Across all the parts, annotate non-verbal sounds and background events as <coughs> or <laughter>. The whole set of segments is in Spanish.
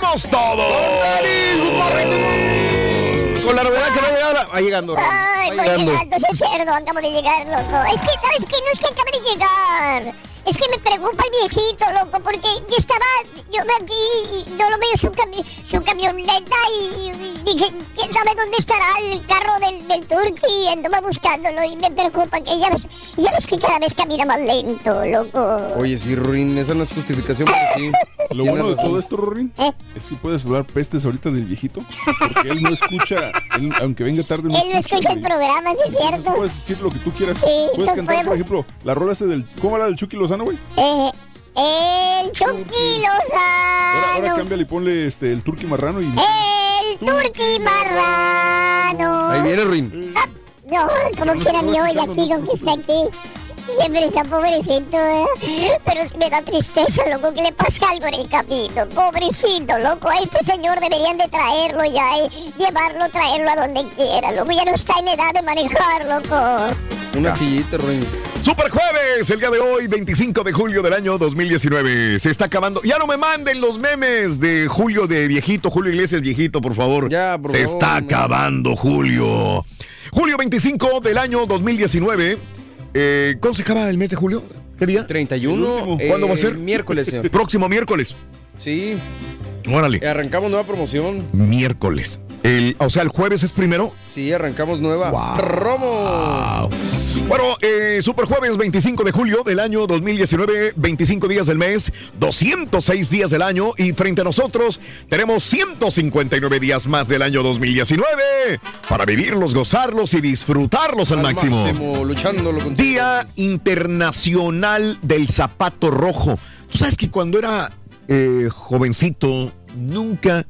andamos todos? Con la novedad que no llega, va llegando. Ay, Va llegando. sí es cierto, acabo de llegar, loco. Es que, ¿sabes qué? No es que acabe de llegar. Es que me preocupa el viejito, loco, porque ya estaba, yo veo aquí y no lo veo su, cami- su camioneta y, y dije, ¿quién sabe dónde estará el carro del, del Turqui? Anduve buscándolo y me preocupa que ya ves, ya ves que cada vez camina más lento, loco. Oye, sí, Ruin, esa no es justificación, pero sí. <laughs> Lo bueno de todo esto, Rorín, ¿Eh? es que puedes hablar pestes ahorita del viejito, porque él no escucha, él, aunque venga tarde, no Él no escucha el programa, ¿sí es cierto? puedes decir lo que tú quieras. Sí, puedes cantar, por ejemplo, la rola ese del... ¿Cómo era del Chucky Lozano, güey? Eh, el Chucky Ahora, ahora Lozano. cámbiale y ponle este, el Turqui Marrano y... El Turqui Marrano. Ahí viene Ruin. No, como no quiera mi hoy escuchando, aquí, con que está aquí. Siempre está pobrecito, ¿eh? pero me da tristeza, loco, que le pase algo en el camino. Pobrecito, loco, a este señor deberían de traerlo ya y llevarlo, traerlo a donde quiera, loco. Ya no está en edad de manejar, loco. Una sillita, Ruin. Super jueves, el día de hoy, 25 de julio del año 2019. Se está acabando. Ya no me manden los memes de Julio de viejito, Julio Iglesias viejito, por favor. Ya, por Se favor, está acabando, Julio. Julio 25 del año 2019. Eh, ¿Cuándo se acaba el mes de julio? ¿Qué día? 31. El ¿Cuándo va a eh, ser? Miércoles, señor. <laughs> Próximo miércoles. Sí, Órale. arrancamos nueva promoción. Miércoles. El, o sea, el jueves es primero. Sí, arrancamos nueva Wow. promo. Bueno, eh, Super Jueves 25 de julio del año 2019, 25 días del mes, 206 días del año y frente a nosotros tenemos 159 días más del año 2019 para vivirlos, gozarlos y disfrutarlos al, máximo. luchándolo con Día Internacional del Zapato Rojo. Tú sabes que cuando era eh, jovencito nunca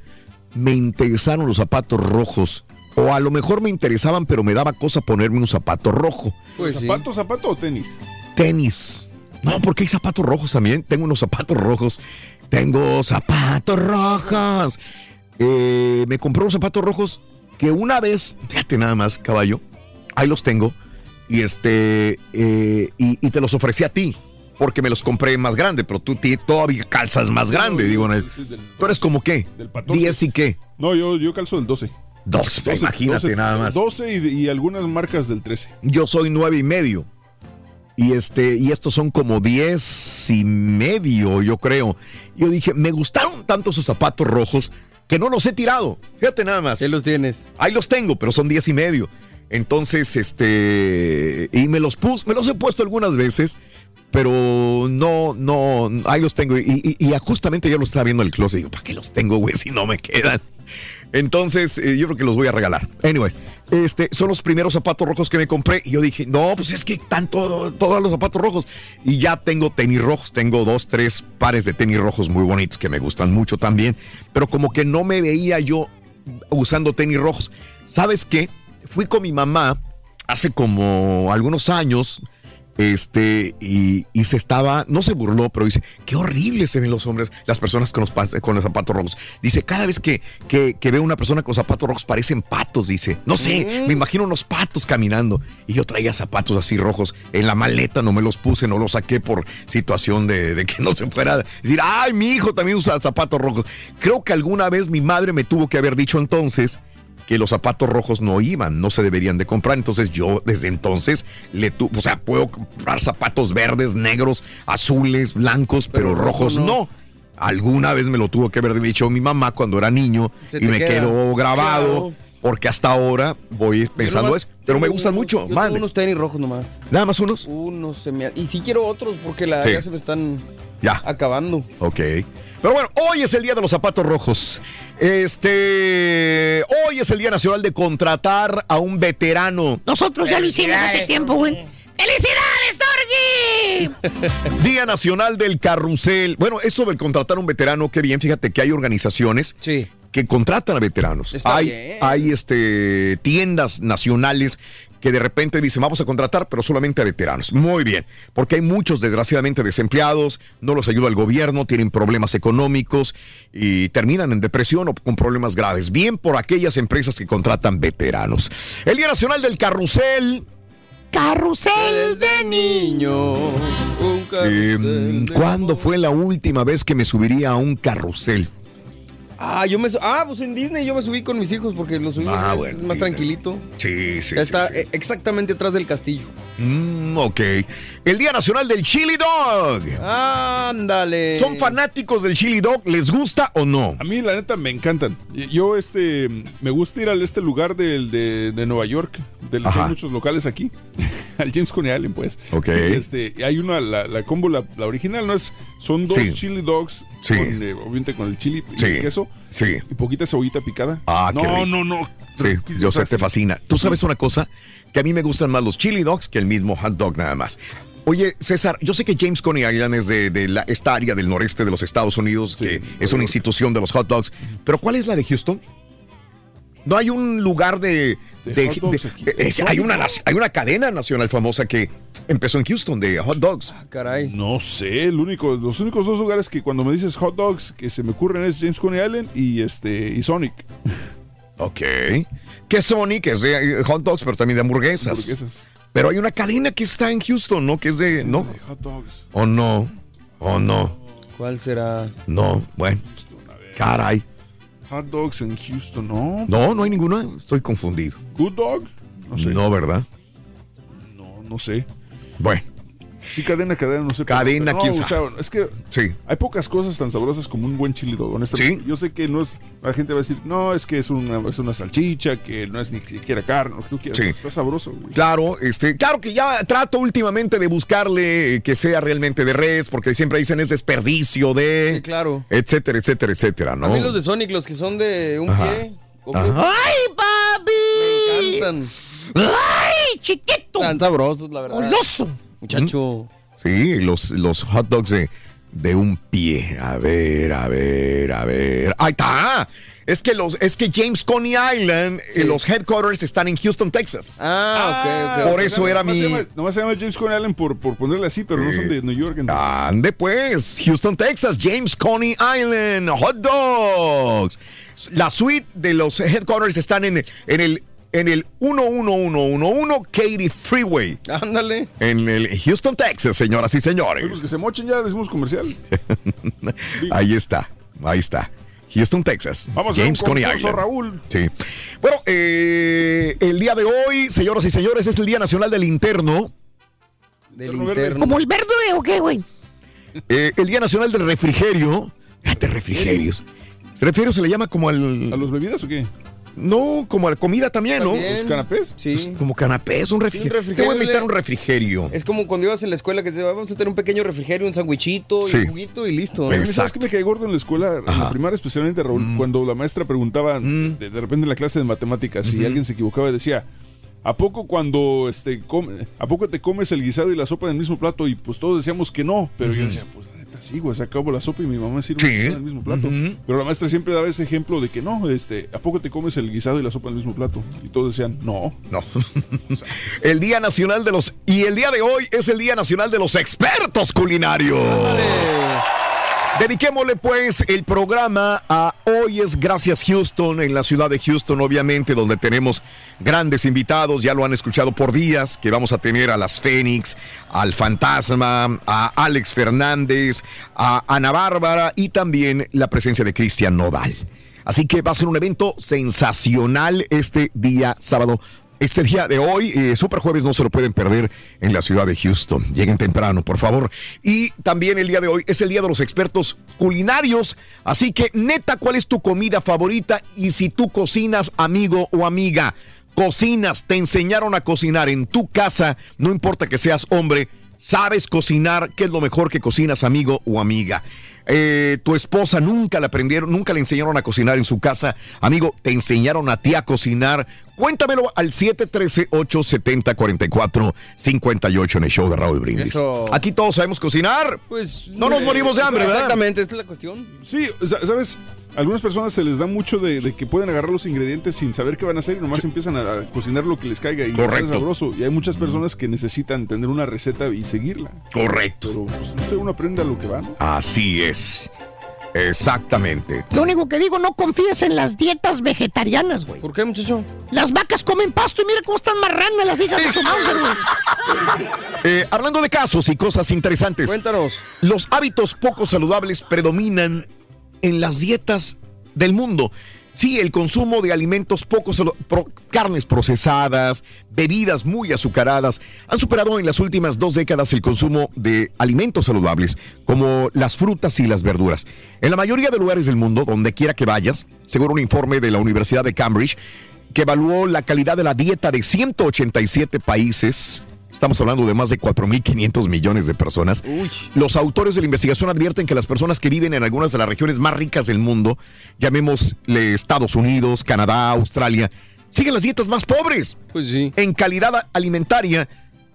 me interesaron los zapatos rojos. O a lo mejor me interesaban, pero me daba cosa ponerme un zapato rojo. Pues sí. ¿Zapato, zapato o tenis? Tenis. No, porque hay zapatos rojos también. Tengo unos zapatos rojos. Tengo zapatos rojos. Eh, me compré unos zapatos rojos que una vez, fíjate nada más, caballo, ahí los tengo. Y este, eh, y, y te los ofrecí a ti, porque me los compré más grande, pero tú todavía calzas más grande. Digo, en el- Sí, sí, del- tú eres como qué? Del 14. 10 y qué? No, yo, yo calzo del 12. Dos, 12, imagínate 12, nada más. 12 y, y algunas marcas del 13. Yo soy nueve y medio. Y este, y estos son como diez y medio, yo creo. Yo dije, me gustaron tanto esos zapatos rojos que no los he tirado. Fíjate nada más. ¿Qué los tienes? Ahí los tengo, pero son diez y medio. Entonces, este, y me los puse, me los he puesto algunas veces, pero no, no, ahí los tengo. Y, y- y justamente yo lo estaba viendo en el closet. Digo, ¿para qué los tengo, güey, si no me quedan? Entonces, eh, yo creo que los voy a regalar. Anyway, este, son los primeros zapatos rojos que me compré. Y yo dije, no, pues es que están todo- todos los zapatos rojos. Y ya tengo tenis rojos. Tengo dos, tres pares de tenis rojos muy bonitos que me gustan mucho también. Pero como que no me veía yo usando tenis rojos. ¿Sabes qué? Fui con mi mamá hace como algunos años. Este, y, y se estaba, no se burló, pero dice, qué horrible se ven los hombres, las personas con los, con los zapatos rojos. Dice, cada vez que, que, que veo una persona con zapatos rojos parecen patos, dice. No sé, me imagino unos patos caminando. Y yo traía zapatos así rojos en la maleta, no me los puse, no los saqué por situación de, de que <laughs> no se fuera a decir, ay, mi hijo también usa zapatos rojos. Creo que alguna vez mi madre me tuvo que haber dicho entonces que los zapatos rojos no iban, no se deberían de comprar. Entonces yo desde entonces le tu, o sea, puedo comprar zapatos verdes, negros, azules, blancos, pero, Pero rojo rojos no. no. Alguna vez me lo tuvo que haber dicho mi mamá cuando era niño Se y me queda. quedó grabado. Claro. Porque hasta ahora voy pensando nomás eso, pero me gustan unos- mucho. Yo tengo unos tenis rojos nomás. Nada más unos. Unos se me... Y si quiero otros porque la, Sí. ya se me están Ya. acabando. Ok. Pero bueno, hoy es el día de los zapatos rojos. Este. Hoy es el día nacional de contratar a un veterano. Nosotros ya lo hicimos hace tiempo, güey. ¡Felicidades, Torgi! <laughs> Día nacional del carrusel. Bueno, esto del contratar a un veterano, qué bien. Fíjate que hay organizaciones Sí. que contratan a veteranos. Está hay bien. hay este, tiendas nacionales que de repente dicen vamos a contratar, pero solamente a veteranos. Muy bien, porque hay muchos desgraciadamente desempleados, no los ayuda el gobierno, tienen problemas económicos y terminan en depresión o con problemas graves. Bien por aquellas empresas que contratan veteranos. El Día Nacional del Carrusel. ¡Carrusel! de niño. Un Eh, de ¿Cuándo amor. fue la última vez que me subiría a un carrusel? Ah, yo me Ah, pues en Disney yo me subí con mis hijos porque lo subí Ah, bueno, más Disney. tranquilito. Sí, sí. Está eh, exactamente atrás del castillo. Mm, ok. El Día Nacional del Chili Dog. Ándale. ¿Son fanáticos del chili dog? ¿Les gusta o no? A mí, la neta, me encantan. Y- Yo, este, me gusta ir a este lugar del, de, de Nueva York, del que hay muchos locales aquí, <laughs> al James Coney Island, pues. Ok. Y, Este, y hay una, la, la combo, la, la original, ¿no? es Son dos Sí. chili dogs, Sí. con, eh, obviamente con el chili y Sí. el queso, Sí. y poquita cebollita picada. Ah, no, qué rico. no, no, Sí, yo sé, te fascina. fascina. ¿Tú sabes una cosa? Que a mí me gustan más los chili dogs que el mismo hot dog nada más. Oye, César, yo sé que James Coney Island es de, de la, esta área del noreste de los Estados Unidos, Sí, que es una institución de los hot dogs. Pero ¿cuál es la de Houston? No hay un lugar de... De de- hot dogs de- aquí. es- hay, una, nac- hay una cadena nacional famosa que empezó en Houston de hot dogs. Ah, Caray. No sé, el único, los únicos dos lugares que cuando me dices hot dogs que se me ocurren es James Coney Island y este y Sonic. Ok. Que Sonic es de eh, hot dogs, pero también de hamburguesas. Hamburguesas. Pero hay una cadena que está en Houston, ¿no? Que es de... ¿No? De hot dogs. ¿O no? ¿O no? ¿Cuál será? No, bueno. Caray. Hot dogs en Houston, no. No, no hay ninguna. Estoy confundido. Good dog. No sé. No, ¿verdad? No, no sé. Bueno, Sí, cadena, cadena, no sé. Cadena, no, quién o sea, sabe. es que sí. hay pocas cosas tan sabrosas como un buen chili dog, honestamente. Sí. Yo sé que no es. La gente va a decir, no, es que es una, es una salchicha, que no es ni siquiera carne, lo que tú quieras. Sí. Está sabroso, güey. Claro, este, claro que ya trato últimamente de buscarle eh, que sea realmente de res, porque siempre dicen es desperdicio de, Sí, claro. etcétera, etcétera, etcétera, ¿no? A mí los de Sonic, los que son de un Ajá. pie. ¡Ay, papi! Me encantan. ¡Ay, chiquito! Tan sabrosos, la verdad. ¡Goloso! Muchacho. Sí, los, los hot dogs de, de un pie. A ver, a ver, a ver. ¡Ahí está! Es que, los, es que James Coney Island, eh, los headquarters están en Houston, Texas. Ah, ok, ok. Por eso era nomás mi- Se llama, nomás se llama James Coney Island por, por ponerle así, pero no son de New York. entonces. Ande pues, Houston, Texas, James Coney Island, hot dogs. La suite de los headquarters están en, en el en el 11111 Katy Freeway, Ándale. en el Houston, Texas, señoras y Pues señores. que se mochen ya, decimos comercial. <laughs> Ahí está, ahí está. Houston, Texas. Vamos a James hacer un Coney concurso, Island. Raúl. Sí. Bueno, eh, el día de hoy, señoras y señores, es el Día Nacional del Interno. Del Interno. ¿Como el verde o qué, güey? <laughs> Eh, el Día Nacional del Refrigerio. Fíjate, refrigerios. Refrigerio se le llama como al. ¿A los bebidas o qué? No, como la comida también, ¿no? También. ¿Los canapés? Sí. Pues como canapés, un refrigerio. refrigerio Te voy a invitar un refrigerio. Es como cuando ibas en la escuela que se vamos a tener un pequeño refrigerio, un sandwichito y Sí. un juguito y listo. ¿no? ¿Sabes qué me caí gordo en la escuela? En la primaria, especialmente, Raúl, cuando la maestra preguntaba, Mm. de, de repente en la clase de matemáticas, si alguien se equivocaba, decía, ¿a poco cuando este, come- ¿a poco te comes el guisado y la sopa del mismo plato? Y pues todos decíamos que no, pero yo decía, pues la neta sí, güey, se acabó la sopa y mi mamá sirve Sí. el en el mismo plato. Pero la maestra siempre daba ese ejemplo de que no, este, ¿a poco te comes el guisado y la sopa del mismo plato? Y todos decían, no. No. <laughs> el Día Nacional de los. Y el día de hoy es el Día Nacional de los Expertos Culinarios. Dediquémosle pues el programa a Hoy es Gracias Houston, en la ciudad de Houston, obviamente, donde tenemos grandes invitados, ya lo han escuchado por días, que vamos a tener a las Fénix, al Fantasma, a Alex Fernández, a Ana Bárbara y también la presencia de Cristian Nodal. Así que va a ser un evento sensacional este día sábado. Este día de hoy, eh, Super Jueves, no se lo pueden perder en la ciudad de Houston. Lleguen temprano, por favor. Y también el día de hoy es el día de los expertos culinarios. Así que, neta, ¿cuál es tu comida favorita? Y si tú cocinas, amigo o amiga, cocinas, te enseñaron a cocinar en tu casa, no importa que seas hombre, sabes cocinar, ¿qué es lo mejor que cocinas, amigo o amiga? Eh, tu esposa nunca le aprendieron, nunca le enseñaron a cocinar en su casa. Amigo, te enseñaron a ti a cocinar. Cuéntamelo al 713-870-4458 en el show de Raúl Brindis. Eso. Aquí todos sabemos cocinar. Pues No nos morimos de hambre, ¿verdad? Exactamente, esta es la cuestión. Sí, sa- ¿sabes? Algunas personas se les da mucho de, de que pueden agarrar los ingredientes sin saber qué van a hacer y nomás empiezan a, a cocinar lo que les caiga y Correcto. sale sabroso. Y hay muchas personas que necesitan tener una receta y seguirla. Correcto. Pero, pues, no sé, uno aprende a lo que va, ¿no? Así es. Exactamente. Lo único que digo, no confíes en las dietas vegetarianas, güey. ¿Por qué, muchacho? Las vacas comen pasto y mira cómo están marranas las hijas de su Mauser, güey. Eh, hablando de casos y cosas interesantes. Cuéntanos. Los hábitos poco saludables predominan en las dietas del mundo. Sí, el consumo de alimentos poco salu- pro- carnes procesadas, bebidas muy azucaradas, han superado en las últimas dos décadas el consumo de alimentos saludables, como las frutas y las verduras. En la mayoría de lugares del mundo, donde quiera que vayas, según un informe de la Universidad de Cambridge, que evaluó la calidad de la dieta de 187 países, Estamos hablando de más de 4.500 millones de personas. Uy. Los autores de la investigación advierten que las personas que viven en algunas de las regiones más ricas del mundo, llamémosle Estados Unidos, Canadá, Australia, siguen las dietas más pobres Pues sí. en calidad alimentaria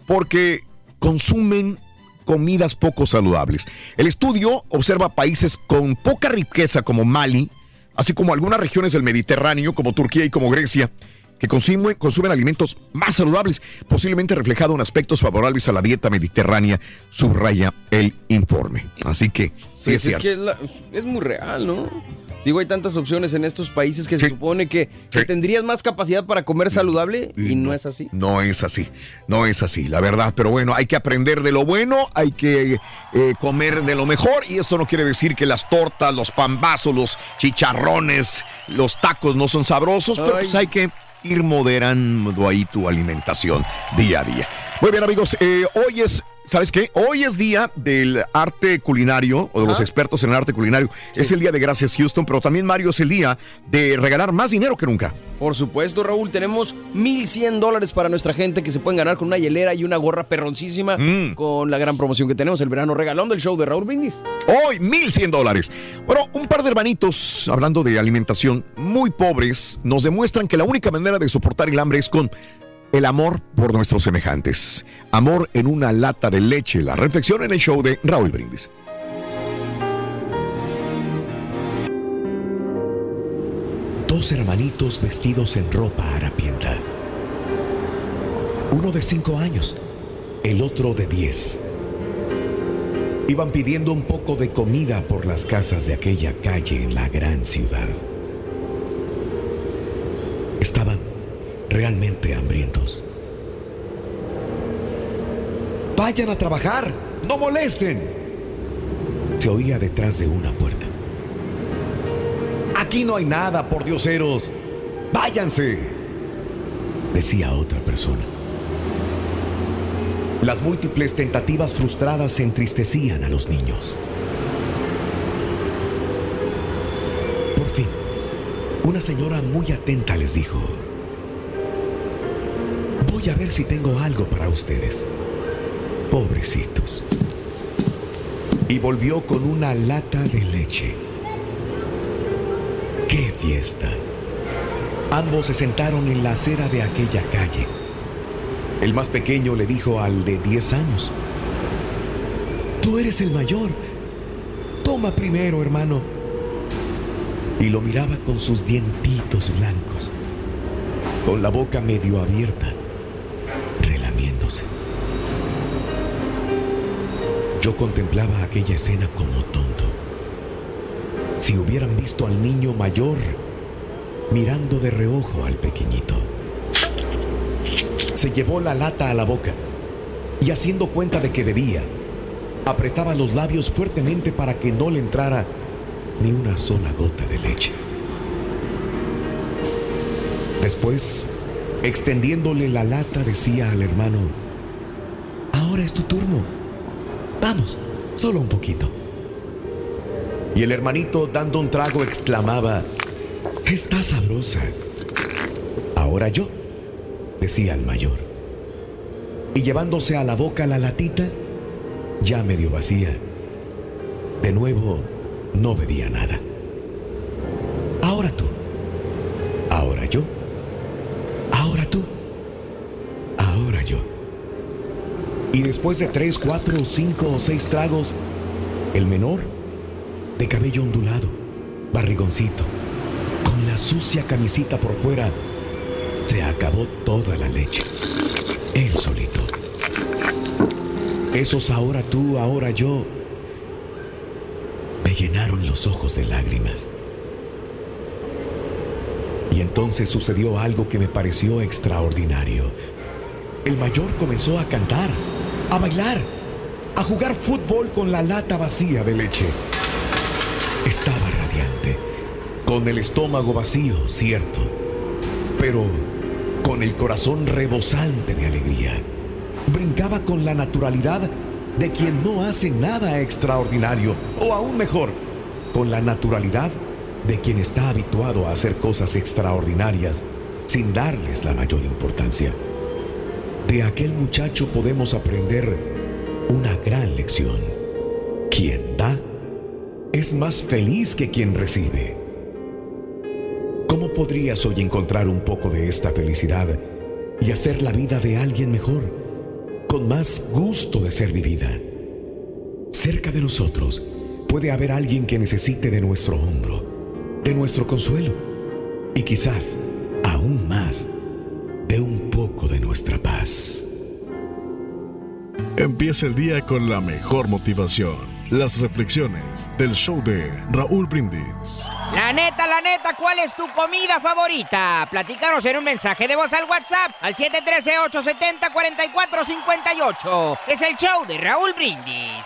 porque consumen comidas poco saludables. El estudio observa países con poca riqueza como Mali, así como algunas regiones del Mediterráneo como Turquía y como Grecia, que consumen, consumen alimentos más saludables, posiblemente reflejado en aspectos favorables a la dieta mediterránea, subraya el informe. Así que sí Pues es que es, la- es muy real, ¿no? Digo, hay tantas opciones en estos países que se supone que, tendrías más capacidad para comer saludable y no es así. No es así, no es así, la verdad. Pero bueno, hay que aprender de lo bueno, hay que eh, comer de lo mejor. Y esto no quiere decir que las tortas, los pambazos, los chicharrones, los tacos no son sabrosos, pero pues hay que ir moderando ahí tu alimentación día a día. Muy bien, amigos, eh, hoy es. ¿Sabes qué? Hoy es día del arte culinario o de los expertos en el arte culinario. Es el día de Gracias Houston, pero también Mario es el día de regalar más dinero que nunca. Por supuesto, Raúl, tenemos 1100 dólares para nuestra gente que se pueden ganar con una hielera y una gorra perroncísima Mm. con la gran promoción que tenemos, el verano regalón del show de Raúl Brindis. Hoy, 1100 dólares. Bueno, un par de hermanitos, hablando de alimentación, muy pobres, nos demuestran que la única manera de soportar el hambre es con el amor por nuestros semejantes. Amor en una lata de leche. La reflexión en el show de Raúl Brindis. Dos hermanitos vestidos en ropa harapienta. Uno de cinco años, el otro de diez. Iban pidiendo un poco de comida por las casas de aquella calle en la gran ciudad. Estaban realmente hambrientos. Vayan a trabajar, no molesten. Se oía detrás de una puerta. Aquí no hay nada, por dioseros. Váyanse, decía otra persona. Las múltiples tentativas frustradas entristecían a los niños. Por fin, una señora muy atenta les dijo, voy a ver si tengo algo para ustedes. Pobrecitos. Y volvió con una lata de leche. ¡Qué fiesta! Ambos se sentaron en la acera de aquella calle. El más pequeño le dijo al de 10 años, Tú eres el mayor. Toma primero, hermano. Y lo miraba con sus dientitos blancos, con la boca medio abierta, Yo contemplaba aquella escena como tonto. Si hubieran visto al niño mayor mirando de reojo al pequeñito. Se llevó la lata a la boca y haciendo cuenta de que bebía, apretaba los labios fuertemente para que no le entrara ni una sola gota de leche. Después, extendiéndole la lata, decía al hermano, ahora es tu turno. Vamos, solo un poquito. Y el hermanito, dando un trago, exclamaba, Está sabrosa. Ahora yo, decía el mayor. Y llevándose a la boca la latita, ya medio vacía, de nuevo no bebía nada. Después de tres, cuatro, cinco o seis tragos, el menor, de cabello ondulado, barrigoncito, con la sucia camisita por fuera, se acabó toda la leche. Él solito. Esos ahora tú, ahora yo, me llenaron los ojos de lágrimas. Y entonces sucedió algo que me pareció extraordinario. El mayor comenzó a cantar, a bailar, a jugar fútbol con la lata vacía de leche. Estaba radiante, con el estómago vacío, cierto, pero con el corazón rebosante de alegría. Brincaba con la naturalidad de quien no hace nada extraordinario, o aún mejor, con la naturalidad de quien está habituado a hacer cosas extraordinarias sin darles la mayor importancia. De aquel muchacho podemos aprender una gran lección. Quien da es más feliz que quien recibe. ¿Cómo podrías hoy encontrar un poco de esta felicidad y hacer la vida de alguien mejor, con más gusto de ser vivida? Cerca de nosotros puede haber alguien que necesite de nuestro hombro, de nuestro consuelo y quizás, aún más, de un poco de nuestra paz. Empieza el día con la mejor motivación. Las reflexiones del show de Raúl Brindis. La neta, la neta, ¿cuál es tu comida favorita? Platícanos en un mensaje de voz al WhatsApp al 713-870-4458. Es el show de Raúl Brindis.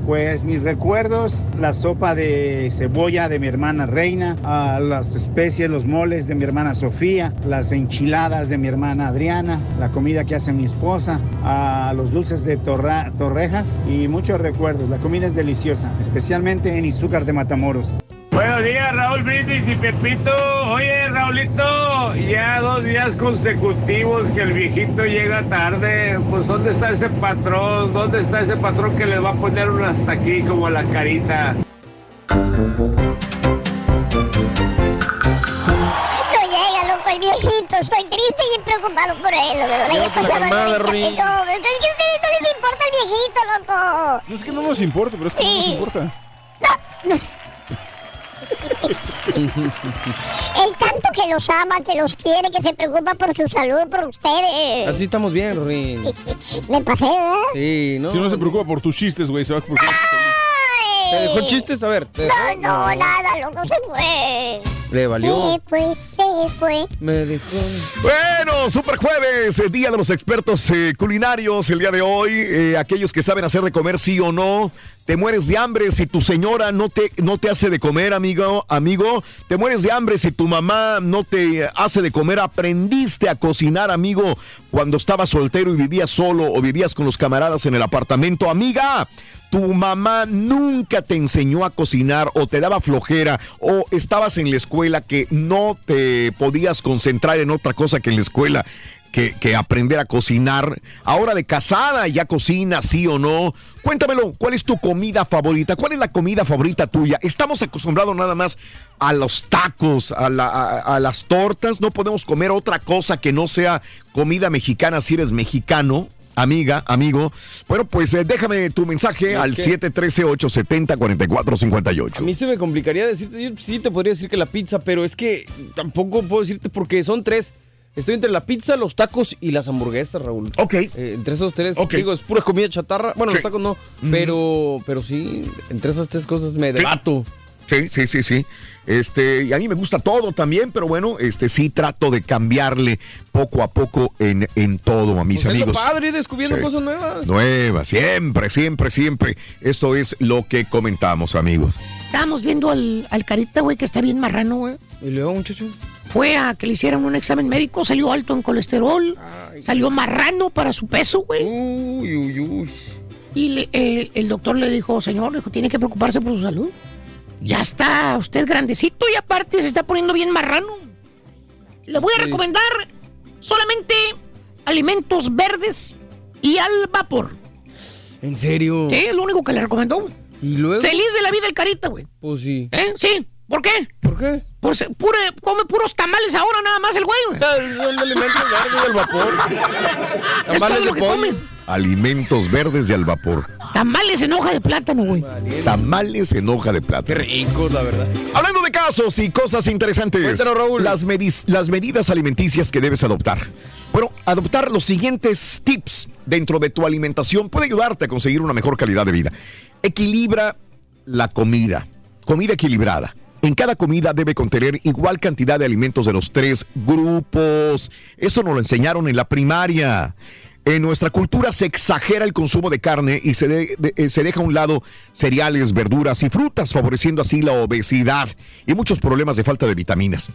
Pues mis recuerdos, la sopa de cebolla de mi hermana Reina, a las especies, los moles de mi hermana Sofía, las enchiladas de mi hermana Adriana, la comida que hace mi esposa, a los dulces de torrejas y muchos recuerdos. La comida es deliciosa, especialmente en Izúcar de Matamoros. Buenos días, Raúl Brindis y Pepito. Oye, Raulito, ya dos días consecutivos que el viejito llega tarde. Pues, ¿dónde está ese patrón? ¿Dónde está ese patrón que les va a poner uno hasta aquí como la carita? No llega, loco, el viejito. Estoy triste y preocupado por él. Lo veo. Le haya Llévatela pasado calmada, Rory. bien capito. Es que a ustedes no les importa el viejito, loco. No es que no nos importa, pero es que no nos importa. El tanto que los ama, que los quiere, que se preocupa por su salud, por ustedes. Así estamos bien, Rorín. <laughs> Me pasé, ¿eh? Sí, ¿no? Si no se preocupa por tus chistes, güey, se va a preocupar. ¿Te dejó chistes? A ver. ¿te dejó? No, no, nada, loco, se fue. Le valió. Se fue, se fue. Me dejó. Bueno, super jueves, eh, día de los expertos eh, culinarios el día de hoy. eh, aquellos que saben hacer de comer sí o no, te mueres de hambre si tu señora no te, no te hace de comer, amigo, amigo. Te mueres de hambre si tu mamá no te hace de comer. Aprendiste a cocinar, amigo, cuando estabas soltero y vivías solo o vivías con los camaradas en el apartamento. Amiga, tu mamá nunca te enseñó a cocinar o te daba flojera o estabas en la escuela que no te podías concentrar en otra cosa que en la escuela. Que, que aprender a cocinar. Ahora de casada, ¿ya cocina, sí o no? Cuéntamelo, ¿cuál es tu comida favorita? ¿Cuál es la comida favorita tuya? Estamos acostumbrados nada más a los tacos, a, la- a- a las tortas. No podemos comer otra cosa que no sea comida mexicana si eres mexicano. Amiga, amigo. Bueno, pues eh, déjame tu mensaje al que- 713-870-4458. A mí se me complicaría decirte, yo sí te podría decir que la pizza, pero es que tampoco puedo decirte porque son tres. Estoy entre la pizza, los tacos y las hamburguesas, Raúl. Ok. entre esos tres, digo, es pura comida chatarra. Bueno, los tacos no, pero, pero sí, entre esas tres cosas me debato. Sí, sí, sí, sí. Este, y a mí me gusta todo también, pero bueno, este sí trato de cambiarle poco a poco en, en todo a mis Pues es lo amigos. padre, descubriendo Sí. cosas nuevas. Nuevas, siempre, siempre, siempre. Esto es lo que comentamos, amigos. Estábamos viendo al, al carita, güey, que está bien marrano, güey. ¿Y luego, muchacho? Fue a que le hicieran un examen médico, salió alto en colesterol, salió marrano para su peso, güey. Uy, uy, uy. Y le- el, el doctor le dijo, señor, le dijo, tiene que preocuparse por su salud. Ya está usted grandecito y aparte se está poniendo bien marrano. Le voy a recomendar solamente alimentos verdes y al vapor. ¿En serio? Sí, lo único que le recomendó. ¿Y luego? Feliz de la vida el carita, güey. Pues sí. ¿Eh? Sí. ¿Por qué? ¿Por qué? Pues pure, come puros tamales ahora nada más el güey. Son alimentos verdes al vapor. Es todo lo que come. Alimentos verdes y al vapor. Tamales en hoja de plátano, güey. Tamales en hoja de plata. Qué ricos, la verdad. Hablando de casos y cosas interesantes. Cuéntanos, Raúl. Las, medis- las medidas alimenticias que debes adoptar. Bueno, adoptar los siguientes tips dentro de tu alimentación puede ayudarte a conseguir una mejor calidad de vida. Equilibra la comida. Comida equilibrada. En cada comida debe contener igual cantidad de alimentos de los tres grupos. Eso nos lo enseñaron en la primaria. En nuestra cultura se exagera el consumo de carne y se, de- eh, se deja a un lado cereales, verduras y frutas, favoreciendo así la obesidad y muchos problemas de falta de vitaminas.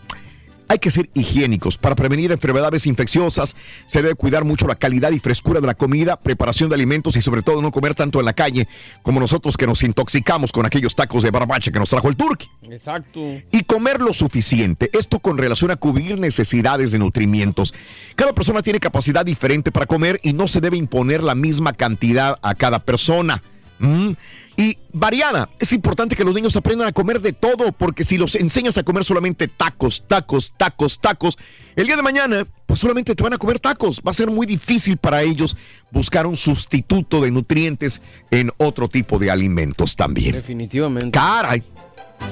Hay que ser higiénicos. Para prevenir enfermedades infecciosas se debe cuidar mucho la calidad y frescura de la comida, preparación de alimentos y sobre todo no comer tanto en la calle como nosotros que nos intoxicamos con aquellos tacos de barbacha que nos trajo el turqui Exacto. y comer lo suficiente. Esto con relación a cubrir necesidades de nutrimientos. Cada persona tiene capacidad diferente para comer y no se debe imponer la misma cantidad a cada persona. ¿Mm? Y variada. Es importante que los niños aprendan a comer de todo, porque si los enseñas a comer solamente tacos, tacos, tacos, tacos, el día de mañana, pues solamente te van a comer tacos. Va a ser muy difícil para ellos buscar un sustituto de nutrientes en otro tipo de alimentos también. Definitivamente. Caray.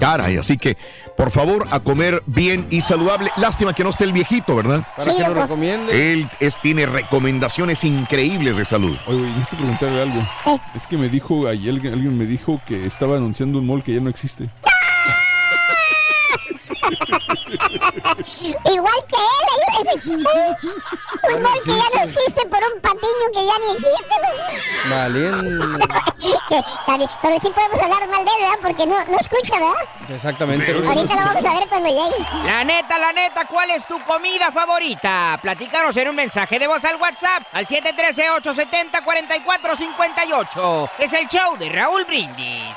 Caray, así que por favor a comer bien y saludable. Lástima que no esté el viejito, ¿verdad? Para que nos recomiende. Él es, tiene recomendaciones increíbles de salud. Oye, güey, necesito preguntarle algo. Es que me dijo, ayer alguien, alguien me dijo que estaba anunciando un mall que ya no existe. Igual que él, un- <laughs> un, que ya no existe por un patiño que ya ni existe. Vale. Que, está bien, Pero sí podemos hablar mal de él, ¿verdad? Porque no, no escucha, ¿verdad? Exactamente. Ahorita lo vamos a ver cuando llegue. La neta, la neta, ¿cuál es tu comida favorita? Platícanos en un mensaje de voz al WhatsApp al 713-870-4458. Es el show de Raúl Brindis.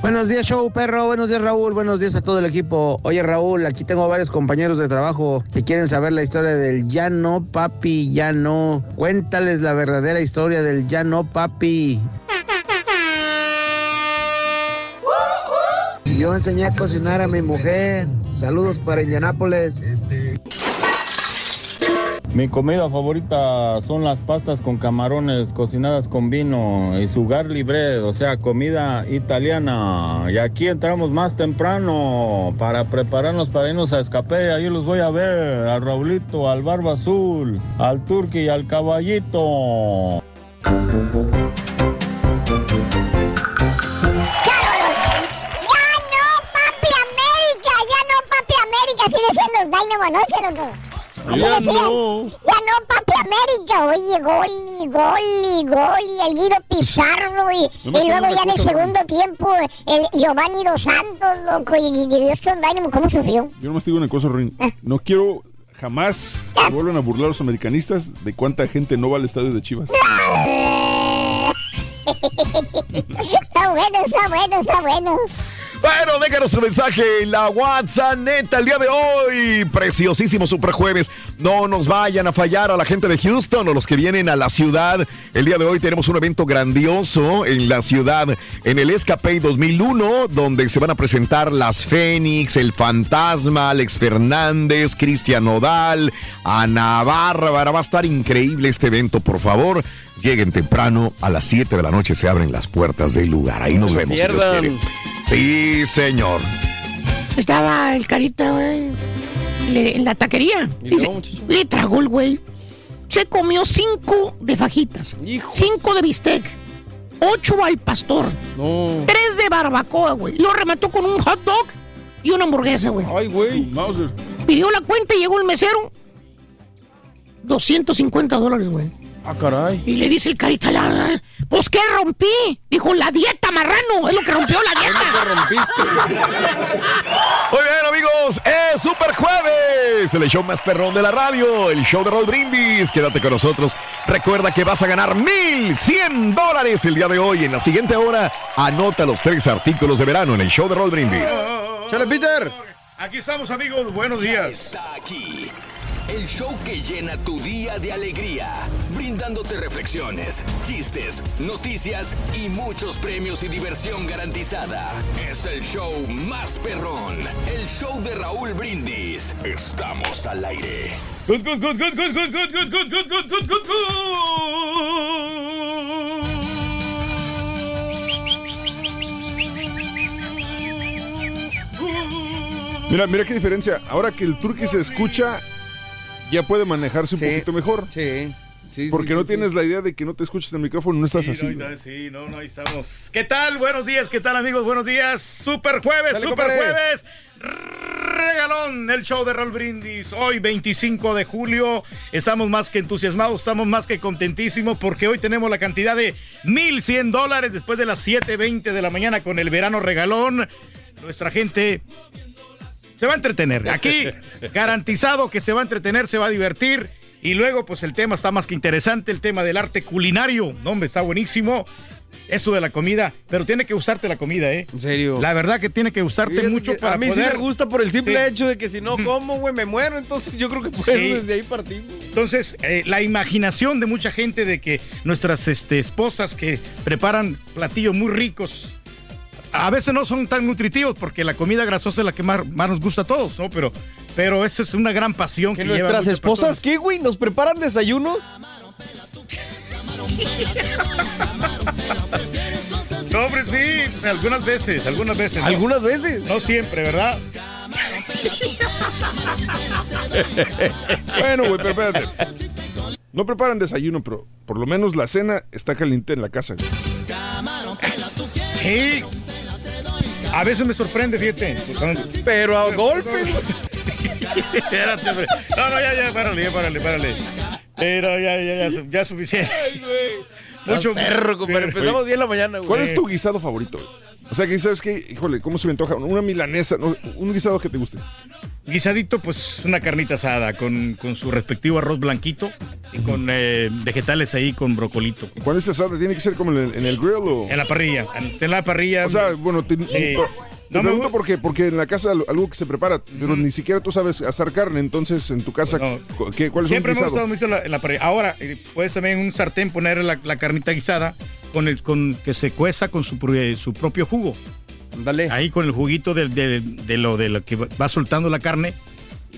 Buenos días, show perro. Buenos días, Raúl. Buenos días a todo el equipo. Oye, Raúl, aquí tengo varios compañeros de trabajo que quieren saber la historia del ya no, papi, ya no. Cuéntales la verdadera historia del ya no, papi. Yo enseñé a cocinar a mi mujer. Saludos para Indianápolis. Mi comida favorita son las pastas con camarones cocinadas con vino y su garlic bread, o sea, comida italiana. Y aquí entramos más temprano para prepararnos para irnos a escape. Ahí los voy a ver, al Raulito, al Barba Azul, al Turqui y al Caballito. ¡Ya no, papi América! ¡Ya no, papi América! Así decían los Dynamo anoche, loco. Así Ya no. Papi América. Oye, gol, y gol, y gol, y el Guido Pizarro, y, y luego ya en el segundo tiempo, el Giovanni Dos Santos, loco, y, y, y Dynamo, ¿cómo sufrió? Yo nomás te digo una cosa, Rin. No quiero jamás que vuelvan a burlar a los americanistas de cuánta gente no va al estadio de Chivas. <laughs> está bueno, está bueno, está bueno. Bueno, déjanos su mensaje en la WhatsApp neta el día de hoy. Preciosísimo Super Jueves. No nos vayan a fallar a la gente de Houston o los que vienen a la ciudad. El día de hoy tenemos un evento grandioso en la ciudad, en el Escape 2001, donde se van a presentar las Fénix, el Fantasma, Alex Fernández, Cristian Nodal, Ana Bárbara. Va a estar increíble este evento, por favor. Lleguen temprano, a las 7 de la noche se abren las puertas del lugar. Ahí nos vemos. si Dios pierdan. quiere. Sí, señor. Estaba el carita, güey, en la taquería. Le tragó el güey. Se comió cinco de fajitas, cinco de bistec, ocho al pastor, tres de barbacoa, güey. Lo remató con un hot dog y una hamburguesa, güey. Ay, güey. Mauser. Pidió la cuenta y llegó el mesero. 250 dólares, güey. Ah, caray. Y le dice el carita, la- pues ¿qué rompí? Dijo, la dieta, marrano. Es lo que rompió la dieta. Muy bien, amigos, es Super Jueves, el show más perrón de la radio, el show de Roll Brindis. Quédate con nosotros. Recuerda que vas a ganar 1100 dólares el día de hoy. En la siguiente hora, anota los tres artículos de verano en el show de Roll Brindis. ¡Chale, Peter! Aquí estamos, amigos. Buenos días. Está aquí. El show que llena tu día de alegría, brindándote reflexiones, chistes, noticias y muchos premios y diversión garantizada. Es el show más perrón, el show de Raúl Brindis. Estamos al aire. Good, good, good, good, good, good, good, good, good, good, good, good, good, Mira, mira qué diferencia. Ahora que el turqui se escucha, ya puede manejarse un poquito mejor. Sí. Sí, Porque sí, no sí, tienes sí. la idea de que no te escuches en el micrófono, no estás Sí, así. no, sí, no, no, ahí estamos. ¿Qué tal? Buenos días, ¿qué tal, amigos? Buenos días. Super jueves, Dale, super jueves. Regalón, el show de Roll Brindis. Hoy, 25 de julio. Estamos más que entusiasmados, estamos más que contentísimos porque hoy tenemos la cantidad de 1,100 dólares después de las 7:20 de la mañana con el verano regalón. Nuestra gente se va a entretener. Aquí, <laughs> garantizado que se va a entretener, se va a divertir. Y luego, pues el tema está más que interesante, el tema del arte culinario. No, hombre, está buenísimo. Eso de la comida, pero tiene que gustarte la comida, ¿eh? En serio. La verdad que tiene que gustarte mucho para A mí poder... sí me gusta por el simple Sí. hecho de que si no <laughs> como, güey, me muero. Entonces yo creo que por Sí. desde ahí partimos. Entonces, eh, la imaginación de mucha gente de que nuestras este, esposas que preparan platillos muy ricos, a veces no son tan nutritivos porque la comida grasosa es la que más, más nos gusta a todos, ¿no? Pero, pero eso es una gran pasión que, Que nuestras esposas, personas. ¿qué, güey? ¿Nos preparan desayunos? <laughs> No, hombre, sí, pues, algunas veces, algunas veces. ¿no? ¿Algunas veces? No siempre, ¿verdad? <laughs> bueno, güey, pero espérate. No preparan desayuno, pero por lo menos la cena está caliente en la casa. güey. Sí. A veces me sorprende, fíjate. Pero a golpe. <laughs> Espérate, hombre. No, no, ya, ya, párale, ya, párale, párale. Pero ya, ya, ya, su- ya es suficiente. Mucho perro, compadre. Empezamos bien la mañana, güey. ¿Cuál es tu guisado favorito? güey? O sea, que sabes que, híjole, ¿cómo se me antoja? Una milanesa, no, un guisado que te guste. Guisadito, pues una carnita asada con, con su respectivo arroz blanquito y con eh, vegetales ahí con brocolito. ¿Cuál es asada? ¿Tiene que ser como en el, en el grill o...? En la parrilla, en, en la parrilla. O sea, bueno, te, Sí. te No me pregunto por qué, porque en la casa algo- que se prepara, pero ni siquiera tú sabes asar carne, entonces en tu casa, ¿qué, ¿cuál es Siempre me ha gustado mucho la, la parrilla. Ahora, eh, puedes también en un sartén poner la, la carnita guisada con el con que se cueza con su, pro- su propio jugo. Dale. Ahí con el juguito del- del- de, lo, de lo que va soltando la carne.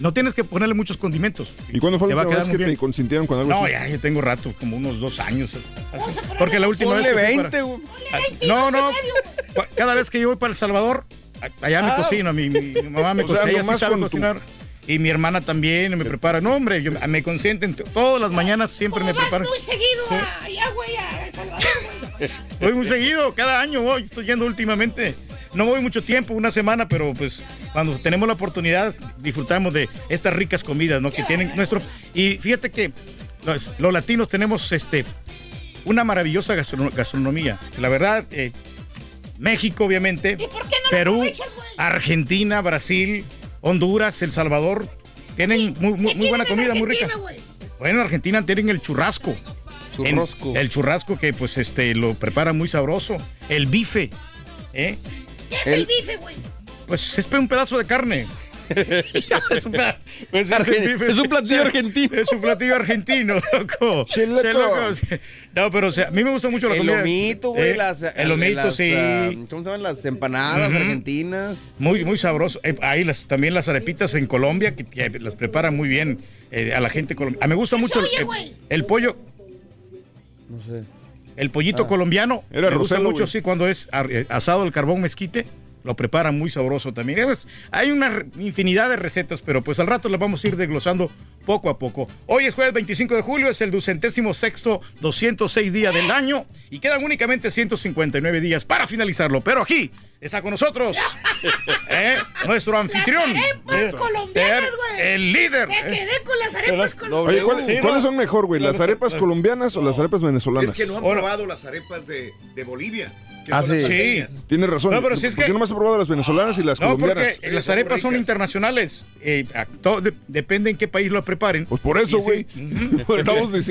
no tienes que ponerle muchos condimentos. ¿Y cuándo fue Te la va a última vez que te bien. consintieron con algo No, así? ya, ya tengo rato, como unos dos años. Porque la última Ponle vez. que fui 20, para- güey. No, no. Cada vez que yo voy para El Salvador, a- allá me Ah. cocino. Mi, mi- mi mamá me <laughs> O sea, cocina, ella sí sabe tu- cocinar. Y mi hermana también me prepara. No, hombre, yo- me consienten. Todas las mañanas siempre me preparan. muy seguido a- allá, güey, a El. <laughs> Voy muy seguido, cada año voy, estoy yendo últimamente. No voy mucho tiempo, una semana, pero pues cuando tenemos la oportunidad disfrutamos de estas ricas comidas, ¿no? Que tienen nuestro... Y fíjate que los, los latinos tenemos este, una maravillosa gastrono- gastronomía. La verdad, eh, México obviamente, Perú, Argentina, Brasil, Honduras, El Salvador, tienen muy, muy- muy buena comida, muy rica. Bueno, en Argentina tienen el churrasco. Churrasco. El churrasco que pues este lo prepara muy sabroso. El bife. ¿eh? ¿Qué es El- el bife, güey? Pues es un pedazo de carne. <laughs> <laughs> es, un pues, es un platillo argentino. Es un platillo argentino, <laughs> loco. Che, loco. Che, loco. No, pero o sea, a mí me gusta mucho la El comida. lomito, güey. Eh, las, el lomito, las, sí. ah, ¿Cómo se llaman? Las empanadas argentinas. Muy, muy sabroso. Eh, ahí las, también las arepitas en Colombia, que, que las preparan muy bien eh, a la gente colombiana. me gusta mucho el pollo, No sé. el pollito Ah. colombiano. Era me gusta mucho, güey. sí, cuando es eh, asado al carbón mezquite. Lo preparan muy sabroso también. Es- hay una infinidad de recetas, pero pues al rato las vamos a ir desglosando poco a poco. Hoy es jueves 25 de julio, es el ducentésimo sexto, 206 días del año y quedan únicamente 159 días para finalizarlo. Pero aquí está con nosotros <laughs> ¿eh? nuestro anfitrión. Las arepas Eh, colombianas, güey. El líder. Me ¿eh? quedé con las arepas colombianas. Oye, ¿cuál- Sí, ¿cuáles son mejor, güey? ¿Las arepas colombianas o las arepas venezolanas? Es que no han Ahora- probado las arepas de, de Bolivia. Ah, las sí. salteñas. Tienes razón. No, pero si es ¿Por qué que- no me has probado las venezolanas y las No, porque colombianas? las son arepas son internacionales. Eh, todo de- depende en qué país lo preparen. Pues por eso, sí. güey. <laughs> ¿Qué acabo de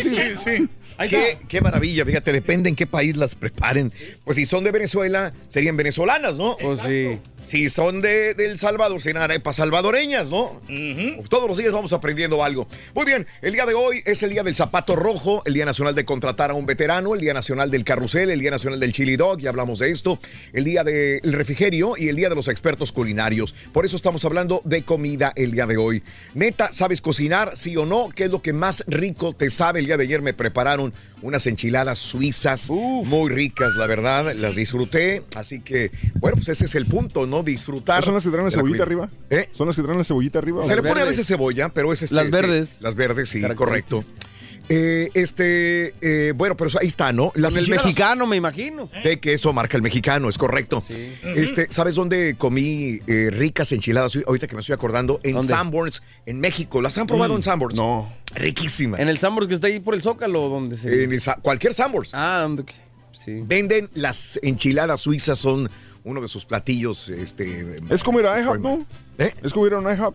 Sí, decir? sí. Ahí Qué, maravilla, fíjate, depende en qué país las preparen. Pues si son de Venezuela, serían venezolanas, ¿no? Pues sí. Si son de, de El Salvador, serán arepas salvadoreñas, ¿no? Todos los días vamos aprendiendo algo. Muy bien, el día de hoy es el día del zapato rojo, el día nacional de contratar a un veterano, el día nacional del carrusel, el día nacional del chili dog, ya hablamos de esto, el día del refrigerio y el día de los expertos culinarios. Por eso estamos hablando de comida el día de hoy. Neta, ¿sabes cocinar? Sí o no. ¿Qué es lo que más rico te sabe? El día de ayer me prepararon unas enchiladas suizas muy ricas, la verdad, las disfruté. Así que, bueno, pues ese es el punto, ¿no? Disfrutar. ¿Son las que traen la cebollita arriba? ¿Eh? ¿Son las que traen la cebollita arriba? Se le pone a veces cebolla, pero es este, Las sí, verdes. las verdes, sí, correcto. Eh, este, eh, bueno, pero ahí está, ¿no? Las Con el enchiladas mexicano, me imagino. De queso marca el mexicano, es correcto. Este, ¿sabes dónde comí eh, ricas enchiladas? Ahorita que me estoy acordando, en ¿Dónde? Sanborns, en México. ¿Las han probado Mm. en Sanborns? No. Riquísimas. En el Sambors que está ahí por el Zócalo, donde se. En esa- cualquier Sanborns. Ah, donde. Sí. Venden las enchiladas suizas, son uno de sus platillos. Este, Es como ir a IHOP, ¿no? ¿Eh? Es como ir a un IHOP.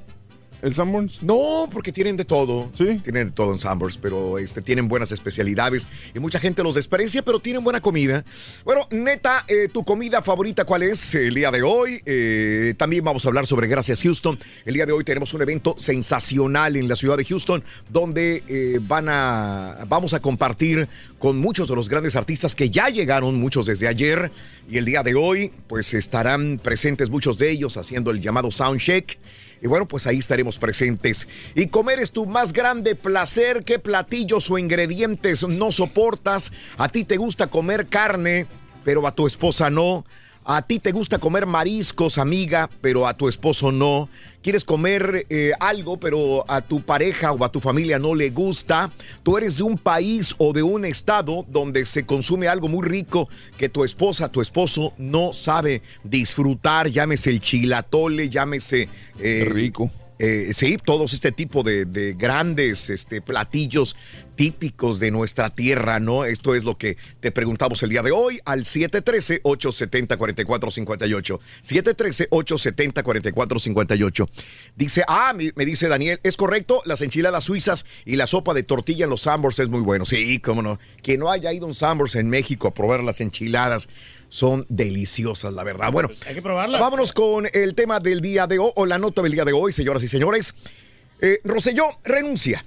¿El Sanborns? No, porque tienen de todo. Sí. Tienen de todo en Sanborns, pero este, tienen buenas especialidades y mucha gente los desprecia, pero tienen buena comida. Bueno, neta, eh, ¿tu comida favorita cuál es el día de hoy? Eh, también vamos a hablar sobre Gracias Houston. El día de hoy tenemos un evento sensacional en la ciudad de Houston, donde eh, van a, vamos a compartir con muchos de los grandes artistas que ya llegaron, muchos desde ayer, y el día de hoy, pues estarán presentes muchos de ellos haciendo el llamado Soundcheck. Y bueno, pues ahí estaremos presentes. Y comer es tu más grande placer. ¿Qué platillos o ingredientes no soportas? A ti te gusta comer carne, pero a tu esposa no. A ti te gusta comer mariscos, amiga, pero a tu esposo no. Quieres comer eh, algo, pero a tu pareja o a tu familia no le gusta. Tú eres de un país o de un estado donde se consume algo muy rico que tu esposa, tu esposo no sabe disfrutar. Llámese el chilatole, llámese... eh, rico. Eh, sí, todos este tipo de, de grandes este, platillos típicos de nuestra tierra, ¿no? Esto es lo que te preguntamos el día de hoy al 713-870-4458. 713-870-4458. Dice, ah, me, me dice Daniel, es correcto, las enchiladas suizas y la sopa de tortilla en los Sambors es muy bueno. Sí, cómo no. Que no haya ido un Sambors en México a probar las enchiladas. Son deliciosas, la verdad. Bueno, Hay que probarla. Vámonos con el tema del día de hoy, o la nota del día de hoy, señoras y señores. Eh, Roselló renuncia.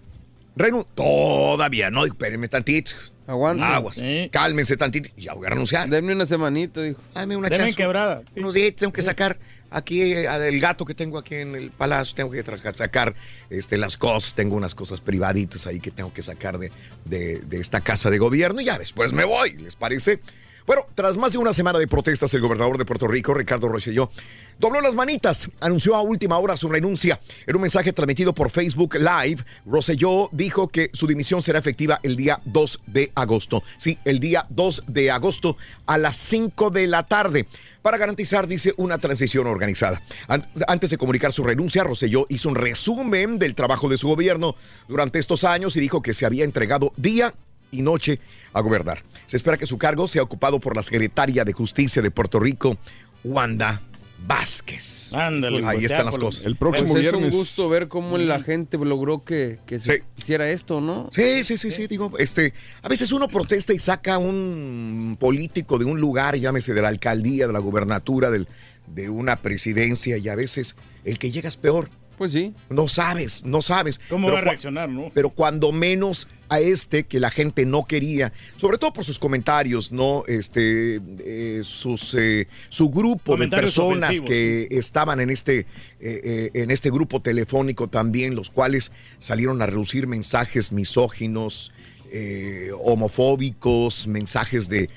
Renun Todavía, no, espérenme tantito. Aguanta. Aguas. Sí. Cálmense tantito. Ya voy a renunciar. Denme una semanita, dijo. Dame una Denme chance. quebrada. Unos días tengo que sacar aquí eh, el gato que tengo aquí en el palacio, tengo que sacar este, las cosas, tengo unas cosas privaditas ahí que tengo que sacar de, de- de esta casa de gobierno y ya después me voy, ¿les parece? Bueno, tras más de una semana de protestas, el gobernador de Puerto Rico, Ricardo Rosselló, dobló las manitas, anunció a última hora su renuncia. En un mensaje transmitido por Facebook Live, Rosselló dijo que su dimisión será efectiva el día 2 de agosto. Sí, el día 2 de agosto a las 5 de la tarde para garantizar, dice, una transición organizada. An- Antes de comunicar su renuncia, Rosselló hizo un resumen del trabajo de su gobierno durante estos años y dijo que se había entregado día y noche a gobernar. Se espera que su cargo sea ocupado por la secretaria de Justicia de Puerto Rico, Wanda Vázquez. Ándale, Ahí pues, están las cosas. El próximo Pues es viernes. un gusto ver cómo la gente logró que, que se hiciera esto, ¿no? Sí, sí, sí, sí, digo, este, a veces uno protesta y saca un político de un lugar, llámese de la alcaldía, de la gubernatura, del- de una presidencia, y a veces el que llega es peor. Pues sí. No sabes, no sabes. ¿Cómo Pero va a reaccionar, no? Pero cuando menos a este que la gente no quería, sobre todo por sus comentarios, ¿no? Este, eh, sus, eh, su grupo de personas ofensivos, que estaban en este, eh, eh, en este grupo telefónico también, los cuales salieron a reducir mensajes misóginos, eh, homofóbicos, mensajes de,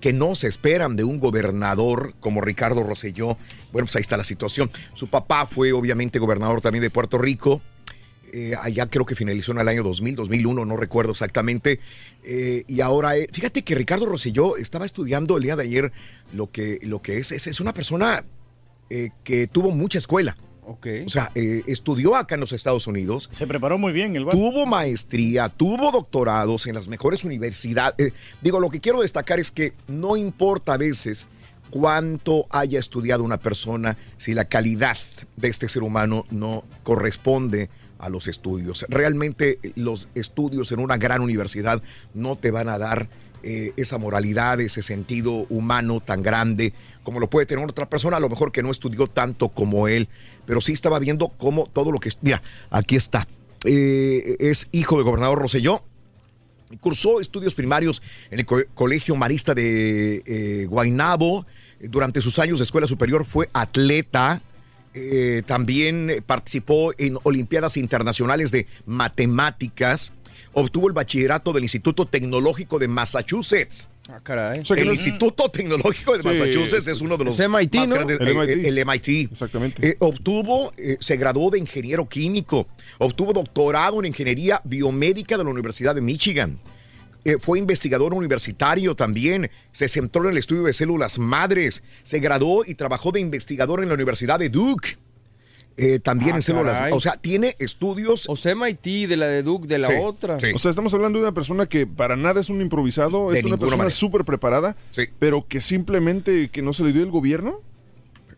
que no se esperan de un gobernador como Ricardo Rosselló. Bueno, pues ahí está la situación. Su papá fue obviamente gobernador también de Puerto Rico. Eh, allá creo que finalizó en el año 2000, 2001, no recuerdo exactamente. Eh, y ahora, fíjate que Ricardo Rosselló estaba estudiando el día de ayer lo que, lo es, es, una persona que tuvo mucha escuela. Ok. O sea, eh, estudió acá en los Estados Unidos. Se preparó muy bien el vato. Tuvo maestría, tuvo doctorados en las mejores universidades. Eh, digo, lo que quiero destacar es que no importa a veces cuánto haya estudiado una persona si la calidad de este ser humano no corresponde a los estudios. Realmente los estudios en una gran universidad no te van a dar eh, esa moralidad, ese sentido humano tan grande como lo puede tener otra persona, a lo mejor que no estudió tanto como él, pero sí estaba viendo cómo todo lo que... Mira, aquí está. Eh, es hijo del gobernador Roselló, Cursó estudios primarios en el co- Colegio Marista de eh, Guaynabo. Durante sus años de escuela superior fue atleta. También participó en Olimpiadas Internacionales de Matemáticas. Obtuvo el bachillerato del Instituto Tecnológico de Massachusetts. Ah, caray. el Instituto Tecnológico de Sí. Massachusetts es uno de los Es MIT, más ¿no? grandes. El eh, MIT. el MIT. Exactamente. Eh, obtuvo, eh, se graduó de ingeniero químico, obtuvo doctorado en ingeniería biomédica de la Universidad de Michigan. Eh, fue investigador universitario también, se centró en el estudio de células madres, se graduó y trabajó de investigador en la Universidad de Duke. Eh, también Ah, en células, caray. o sea, tiene estudios. O sea, MIT, de la de Duke, de la Sí, otra. sí. O sea, estamos hablando de una persona que para nada es un improvisado, De es una persona súper preparada, Sí. pero que simplemente que no se le dio el gobierno.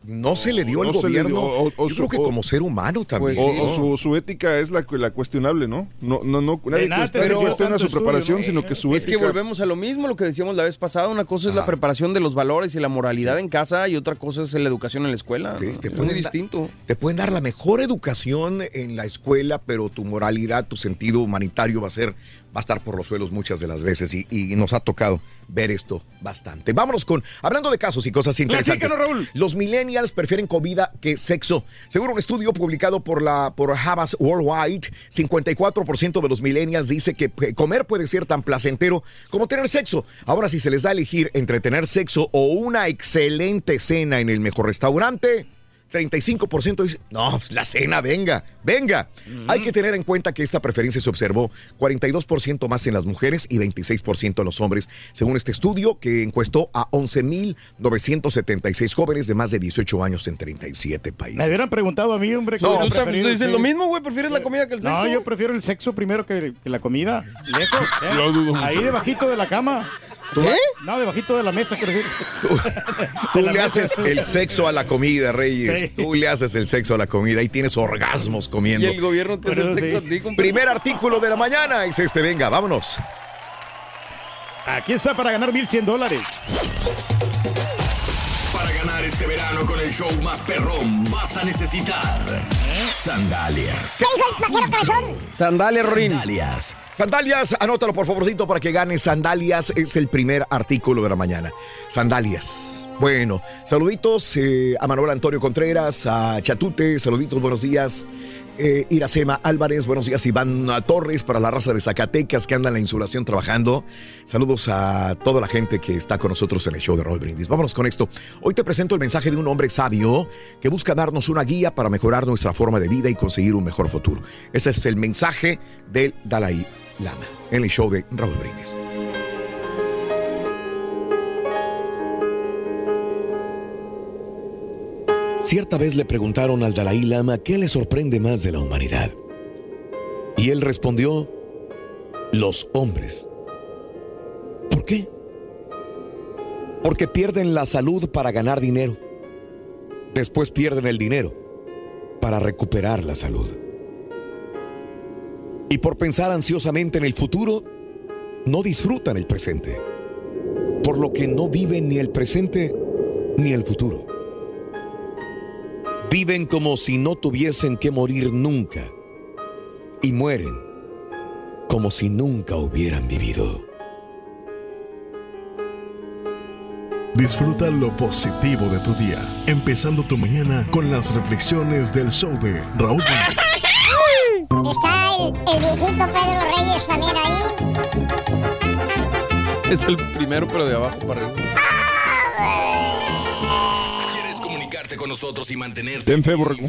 No se le dio no le gobierno. dio, o- o Yo su- creo que o- como ser humano también. Pues o sí, o ¿no? su, su ética es la, la cuestionable, ¿no? No, no, no. Nadie nada cuestiona, tanto su estudio, preparación, ¿no? sino que su Es que ética. volvemos a lo mismo, lo que decíamos la vez pasada. Una cosa es la preparación de los valores y la moralidad en casa y otra cosa es la educación en la escuela. Sí, ¿no? te es muy distinto. Te pueden dar la mejor educación en la escuela, pero tu moralidad, tu sentido humanitario va a ser, va a estar por los suelos muchas de las veces y, y nos ha tocado ver esto bastante. Vámonos con, hablando de casos y cosas interesantes. Platícanos, Raúl. Los millennials prefieren comida que sexo. Según un estudio publicado por la por Havas Worldwide, 54% de los millennials dice que eh, comer puede ser tan placentero como tener sexo. Ahora, si se les da a elegir entre tener sexo o una excelente cena en el mejor restaurante, 35% dice, no, pues, la cena, venga, venga. Hay que tener en cuenta que esta preferencia se observó 42% más en las mujeres y 26% en los hombres, según este estudio que encuestó a 11.976 jóvenes de más de 18 años en 37 países. Me hubieran preguntado a mí, hombre. No, ¿qué tú tú dices lo mismo, güey. ¿Prefieres la comida que el sexo? No, yo prefiero el sexo primero que, que la comida. Lejos. ¿eh? Lo dudo mucho. Ahí debajito de la cama. ¿Eh? No, debajito de la mesa. que refieres? <laughs> Tú la le mesa. haces el sexo a la comida, Reyes. Sí. Tú le haces el sexo a la comida y tienes orgasmos Y comiendo. el gobierno te hace el sexo sí. a ti. Primer artículo de la mañana es este. Venga, vámonos. Aquí está para ganar 1100 dólares. Para ganar este verano con el show más perrón vas a necesitar sandalias. ¿Qué dijo el vaquero cabezón? Sandalia, Rorín. Sandalias. Sandalias, anótalo por favorcito para que ganes sandalias. Es el primer artículo de la mañana. Sandalias. Bueno, saluditos eh, a Manuel Antonio Contreras, a Chatute, saluditos, buenos días. Eh, Iracema Álvarez, buenos días. Iván Torres para la raza de Zacatecas que anda en la insulación trabajando. Saludos a toda la gente que está con nosotros en el show de Roll Brindis. Vámonos con esto. Hoy te presento el mensaje de un hombre sabio que busca darnos una guía para mejorar nuestra forma de vida y conseguir un mejor futuro. Ese es el mensaje del Dalai Lama en el show de Raúl Brindis. Cierta vez le preguntaron al Dalai Lama qué le sorprende más de la humanidad. Y él respondió, los hombres. ¿Por qué? Porque pierden la salud para ganar dinero. Después pierden el dinero para recuperar la salud. Y por pensar ansiosamente en el futuro, no disfrutan el presente. Por lo que no viven ni el presente ni el futuro. Viven como si no tuviesen que morir nunca y mueren como si nunca hubieran vivido. Disfruta lo positivo de tu día, empezando tu mañana con las reflexiones del show de Raúl. <laughs> Está el, el viejito Pedro Reyes también ahí. Es el primero, pero de abajo para arriba. Nosotros y mantenerte Ten fe, borrego.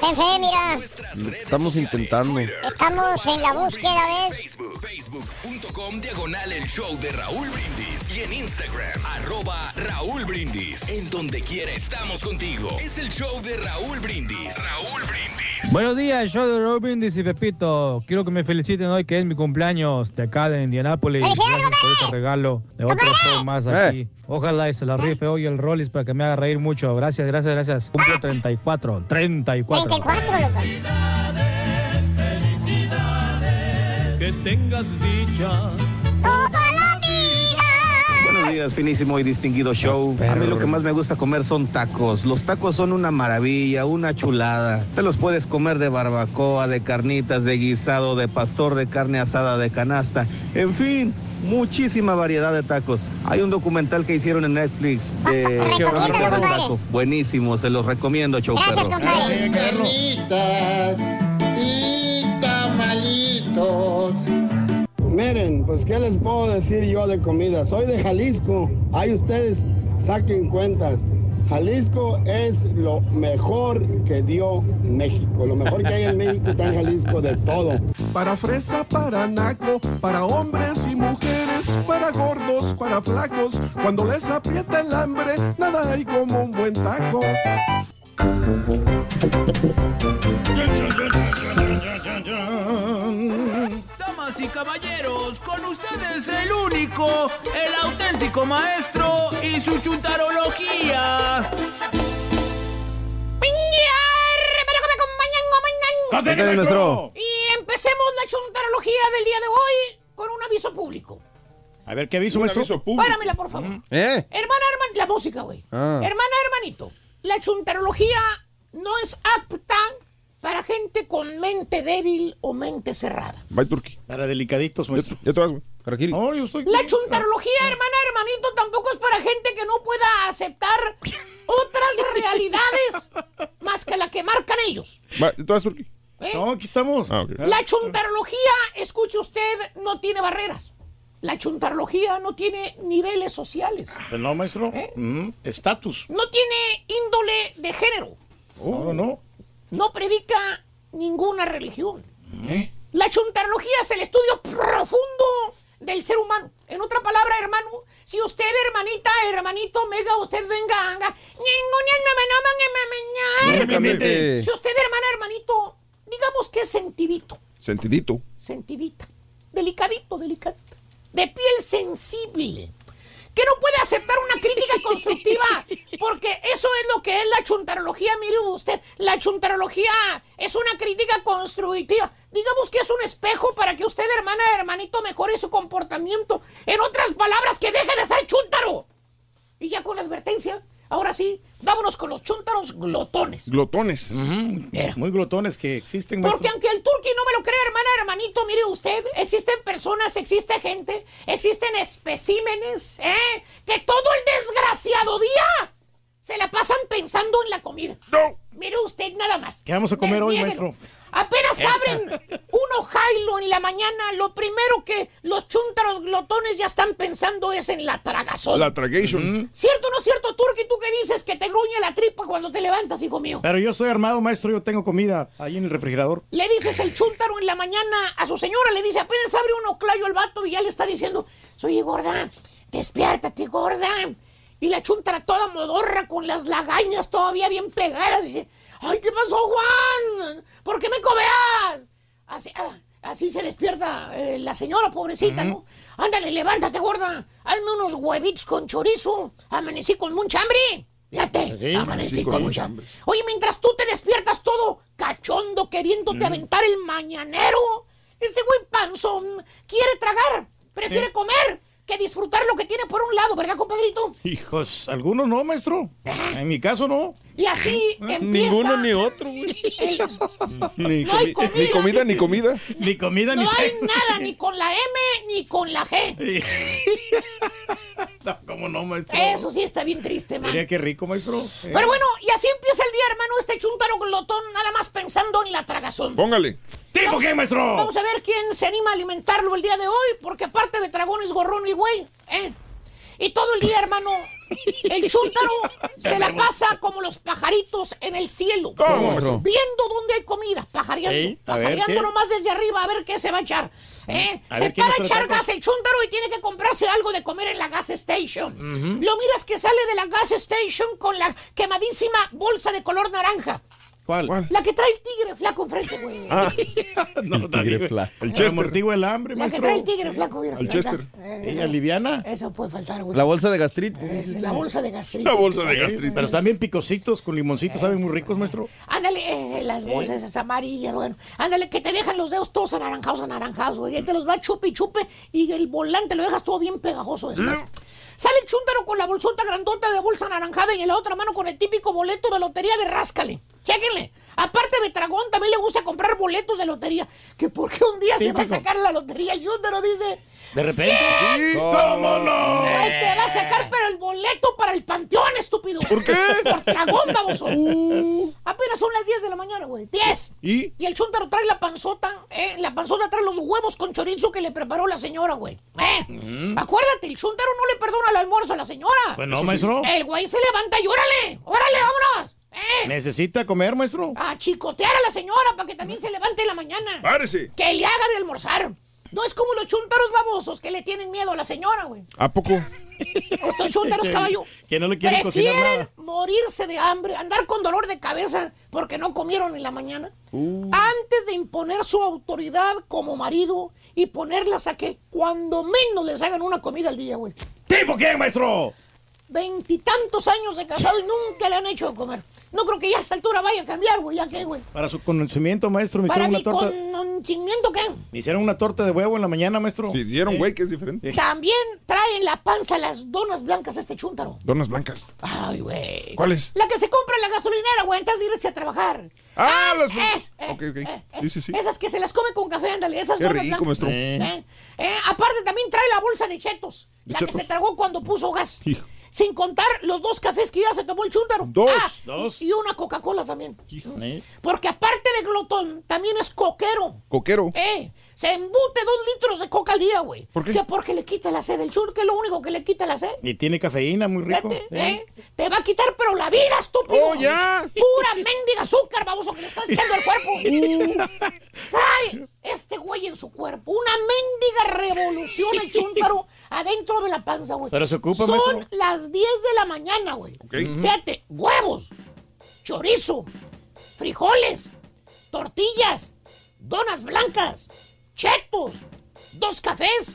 Ten fe, mira. Estamos intentando. Estamos en la búsqueda, ¿ves? Facebook.com diagonal el show de Raúl Brindis y en Instagram arroba Raúl Brindis. En donde quiera estamos contigo. Es el show de Raúl Brindis. Raúl Brindis. Buenos días, show de Raúl Brindis y Pepito. Quiero que me feliciten hoy que es mi cumpleaños de acá de Indianápolis. Gracias por este regalo de otro show más aquí. Ojalá y se la rife hoy el Rollis para que me haga reír mucho. Gracias, gracias, gracias. Cumplo 34, 34. 34, loco. Que tengas dicha. Buenos días, finísimo y distinguido show. A mí lo que más me gusta comer son tacos. Los tacos son una maravilla, una chulada. Te los puedes comer de barbacoa, de carnitas, de guisado, de pastor, de carne asada, de canasta. En fin, muchísima variedad de tacos. Hay un documental que hicieron en Netflix de Recomiéndalo, de taco. Buenísimo, se los recomiendo, show Gracias, perro. compadre. Carnitas y tamalitos. Miren, pues qué les puedo decir yo de comida. Soy de Jalisco. Ahí ustedes saquen cuentas. Jalisco es lo mejor que dio México. Lo mejor que hay en México está en Jalisco de todo. Para fresa, para naco, para hombres y mujeres, para gordos, para flacos. Cuando les aprieta el hambre, nada hay como un buen taco. Damas y caballeros, con ustedes el único, el auténtico maestro y su chuntarología. Ándale, maestro. Y empecemos la chuntarología del día de hoy con un aviso público. A ver, ¿qué aviso, Un maestro? aviso público. Páramela, por favor. ¿Eh? Hermana, hermana, la música, güey. Ah. Hermana, hermanito, la chuntarología no es apta para gente con mente débil o mente cerrada. Bye, Turkey. Para delicaditos, maestro. ya te vas, güey. No, yo estoy. La chuntarología, hermana, hermanito, tampoco es para gente que no pueda aceptar otras <laughs> realidades más que la que marcan ellos. Va, ya te vas, Turkey. ¿eh? No, aquí estamos. Ah. La chuntarología, escuche usted, no tiene barreras. La chuntarología no tiene niveles sociales. Pues no, maestro. Mm, Estatus. No tiene índole de género. No, no, no. No predica ninguna religión. La chuntarología es el estudio profundo del ser humano. En otra palabra, hermano, si usted, hermanita, hermanito, mega, usted venga, anga, Únicamente. si usted, hermana, hermanito, digamos que es sentidito, Sentidito. sentidita, delicadito, delicadita, de piel sensible, que no puede aceptar una crítica constructiva, porque eso es lo que es la chuntarología, mire usted, la chuntarología es una crítica constructiva, digamos que es un espejo para que usted, hermana, hermanito, mejore su comportamiento, en otras palabras, que deje de ser chuntaro. Y ya con la advertencia, ahora sí, vámonos con los chuntaros glotones. Glotones. Eh, Muy glotones que existen, Porque maestro. aunque el turqui no me lo cree, hermana, hermanito, mire usted, existen personas, existe gente, existen especímenes, ¿eh? Que todo el desgraciado día pasan pensando en la comida. No. Mire usted nada más. ¿Qué vamos a comer hoy, maestro? Apenas abren uno Jailo en la mañana, lo primero que los chúntaros glotones ya están pensando es en la tragazón. La tragation. ¿Cierto o no cierto, Turki? ¿Tú qué dices que te gruñe la tripa cuando te levantas, hijo mío? Pero yo soy armado, maestro, yo tengo comida ahí en el refrigerador. Le dices el chúntaro en la mañana a su señora, le dice, apenas abre un oclayo el vato y ya le está diciendo, oye, gorda, despiértate, gorda. Y la chúntara toda modorra con las lagañas todavía bien pegadas, dice, ay, ¿qué pasó, Juan? ¿Por qué me cobeas? Así, ah, así se despierta eh, la señora, pobrecita, ¿no? Ándale, levántate, gorda. Hazme unos huevitos con chorizo. Amanecí con mucha hambre. Fíjate, Sí, amanecí con, mucha hambre. Oye, mientras tú te despiertas todo cachondo, queriéndote aventar el mañanero, este güey panzón quiere tragar, prefiere comer que disfrutar lo que tiene por un lado, ¿verdad, compadrito? Hijos, algunos no, maestro. En mi caso no. Y así empieza Ninguno ni otro, güey. <laughs> el- Ni, No hay comi- ni comida, ni comida. Ni comida No hay nada ni con la M ni con la G. <laughs> ¿Cómo no, maestro? Eso sí está bien triste, man. Mira qué rico, maestro. Eh. Pero bueno, y así empieza el día, hermano, este chuntaro glotón, nada más pensando en la tragazón. Póngale. ¿Tipo qué, maestro? Vamos a ver quién se anima a alimentarlo el día de hoy, porque aparte de dragón es gorrón el güey, ¿eh? Y todo el día, hermano, el chúntaro se la pasa como los pajaritos en el cielo. ¿Cómo? Viendo dónde hay comida, pajareando. Ver, pajareando nomás desde arriba a ver qué se va a echar. ¿eh? A Se ver, ¿quién para a echar gas el chúntaro y tiene que comprarse algo de comer en la gas station. Lo miras que sale de la gas station con la quemadísima bolsa de color naranja. ¿Cuál? La que trae el tigre flaco enfrente, güey. Ah, <laughs> <laughs> no, está bien. flaco. El Chester. amortigua el hambre, La que trae el tigre flaco, mira. Está. Chester. Eh, Ella liviana. Eso puede faltar, güey. La bolsa de gastritis. Es la bolsa de gastritis. La bolsa de gastritis. Pero están bien picositos, con limoncitos, saben muy ricos, maestro. Ándale, eh, las bolsas esas amarillas, bueno. Ándale, que te dejan los dedos todos anaranjados, anaranjados, güey. Y te los va chupe y chupe y el volante lo dejas todo bien pegajoso después. Sale el con la bolsota grandota de bolsa anaranjada y en la otra mano con el típico boleto de lotería de Ráscale. Chéquenle. Aparte de Tragón, también le gusta comprar boletos de lotería. Que porque un día se va a sacar la lotería, el chúntaro dice... De repente. Sí. ¿Cómo no? Ay, te va a sacar, pero el boleto para el panteón, estúpido. ¿Por qué? <laughs> Por tragón, baboso. <laughs> Apenas son las 10 de la mañana, güey. 10. ¿Y? Y el chúntaro trae la panzota, ¿eh? La panzota trae los huevos con chorizo que le preparó la señora, güey. ¿Eh? Acuérdate, el chúntaro no le perdona el almuerzo a la señora. Pues no, maestro. El güey se levanta y órale, órale, vámonos. ¿Eh? Necesita comer, maestro. A chicotear a la señora para que también se levante en la mañana. Párese. Que le haga de almorzar. No es como los chúntaros babosos que le tienen miedo a la señora, güey. ¿A poco? Estos chúntaros, <laughs> caballo. Que no le quieren Prefieren nada. morirse de hambre, andar con dolor de cabeza porque no comieron en la mañana, antes de imponer su autoridad como marido y ponerlas a que cuando menos les hagan una comida al día, güey. ¿Tipo qué, maestro? Veintitantos años de casado y nunca le han hecho de comer. No creo que ya a esta altura vaya a cambiar, güey. ¿Ya qué, güey? Para su conocimiento, maestro, me Para hicieron mi una torta. conocimiento, ¿qué? Me hicieron una torta de huevo en la mañana, maestro. Si dieron güey, que es diferente. También trae en la panza las donas blancas este chúntaro. Donas blancas. Ay, güey. ¿Cuáles? La que se compra en la gasolinera, güey, antes de irse a trabajar. Ah, las. eh, eh, ok, ok. Sí, sí, sí. Esas que se las come con café, ándale, esas Qué donas rico, blancas. maestro. Eh, eh, aparte también trae la bolsa de chetos, ¿De la que se tragó cuando puso gas. Hijo. Sin contar los dos cafés que ya se tomó el chúntaro. Dos. Ah, Dos. Y una Coca-Cola también. Porque aparte de glotón, también es coquero. Coquero. Eh, se embute dos litros de coca al día, güey. ¿Por qué? Que porque le quita la sed del chur, que es lo único que le quita la sed. Y tiene cafeína muy rico. Vete, ¿eh? ¿eh? Te va a quitar, pero la vida, estúpido. ¡Oh, ya! Pura mendiga azúcar, baboso, que le estás echando al cuerpo. <laughs> Trae este güey en su cuerpo. Una mendiga revolución el chúntaro adentro de la panza, güey. Pero se ocupa, Son maestro. las 10 de la mañana, güey. Ok. Fíjate, huevos, chorizo, frijoles, tortillas, donas blancas, chetos, dos cafés.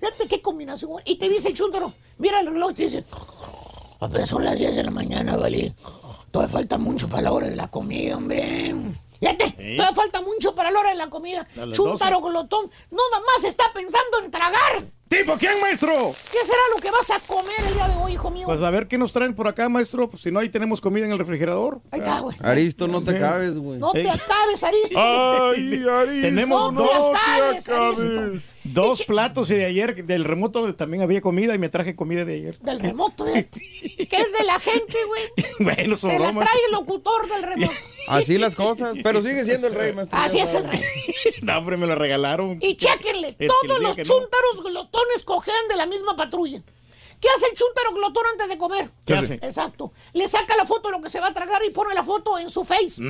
Fíjate qué combinación. Y te dice el mira el reloj y te dice, apenas son las 10 de la mañana, vale. Todavía falta mucho para la hora de la comida, hombre. Fíjate, todavía falta mucho para la hora de la comida. Chúntaro glotón, no nada más está pensando en tragar. ¿Tipo quién, maestro? ¿Qué será lo que vas a comer el día de hoy, hijo mío? Pues a ver qué nos traen por acá, maestro. Pues si no, ahí tenemos comida en el refrigerador. Ahí está, güey. Aristo, no te cabes, güey. No te acabes, Aristo. Ay, <laughs> Aristo. Tenemos no dos, te acabes, Aristo. dos platos y de ayer del remoto también había comida y me traje comida de ayer. Del remoto, ¿eh? <laughs> Que es de la gente, güey. bueno, Se la sobró, maestro. trae el locutor del remoto. <laughs> Así las cosas, pero sigue siendo el rey, maestro. Así es el rey. No, hombre, me lo regalaron. Y chéquenle, todos los chúntaros glotones cojean de la misma patrulla. ¿Qué hace el chúntaro glotón antes de comer? ¿Qué hace? Exacto. Le saca la foto de lo que se va a tragar y pone la foto en su face.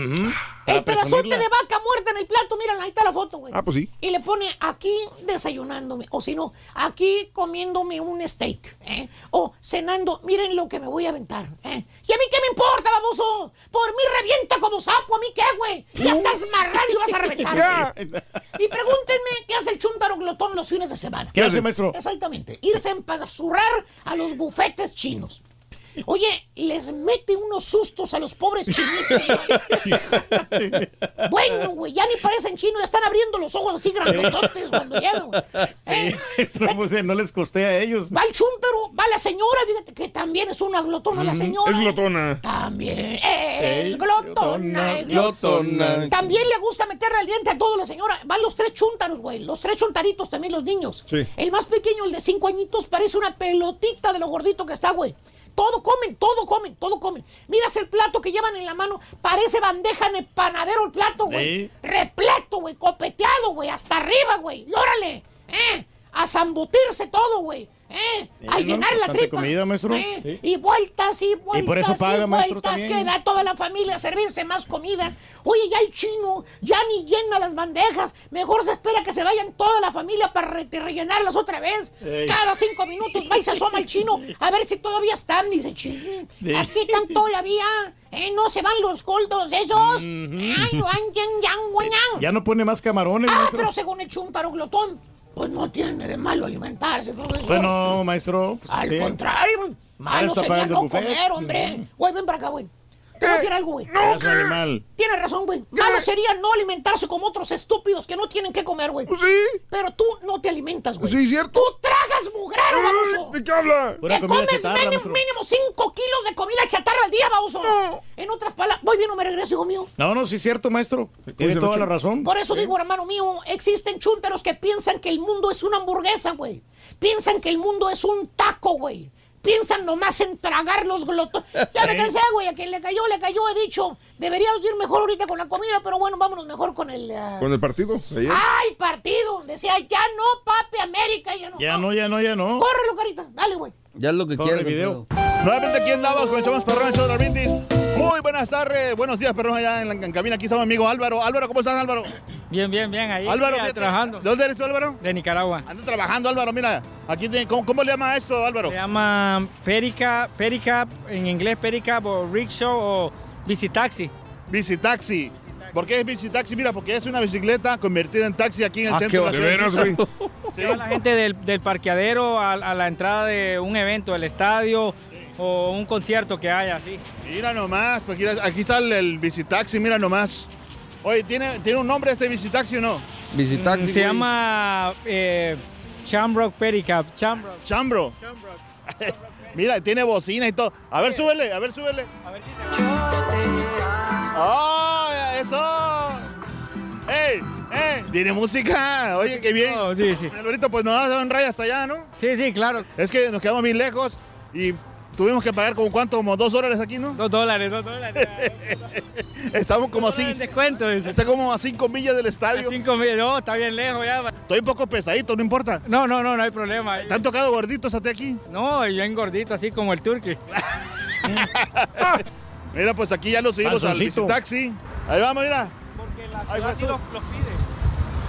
El pedazote de vaca muerta en el plato, mírala, ahí está la foto, güey. Ah, pues sí. Y le pone aquí desayunándome, o si no, aquí comiéndome un steak, ¿eh? O cenando, miren lo que me voy a aventar, ¿eh? ¿Y a mí qué me importa, baboso? Por mí revienta como sapo, ¿a mí qué, güey? Ya estás marrano y vas a reventar. <laughs> Y pregúntenme qué hace el chúntaro glotón los fines de semana. ¿Qué hace, maestro? Exactamente, irse a empazurrar a los bufetes chinos. Oye, les mete unos sustos a los pobres chinitos. <laughs> bueno, güey, ya ni parecen chinos, ya están abriendo los ojos así grandototes cuando llegan. güey. Sí, maestro, pues, eh, no les costé a ellos. Va el chúntaro, va la señora, fíjate que también es una glotona la señora. Es glotona. También es glotona. es glotona. También le gusta meterle al diente a todo la señora. Van los tres chúntaros, güey. Los tres chuntaritos también los niños. Sí. El más pequeño, el de cinco añitos, parece una pelotita de lo gordito que está, güey. Todo comen, todo comen, todo comen. Miras el plato que llevan en la mano, parece bandeja en el panadero el plato, güey. Sí. Repleto, güey, copeteado, güey, hasta arriba, güey. Y órale, ¿eh? A zambutirse todo, güey. ¿Eh? A llenar la tripa. comida, maestro. ¿eh? Sí. Y vueltas y vueltas. por eso paga, maestro, vueltas también. que da toda la familia a servirse más comida. Oye, ya el chino ya ni llena las bandejas. Mejor se espera que se vayan toda la familia para re- rellenarlas otra vez. Ey. Cada cinco minutos va y se asoma el chino a ver si todavía están. Dice, chino, aquí están todavía. ¿Eh? No se van los goldos esos. Ay, guan, yan, yan, guan, yan. Ya no pone más camarones, Ah, maestro. pero según el chúntaro glotón, pues no tiene de malo alimentarse, profesor. Bueno, maestro. pues, Al sí. contrario, Ahora malo sería no buffet. comer, hombre. Güey, ven para acá, güey. Te voy a decir algo, güey. Es un animal. Tienes razón, güey. Malo sería no alimentarse como otros estúpidos que no tienen que comer, güey. sí. Pero tú no te alimentas, güey. Sí, cierto. Tú tragas mugrero, baboso. ¿De qué habla? Pura Te comes chatarra, mínimo, mínimo 5 kilos de comida chatarra al día, baboso. En otras palabras, voy bien o me regreso, hijo mío. No, no, sí es cierto, maestro. Tiene dice toda la razón. Por eso digo, hermano mío, existen chúntaros que piensan que el mundo es una hamburguesa, güey. Piensan que el mundo es un taco, güey. Piensan nomás en tragar los glotones. Ya me cansé, güey. A quien le cayó, le cayó, he dicho. Deberíamos ir mejor ahorita con la comida, pero bueno, vámonos mejor con el... ah, Con el partido ayer. ¡Ay, partido! Decía, ya no, papi, América, ya no. Ya no, ya no, ya no. Córrelo, carita. Dale, güey. Ya es lo que Corre quiere. video. Nuevamente aquí andamos con el más perrón, el show de los brindis. Muy buenas tardes, buenos días, perrón, allá en la en cabina. Aquí está mi amigo Álvaro. Álvaro, ¿cómo estás, Álvaro? Bien, bien, bien, ahí. Álvaro, mira, trabajando. ¿De dónde eres tú, Álvaro? De Nicaragua. Ando trabajando, Álvaro, mira. Aquí te- ¿cómo, cómo le llama esto, Álvaro? Se llama Perica, Perica, en inglés Perica o rickshaw o bicitaxi. Bicitaxi. ¿Por qué es bicitaxi? Mira, porque es una bicicleta convertida en taxi aquí en el Ah, centro qué de la ciudad. ¿De veras, Lleva <laughs> la gente del, del parqueadero a, a la entrada de un evento, el estadio o un concierto que haya así. Mira nomás, pues aquí, aquí está el, el bicitaxi, mira nomás. Oye, ¿tiene, ¿tiene un nombre este bicitaxi o no? Visitaxi. Mm, Se llama eh, Chambrock Pedicab. Chambrock. Chambro. <laughs> Mira, tiene bocina y todo. A ver, súbele, a ver, súbele. ¡Oh, eso! ¡Ey! ¡Ey! ¿Tiene música? Oye, qué bien. sí, sí. Alvarito, pues nos vas a dar un rayo hasta allá, ¿no? Sí, sí, claro. Es que nos quedamos bien lejos y tuvimos que pagar como cuánto, como dos dólares aquí, ¿no? Dos dólares, dos dólares. <laughs> Estamos como así. descuento, dice. Está como a cinco millas del estadio. Cinco mil, no, está bien lejos ya. Estoy un poco pesadito, no importa. No, no, no, no hay problema. ¿Te han tocado gorditos hasta aquí? No, yo engordito, así como el turqui. <laughs> Mira, pues aquí ya nos subimos al taxi. Ahí vamos, mira. Ahí va, Así los, los pide.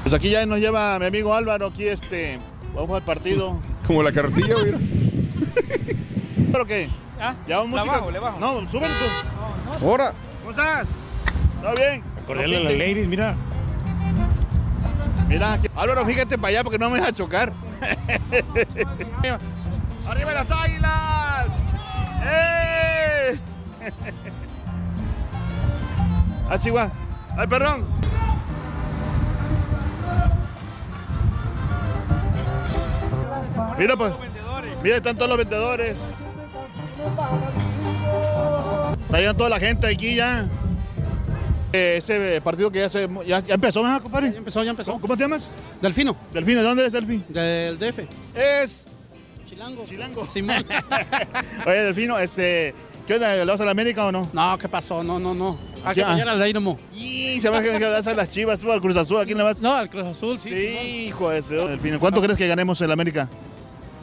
Pues aquí ya nos lleva mi amigo Álvaro, aquí este, vamos al partido. Como la cartilla, mira. <laughs> ¿Pero qué? ¿Ah? ¿Llevamos ¿Le música? bajo, le bajo? No, súbele tú. Ahora. ¿Cómo estás? ¿Todo bien? Correle a las ladies, mira. Mira, aquí- Álvaro, fíjate para allá porque no me vas a chocar. <laughs> ¡Arriba las águilas! ¡Eh! <laughs> ¡Ah, Chihuahua! ¡Ay, perdón! Mira pues. Mira, están todos los vendedores. Está llegando toda la gente aquí ya. Eh, ese partido que ya, se, ya, ya empezó, ¿verdad, compadre? Ya empezó, ya empezó. ¿Cómo, cómo te llamas? Delfino. Delfino, ¿de dónde eres, Delfín? Del DF. Es. Chilango. Chilango. Simón. <laughs> Oye, Delfino, este. ¿Qué onda? ¿Le vas a la América o no? No, ¿qué pasó? No, no, no. Hay que apoyar al Dynamo. Y se ve que le vas a las chivas, tú al Cruz Azul, ¿a quién le vas? No, al Cruz Azul, sí. Sí, hijo de ese. Delfino, ¿cuánto crees que ganemos en la América?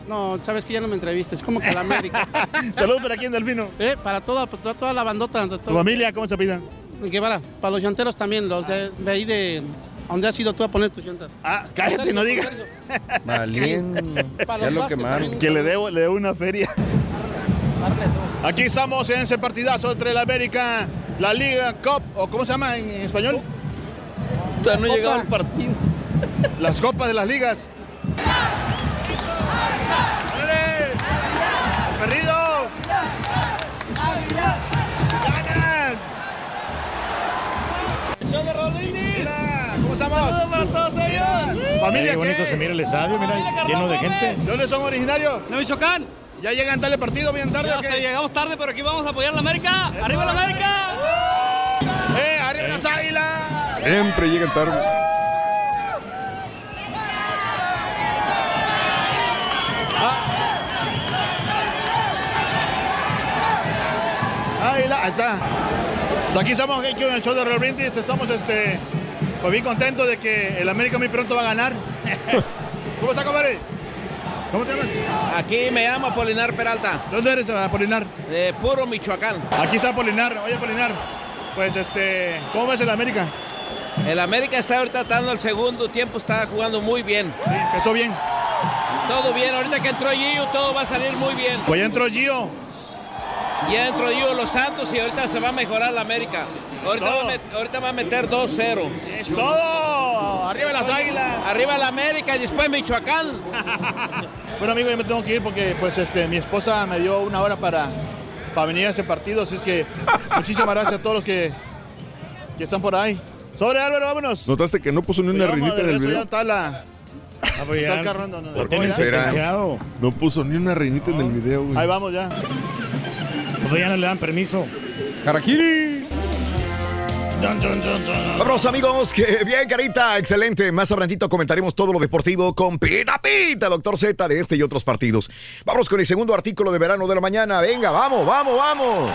No, sabes que ya no me entrevistes. ¿Cómo que la América? <laughs> Saludos para quién, Delfino. Eh, para toda, para toda la bandota. ¿Tu familia cómo se pida? Guevara, para los llanteros también, los de, de ahí de... ¿A dónde has ido tú a poner tus llantas? Ah, cállate, no digas. <laughs> Valiendo. Para Ya lo quemaron. Que le debo, le debo una feria. Aquí estamos en ese partidazo entre la América, la Liga Cup, o ¿cómo se llama en español? Todavía no ha llegado el partido. Las copas de las ligas. Familia, Qué bonito ¿qué? se mira el estadio, mira, lleno de gente. ¿De dónde son originarios? De Michoacán. ¿Ya llegan tal partido bien tarde Ya o qué? llegamos tarde, pero aquí vamos a apoyar a la América. ¡Arriba la América! ¡Eh, arriba las águilas! Siempre llegan tarde. Ahí, está. Aquí estamos aquí en el show de Real Brindis. Estamos este, pues bien contentos de que el América muy pronto va a ganar. <laughs> ¿Cómo está, compadre? ¿Cómo te llamas? Aquí me llamo Apolinar Peralta. ¿Dónde eres, Apolinar? De puro Michoacán. Aquí está Apolinar. Oye, Apolinar, pues este, ¿cómo ves el América? El América está ahorita dando el segundo tiempo, está jugando muy bien. Sí, empezó bien. Todo bien, ahorita que entró Gio, todo va a salir muy bien. Pues ya entró Gio. Ya entró Gio Los Santos y ahorita se va a mejorar la América. Ahorita, va a, met- ahorita va a meter 2-0. ¡Todo! ¡Arriba las águilas! Arriba la América y después Michoacán. <laughs> Bueno, amigo, yo me tengo que ir porque pues este, mi esposa me dio una hora para, para venir a ese partido. Así es que <laughs> muchísimas gracias a todos los que, que están por ahí. Sobre Álvaro, vámonos. ¿Notaste que no puso ni una vamos, rinita en el video? está la... pues está el carro. No puso ni una reinita en el video, güey. Ahí vamos ya. Pues ya no le dan permiso. Harakiri. Vámonos amigos, que bien carita, excelente. Más adelantito comentaremos todo lo deportivo con Pita Pita, doctor Z de este y otros partidos. Vámonos con el segundo artículo de verano de la mañana. Venga, vamos, vamos, vamos.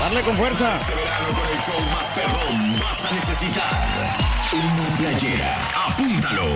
Darle con fuerza. Este verano con el show más perrón vas a necesitar una playera. Apúntalo.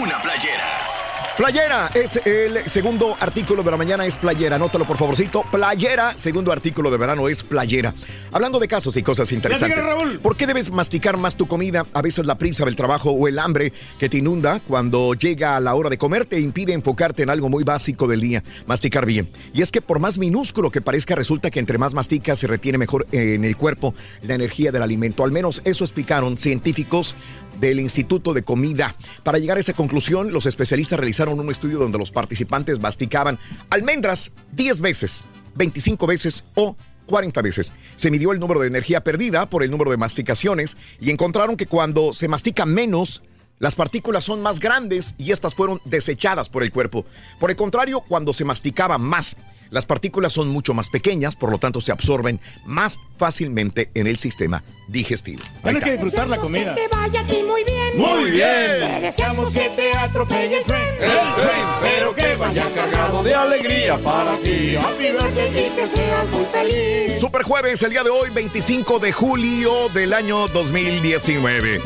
Una playera. Playera es el segundo artículo de la mañana, es playera. Anótalo por favorcito. Playera, segundo artículo de verano es playera. Hablando de casos y cosas interesantes. Raúl. ¿Por qué debes masticar más tu comida? A veces la prisa del trabajo o el hambre que te inunda cuando llega a la hora de comer te impide enfocarte en algo muy básico del día, masticar bien. Y es que por más minúsculo que parezca, resulta que entre más masticas se retiene mejor en el cuerpo la energía del alimento. Al menos eso explicaron científicos del Instituto de Comida. Para llegar a esa conclusión, los especialistas realizaron un estudio donde los participantes masticaban almendras 10 veces, 25 veces o 40 veces. Se midió el número de energía perdida por el número de masticaciones y encontraron que cuando se mastica menos, las partículas son más grandes y estas fueron desechadas por el cuerpo. Por el contrario, cuando se masticaba más, las partículas son mucho más pequeñas, por lo tanto se absorben más fácilmente en el sistema digestivo. Tienes que disfrutar la comida. Que vaya aquí muy bien. Muy bien. Te deseamos que te atropelle el tren. El tren, pero que vaya cargado de alegría para ti. Happy birthday y que seas muy feliz. Super jueves, el día de hoy, 25 de julio del año 2019.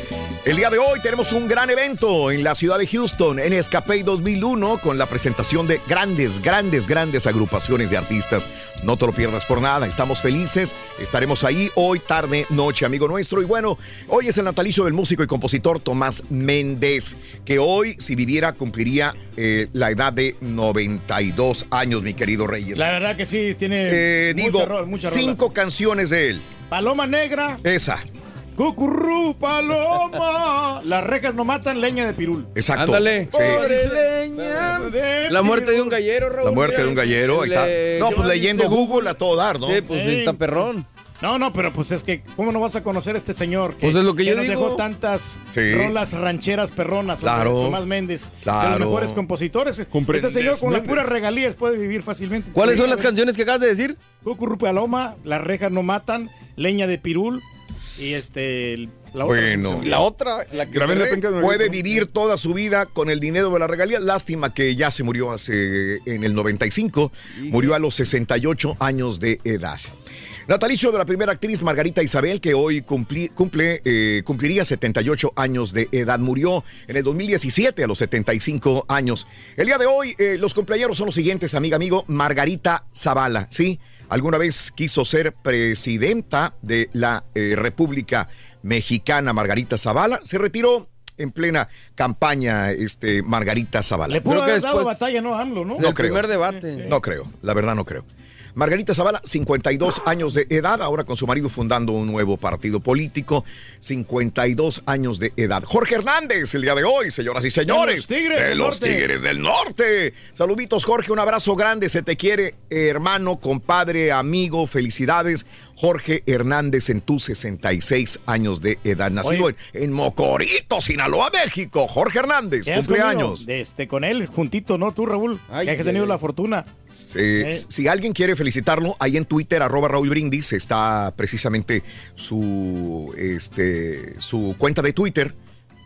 El día de hoy tenemos un gran evento en la ciudad de Houston, en Escape 2001, con la presentación de grandes, grandes, grandes agrupaciones de artistas. No te lo pierdas por nada, estamos felices, estaremos ahí hoy, tarde, noche, amigo nuestro. Y bueno, hoy es el natalicio del músico y compositor Tomás Méndez, que hoy, si viviera, cumpliría eh, la edad de 92 años, mi querido Reyes. La verdad que sí, tiene Eh, digo, cinco rolas. canciones de él. Paloma negra, Esa. cucurrú, paloma. Las rejas no matan leña de pirul. Exacto. Ándale. Sí. Leña de La muerte de un gallero, Raúl. La muerte de un gallero, ahí está. No, ¿qué pues leyendo Google a todo dar, ¿no? Sí, pues Ey. está perrón. No, no, pero pues es que, ¿cómo no vas a conocer a este señor? Que, Pues es lo que yo nos digo. dejó tantas Sí. rolas rancheras perronas. Claro. Tomás Méndez, de Claro. los mejores compositores. Comprendes, Ese señor con las puras regalías puede vivir fácilmente. ¿Cuáles son las canciones que acabas de decir? Cucurrupe Paloma, Las rejas no matan, Leña de Pirul y este... el- La otra Bueno. La otra, la que Grabé la penca de Puede vivir toda su vida con el dinero de la regalía. Lástima que ya se murió hace en el 95. Murió a los 68 años de edad. Natalicio de la primera actriz Margarita Isabel, que hoy cumpli- cumple, eh, cumpliría 78 años de edad. Murió en el 2017 a los 75 años. El día de hoy, eh, los cumpleaños son los siguientes, amiga, amigo. Margarita Zavala, ¿sí? Alguna vez quiso ser presidenta de la eh, República Mexicana, Margarita Zavala. Se retiró en plena campaña, este, Margarita Zavala. Le pudo Creo que haber dado batalla, ¿no? AMLO, ¿no? No el creo. primer debate. No creo, la verdad no creo. Margarita Zavala, 52 años de edad, ahora con su marido fundando un nuevo partido político, 52 años de edad. Jorge Hernández, el día de hoy, señoras y señores. De los Tigres de del los Norte. Tigres del Norte. Saluditos, Jorge, un abrazo grande, se te quiere, hermano, compadre, amigo, felicidades. Jorge Hernández en tus 66 años de edad, nacido en, Oye. en Mocorito, Sinaloa, México. Jorge Hernández, ¿Te has comido cumpleaños. este, con él, juntito, ¿no? Tú, Raúl, Ay, que has tenido la fortuna. Sí, Eh. Si alguien quiere felicitarlo, ahí en Twitter, arroba Raúl Brindis, está precisamente su, este, su cuenta de Twitter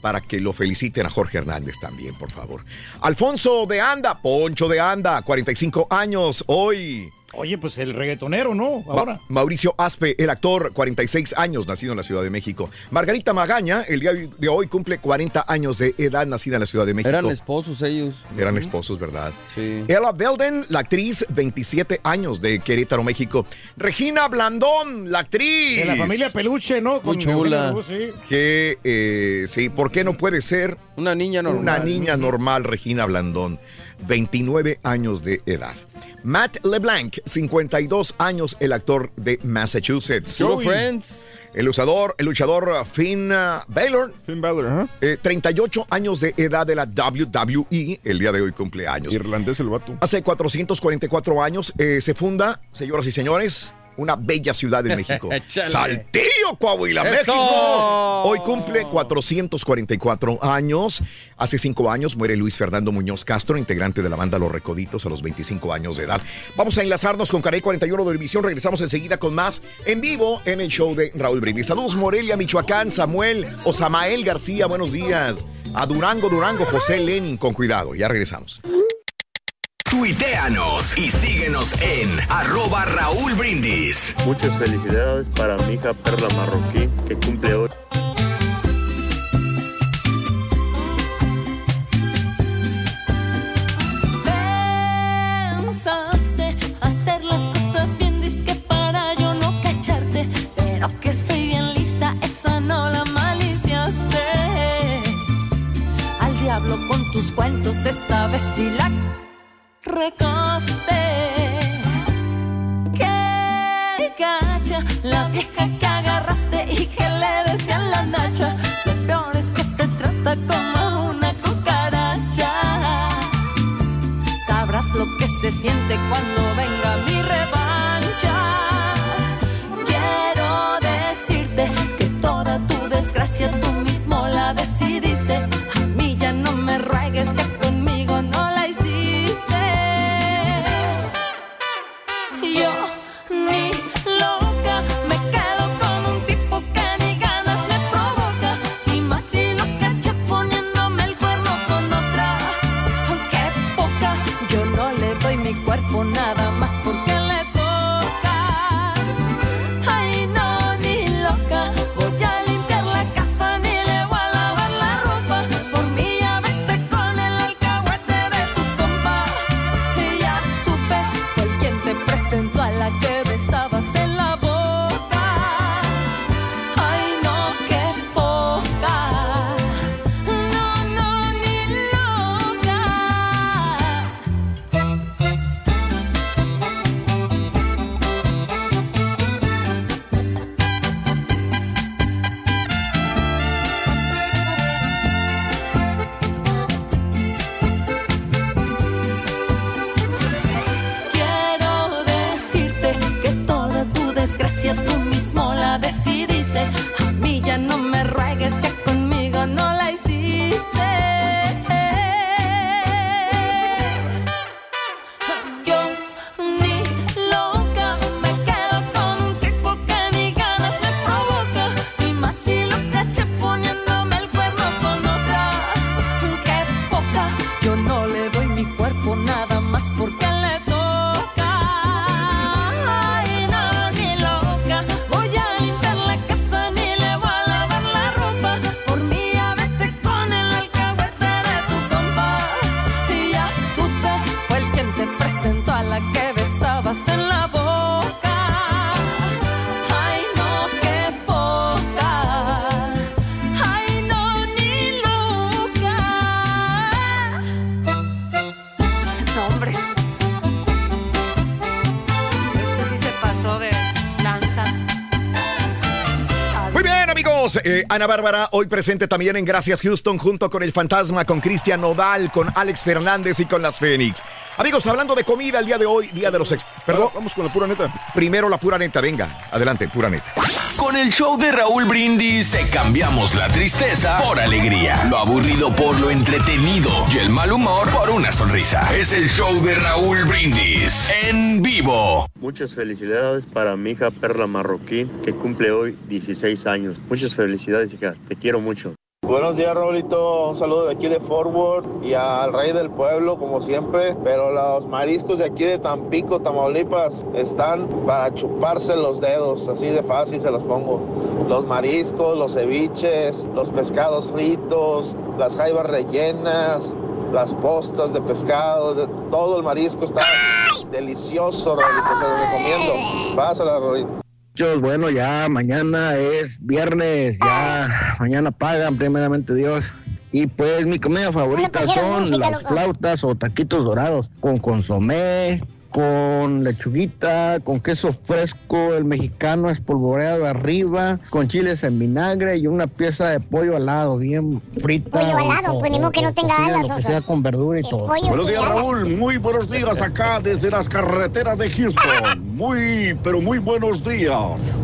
para que lo feliciten a Jorge Hernández también, por favor. Alfonso de Anda, Poncho de Anda, 45 años, hoy. Oye, pues el reggaetonero, ¿no? Ahora. Ma- Mauricio Aspe, el actor, 46 años, nacido en la Ciudad de México. Margarita Magaña, el día de hoy cumple 40 años de edad, nacida en la Ciudad de México. Eran esposos ellos. Eran esposos, ¿verdad? Sí. Ella Belden, la actriz, 27 años de Querétaro, México. Regina Blandón, la actriz. De la familia Peluche, ¿no? Muy chula. Sí. Que, eh, sí, ¿por qué no puede ser Una niña normal. una niña normal, Regina Blandón? 29 años de edad. Matt LeBlanc, 52 años, el actor de Massachusetts. Friends. El luchador, el luchador Finn uh, Balor, Finn Balor, ajá. eh, 38 años de edad de la WWE, el día de hoy cumpleaños. Irlandés el vato. Hace 444 años eh, se funda, señoras y señores, una bella ciudad de México. <laughs> Saltillo, Coahuila, ¡Eso! México. Hoy cumple 444 años. Hace cinco años muere Luis Fernando Muñoz Castro, integrante de la banda Los Recoditos a los 25 años de edad. Vamos a enlazarnos con Canal 41 de Televisión. Regresamos enseguida con más en vivo en el show de Raúl Brindis. Saludos Morelia, Michoacán, Samuel o Samael García, buenos días. A Durango, Durango, José Lenin, con cuidado. Ya regresamos. Tuiteanos y síguenos en arroba Raúl Brindis. Muchas felicidades para mi hija Perla Marroquí, que cumple hoy. Pensaste hacer las cosas bien, disque para yo no cacharte. Pero que soy bien lista, esa no la maliciaste. Al diablo con tus cuentos, esta vez sí la recoste. Qué gacha, la vieja que agarraste y que le decían la nacha. Lo peor es que te trata como una cucaracha. Sabrás lo que se siente cuando Vámonos, eh, Ana Bárbara, hoy presente también en Gracias Houston, junto con el Fantasma, con Cristian Nodal, con Alex Fernández y con las Fénix. Amigos, hablando de comida el día de hoy, día de los ex... Perdón. Vamos con la pura neta. Primero la pura neta, venga, adelante, pura neta. Con el show de Raúl Brindis te cambiamos la tristeza por alegría, lo aburrido por lo entretenido y el mal humor por una sonrisa. Es el show de Raúl Brindis en vivo. Muchas felicidades para mi hija Perla Marroquín, que cumple hoy 16 años. Muchas felicidades, hija. Te quiero mucho. Buenos días, Raulito. Un saludo de aquí de Forward y al rey del pueblo, como siempre. Pero los mariscos de aquí de Tampico, Tamaulipas, están para chuparse los dedos. Así de fácil se los pongo. Los mariscos, los ceviches, los pescados fritos, las jaivas rellenas, las postas de pescado, todo el marisco está delicioso, Raulito. Se lo recomiendo. Pásala, Raulito. Muchachos, bueno, ya mañana es viernes, ya mañana pagan, primeramente Dios. Y pues mi comida favorita pusieron son música, las loco. flautas o taquitos dorados con consomé, con lechuguita, con queso fresco, el mexicano espolvoreado arriba, con chiles en vinagre y una pieza de pollo al lado, bien frita. Pollo al lado, o- pues, ni modo que no o tenga alas, oso. sea con verdura y todo. Buenos días. Raúl. Muy buenos días acá desde las carreteras de Houston. Muy, pero muy buenos días.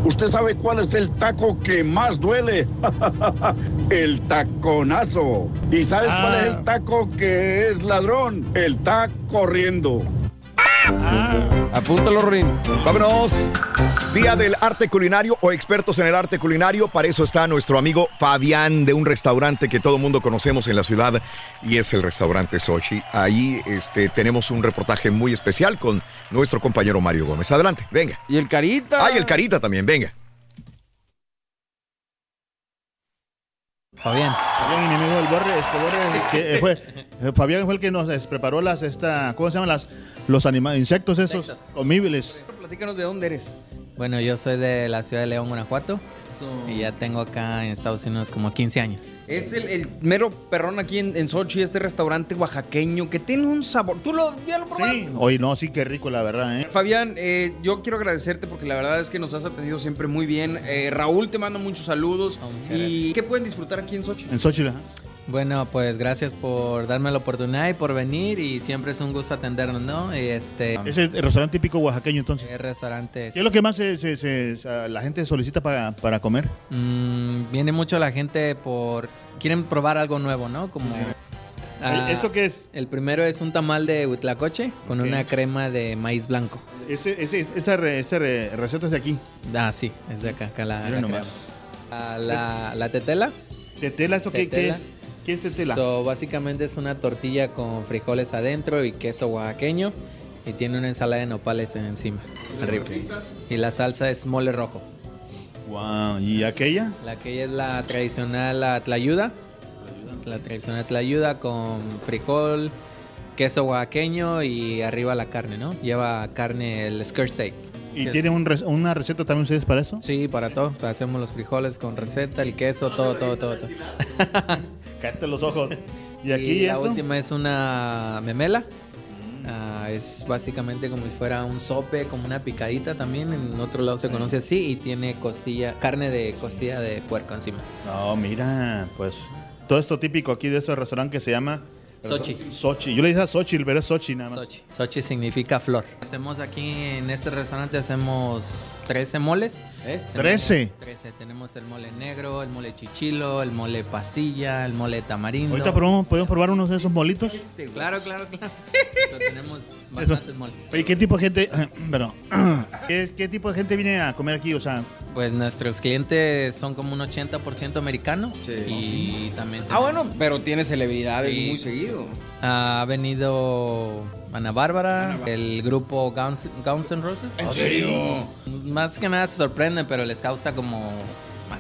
¿Usted sabe cuál es el taco que más duele? <laughs> el taconazo. ¿Y sabes cuál es el taco que es ladrón? El taco corriendo. Apúntalo, Rin. Vámonos. Día del arte culinario o expertos en el arte culinario. Para eso está nuestro amigo Fabián de un restaurante que todo mundo conocemos en la ciudad y es el restaurante Sochi. Ahí este, tenemos un reportaje muy especial con nuestro compañero Mario Gómez. Adelante, venga. Y el Carita. Ah, y el Carita también, venga. Fabián. Fabián mi amigo el Borre, este Borre, que, eh, fue, Fabián fue el que nos eh, preparó las, esta, ¿cómo se llaman las, los anima- insectos esos comibles? Platícanos de dónde eres. Bueno, yo soy de la ciudad de León, Guanajuato. Y ya tengo acá en Estados Unidos como 15 años. Es el, el mero perrón aquí en, en Sochi, este restaurante oaxaqueño que tiene un sabor. ¿Tú lo, ya lo probaste? Oye, no, sí, qué rico, la verdad, ¿eh? Fabián, eh, yo quiero agradecerte porque la verdad es que nos has atendido siempre muy bien. Eh, Raúl te manda muchos saludos. ¿Y qué pueden disfrutar aquí en Sochi? En Xochitl, ajá. Bueno, pues gracias por darme la oportunidad y por venir. Y siempre es un gusto atendernos, ¿no? Este. Es el, restaurante típico oaxaqueño, entonces. El restaurante. ¿Qué es lo que más se- se- la gente solicita para, para comer? Mm, viene mucho la gente por. Quieren probar algo nuevo, ¿no? Como. ah, ¿Esto qué es? El primero es un tamal de huitlacoche con una crema de maíz blanco. Ese, ese, esa re- esa re- receta es de aquí. Ah, sí, es de acá, acá la, la crema. Ah, la, la tetela. ¿Tetela? ¿Esto qué, qué Tetela. es? ¿Qué es tetela? So, básicamente es una tortilla con frijoles adentro y queso oaxaqueño. Y tiene una ensalada de nopales encima, arriba. Y la salsa es mole rojo. Wow, ¿y aquella? La que es la tradicional la tlayuda. La tradicional tlayuda con frijol, queso oaxaqueño y arriba la carne, ¿no? Lleva carne, el skirt steak. ¿Y tienen un una receta también ustedes para eso? Sí, para todo. O sea, hacemos los frijoles con receta, el queso, todo, todo, todo. todo. <laughs> Cállate los ojos. ¿Y aquí la eso? Mm. última es una memela. Ah, es básicamente como si fuera un sope, como una picadita también. En otro lado se conoce así y tiene costilla, carne de costilla de puerco encima. No, mira, pues todo esto típico aquí de ese restaurante que se llama Sochi. Sochi. Yo le dije a Sochi, pero es Sochi nada más. Sochi. Sochi significa flor. Hacemos aquí en este restaurante hacemos 13 moles. ¿Es? ¿Trece? 13. Tenemos el mole negro, el mole chichilo, el mole pasilla, el mole tamarindo. Ahorita probamos- podemos probar unos de esos molitos. Claro, claro, claro. <laughs> Pero tenemos bastantes moles. Oye, ¿qué tipo de gente, <clears throat> pero, <clears throat> ¿qué, qué tipo de gente viene a comer aquí? O sea, Pues nuestros clientes son como un 80% americanos y también... Ah, bueno, pero tiene celebridades Sí. muy seguido. Ha venido Ana Bárbara, el grupo Guns, Guns N' Roses. ¿En serio? Más que nada se sorprenden, pero les causa como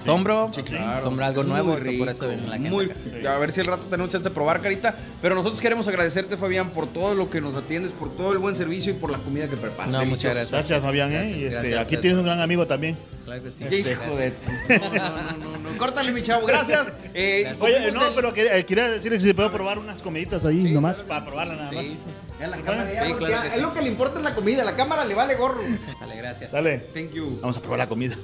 asombro. Sí, claro. Asombra algo Es nuevo, so por eso rico, viene la gente. muy- acá. A ver si el rato tenemos chance de probar, Carita. Pero nosotros queremos agradecerte, Fabián, por todo lo que nos atiendes, por todo el buen servicio y por la comida que preparas. No, muchas gracias. gracias Fabián, ¿eh? Gracias, este, gracias, aquí tienes un gran amigo también. Claro que sí. Este, Hijo de... <laughs> No, no, no, no, no. Córtale, mi chavo. Gracias. <laughs> Eh, Oye, no, el- pero quería, eh, quería decirle si se puede probar unas comiditas ahí nomás, para probarla nada más. Sí, claro ya- Es lo que le importa es la comida. La cámara le vale gorro. Sale, gracias. Dale. Thank you. Vamos a probar la comida.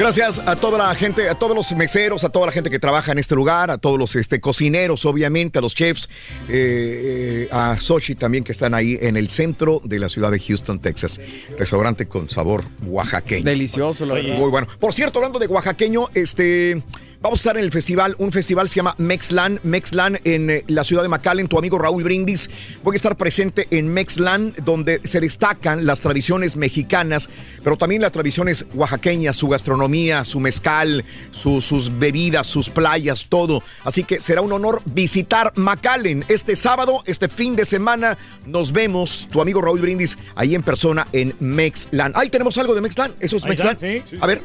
Gracias a toda la gente, a todos los meseros, a toda la gente que trabaja en este lugar, a todos los este, cocineros, obviamente, a los chefs, eh, eh, a Sochi también que están ahí en el centro de la ciudad de Houston, Texas. Restaurante con sabor oaxaqueño. Delicioso, la verdad. Muy bueno. Por cierto, hablando de oaxaqueño, este. Vamos a estar en el festival, un festival se llama Mexlan, Mexlan en eh, la ciudad de McAllen, tu amigo Raúl Brindis. Voy a estar presente en Mexlan, donde se destacan las tradiciones mexicanas, pero también las tradiciones oaxaqueñas, su gastronomía, su mezcal, su- sus bebidas, sus playas, todo. Así que será un honor visitar McAllen este sábado, este fin de semana. Nos vemos, tu amigo Raúl Brindis, ahí en persona en Mexlan. Ahí tenemos algo de Mexlan, ¿eso es Mexlan? A ver,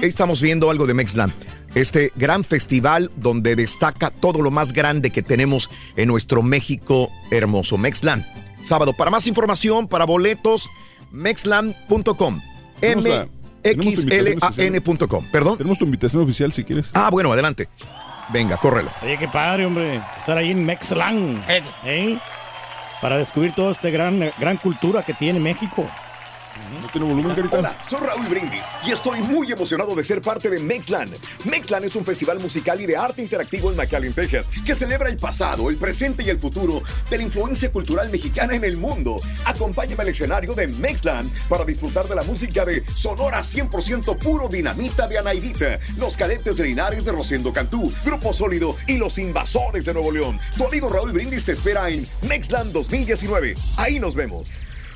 ahí estamos viendo algo de Mexlan. Este gran festival donde destaca todo lo más grande que tenemos en nuestro México hermoso. Mexlan. Sábado. Para más información, para boletos, mexlan.com. M-X-L-A-N.com. Perdón. Tenemos tu invitación oficial si quieres. Ah, bueno, adelante. Venga, córrelo. Oye, qué padre, hombre. Estar ahí en Mexlan. ¿eh? Para descubrir toda esta gran, gran cultura que tiene México. No tiene volumen, carita. Hola, soy Raúl Brindis y estoy muy emocionado de ser parte de Mexland. Mexland es un festival musical y de arte interactivo en McAllen, Texas, que celebra el pasado, el presente y el futuro de la influencia cultural mexicana en el mundo. Acompáñame al escenario de Mexland para disfrutar de la música de Sonora 100% puro dinamita de Anaidita, los cadetes de Linares de Rosendo Cantú, Grupo Sólido y los invasores de Nuevo León. Tu amigo Raúl Brindis te espera en Mexland 2019. Ahí nos vemos.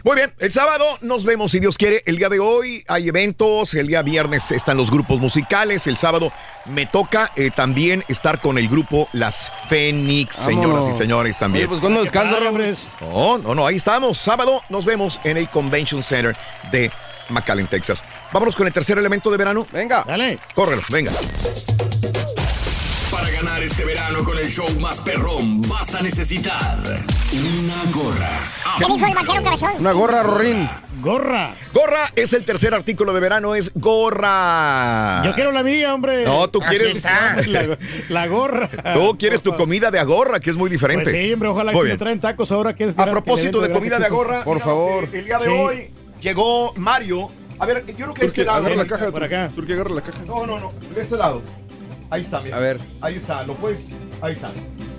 Muy bien, el sábado nos vemos si Dios quiere. El día de hoy hay eventos, el día viernes están los grupos musicales, el sábado me toca eh, también estar con el grupo Las Fénix, señoras y señores también. Oye, pues, ¿cuándo descansa, Raúl? No, no, no, ahí estamos. Sábado nos vemos en el Convention Center de McAllen, Texas. Vámonos con el tercer elemento de verano. Venga. Dale. Córrelo, venga. Este verano con el show más perrón, vas a necesitar una gorra. ¿Qué dijo el vaquero cabezón? Una gorra, Rorín. Gorra. Gorra es el tercer artículo de verano, es gorra. Yo quiero la mía, hombre. No, tú Aquí quieres- está, <laughs> La, la gorra. Tú quieres tu comida de agorra, que es muy diferente. Pues sí, hombre, ojalá que Muy me bien. traen tacos ahora que es A propósito de comida de agorra, Por mira, favor. El día de Sí. hoy llegó Mario. A ver, yo creo que este lado. agarra la caja. Por acá. Turquía, agarra la caja. No, no, no. De este lado. Ahí está, mira. A ver. Ahí está, lo puedes. Ahí está.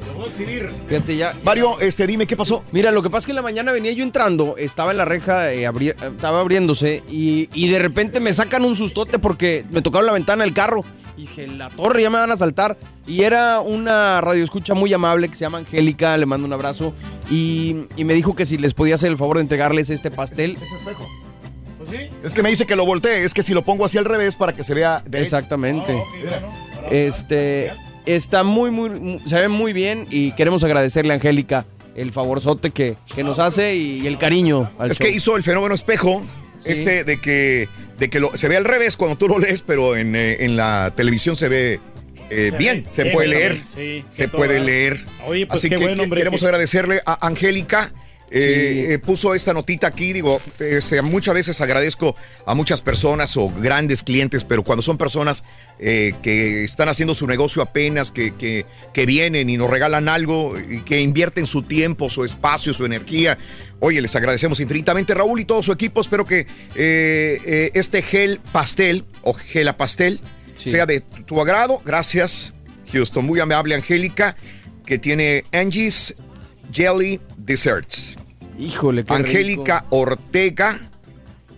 Lo voy a exhibir. Fíjate, ya. Mario, este, dime qué pasó. Mira, lo que pasa es que en la mañana venía yo entrando, estaba en la reja, eh, abri- estaba abriéndose y, y de repente me sacan un sustote porque me tocaron la ventana del carro. Y dije, la torre ya me van a saltar. Y era una radioescucha muy amable que se llama Angélica, le mando un abrazo. Y, y me dijo que si les podía hacer el favor de entregarles este pastel. espejo. Pues sí. Es que me dice que lo voltee. Es que si lo pongo así al revés para que se vea de Exactamente. Este está muy, muy, mu- se ve muy bien y queremos agradecerle a Angélica el favorzote que, que nos hace y el cariño al Es show. que hizo el fenómeno espejo, Sí. este de que, de que lo- se ve al revés cuando tú lo lees, pero en, eh, en la televisión se ve eh, Se bien, se puede leer, sí, se puede leer. Oye, pues Así qué que bueno, hombre, queremos que- agradecerle a Angélica. Eh, eh, puso esta notita aquí, digo, este, muchas veces agradezco a muchas personas o grandes clientes, pero cuando son personas eh, que están haciendo su negocio apenas, que, que, que vienen y nos regalan algo y que invierten su tiempo, su espacio, su energía, oye, les agradecemos infinitamente, Raúl y todo su equipo. Espero que eh, eh, este gel pastel o gela pastel Sí. sea de tu agrado. Gracias, Houston. Muy amable, Angélica, que tiene Angie's Jelly Desserts. Híjole, qué Angélica Ortega,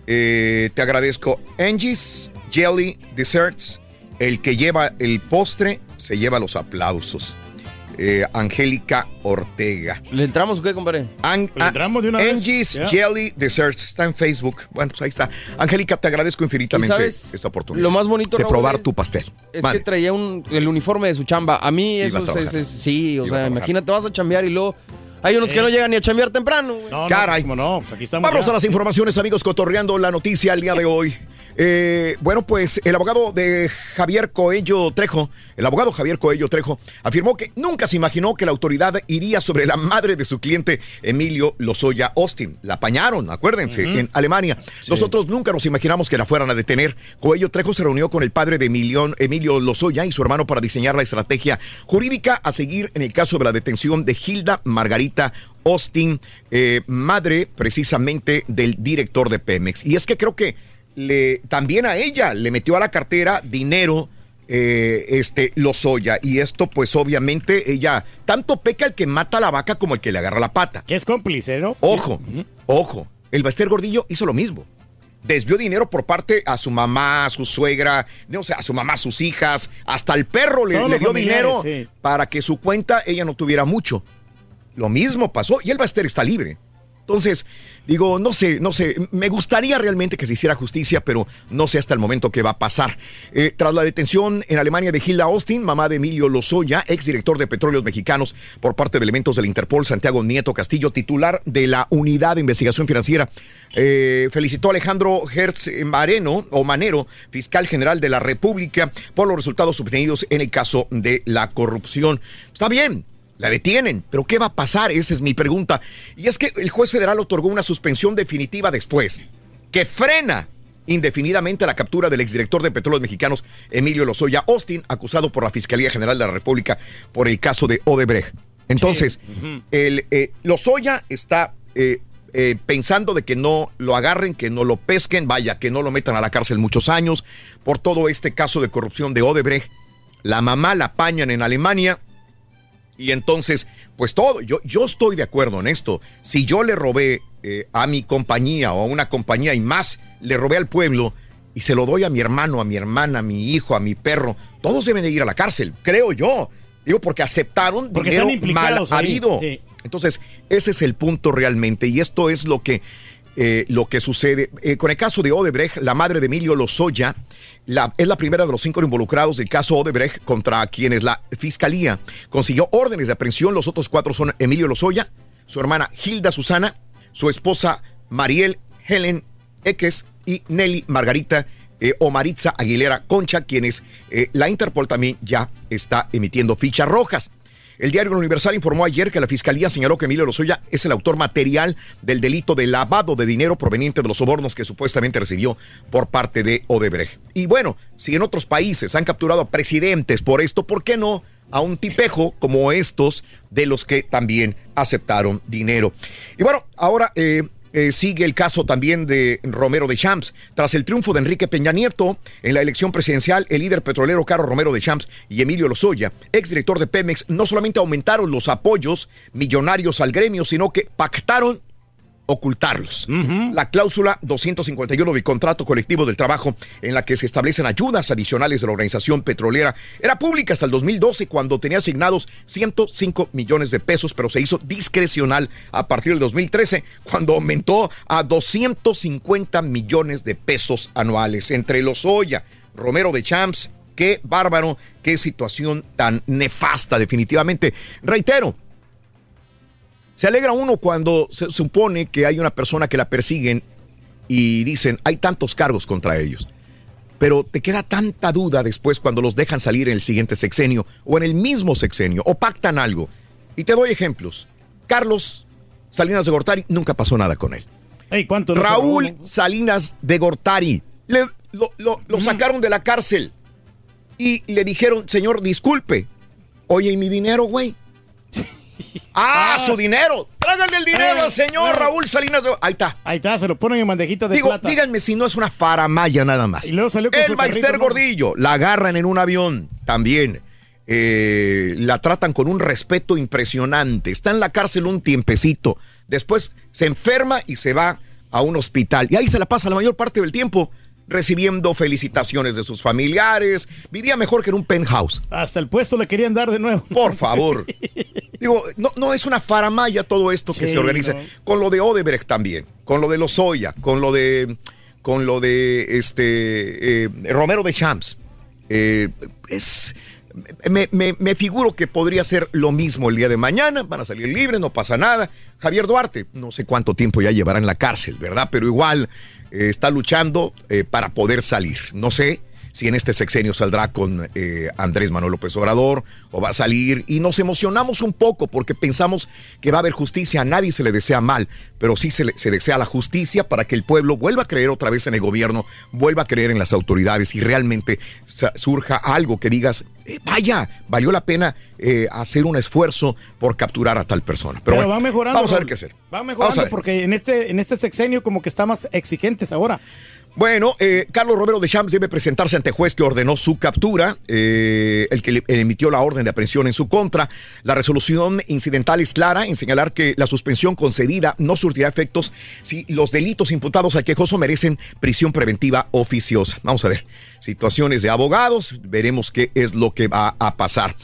eh, te agradezco. Angie's Jelly Desserts, el que lleva el postre se lleva los aplausos. Eh, Angélica Ortega. ¿Le entramos o qué, compadre? Ang- entramos de una vez. Angie's. Jelly Desserts está en Facebook. Bueno, pues ahí está. Angélica, te agradezco infinitamente ¿Y sabes esta oportunidad. lo más bonito, de Raúl, probar es- tu pastel. Es Vale. que traía un, el uniforme de su chamba. A mí eso a es, es- sí, o Iba sea, imagínate, vas a chambear y luego hay unos que no llegan ni a chambear temprano. No, no, Caray. pues, cómo no, pues aquí estamos. Vamos ya. a las informaciones, amigos, cotorreando la noticia el día de hoy. Eh, bueno, pues el abogado de Javier Coello Trejo, el abogado Javier Coello Trejo, afirmó que nunca se imaginó que la autoridad iría sobre la madre de su cliente Emilio Lozoya Austin. La apañaron, acuérdense, en Alemania. Nosotros nunca nos imaginamos que la fueran a detener. Coello Trejo se reunió con el padre de Emilio, Emilio Lozoya y su hermano para diseñar la estrategia jurídica a seguir en el caso de la detención de Hilda Margarita Austin, eh, madre precisamente del director de Pemex. Y es que creo que le, también a ella le metió a la cartera dinero eh, este Lozoya y esto pues obviamente ella tanto peca el que mata a la vaca como el que le agarra la pata. Que es cómplice, ¿no? Ojo, ojo, el Baster Gordillo hizo lo mismo. Desvió dinero por parte a su mamá, a su suegra, no sé, a su mamá, a sus hijas, hasta el perro le, dio dinero sí. para que su cuenta ella no tuviera mucho. Lo mismo pasó y el Baster está libre. Entonces, digo, no sé, no sé, me gustaría realmente que se hiciera justicia, pero no sé hasta el momento qué va a pasar. Eh, tras la detención en Alemania de Hilda Austin, mamá de Emilio Lozoya, exdirector de Petróleos Mexicanos, por parte de elementos del Interpol, Santiago Nieto Castillo, titular de la Unidad de Investigación Financiera, eh, felicitó a Alejandro Hertz Mareno, o Manero, fiscal general de la República, por los resultados obtenidos en el caso de la corrupción. Está bien, la detienen, pero ¿qué va a pasar? Esa es mi pregunta. Y es que el juez federal otorgó una suspensión definitiva después, que frena indefinidamente la captura del exdirector de Petróleos Mexicanos, Emilio Lozoya Austin, acusado por la Fiscalía General de la República por el caso de Odebrecht. Entonces, el, eh, Lozoya está eh, eh, pensando de que no lo agarren, que no lo pesquen, vaya, que no lo metan a la cárcel muchos años por todo este caso de corrupción de Odebrecht. La mamá la apañan en Alemania, y entonces, pues todo, yo, yo estoy de acuerdo en esto. Si yo le robé eh, a mi compañía o a una compañía y más, le robé al pueblo y se lo doy a mi hermano, a mi hermana, a mi hijo, a mi perro, todos deben de ir a la cárcel, creo yo. Digo, porque aceptaron Porque dinero mal habido. sí. Entonces, ese es el punto realmente. Y esto es lo que, eh, lo que sucede. Eh, con el caso de Odebrecht, la madre de Emilio Lozoya la- es la primera de los cinco involucrados del caso Odebrecht contra quienes la fiscalía consiguió órdenes de aprehensión. Los otros cuatro son Emilio Lozoya, su hermana Hilda Susana, su esposa Mariel Helen Eques y Nelly Margarita eh, o Aguilera Concha, quienes eh, la Interpol también ya está emitiendo fichas rojas. El diario Universal informó ayer que la fiscalía señaló que Emilio Lozoya es el autor material del delito de lavado de dinero proveniente de los sobornos que supuestamente recibió por parte de Odebrecht. Y bueno, si en otros países han capturado a presidentes por esto, ¿por qué no a un tipejo como estos de los que también aceptaron dinero? Y bueno, ahora eh, eh, sigue el caso también de Romero de Champs. Tras el triunfo de Enrique Peña Nieto en la elección presidencial, el líder petrolero Carlos Romero de Champs y Emilio Lozoya, exdirector de Pemex, no solamente aumentaron los apoyos millonarios al gremio, sino que pactaron ocultarlos. La cláusula 251 del contrato colectivo del trabajo en la que se establecen ayudas adicionales de la organización petrolera era pública hasta el 2012 cuando tenía asignados 105 millones de pesos, pero se hizo discrecional a partir del 2013 cuando aumentó a 250 millones de pesos anuales entre los Oya, Romero de Champs, qué bárbaro, qué situación tan nefasta definitivamente. Reitero, se alegra uno cuando se supone que hay una persona que la persiguen y dicen, hay tantos cargos contra ellos. Pero te queda tanta duda después cuando los dejan salir en el siguiente sexenio o en el mismo sexenio o pactan algo. Y te doy ejemplos. Carlos Salinas de Gortari, nunca pasó nada con él. ¿cuánto no Raúl? Salinas de Gortari, le- lo, lo- lo sacaron de la cárcel y le dijeron, señor, disculpe. Oye, ¿y mi dinero, güey? Ah, su dinero. Trágale el dinero Eh, al señor eh. Raúl Salinas Ahí está. Ahí está, se lo ponen en bandejitas de Digo, plata. díganme si no es una faramaya nada más. Y luego salió con el ¿no? Gordillo, la agarran en un avión también. Eh, la tratan con un respeto impresionante. Está en la cárcel un tiempecito. Después se enferma y se va a un hospital. Y ahí se la pasa la mayor parte del tiempo recibiendo felicitaciones de sus familiares. Vivía mejor que en un penthouse. Hasta el puesto le querían dar de nuevo. Por favor. <laughs> Digo, no, no es una faramaya todo esto que Sí, se organiza. no. Con lo de Odebrecht también, con lo de Lozoya, con lo de con lo de este eh, Romero de Champs. Eh, es me, me- me figuro que podría ser lo mismo el día de mañana, van a salir libres, no pasa nada. Javier Duarte, no sé cuánto tiempo ya llevará en la cárcel, ¿verdad? Pero igual está luchando eh, para poder salir. No sé si en este sexenio saldrá con eh, Andrés Manuel López Obrador o va a salir. Y nos emocionamos un poco porque pensamos que va a haber justicia. A nadie se le desea mal, pero sí se, le- se desea la justicia para que el pueblo vuelva a creer otra vez en el gobierno, vuelva a creer en las autoridades y realmente surja algo que digas, eh, vaya, valió la pena eh, hacer un esfuerzo por capturar a tal persona. Pero, Pero, bueno, va mejorando. Vamos a ver qué hacer. Va mejorando porque en este, en este sexenio como que está más exigentes ahora. Bueno, eh, Carlos Romero de Champs debe presentarse ante juez que ordenó su captura, eh, el que le emitió la orden de aprehensión en su contra. La resolución incidental es clara en señalar que la suspensión concedida no surtirá efectos si los delitos imputados al quejoso merecen prisión preventiva oficiosa. Vamos a ver, situaciones de abogados, veremos qué es lo que va a pasar.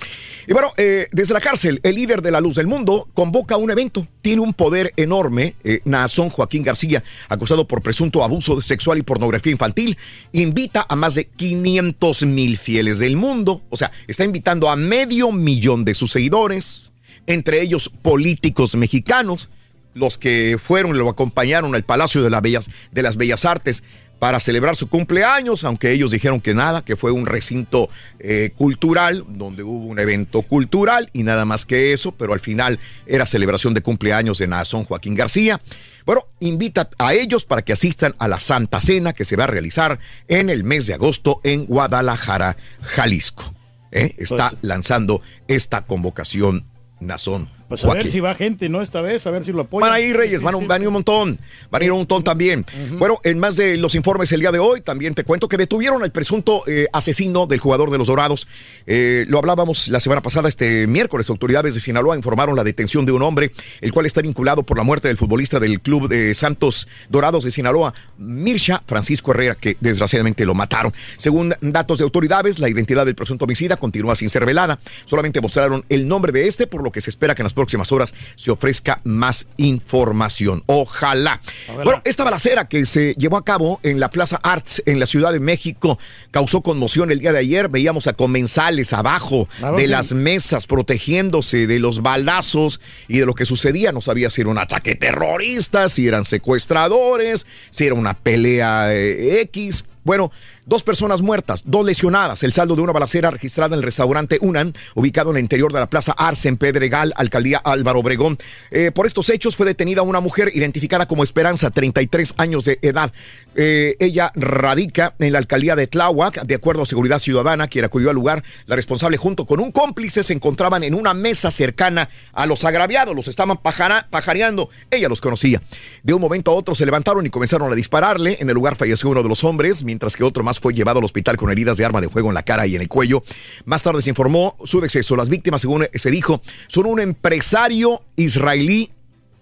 Y bueno, eh, desde la cárcel, el líder de la luz del mundo convoca un evento. Tiene un poder enorme. Eh, Nazón Joaquín García, acusado por presunto abuso sexual y pornografía infantil, invita a más de 500 mil fieles del mundo. O sea, está invitando a medio millón de sus seguidores, entre ellos políticos mexicanos, los que fueron lo acompañaron al Palacio de, la Bellas, de las Bellas Artes para celebrar su cumpleaños, aunque ellos dijeron que nada, que fue un recinto eh, cultural, donde hubo un evento cultural y nada más que eso, pero al final era celebración de cumpleaños de Nazón Joaquín García. Bueno, invita a ellos para que asistan a la Santa Cena que se va a realizar en el mes de agosto en Guadalajara, Jalisco. ¿Eh? Está Pues- lanzando esta convocación Nazón. Pues a ver si va gente, ¿no? Esta vez, a ver si lo apoyan. Van a ir Reyes, van, a- van un montón, van a ir un montón también. Bueno, en más de los informes el día de hoy, también te cuento que detuvieron al presunto eh, asesino del jugador de los Dorados. Eh, lo hablábamos la semana pasada, este miércoles, autoridades de Sinaloa informaron la detención de un hombre, el cual está vinculado por la muerte del futbolista del club de Santos Dorados de Sinaloa, Mirsha Francisco Herrera, que desgraciadamente lo mataron. Según datos de autoridades, la identidad del presunto homicida continúa sin ser velada. Solamente mostraron el nombre de este, por lo que se espera que en las próximas horas se ofrezca más información. Ojalá. Ojalá. Bueno, esta balacera que se llevó a cabo en la Plaza Arts en la Ciudad de México causó conmoción el día de ayer. Veíamos a comensales abajo de sí. las mesas protegiéndose de los balazos y de lo que sucedía. No sabía si era un ataque terrorista, si eran secuestradores, si era una pelea eh, X. Bueno, dos personas muertas, dos lesionadas. El saldo de una balacera registrada en el restaurante Unan, ubicado en el interior de la Plaza Arce en Pedregal, alcaldía Álvaro Obregón. Eh, por estos hechos fue detenida una mujer identificada como Esperanza, 33 años de edad. Eh, ella radica en la alcaldía de Tláhuac, de acuerdo a Seguridad Ciudadana, quien acudió al lugar. La responsable junto con un cómplice se encontraban en una mesa cercana a los agraviados, los estaban pajara- pajareando. Ella los conocía. De un momento a otro se levantaron y comenzaron a dispararle. En el lugar falleció uno de los hombres, mientras que otro más fue llevado al hospital con heridas de arma de fuego en la cara y en el cuello. Más tarde se informó su deceso. Las víctimas, según se dijo, son un empresario israelí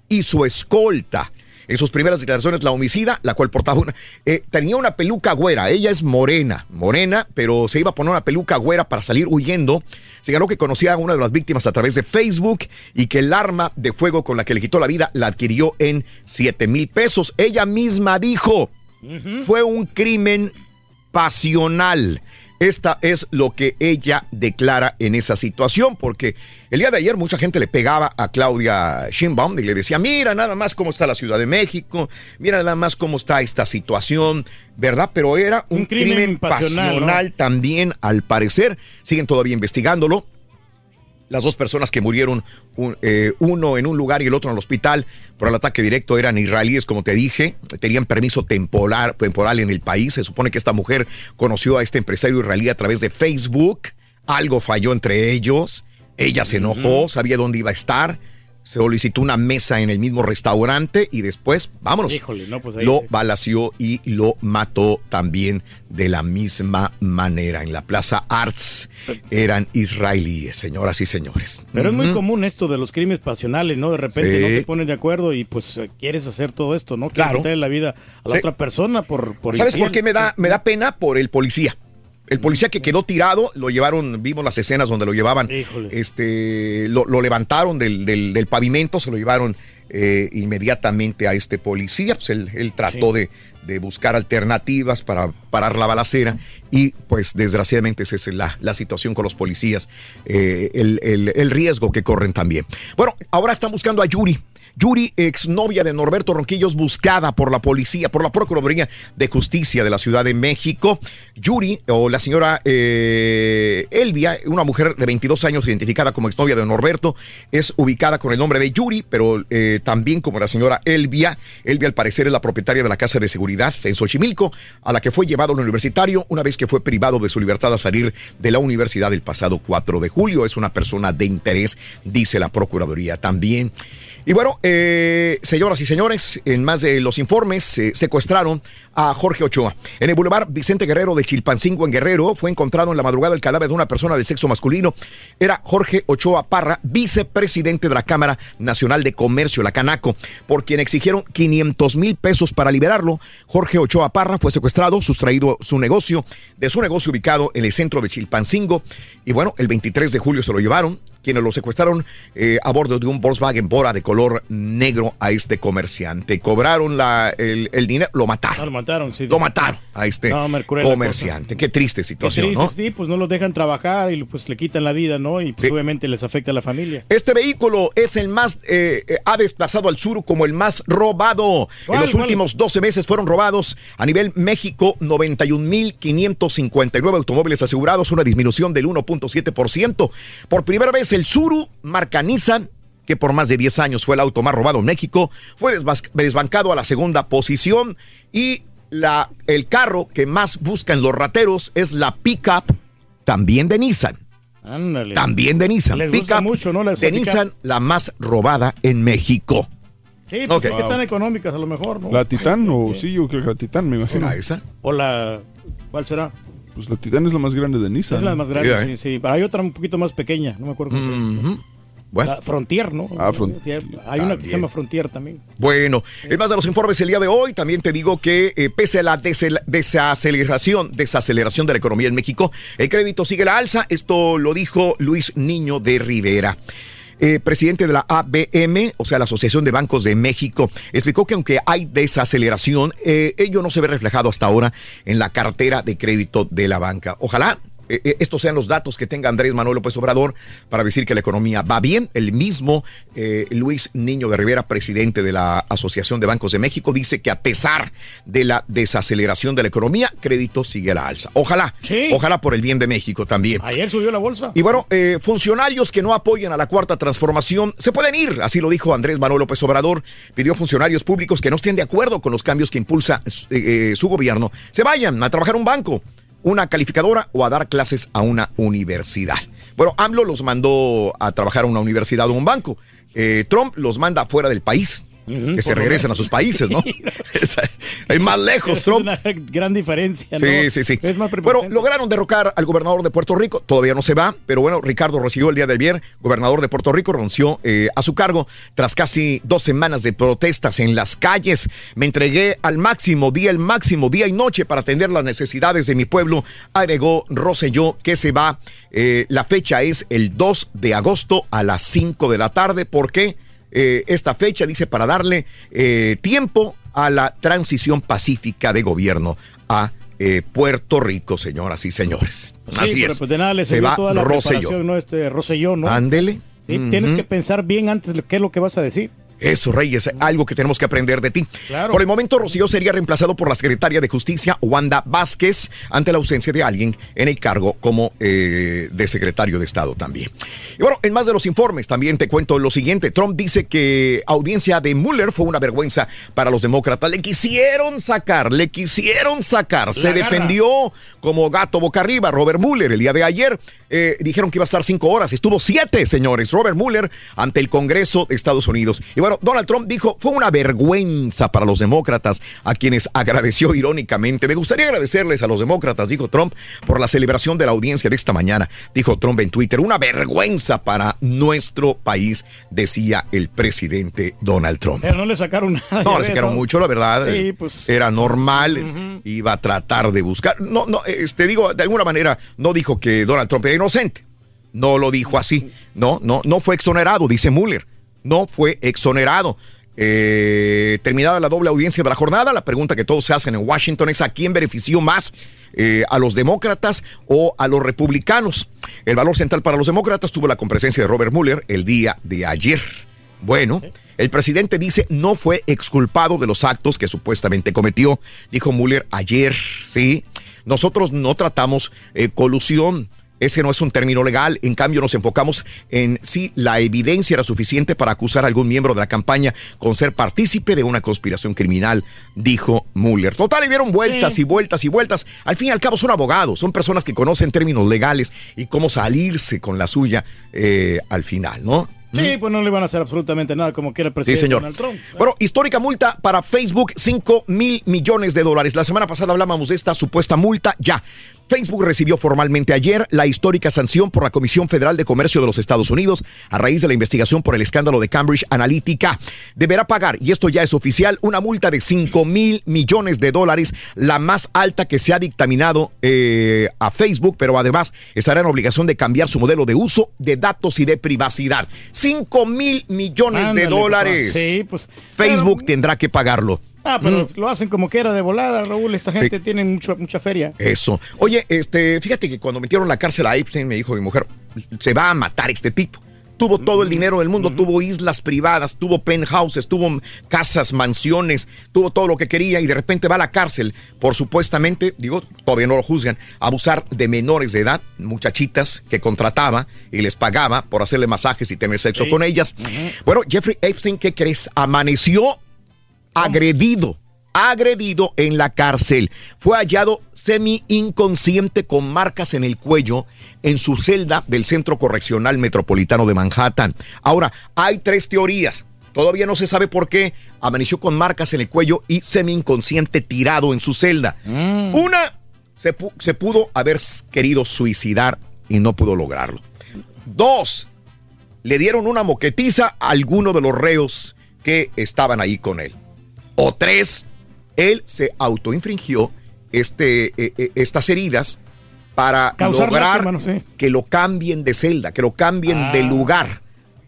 y su escolta. En sus primeras declaraciones, la homicida, la cual portaba una, eh, tenía una peluca güera. Ella es morena, morena, pero se iba a poner una peluca güera para salir huyendo. Señaló que conocía a una de las víctimas a través de Facebook y que el arma de fuego con la que le quitó la vida la adquirió en 7 mil pesos. Ella misma dijo, fue un crimen pasional. Esta es lo que ella declara en esa situación, porque el día de ayer mucha gente le pegaba a Claudia Sheinbaum y le decía, mira nada más cómo está la Ciudad de México, mira nada más cómo está esta situación, ¿verdad? Pero era un, Un crimen crimen, pasional, pasional, ¿no? también, al parecer. Siguen todavía investigándolo. Las dos personas que murieron, un- eh, uno en un lugar y el otro en el hospital por el ataque directo, eran israelíes, como te dije, tenían permiso temporal, temporal en el país. Se supone que esta mujer conoció a este empresario israelí a través de Facebook. Algo falló entre ellos. Ella se enojó, sabía dónde iba a estar. Se solicitó una mesa en el mismo restaurante y después, vámonos. Híjole, no, pues ahí lo balació y lo mató también de la misma manera. En la Plaza Arts eran israelíes, señoras y señores. Pero es muy común esto de los crímenes pasionales, ¿no? De repente Sí. no te ponen de acuerdo y pues quieres hacer todo esto, ¿no? Quieres Claro. la vida a la Sí. otra persona por, por ¿Sabes infiel. por qué me da, me da pena? Por el policía. El policía que quedó tirado, lo llevaron, vimos las escenas donde lo llevaban, este, lo, lo levantaron del, del- del pavimento, se lo llevaron eh, inmediatamente a este policía. Pues él, él trató de, de buscar alternativas para parar la balacera y pues desgraciadamente esa es la, la situación con los policías, eh, el, el- el riesgo que corren también. Bueno, ahora están buscando a Yuri. Yuri, exnovia de Norberto Ronquillos, buscada por la policía, por la Procuraduría de Justicia de la Ciudad de México. Yuri, o la señora eh, Elvia, una mujer de 22 años identificada como exnovia de Norberto, es ubicada con el nombre de Yuri, pero eh, también como la señora Elvia. Elvia, al parecer, es la propietaria de la casa de seguridad en Xochimilco, a la que fue llevado al universitario una vez que fue privado de su libertad a salir de la universidad el pasado 4 de julio. Es una persona de interés, dice la Procuraduría también. Y bueno, eh, señoras y señores, en más de los informes, eh, secuestraron a Jorge Ochoa. En el Boulevard Vicente Guerrero de Chilpancingo, en Guerrero, fue encontrado en la madrugada el cadáver de una persona del sexo masculino. Era Jorge Ochoa Parra, vicepresidente de la Cámara Nacional de Comercio, la Canaco, por quien exigieron 500 mil pesos para liberarlo. Jorge Ochoa Parra fue secuestrado, sustraído su negocio, de su negocio ubicado en el centro de Chilpancingo. Y bueno, el 23 de julio se lo llevaron quienes lo secuestraron eh, a bordo de un Volkswagen Bora de color negro a este comerciante. Cobraron la, el, el dinero, lo mataron. lo mataron, sí. Lo mataron a este No, comerciante. Qué triste Qué situación, triste, ¿no? Sí, pues no los dejan trabajar y pues le quitan la vida, ¿no? Y pues, obviamente les afecta a la familia. Este vehículo es el más, eh, eh, ha desplazado al sur como el más robado. En ¿Cuál, los últimos 12 meses fueron robados a nivel México 91.559 automóviles asegurados, una disminución del 1.7%. Por primera vez el Suru marca Nissan que por más de 10 años fue el auto más robado en México, fue desbancado a la segunda posición y la, el carro que más buscan los rateros es la pickup, también de Nissan. Ándale. También de Nissan. Les gusta Pickup mucho, ¿no? La de. Nissan, la más robada en México. Sí, pues Ok. es que están económicas a lo mejor, ¿no? La Titán, o sí, yo creo que la Titán, me imagino. ¿Será esa? O la... ¿Cuál será? Pues la Titán es la más grande de Nissan. Es la más grande, Yeah, sí, eh. sí. Pero hay otra un poquito más pequeña, no me acuerdo cómo se llama. Bueno. La Frontier, ¿no? Ah, Front- Hay una que se llama Frontier también. Bueno, es más de los informes el día de hoy, también te digo que eh, pese a la desaceleración, desaceleración de la economía en México, el crédito sigue la alza. Esto lo dijo Luis Niño de Rivera. Eh, presidente de la ABM, o sea, la Asociación de Bancos de México, explicó que aunque hay desaceleración, eh, ello no se ve reflejado hasta ahora en la cartera de crédito de la banca. Ojalá eh, eh, estos sean los datos que tenga Andrés Manuel López Obrador para decir que la economía va bien. El mismo eh, Luis Niño de Rivera, presidente de la Asociación de Bancos de México, dice que a pesar de la desaceleración de la economía, crédito sigue a la alza. Ojalá, ojalá por el bien de México también. Ayer subió la bolsa. Y bueno, eh, funcionarios que no apoyan a la cuarta transformación se pueden ir, así lo dijo Andrés Manuel López Obrador. Pidió a funcionarios públicos que no estén de acuerdo con los cambios que impulsa su gobierno, se vayan a trabajar un banco, una calificadora o a dar clases a una universidad. Bueno, AMLO los mandó a trabajar a una universidad o un banco. Eh, Trump los manda fuera del país. Que se regresen a sus países, ¿no? <laughs> Es, es más lejos, Es Trump. una gran diferencia, ¿no? Sí, sí, sí. Es más Bueno, lograron derrocar al gobernador de Puerto Rico. Todavía no se va, pero bueno, Ricardo Rosselló el día de ayer, gobernador de Puerto Rico, renunció eh, a su cargo tras casi dos semanas de protestas en las calles. Me entregué al máximo, día el máximo, día y noche para atender las necesidades de mi pueblo, agregó Rosselló, que se va. eh, la fecha es el 2 de agosto a las 5 de la tarde. ¿Por qué? Eh, esta fecha dice para darle eh, tiempo a la transición pacífica de gobierno a eh, Puerto Rico, señoras y señores. Sí, Así pero es. pues de nada le Se va toda la ¿no? Este Rosselló, ¿no? Ándele. Sí, Tienes que pensar bien antes de qué es lo que vas a decir. Eso, Reyes, algo que tenemos que aprender de ti. Claro. Por el momento, Rocío sería reemplazado por la secretaria de Justicia, Wanda Vázquez, ante la ausencia de alguien en el cargo como eh, de secretario de Estado también. Y bueno, en más de los informes, también te cuento lo siguiente. Trump dice que audiencia de Mueller fue una vergüenza para los demócratas. Le quisieron sacar, le quisieron sacar. Se garra. defendió como gato boca arriba. Robert Mueller, el día de ayer, eh, dijeron que iba a estar cinco horas. Estuvo siete, señores. Robert Mueller ante el Congreso de Estados Unidos. Y bueno, Donald Trump dijo, fue una vergüenza para los demócratas, a quienes agradeció irónicamente. Me gustaría agradecerles a los demócratas, dijo Trump, por la celebración de la audiencia de esta mañana. Dijo Trump en Twitter, una vergüenza para nuestro país, decía el presidente Donald Trump. Pero no le sacaron nada. No, le sacaron mucho, la verdad. Sí, pues. Era normal, iba a tratar de buscar. No, no, este digo, de alguna manera, no dijo que Donald Trump era inocente. No lo dijo así. No, no, no fue exonerado, dice Mueller. No fue exonerado. Eh, terminada la doble audiencia de la jornada, la pregunta que todos se hacen en Washington es a quién benefició más, eh, a los demócratas o a los republicanos. El valor central para los demócratas tuvo la compresencia de Robert Mueller el día de ayer. Bueno, el presidente dice no fue exculpado de los actos que supuestamente cometió, dijo Mueller ayer, ¿sí? Nosotros no tratamos eh, colusión. Ese no es un término legal, en cambio nos enfocamos en si la evidencia era suficiente para acusar a algún miembro de la campaña con ser partícipe de una conspiración criminal, dijo Mueller. Total, y dieron vueltas y vueltas y vueltas. Al fin y al cabo son abogados, son personas que conocen términos legales y cómo salirse con la suya eh, al final, ¿no? Sí, pues no le van a hacer absolutamente nada como quiera el Sí, presidente señor. Donald Trump. Bueno, histórica multa para Facebook, 5 mil millones de dólares. La semana pasada hablábamos de esta supuesta multa. Ya. Facebook recibió formalmente ayer la histórica sanción por la Comisión Federal de Comercio de los Estados Unidos a raíz de la investigación por el escándalo de Cambridge Analytica. Deberá pagar, y esto ya es oficial, una multa de 5 mil millones de dólares, la más alta que se ha dictaminado eh, a Facebook, pero además estará en obligación de cambiar su modelo de uso de datos y de privacidad. 5 mil millones Ándale, de dólares. Sí, pues. Facebook tendrá que pagarlo. Ah, pero lo hacen como quiera de volada, Raúl. Esta Sí. gente tiene mucho, mucha feria. Eso. Oye, este, fíjate que cuando metieron la cárcel a Epstein, me dijo mi mujer, se va a matar este tipo. Tuvo todo el dinero del mundo, tuvo islas privadas, tuvo penthouses, tuvo casas, mansiones, tuvo todo lo que quería y de repente va a la cárcel por supuestamente, digo, todavía no lo juzgan, abusar de menores de edad, muchachitas que contrataba y les pagaba por hacerle masajes y tener sexo Sí. con ellas. Bueno, Jeffrey Epstein, ¿qué crees? Amaneció agredido, agredido en la cárcel. Fue hallado semi inconsciente con marcas en el cuello en su celda del Centro Correccional Metropolitano de Manhattan. Ahora, hay tres teorías. Todavía no se sabe por qué amaneció con marcas en el cuello y semi inconsciente tirado en su celda. Una, se, pu- se pudo haber querido suicidar y no pudo lograrlo. Dos, le dieron una moquetiza a alguno de los reos que estaban ahí con él. O tres, él se autoinfringió este, eh, eh, estas heridas para Causar lograr que lo cambien de celda, que lo cambien Ah. de lugar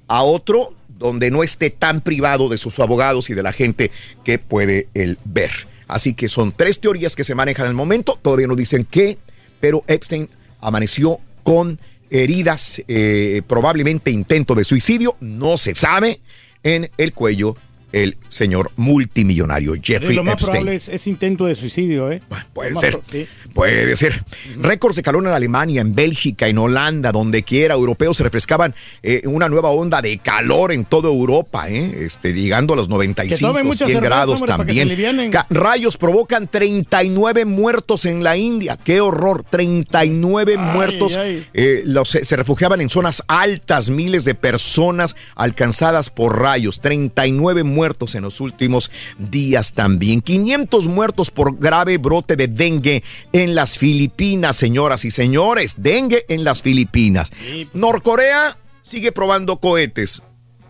a otro donde no esté tan privado de sus abogados y de la gente que puede él ver. Así que son tres teorías que se manejan al momento, todavía no dicen qué, pero Epstein amaneció con heridas, eh, probablemente intento de suicidio, no se sabe, en el cuello el señor multimillonario Jeffrey lo más Epstein. probable es, es intento de suicidio, ¿eh? Puede ser. sí. Puede ser. Récords de calor en Alemania, en Bélgica, en Holanda, donde quiera. Europeos se refrescaban eh, una nueva onda de calor en toda Europa, ¿eh? este, llegando a los 95, Que tomen mucha 100 cerveza, grados hombre, se también. rayos provocan 39 muertos en la India. ¡Qué horror! 39 muertos. ay. Eh, los- se, se refugiaban en zonas altas, miles de personas alcanzadas por rayos. 39 muertos en los últimos días también. 500 muertos por grave brote de dengue en las Filipinas, señoras y señores. Dengue en las Filipinas. Norcorea sigue probando cohetes.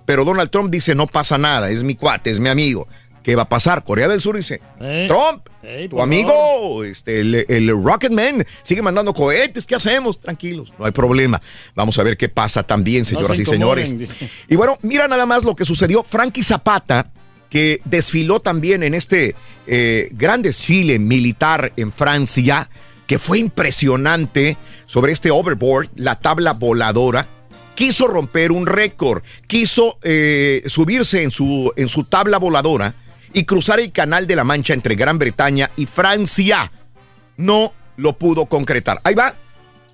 Pero Donald Trump dice no pasa nada, es mi cuate, es mi amigo. ¿Qué va a pasar? Corea del Sur dice. Trump, tu amigo, este, el, el Rocketman, sigue mandando cohetes, ¿qué hacemos? Tranquilos, no hay problema. Vamos a ver qué pasa también, señoras se y señores. Y bueno, mira nada más lo que sucedió. Frankie Zapata, que desfiló también en este eh, gran desfile militar en Francia, que fue impresionante sobre este overboard, la tabla voladora. Quiso romper un récord, quiso eh, subirse en su, en su tabla voladora y cruzar el canal de la Mancha entre Gran Bretaña y Francia. No lo pudo concretar. Ahí va,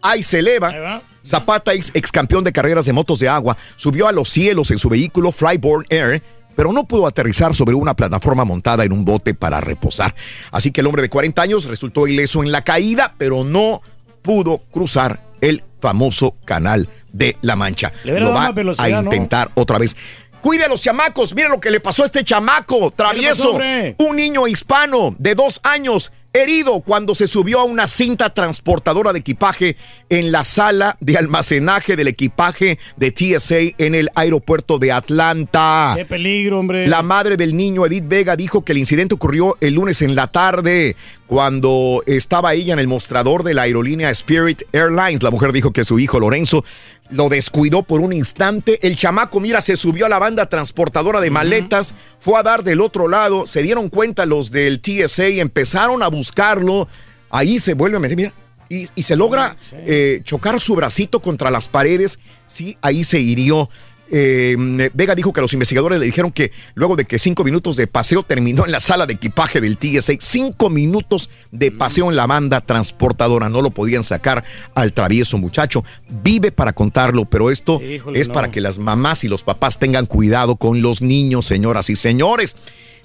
ahí se eleva. Zapata, ex, ex campeón de carreras de motos de agua, subió a los cielos en su vehículo Flyborn Air, pero no pudo aterrizar sobre una plataforma montada en un bote para reposar. Así que el hombre de 40 años resultó ileso en la caída, pero no pudo cruzar el famoso canal de la Mancha. Le Lo va a ¿no? intentar otra vez. Cuide a los chamacos. Mire lo que le pasó a este chamaco travieso. Un niño hispano de dos años herido cuando se subió a una cinta transportadora de equipaje en la sala de almacenaje del equipaje de TSA en el aeropuerto de Atlanta. Qué peligro, hombre. La madre del niño, Edith Vega, dijo que el incidente ocurrió el lunes en la tarde cuando estaba ella en el mostrador de la aerolínea Spirit Airlines. La mujer dijo que su hijo Lorenzo lo descuidó por un instante. El chamaco, mira, se subió a la banda transportadora de maletas, fue a dar del otro lado, se dieron cuenta los del TSA y empezaron a buscarlo. Ahí se vuelve a meter, mira. Y, y se logra eh, chocar su bracito contra las paredes. Sí, ahí se hirió. Eh, Vega dijo que los investigadores le dijeron que luego de que cinco minutos de paseo terminó en la sala de equipaje del TSA. Cinco minutos de paseo en la banda transportadora. No lo podían sacar al travieso muchacho. Vive para contarlo, pero esto Híjole, es no. para que las mamás y los papás tengan cuidado con los niños, señoras y señores.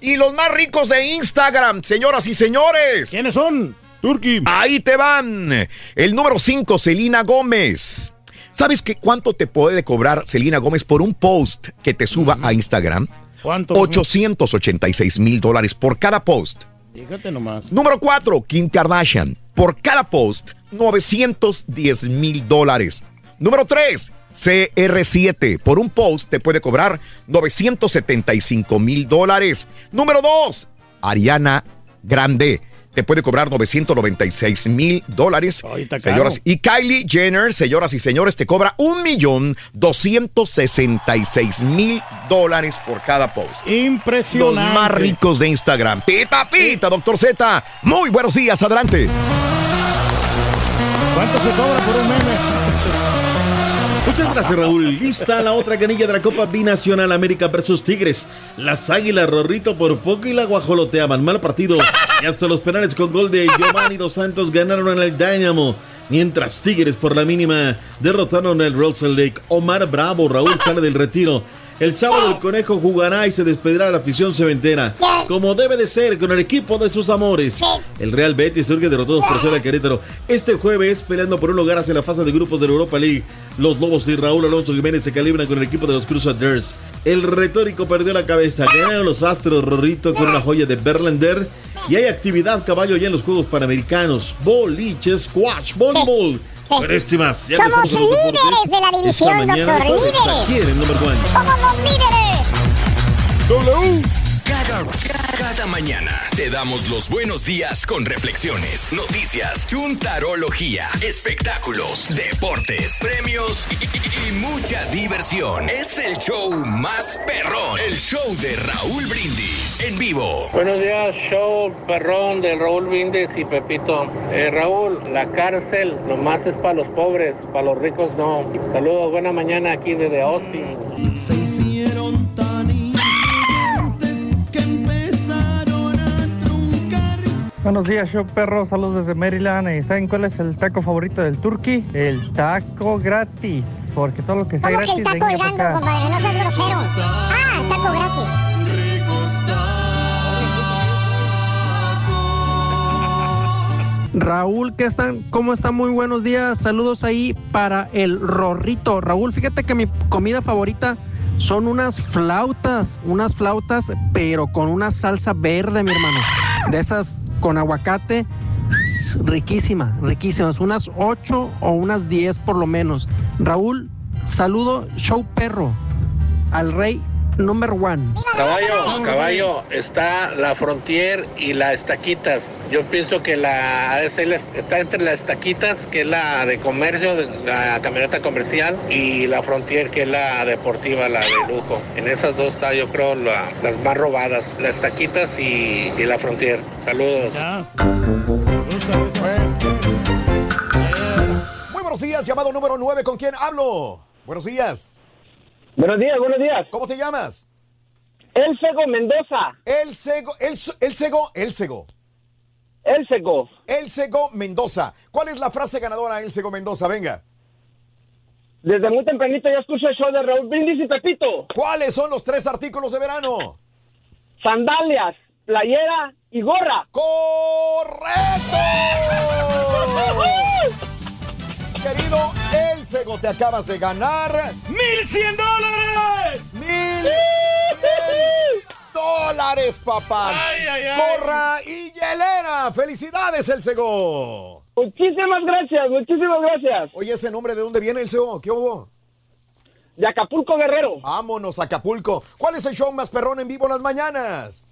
Y los más ricos de Instagram, señoras y señores. ¿Quiénes son? Turkey. Ahí te van. El número 5, Selena Gómez. ¿Sabes qué, cuánto te puede cobrar Selena Gómez por un post que te suba a Instagram? ¿Cuánto? 886 mil dólares por cada post. Fíjate nomás. Número 4, Kim Kardashian. Por cada post, 910 mil dólares. Número 3, CR7. Por un post te puede cobrar 975 mil dólares. Número 2, Ariana Grande. Te puede cobrar 996 mil dólares. Señoras, y Kylie Jenner, señoras y señores, te cobra un millón 266 mil dólares por cada post. Impresionante. Los más ricos de Instagram. Pita, pita, doctor Z. Muy buenos días, adelante. ¿Cuánto se cobra por un meme? Muchas gracias, Raúl. Lista la otra canilla de la Copa Binacional América versus Tigres. Las Águilas Rorrito por poco y la guajoloteaban. Mal partido. Y hasta los penales con gol de Giovanni Dos Santos ganaron en el Dynamo. Mientras Tigres por la mínima derrotaron el Russell Lake. Omar Bravo, Raúl sale del retiro. El sábado el conejo jugará y se despedirá de la afición cementera. Como debe de ser con el equipo de sus amores. El Real Betis que derrotó 2 por 0 a Querétaro. Este jueves peleando por un lugar hacia la fase de grupos de la Europa League. Los Lobos y Raúl Alonso Jiménez se calibran con el equipo de los Crusaders. El retórico perdió la cabeza. Ganaron los Astros Rorrito con una joya de Berlander. Y hay actividad caballo ya en los Juegos Panamericanos. Boliche, squash, voleibol. Pero este más. Ya Somos líderes de la división, doctor, líderes. Aquí en el one. Somos los líderes. W. Cada, mañana te damos los buenos días con reflexiones, noticias, chuntarología, espectáculos, deportes, premios y, mucha diversión. Es el show más perrón, el show de Raúl Brindis en vivo. Buenos días, show perrón de Raúl Vindes y Pepito. Eh, Raúl, la cárcel nomás es para los pobres, para los ricos no. Saludos, buena mañana aquí desde Austin. Buenos días, show perro. Saludos desde Maryland. ¿Y saben cuál es el taco favorito del turkey? El taco gratis. Porque todo lo que sea ¿Cómo que gratis, el taco colgando, compadre? No seas grosero. Ah, el taco gratis. Raúl, ¿qué están? ¿cómo están? Muy buenos días. Saludos ahí para el Rorrito. Raúl, fíjate que mi comida favorita son unas flautas, unas flautas, pero con una salsa verde, mi hermano. De esas con aguacate. Riquísima, riquísimas. Unas 8 o unas 10 por lo menos. Raúl, saludo, show perro, al rey number one. Caballo, caballo, está la Frontier y la Estaquitas. Yo pienso que la está entre las Estaquitas, que es la de comercio, la camioneta comercial, y la Frontier, que es la deportiva, la de lujo. En esas dos está, yo creo, la- las más robadas, las Estaquitas y, y la Frontier. Saludos. Muy buenos días, llamado número 9, ¿con quién hablo? Buenos días. Buenos días, buenos días. ¿Cómo te llamas? El Sego Mendoza. El Sego, el, el Sego, el Sego. El Sego. El Sego Mendoza. ¿Cuál es la frase ganadora, El Sego Mendoza? Venga. Desde muy tempranito ya escucho el show de Raúl Brindis y Pepito. ¿Cuáles son los tres artículos de verano? Sandalias, playera y gorra. <laughs> Querido El Sego, te acabas de ganar ¡Mil cien dólares! ¡Mil dólares, papá! Ay, ay, ay. Y hielera. ¡Felicidades, El Sego! Muchísimas gracias, muchísimas gracias. Oye, ¿ese nombre de dónde viene, El Sego? ¿Qué hubo? De Acapulco, Guerrero. Vámonos, Acapulco. ¿Cuál es el show más perrón en vivo en las mañanas?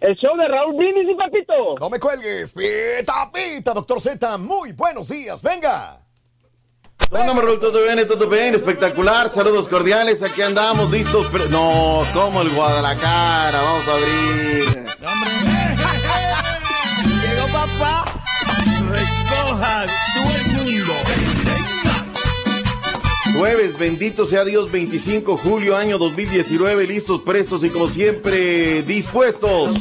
El show de Raúl Brindis y Pepito. No me cuelgues. Pita, pita, doctor Z. Muy buenos días. Venga. Hola, Raúl, todo bien, todo bien, espectacular, saludos cordiales, aquí andamos listos, pero no, como el Guadalajara, vamos a abrir. <laughs> Llegó papá. Recoja todo el mundo. Jueves, bendito sea Dios, 25 julio, año 2019, listos, prestos y como siempre, dispuestos.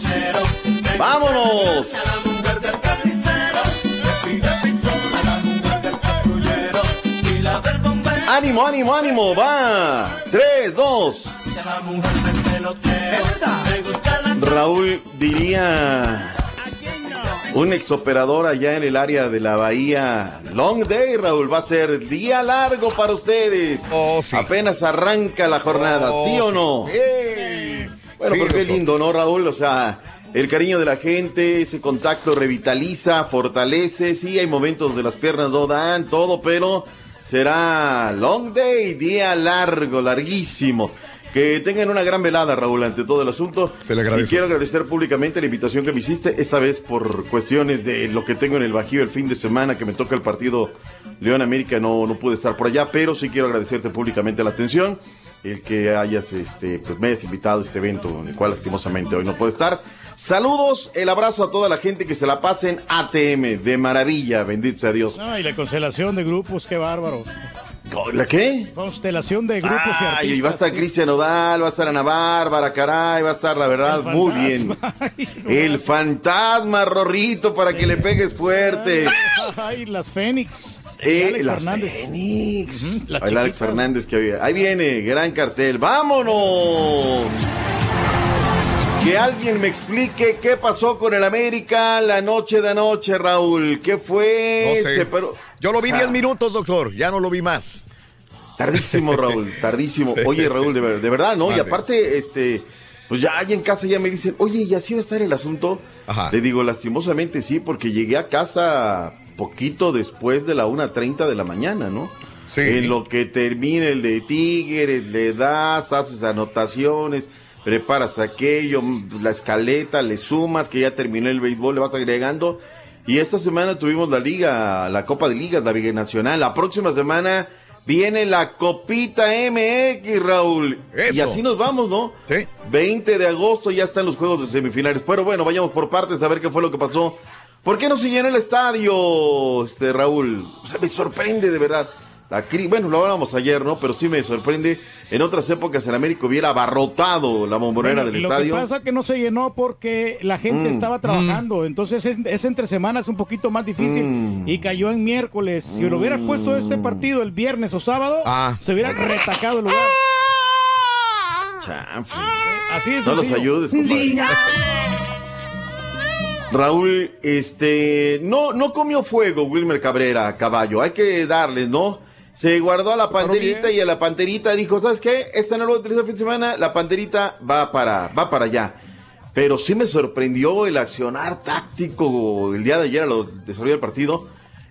¡Vámonos! ¡Ánimo, ánimo, ánimo! ¡Va! ¡Tres, dos! Raúl diría... Un exoperador allá en el área de la bahía. Long day, Raúl. Va a ser día largo para ustedes. Apenas arranca la jornada, Oh, ¿sí o sí. no? ¡Ey! Bueno, Sí, pues qué lindo, ¿no, Raúl? O sea, el cariño de la gente, ese contacto revitaliza, fortalece. Sí, hay momentos donde las piernas no dan todo, pero será long day, día largo, larguísimo. Que tengan una gran velada, Raúl, ante todo el asunto. Se le agradece. Y quiero agradecer públicamente la invitación que me hiciste, esta vez por cuestiones de lo que tengo en el Bajío el fin de semana, que me toca el partido León América, no, no pude estar por allá, pero sí quiero agradecerte públicamente la atención, el que hayas, este, pues me hayas invitado a este evento, en el cual lastimosamente hoy no puedo estar. Saludos, el abrazo a toda la gente que se la pasen ATM, de maravilla, bendito sea Dios. No, y la constelación de grupos, qué bárbaro. ¿La qué? Constelación de grupos y artistas. Ay, y va a estar sí. Cristian Odal, va a estar Ana Bárbara, caray, va a estar la verdad muy bien. <laughs> El fantasma, Rorrito, para que le pegues fuerte. <laughs> Ay, las Fénix. Eh, Alex las Fernández. Fénix. Ay, el Alex. Fernández que había. Ahí viene, gran cartel. ¡Vámonos! Que alguien me explique qué pasó con el América la noche de anoche, Raúl. ¿Qué fue? No sé. Paró- Yo lo vi O sea, 10 minutos, doctor. Ya no lo vi más. Tardísimo, <laughs> Raúl, tardísimo. Oye, Raúl, de, ver- de verdad, ¿no? Y aparte, este, pues ya ahí en casa ya me dicen, oye, ¿y así va a estar el asunto? Ajá. Le digo, lastimosamente sí, porque llegué a casa poquito después de la 1.30 de la mañana, ¿no? Sí. En lo que termina el de Tigres, le das, haces anotaciones, preparas aquello, la escaleta, le sumas, que ya terminó el béisbol, le vas agregando. Y esta semana tuvimos la liga, la Copa de Ligas, la Liga Nacional. La próxima semana viene la Copita MX, Raúl. Eso. Y así nos vamos, ¿no? Sí. 20 de agosto ya están los juegos de semifinales. Pero bueno, vayamos por partes a ver qué fue lo que pasó. ¿Por qué no se llenó el estadio, este Raúl? O sea, me sorprende de verdad. La bueno, lo hablábamos ayer, ¿no? Pero sí me sorprende. En otras épocas el América hubiera abarrotado la bombonera Bueno, del lo estadio. que pasa que no se llenó porque la gente Mm, estaba trabajando, entonces es, es entre semanas un poquito más difícil Mm. y cayó en miércoles. Si lo hubiera puesto este partido el viernes o sábado, Ah. se hubiera retacado el lugar. Chanfle. Así es. No los ayudes, compadre. Raúl, este, no, no comió fuego Wilmer Cabrera, caballo, hay que darle, ¿no? Se guardó a la panterita y a la panterita dijo, ¿sabes qué? Esta no lo voy a utilizar el fin de semana, la panterita va para, va para allá. Pero sí me sorprendió el accionar táctico el día de ayer a lo desarrollo del partido.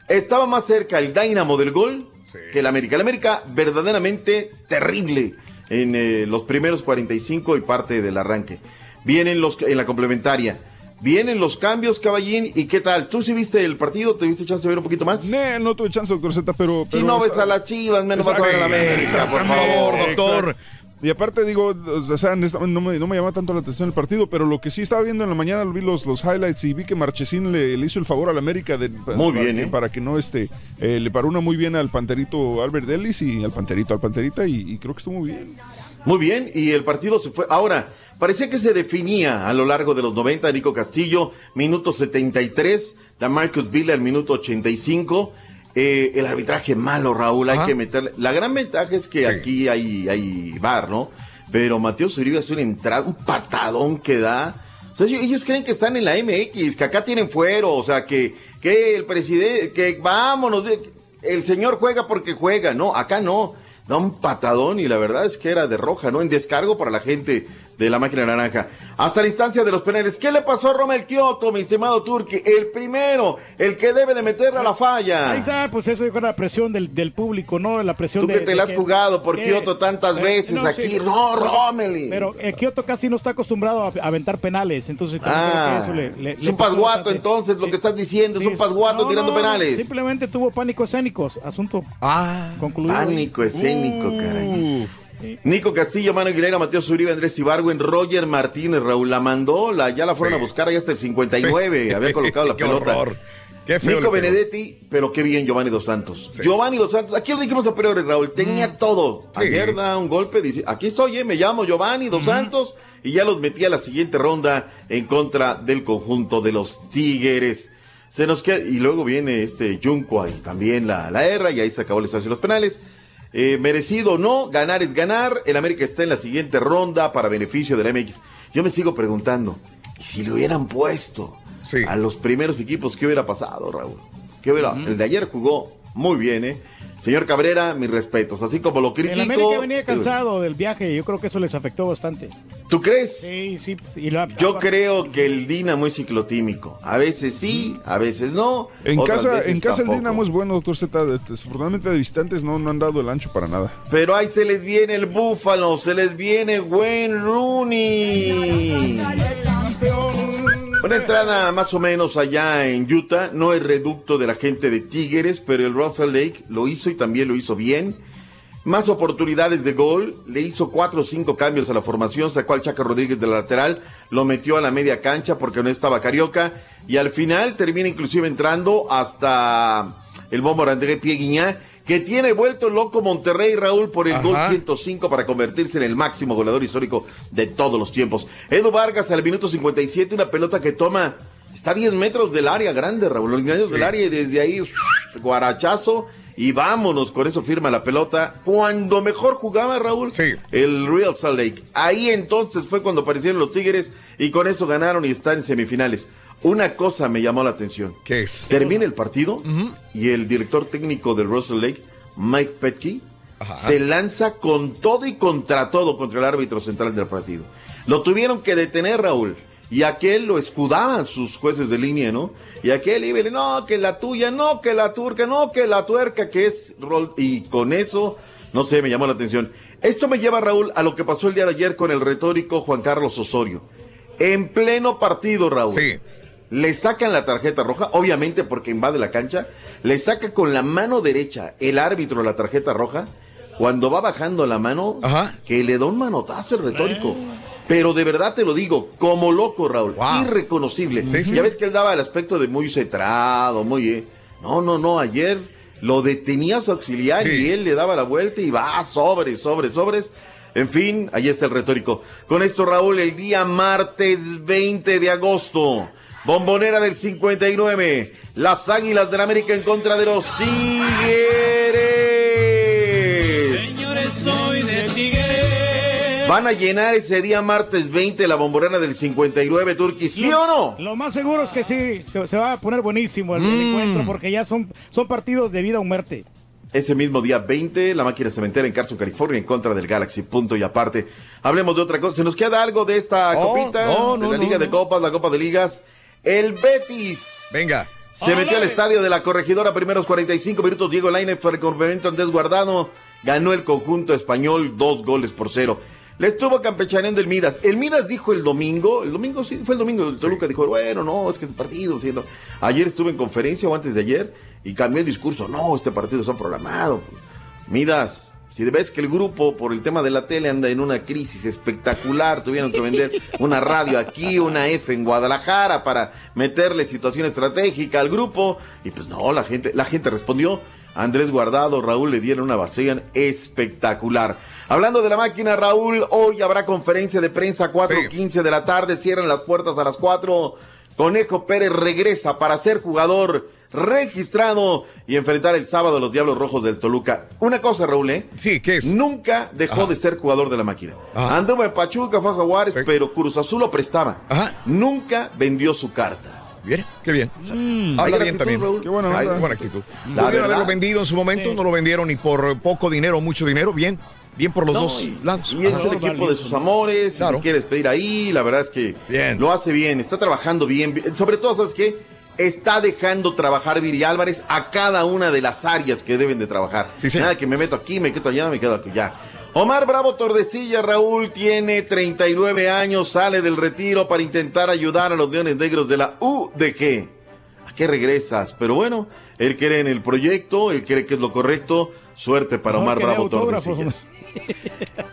Estaba más cerca el Dynamo del gol que el América. El América verdaderamente terrible en eh, los primeros 45 y parte del arranque. Vienen los en la complementaria. Vienen los cambios, Caballín. ¿Y qué tal? ¿Tú sí viste el partido? ¿Te viste chance de ver un poquito más? Ne, no tuve chance, doctor Z, pero... Si no ves a las chivas, menos vas a ver a la América, por favor, doctor. Exacto. Y aparte digo, o sea, no me, no me llama tanto la atención el partido, pero lo que sí estaba viendo en la mañana, vi los, los highlights y vi que Marchesín le, le hizo el favor al América de, Muy para bien, que, ¿eh? para que no este, eh, le paró una muy bien al panterito Albert Ellis y al panterito al panterita y, y creo que estuvo muy bien. Muy bien, y el partido se fue. Ahora, parecía que se definía a lo largo de los 90, Nico Castillo, minuto 73, Marcus Villa al minuto 85. Eh, el arbitraje malo, Raúl, hay que meterle. La gran ventaja es que Sí. aquí hay, hay bar, ¿no? Pero Mateo Zuribe hace una entrada, un patadón que da. O sea, ellos- ellos creen que están en la MX, que acá tienen fuero, o sea, que, que el presidente, que vámonos, el señor juega porque juega, no, acá no. Da un patadón y la verdad es que era de roja, ¿no? En descargo para la gente de la máquina naranja. Hasta la instancia de los penales. ¿Qué le pasó a Romel Kioto, mi estimado Turki? El primero, el que debe de meterle a la falla. Ahí está, pues eso fue la presión del, del público, ¿no? La presión Tú de. que te de la has jugado por que- Kioto tantas eh, veces aquí. No, Romeli. Pero eh, Kioto casi no está acostumbrado a, aventar penales, entonces Ah, creo que eso le, le- es le un pasguato entonces, lo que estás diciendo, es un pasguato no, tirando no, penales. Simplemente tuvo pánico escénicos, asunto Ah, concluido. Pánico escénico, caray. Nico Castillo, Mano Aguilera, Mateo Zuribe, Andrés Ibargo, en Roger Martínez, Raúl la mandó, la, ya la fueron Sí. a buscar ahí hasta el 59, Sí. había colocado la <laughs> Qué pelota. horror. Qué feo Nico. Benedetti, pero qué bien Giovanni Dos Santos. Sí. Giovanni Dos Santos, aquí lo dijimos a priori, Raúl, tenía todo. Sí. Ayer da un golpe, dice, aquí estoy, eh, me llamo Giovanni Dos Santos, y ya los metí a la siguiente ronda en contra del conjunto de los Tigres. Se nos queda, y luego viene este Junco ahí, también la, la erra, y ahí se acabó el espacio de los penales. Eh, merecido o no, ganar es ganar. El América está en la siguiente ronda para beneficio del MX. Yo me sigo preguntando, ¿y si le hubieran puesto a los primeros equipos, ¿qué hubiera pasado, Raúl? ¿Qué hubiera? El de ayer jugó muy bien, ¿eh? Señor Cabrera, mis respetos. Así como lo critico. El América venía cansado del viaje, yo creo que eso les afectó bastante. ¿Tú crees? Sí, sí. y la- Yo creo que el Dinamo es ciclotímico. A veces sí, a veces no. En casa, en casa el. Dinamo es bueno, doctor Z. Desafortunadamente de visitantes no, no han dado el ancho para nada. Pero ahí se les viene el Búfalo, se les viene Wayne Rooney. Una entrada más o menos allá en Utah, no es reducto de la gente de Tigres, pero el Russell Lake lo hizo y también lo hizo bien. Más oportunidades de gol, le hizo cuatro o cinco cambios a la formación, sacó al Chaca Rodríguez de la lateral, lo metió a la media cancha porque no estaba Carioca. Y al final termina inclusive entrando hasta el bombo André Pieguiñá, que tiene vuelto loco Monterrey Raúl por el Ajá. gol 105 para convertirse en el máximo goleador histórico de todos los tiempos. Edu Vargas al minuto 57, una pelota que toma, está a 10 metros del área grande, Raúl, los Sí. del área y desde ahí guarachazo y vámonos, con eso firma la pelota. Cuando mejor jugaba Raúl, el Real Salt Lake. Ahí entonces fue cuando aparecieron los Tigres y con eso ganaron y están en semifinales. Una cosa me llamó la atención. ¿Qué es? Termina el partido y el director técnico del Russell Lake, Mike Petke, se lanza con todo y contra todo contra el árbitro central del partido. Lo tuvieron que detener, Raúl. Y aquel lo escudaban sus jueces de línea, ¿no? Y aquel iba y le, no, que la tuya, no, que la turca, no, que la tuerca, que es... rol-". Y con eso, no sé, me llamó la atención. Esto me lleva, Raúl, a lo que pasó el día de ayer con el retórico Juan Carlos Osorio. En pleno partido, Raúl. Sí. Le sacan la tarjeta roja, obviamente porque invade la cancha. Le saca con la mano derecha el árbitro la tarjeta roja. Cuando va bajando la mano, que le da un manotazo el retórico. Pero de verdad te lo digo, como loco, Raúl. Irreconocible. Sí, sí, ya ves que él daba el aspecto de muy cetrado, muy. eh, No, no, no. Ayer lo detenía su auxiliar Sí. y él le daba la vuelta y va sobres, sobres, sobres. En fin, ahí está el retórico. Con esto, Raúl, el día martes 20 de agosto, bombonera del 59, las Águilas del América en contra de los Tigres. Señores, soy de Tigres. Van a llenar ese día martes 20 la bombonera del 59, Turqui, ¿sí o no? Lo más seguro es que sí, se, se va a poner buenísimo el, el Mm. encuentro porque ya son, son partidos de vida o muerte. Ese mismo día 20, la máquina cementera en Carson, California, en contra del Galaxy. Punto y aparte. Hablemos de otra cosa. ¿Se nos queda algo de esta No, copita? no, de no, la no, Liga de. Copas, la Copa de Ligas. El Betis. Venga. Se metió al estadio de la corregidora, primeros 45 minutos. Diego Lainez fue el complemento Andrés Guardado. Ganó el conjunto español dos goles por cero. Le estuvo campechaneando el Midas. El Midas dijo el domingo, el domingo sí, fue el domingo, el Toluca dijo, bueno, no, es que el partido, sí, no. Ayer estuve en conferencia o antes de ayer y cambió el discurso, no, este partido está programado. Midas, si ves que el grupo por el tema de la tele anda en una crisis espectacular, tuvieron que vender una radio aquí, una F en Guadalajara para meterle situación estratégica al grupo y pues no, la gente, la gente respondió. Andrés Guardado, Raúl le dieron una ovación espectacular. Hablando de la máquina, Raúl, hoy habrá conferencia de prensa 4.15 de la tarde, cierran las puertas a las 4. Conejo Pérez regresa para ser jugador registrado y enfrentar el sábado a los Diablos Rojos del Toluca. Una cosa, Raúl, ¿eh? Sí, ¿qué es? Nunca dejó Ajá. de ser jugador de la máquina. Anduvo en Pachuca, fue a Jaguares, pero Cruz Azul lo prestaba. Nunca vendió su carta. Bien, qué bien. hay Habla gran bien actitud, también. Raúl. Qué buena, Hay- buena actitud. La Pudieron verdad. haberlo vendido en su momento, no lo vendieron ni por poco dinero o mucho dinero. Bien, bien por los No, dos y- lados. Y es Ajá. el equipo de sus amores, Claro. si se quiere despedir ahí, la verdad es que lo hace bien, está trabajando bien, bien. sobre todo, ¿sabes qué? Está dejando trabajar Viri Álvarez a cada una de las áreas que deben de trabajar. Nada que me meto aquí, me quedo allá, me quedo aquí, ya. Omar Bravo Tordesilla, Raúl, tiene 39 años, sale del retiro para intentar ayudar a los Leones Negros de la UDG. ¿A qué regresas? Pero bueno, él cree en el proyecto, él cree que es lo correcto. Suerte para Omar Bravo Tordesillas.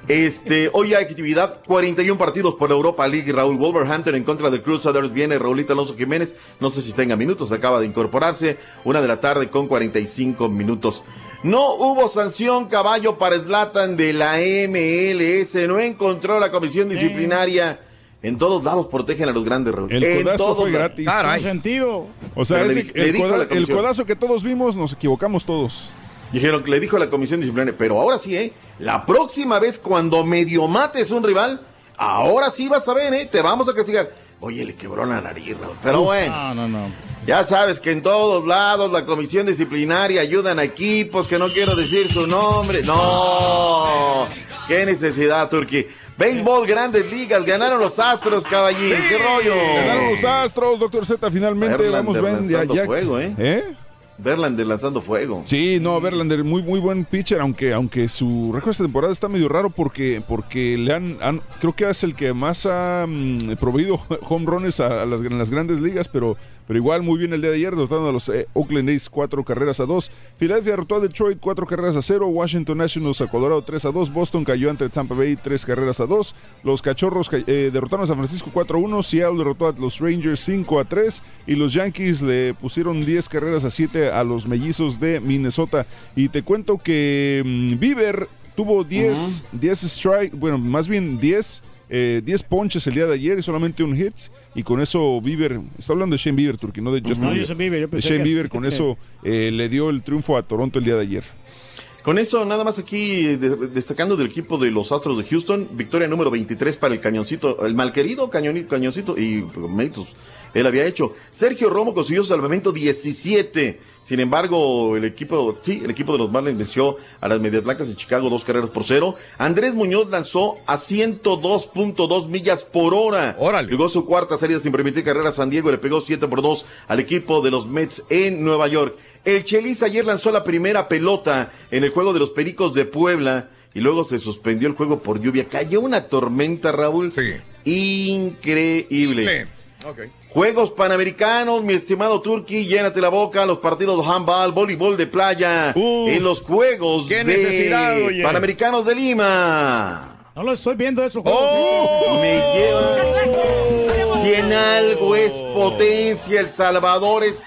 Este, hoy hay actividad, 41 partidos por la Europa League. Raúl Wolverhampton en contra de Crusaders. Viene Raulito Alonso Jiménez. No sé si tenga minutos, acaba de incorporarse. Una de la tarde con 45 minutos. No hubo sanción caballo para Zlatan de la MLS. No encontró la comisión disciplinaria. En todos lados protegen a los grandes, Raúl. El En codazo fue gratis. Sin sentido. O sea, Pero le ese- di- le el, el codazo que todos vimos, nos equivocamos todos. Dijeron que le dijo a la comisión disciplinaria, pero ahora sí, ¿eh? La próxima vez cuando medio mates un rival, ahora sí vas a ver, ¿eh? Te vamos a castigar. Oye, le quebró la nariz, Raúl. Pero Uf, bueno. No, no, no. Ya sabes que en todos lados la comisión disciplinaria ayudan a equipos que no quiero decir su nombre. No. Qué necesidad, Turquía. Béisbol, grandes ligas, ganaron los Astros, caballín. ¿Qué rollo? Ganaron los Astros, doctor Z, finalmente. Verlander Vamos, ven, ya. fuego, ¿eh? ¿Eh? Verlander lanzando fuego. Sí, no, Verlander, muy, muy buen pitcher, aunque, aunque su récord esta temporada está medio raro porque, porque le han, creo que es el que más ha mm, proveído <laughs> home runs a, en las grandes ligas, pero, pero igual muy bien el día de ayer, derrotando a los eh, Oakland A's cuatro carreras a dos. Philadelphia derrotó a Detroit cuatro carreras a cero, Washington Nationals a Colorado 3 a 2, Boston cayó ante Tampa Bay tres carreras a dos, los Cachorros ca- eh, derrotaron a San Francisco 4 a 1, Seattle derrotó a los Rangers 5 a 3 y los Yankees le pusieron 10 carreras a 7 a los mellizos de Minnesota. Y te cuento que mm, Bieber tuvo 10, 10 strike, bueno, más bien 10, eh, 10 ponches el día de ayer y solamente un hit. Y con eso Bieber, está hablando de Shane Bieber, Turki, no de Justin No, Bieber. Justin Bieber, yo De pensé Shane que- Bieber, con eso eh, le dio el triunfo a Toronto el día de ayer. Con eso, nada más aquí de- destacando del equipo de los Astros de Houston, victoria número 23 para el cañoncito, el malquerido cañoni- cañoncito, y pues, méritos, él había hecho. Sergio Romo consiguió salvamento 17. Sin embargo, el equipo, sí, el equipo de los Marlins venció a las Medias Blancas en Chicago dos carreras por cero. Andrés Muñoz lanzó a 102.2 millas por hora. Llegó su cuarta salida sin permitir carreras a San Diego y le pegó 7 por 2 al equipo de los Mets en Nueva York. El Chelis ayer lanzó la primera pelota en el juego de los Pericos de Puebla y luego se suspendió el juego por lluvia. Cayó una tormenta, Raúl. Sí. Increíble. Juegos Panamericanos, mi estimado Turki, llénate la boca, los partidos de handball, voleibol de playa, en los Juegos qué de necesidad, oye. Panamericanos de Lima. No lo estoy viendo eso. Me lleva. Si en algo es potencia, El Salvador es.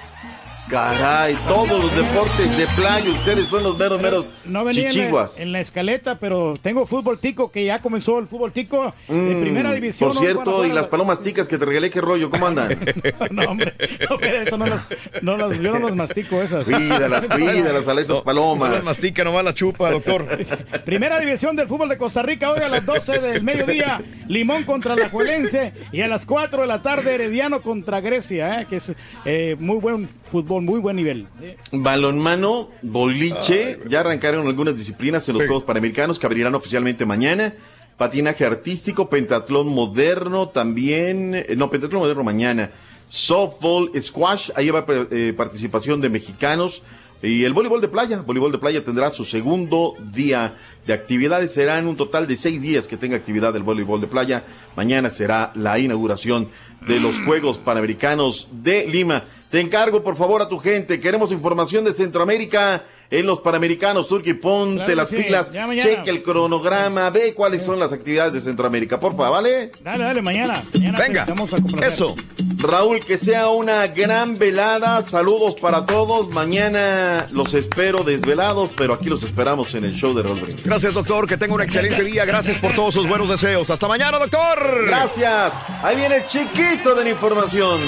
Caray, todos los deportes de playa, ustedes son los meros, meros No venía en la, chichiguas. en la escaleta, pero tengo fútbol tico, que ya comenzó el fútbol tico en Mm, primera división. Por cierto, jugar y las la- palomas ticas que te regalé, ¿qué rollo? ¿Cómo andan? <laughs> No, hombre, no, eso no las, no las- yo no las mastico esas. Cuídalas, <laughs> cuídalas a esas palomas. No las mastica, nomás las chupa, doctor. <laughs> Primera división del fútbol de Costa Rica, hoy a las 12 del mediodía, Limón contra la Juelense y a las 4 de la tarde, Herediano contra Grecia, eh, que es eh, muy buen fútbol, muy buen nivel. Balonmano, boliche, ya arrancaron algunas disciplinas en los Juegos Panamericanos que abrirán oficialmente mañana. Patinaje artístico, pentatlón moderno también, eh, no, pentatlón moderno mañana. Softball, squash, ahí va eh, participación de mexicanos. Y el voleibol de playa, voleibol de playa tendrá su segundo día de actividades. Serán un total de seis días que tenga actividad el voleibol de playa. Mañana será la inauguración de los Juegos Panamericanos de Lima. Te encargo, por favor, a tu gente. Queremos información de Centroamérica en los Panamericanos. Turki, ponte Claro las sí, pilas, cheque el cronograma, ve cuáles son las actividades de Centroamérica, porfa, ¿vale? Dale, dale, mañana. mañana Venga, vamos a complacer. Eso. Raúl, que sea una gran velada. Saludos para todos. Mañana los espero desvelados, pero aquí los esperamos en el show de Raúl Brindis. Gracias, doctor. Que tenga un excelente día. Gracias por todos sus buenos deseos. Hasta mañana, doctor. Gracias. Ahí viene el chiquito de la información.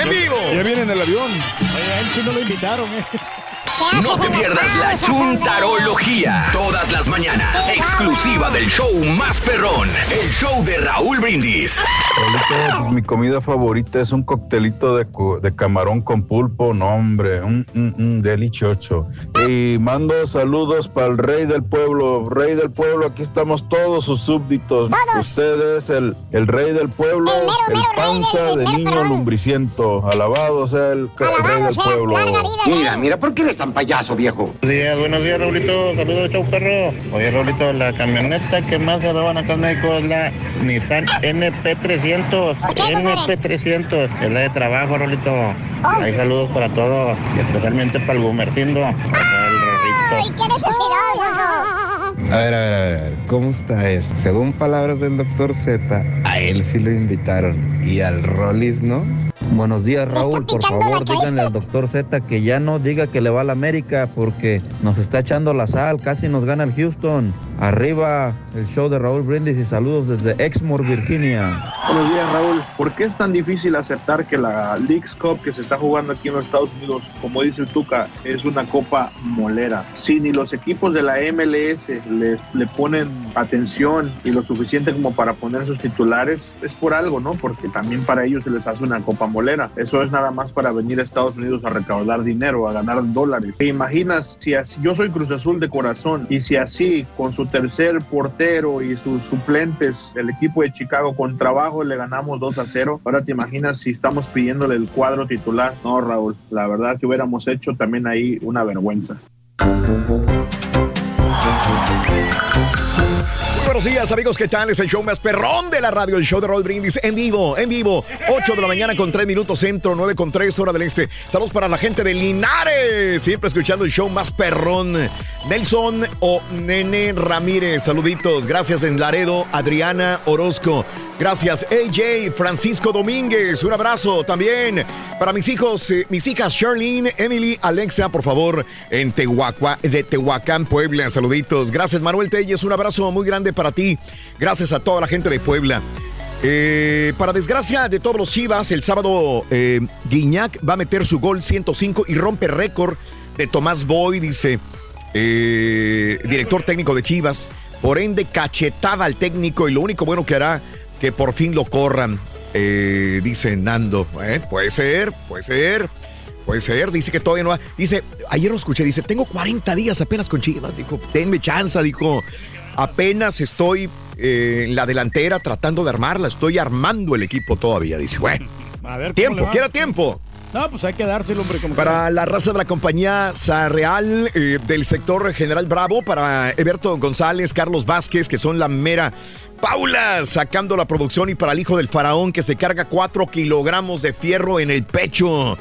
En vivo. Ya viene en el avión. Oye, a él sí no lo invitaron, ¿eh? No te pierdas la chuntarología. Todas las mañanas. Exclusiva del show más perrón. El show de Raúl Brindis. Pues, mi comida favorita es un coctelito de, de camarón con pulpo, no hombre, un, un, un delicioso. Y mando saludos para el rey del pueblo, rey del pueblo, aquí estamos todos sus súbditos. Usted es el, el rey del pueblo, el panza de niño lumbriciento. Alabado sea el, rey del pueblo. Mira, mira, ¿por qué eres tan payaso, viejo? Buenos días, buenos días, Raulito. Saludos, chau perro. Oye, Raulito, la camioneta que más se roban acá en México es la Nissan NP300. NP300. Es la de trabajo, Raulito. Hay saludos para todos y especialmente para el Gumercindo. A ver, a ver, a ver, ¿cómo está eso? Según palabras del doctor Z, a él sí lo invitaron y al Rollis no. Buenos días, Raúl. Por favor, díganle al doctor Z que ya no diga que le va a la América porque nos está echando la sal. Casi nos gana el Houston. Arriba el show de Raúl Brindis y saludos desde Exmoor, Virginia. Buenos días, Raúl. ¿Por qué es tan difícil aceptar que la Leagues Cup que se está jugando aquí en los Estados Unidos, como dice el Tuca, es una copa molera? Si ni los equipos de la MLS le, le ponen atención y lo suficiente como para poner sus titulares, es por algo, ¿no? Porque también para ellos se les hace una copa molera. Eso es nada más para venir a Estados Unidos a recaudar dinero, a ganar dólares. ¿Te imaginas si así, yo soy Cruz Azul de corazón y si así con su tercer portero y sus suplentes, el equipo de Chicago con trabajo le ganamos 2 a 0. Ahora te imaginas si estamos pidiéndole el cuadro titular. No, Raúl, la verdad que hubiéramos hecho también ahí una vergüenza. Buenos días, amigos. ¿Qué tal? Es el show más perrón de la radio, el show de Roll Brindis en vivo, en vivo. 8 de la mañana con 3 minutos centro, 9 con 3 hora del este. Saludos para la gente de Linares, siempre escuchando el show más perrón. Nelson o Nene Ramírez, saluditos. Gracias en Laredo, Adriana Orozco. Gracias, AJ Francisco Domínguez. Un abrazo también para mis hijos, eh, mis hijas Charlene, Emily, Alexa, por favor, en Tehuacua, de Tehuacán, Puebla. Saluditos. Gracias, Manuel Telles. Un abrazo muy grande para ti. Gracias a toda la gente de Puebla. Eh, para desgracia de todos los Chivas, el sábado eh, Guiñac va a meter su gol 105 y rompe récord de Tomás Boy, dice eh, director técnico de Chivas. Por ende, cachetada al técnico y lo único bueno que hará que por fin lo corran, eh, dice Nando. Puede ser, puede ser. Puede ser, dice que todavía no ha. Dice, ayer lo escuché, dice, tengo 40 días apenas con Chivas. Dijo, denme chance, dijo, apenas estoy eh, en la delantera tratando de armarla, estoy armando el equipo todavía. Dice, bueno, <laughs> A ver, ¿cómo le tiempo, quiera tiempo. No, pues hay que dárselo, hombre. Como Para la raza de la compañía Sarreal eh, del sector General Bravo, para Eberto González, Carlos Vázquez, que son la mera Paula sacando la producción y para el hijo del faraón que se carga 4 kilogramos de fierro en el pecho.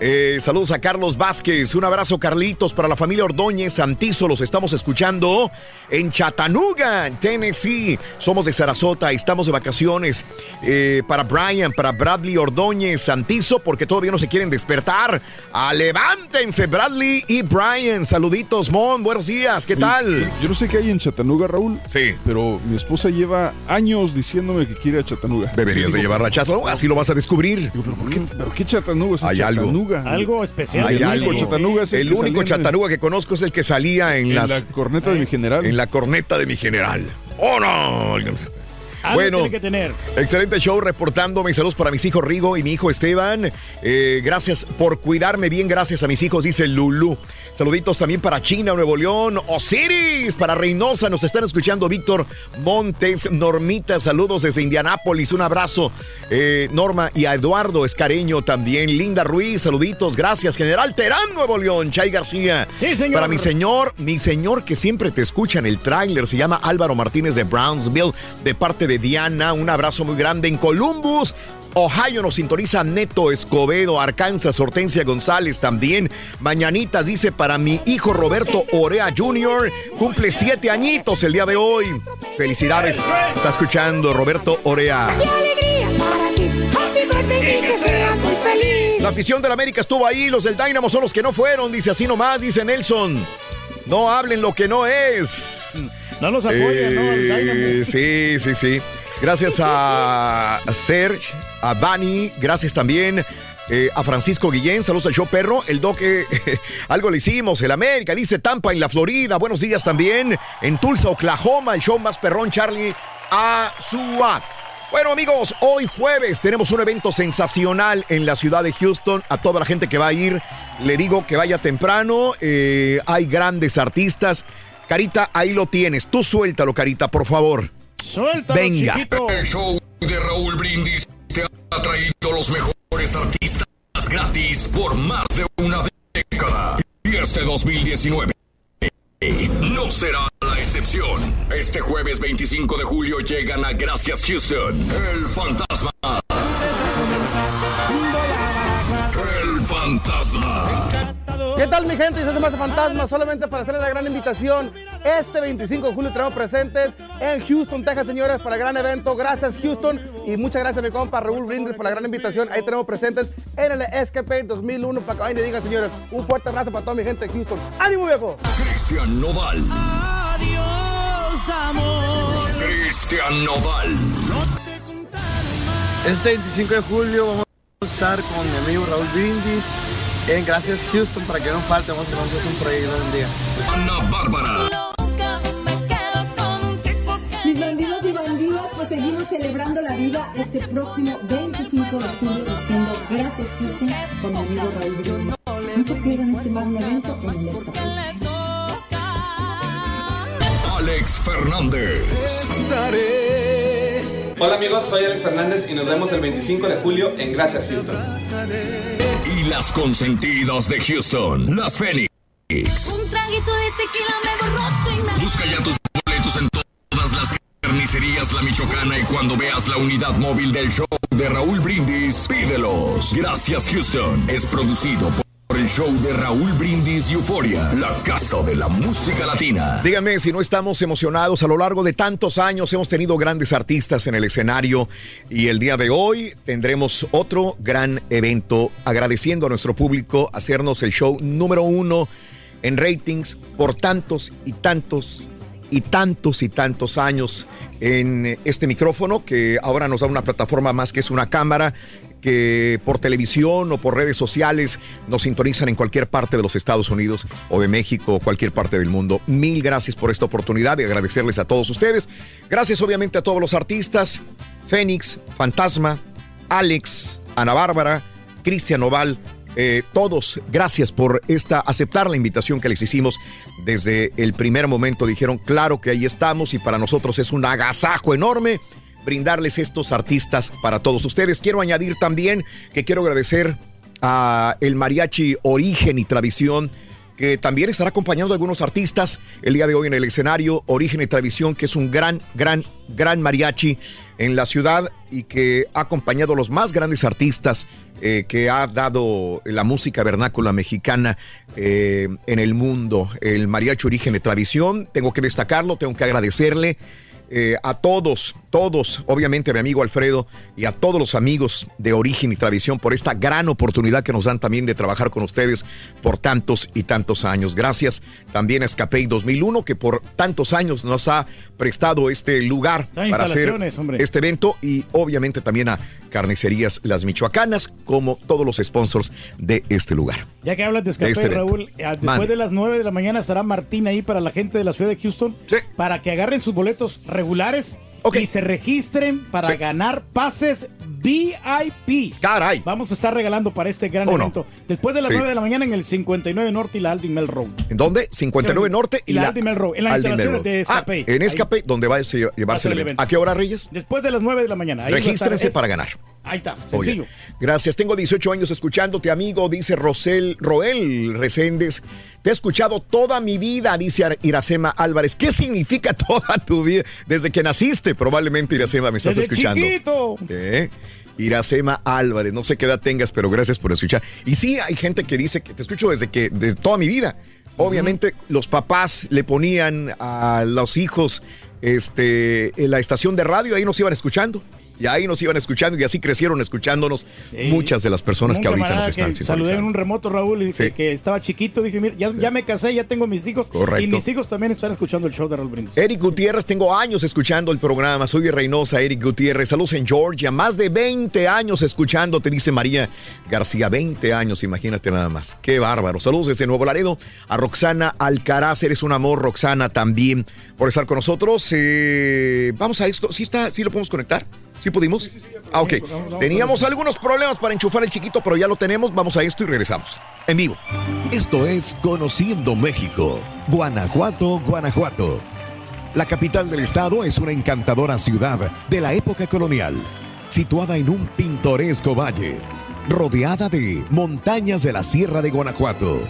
Eh, saludos a Carlos Vázquez, un abrazo Carlitos para la familia Ordóñez, Santizo, los estamos escuchando en Chattanooga, Tennessee. Somos de Sarasota, estamos de vacaciones. Eh, para Brian, para Bradley Ordóñez, Santizo, porque todavía no se quieren despertar. Ah, levántense, Bradley y Brian. Saluditos, Mon, buenos días, ¿qué tal? Yo, yo no sé qué hay en Chattanooga, Raúl. Sí. Pero mi esposa lleva años diciéndome que quiere a Chattanooga. Deberías de llevarla a Chattanooga, así lo vas a descubrir. ¿Por qué, pero qué Chattanooga es en Hay algo. Algo especial. Hay El algo. es el único en- Chattanooga que conozco es el que salía en, En las la corneta de mi general. en la corneta de mi general. ¡Oh, no! Algo Bueno, tiene que tener. excelente show reportando. Mis saludos para mis hijos Rigo y mi hijo Esteban. Eh, gracias por cuidarme bien. Gracias a mis hijos, dice Lulu. Saluditos también para China, Nuevo León, Osiris, para Reynosa. Nos están escuchando Víctor Montes, Normita. Saludos desde Indianápolis. Un abrazo, eh, Norma y a Eduardo Escareño también. Linda Ruiz, saluditos. Gracias, General Terán, Nuevo León. Chay García. Sí, señor. Para mi señor, mi señor que siempre te escucha en el tráiler, se llama Álvaro Martínez de Brownsville, de parte de Diana. Un abrazo muy grande en Columbus. Ohio nos sintoniza Neto Escobedo, Arkansas, Hortensia González también. Mañanitas dice para mi hijo Roberto Orea Jr. Cumple siete añitos el día de hoy. Felicidades. Está escuchando Roberto Orea. La afición del América estuvo ahí, los del Dynamo son los que no fueron, dice así nomás, dice Nelson. No hablen lo que no es. No nos apoyan, ¿no? El Eh, Dynamo. sí, sí, sí. Gracias a Serge, a Bani, gracias también eh, a Francisco Guillén, saludos al show perro, el doque, <laughs> algo le hicimos, el América, dice Tampa en la Florida, buenos días también, en Tulsa, Oklahoma, el show más perrón, Charlie Azua. Bueno amigos, hoy jueves tenemos un evento sensacional en la ciudad de Houston. A toda la gente que va a ir, le digo que vaya temprano. eh, hay grandes artistas. Carita, ahí lo tienes. Tú suéltalo, Carita, por favor. Suéltalo, Venga. chiquito. El show de Raúl Brindis te ha traído los mejores artistas gratis por más de una década. Y este 2019 no será la excepción. Este jueves 25 de julio llegan a Gracias Houston, el fantasma. El fantasma. ¿Qué tal mi gente? Hace más fantasma solamente para hacerle la gran invitación. Este 25 de julio tenemos presentes en Houston, Texas, señores, para el gran evento. Gracias Houston y muchas gracias a mi compa Raúl Brindis por la gran invitación. Ahí tenemos presentes en el Escape 2001 para que vayan y digan, señores, un fuerte abrazo para toda mi gente de Houston. ¡Ánimo, viejo! Cristian Nodal. Adiós, amor. Cristian Nodal. Este 25 de julio vamos a estar con mi amigo Raúl Brindis en Gracias Houston para que no falte, vamos a hacer un proyecto un día. Ana Bárbara. Mis bandidos y bandidas, pues seguimos celebrando la vida este próximo 25 de julio diciendo gracias Houston con mi amigo Raúl. No se pierdan este magno evento en el Escape. Alex Fernández. Hola amigos, soy Alex Fernández y nos vemos el 25 de julio en Gracias Houston. Las consentidas de Houston, las Fénix. Un traguito de tequila me borró me... Busca ya tus boletos en todas las carnicerías La Michoacana y cuando veas la unidad móvil del show de Raúl Brindis, pídelos. Gracias Houston es producido por el show de Raúl Brindis Euforia, la casa de la música latina. Díganme si no estamos emocionados. A lo largo de tantos años hemos tenido grandes artistas en el escenario y el día de hoy tendremos otro gran evento agradeciendo a nuestro público hacernos el show número uno en ratings por tantos y tantos y tantos y tantos años en este micrófono que ahora nos da una plataforma más que es una cámara que por televisión o por redes sociales nos sintonizan en cualquier parte de los Estados Unidos o de México o cualquier parte del mundo. Mil gracias por esta oportunidad y agradecerles a todos ustedes. Gracias obviamente a todos los artistas, Fénix, Fantasma, Alex, Ana Bárbara, Cristian Oval, eh, todos, gracias por esta aceptar la invitación que les hicimos desde el primer momento. Dijeron, claro que ahí estamos y para nosotros es un agasajo enorme brindarles estos artistas para todos ustedes. Quiero añadir también que quiero agradecer a el mariachi Origen y Tradición que también estará acompañando a algunos artistas el día de hoy en el escenario Origen y Tradición, que es un gran, gran, gran mariachi en la ciudad y que ha acompañado a los más grandes artistas eh, que ha dado la música vernácula mexicana eh, en el mundo. El mariachi Origen y Tradición, tengo que destacarlo, tengo que agradecerle. Eh, a todos, todos, obviamente a mi amigo Alfredo y a todos los amigos de Origen y Tradición por esta gran oportunidad que nos dan también de trabajar con ustedes por tantos y tantos años. Gracias también a Escapey 2001 que por tantos años nos ha prestado este lugar para hacer hombre. este evento y obviamente también a Carnicerías Las Michoacanas como todos los sponsors de este lugar. Ya que hablas de este evento. Raúl, eh, después de las 9 de la mañana estará Martín ahí para la gente de la ciudad de Houston para que agarren sus boletos regulares y se registren para ganar pases VIP. Caray. Vamos a estar regalando para este gran ¿Cómo no? evento. Después de las Sí. 9 de la mañana en el 59 Norte y la Aldin Mel Road. ¿En dónde? 59 Norte y la Aldin Mel Road. En las instalaciones de. Escape. Ah, en Ahí. Escape, donde va a lle- Va a llevarse el el evento. ¿A qué hora, Reyes? Después de las 9 de la mañana. Ahí Regístrense para ganar. Ahí está, Oye, sencillo. gracias. Tengo 18 años escuchándote, amigo, dice Rosel, Roel Reséndez. Te he escuchado toda mi vida, dice Iracema Álvarez. ¿Qué significa <laughs> toda tu vida? Desde que naciste, probablemente, Iracema, me estás Desde escuchando. chiquito. ¿Eh? Iracema Álvarez, no sé qué edad tengas, pero gracias por escuchar. Y sí, hay gente que dice que te escucho desde que, desde toda mi vida. Obviamente, los papás le ponían a los hijos este, en la estación de radio, ahí nos iban escuchando. Y ahí nos iban escuchando y así crecieron escuchándonos muchas de las personas que ahorita nos están saludé en un remoto, Raúl, y que, que estaba chiquito. Dije, mira, ya, ya me casé, ya tengo mis hijos. Correcto. Y mis hijos también están escuchando el show de Raúl Brindis. Eric Gutiérrez, tengo años escuchando el programa. Soy de Reynosa, Eric Gutiérrez. Saludos en Georgia. Más de 20 años escuchando, te dice María García. 20 años, imagínate nada más. Qué bárbaro. Saludos desde Nuevo Laredo a Roxana Alcaraz. Eres un amor, Roxana, también por estar con nosotros. Eh, vamos a esto. ¿Sí, está, ¿Sí lo podemos conectar? ¿Sí pudimos? Ah, ok. Teníamos algunos problemas para enchufar el chiquito, pero ya lo tenemos. Vamos a esto y regresamos. En vivo. Esto es Conociendo México, Guanajuato, Guanajuato. La capital del estado es una encantadora ciudad de la época colonial, situada en un pintoresco valle, rodeada de montañas de la Sierra de Guanajuato.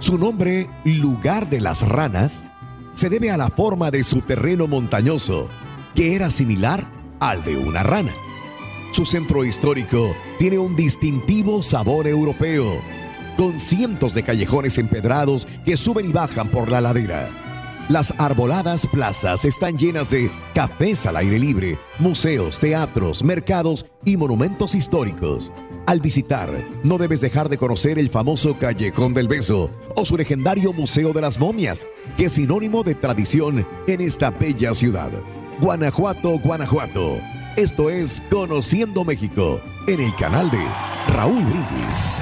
Su nombre, Lugar de las Ranas, se debe a la forma de su terreno montañoso, que era similar al de una rana. Su centro histórico tiene un distintivo sabor europeo, con cientos de callejones empedrados que suben y bajan por la ladera. Las arboladas plazas están llenas de cafés al aire libre, museos, teatros, mercados y monumentos históricos. Al visitar, no debes dejar de conocer el famoso Callejón del Beso o su legendario Museo de las Momias, que es sinónimo de tradición en esta bella ciudad. Guanajuato, Guanajuato. Esto es Conociendo México en el canal de Raúl Brindis.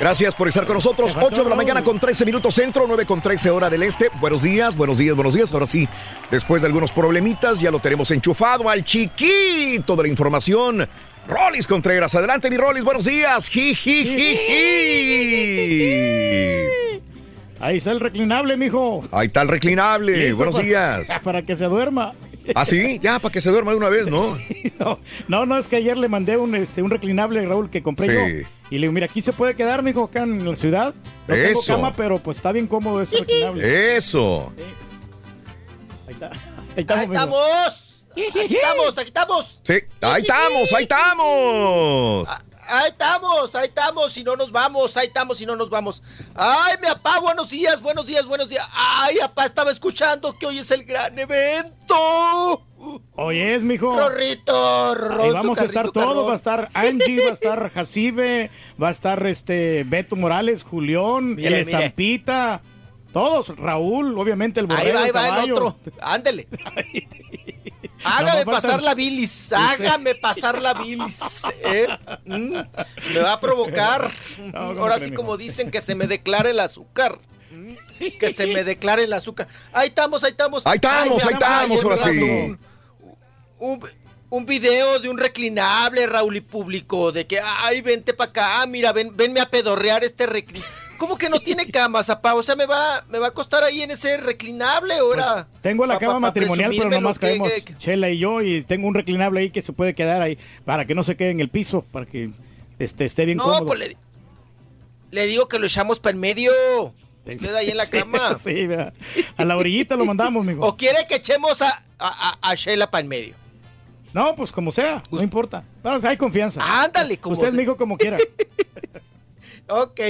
Gracias por estar con nosotros. 8 de la mañana con 13 minutos centro, 9 con 13 hora del este. Buenos días, buenos días, buenos días. Ahora sí, después de algunos problemitas, ya lo tenemos enchufado al chiquito de la información. Rolis Contreras, adelante mi Rolis, buenos días. Ji, ji, ji, ji. Ahí está el reclinable, mijo. Ahí está el reclinable. Buenos para- días. <laughs> Para que se duerma. ¿Ah, sí? Ya, para que se duerma de una vez, ¿no? <laughs> No, no, no, es que ayer le mandé un, este, un reclinable, Raúl, que compré Sí. yo. Y le digo, mira, aquí se puede quedar, mijo, acá en la ciudad. No tengo Eso. cama, pero pues está bien cómodo ese reclinable. Eso. Ahí está. Ahí estamos. Ahí estamos. Aquí estamos, aquí estamos. Sí, ahí estamos, ahí estamos. Ahí estamos, ahí estamos y no nos vamos, ahí estamos y no nos vamos. Ay, mi papá, buenos días, buenos días, buenos días. Ay, papá, estaba escuchando que hoy es el gran evento. Hoy es, mijo. Rorrito, Rorrito, vamos a estar todos, va a estar Angie, va a estar Jacibe, va a estar este Beto Morales, Julión, Mire, el mire. Estampita, todos, Raúl, obviamente el Ahí borrego, va, ahí va el otro. Ándele. <laughs> Hágame pasar la bilis, hágame pasar la bilis. ¿eh? Mm, Me va a provocar. <laughs> Ahora sí, como dicen, que se me declare el azúcar. Mm, Que se me <laughs> declare el azúcar. Ahí estamos, ahí estamos. Ahí estamos, Ay, ahí estamos, ahora sí. Un, un- un video de un reclinable, Raúl, y público, de que, ay, vente para acá, mira, ven, venme a pedorrear este reclinable. ¿Cómo que no tiene cama, zapá? O sea, me va, me va a costar ahí en ese reclinable ahora. Pues, Tengo la Pa- cama pa- pa matrimonial, pero nomás que- caemos que- Chela y yo y tengo un reclinable ahí que se puede quedar ahí para que no se quede en el piso, para que este, esté bien No, cómodo. pues le, le digo que lo echamos para en medio. <laughs> Usted ahí en la <laughs> cama. Sí, vea. a la orillita lo mandamos, mijo. <laughs> ¿O quiere que echemos a, a, a, a Sheila para en medio? No, pues como sea, no importa. No, hay confianza. Ándale, como Usted sea. me dijo como quiera. Ok,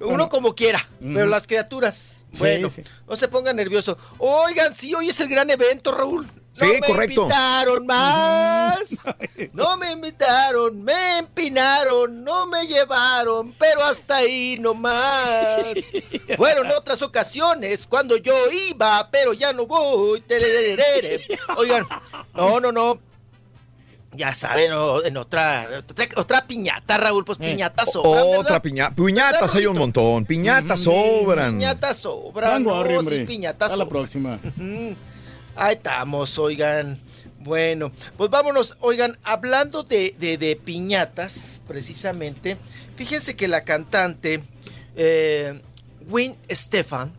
uno Bueno. como quiera, pero las criaturas, bueno, sí. no se ponga nervioso. Oigan, sí, hoy es el gran evento, Raúl. No Sí, me correcto. invitaron más. <laughs> No me invitaron, me empinaron, no me llevaron, pero hasta ahí nomás. <laughs> Fueron otras ocasiones cuando yo iba, pero ya no voy. Oigan, no, no, no. Ya saben, o- en otra, otra, otra piñata, Raúl, pues piñatas sobran, Otra ¿verdad? piñata. Piñatas hay un montón. Piñatas sobran. Piñatas sobran, no, arre, sí, hombre. piñatas A la sobran. próxima. Ahí estamos, oigan. Bueno, pues vámonos. Oigan, hablando de, de- de piñatas, precisamente, fíjense que la cantante eh, Gwen Stefan,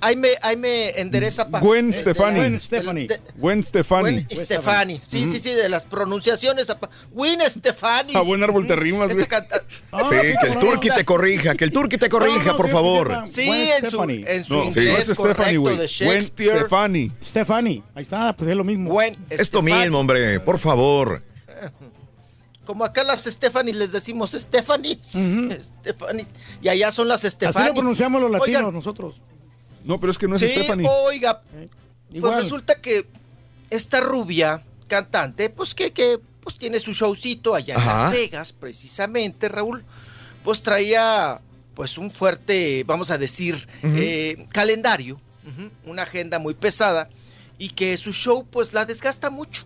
ahí, me, ahí me endereza pa- Gwen de- Stefani. Gwen Stefani. Gwen Stefani. Stefani, sí, sí, sí, de las pronunciaciones. Gwen Stefani. A buen árbol te rimas, güey. Ah, Sí, que el turqui te corrija, que el turqui te corrija, por favor. Sí, en su, Stefani. en inglés es Stephanie, correcto güey. de Shakespeare. Stefani. Stefani, ahí está, pues es lo mismo. Esto Stefani. mismo, hombre, por favor. Como acá las Stephanie les decimos Stephanie. Stephanie. Y allá son las Así Stephanie. lo pronunciamos los latinos Oigan, nosotros. No, pero es que no es sí, Stephanie. oiga, pues resulta que esta rubia cantante, pues que, que pues tiene su showcito allá en Ajá. Las Vegas, precisamente, Raúl, pues traía pues un fuerte, vamos a decir, eh, calendario, una agenda muy pesada y que su show pues la desgasta mucho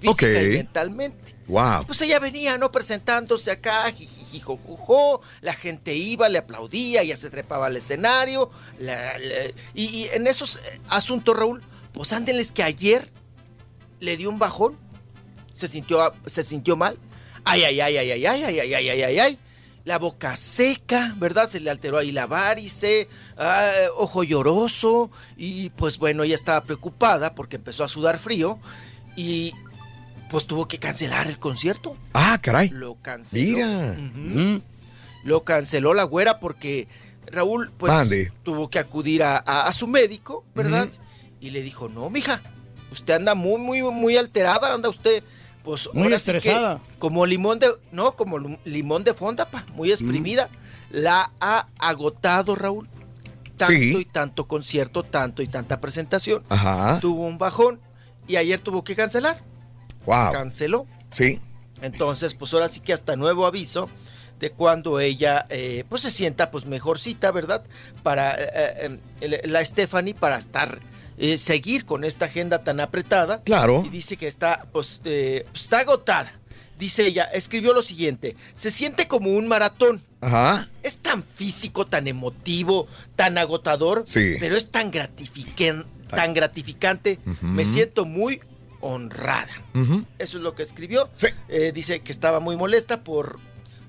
física y mentalmente. Wow. Pues ella venía, ¿no? Presentándose acá, jijijijojojo, la gente iba, le aplaudía, ella se trepaba al escenario, y, en esos eh, asuntos, Raúl, pues ándenles que ayer le dio un bajón, se sintió, se sintió mal, ay, ay, ay, ay, ay, ay, ay, ay, ay, ay, ay, ay, la boca seca, ¿verdad? Se le alteró ahí la varice, ah, ojo lloroso, y pues bueno, ella estaba preocupada porque empezó a sudar frío, y pues tuvo que cancelar el concierto. Ah, caray. Lo canceló. Mira. Lo canceló la güera porque Raúl pues Mande. tuvo que acudir a, a- a su médico, ¿verdad? Y le dijo, no, mija, usted anda muy, muy, muy alterada, anda usted pues Muy ahora sí que estresada. como limón de, no, como lim- limón de fonda, pa, muy exprimida, la ha agotado, Raúl. Tanto Sí. y tanto concierto, tanto y tanta presentación. Ajá. Tuvo un bajón y ayer tuvo que cancelar. Wow. Canceló. Sí. Entonces, pues ahora sí que hasta nuevo aviso de cuando ella eh, pues se sienta pues mejorcita, ¿verdad? Para eh, eh, eh, la Stephanie para estar eh, seguir con esta agenda tan apretada. Claro. Y dice que está pues eh, pues, está agotada. Dice ella, escribió lo siguiente, se siente como un maratón. Ajá. Es tan físico, tan emotivo, tan agotador, Sí. pero es tan, gratifiquen- tan gratificante. Me siento muy honrada. Eso es lo que escribió. Eh, dice que estaba muy molesta por,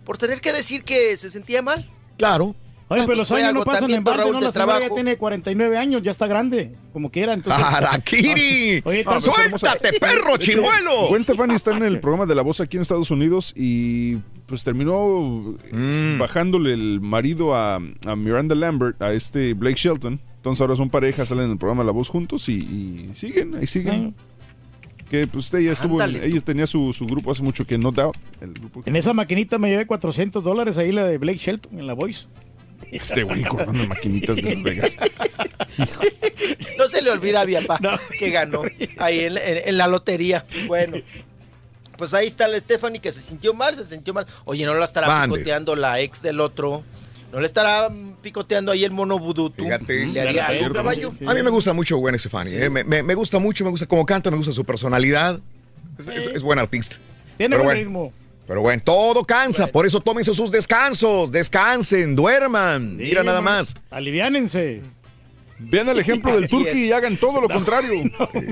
por tener que decir que se sentía mal. Claro. Oye, Ah, pero pues los años no pasan en balde, ¿no? La señora ya tiene 49 años, ya está grande, como quiera. Entonces... ¡Harakiri! Oye, No, tan- pero es hermosa. perro hecho, Gwen Stefani está en el programa de La Voz aquí en Estados Unidos y pues terminó Mm. bajándole el marido a, a Miranda Lambert, a este Blake Shelton. Entonces ahora son pareja, salen en el programa La Voz juntos y, y siguen, ahí siguen. Que pues ella estuvo, en- Ándale, ella tenía su, su grupo hace mucho que No Doubt. El grupo que- En esa maquinita me llevé 400 dólares ahí la de Blake Shelton en la Voice. Este güey cortando maquinitas de Las Vegas. <laughs> No se le olvida a Viapa que ganó ahí en, en- en la lotería. Bueno, pues ahí está la Stephanie que se sintió mal, se sintió mal. Oye, no la estará picoteando la ex del otro. No le estará picoteando ahí el mono vudú. tú? Fíjate. ¿Le haría caballo? A mí me gusta mucho Gwen Stefani. eh, Me, me- me gusta mucho, me gusta cómo canta, me gusta su personalidad. Es, es- es buen artista. Tiene Pero buen ritmo. Pero bueno, todo cansa. Por eso tómense sus descansos. Descansen, duerman. Mira nada más. Aliviánense. Vean el ejemplo del Turqui y hagan todo lo contrario.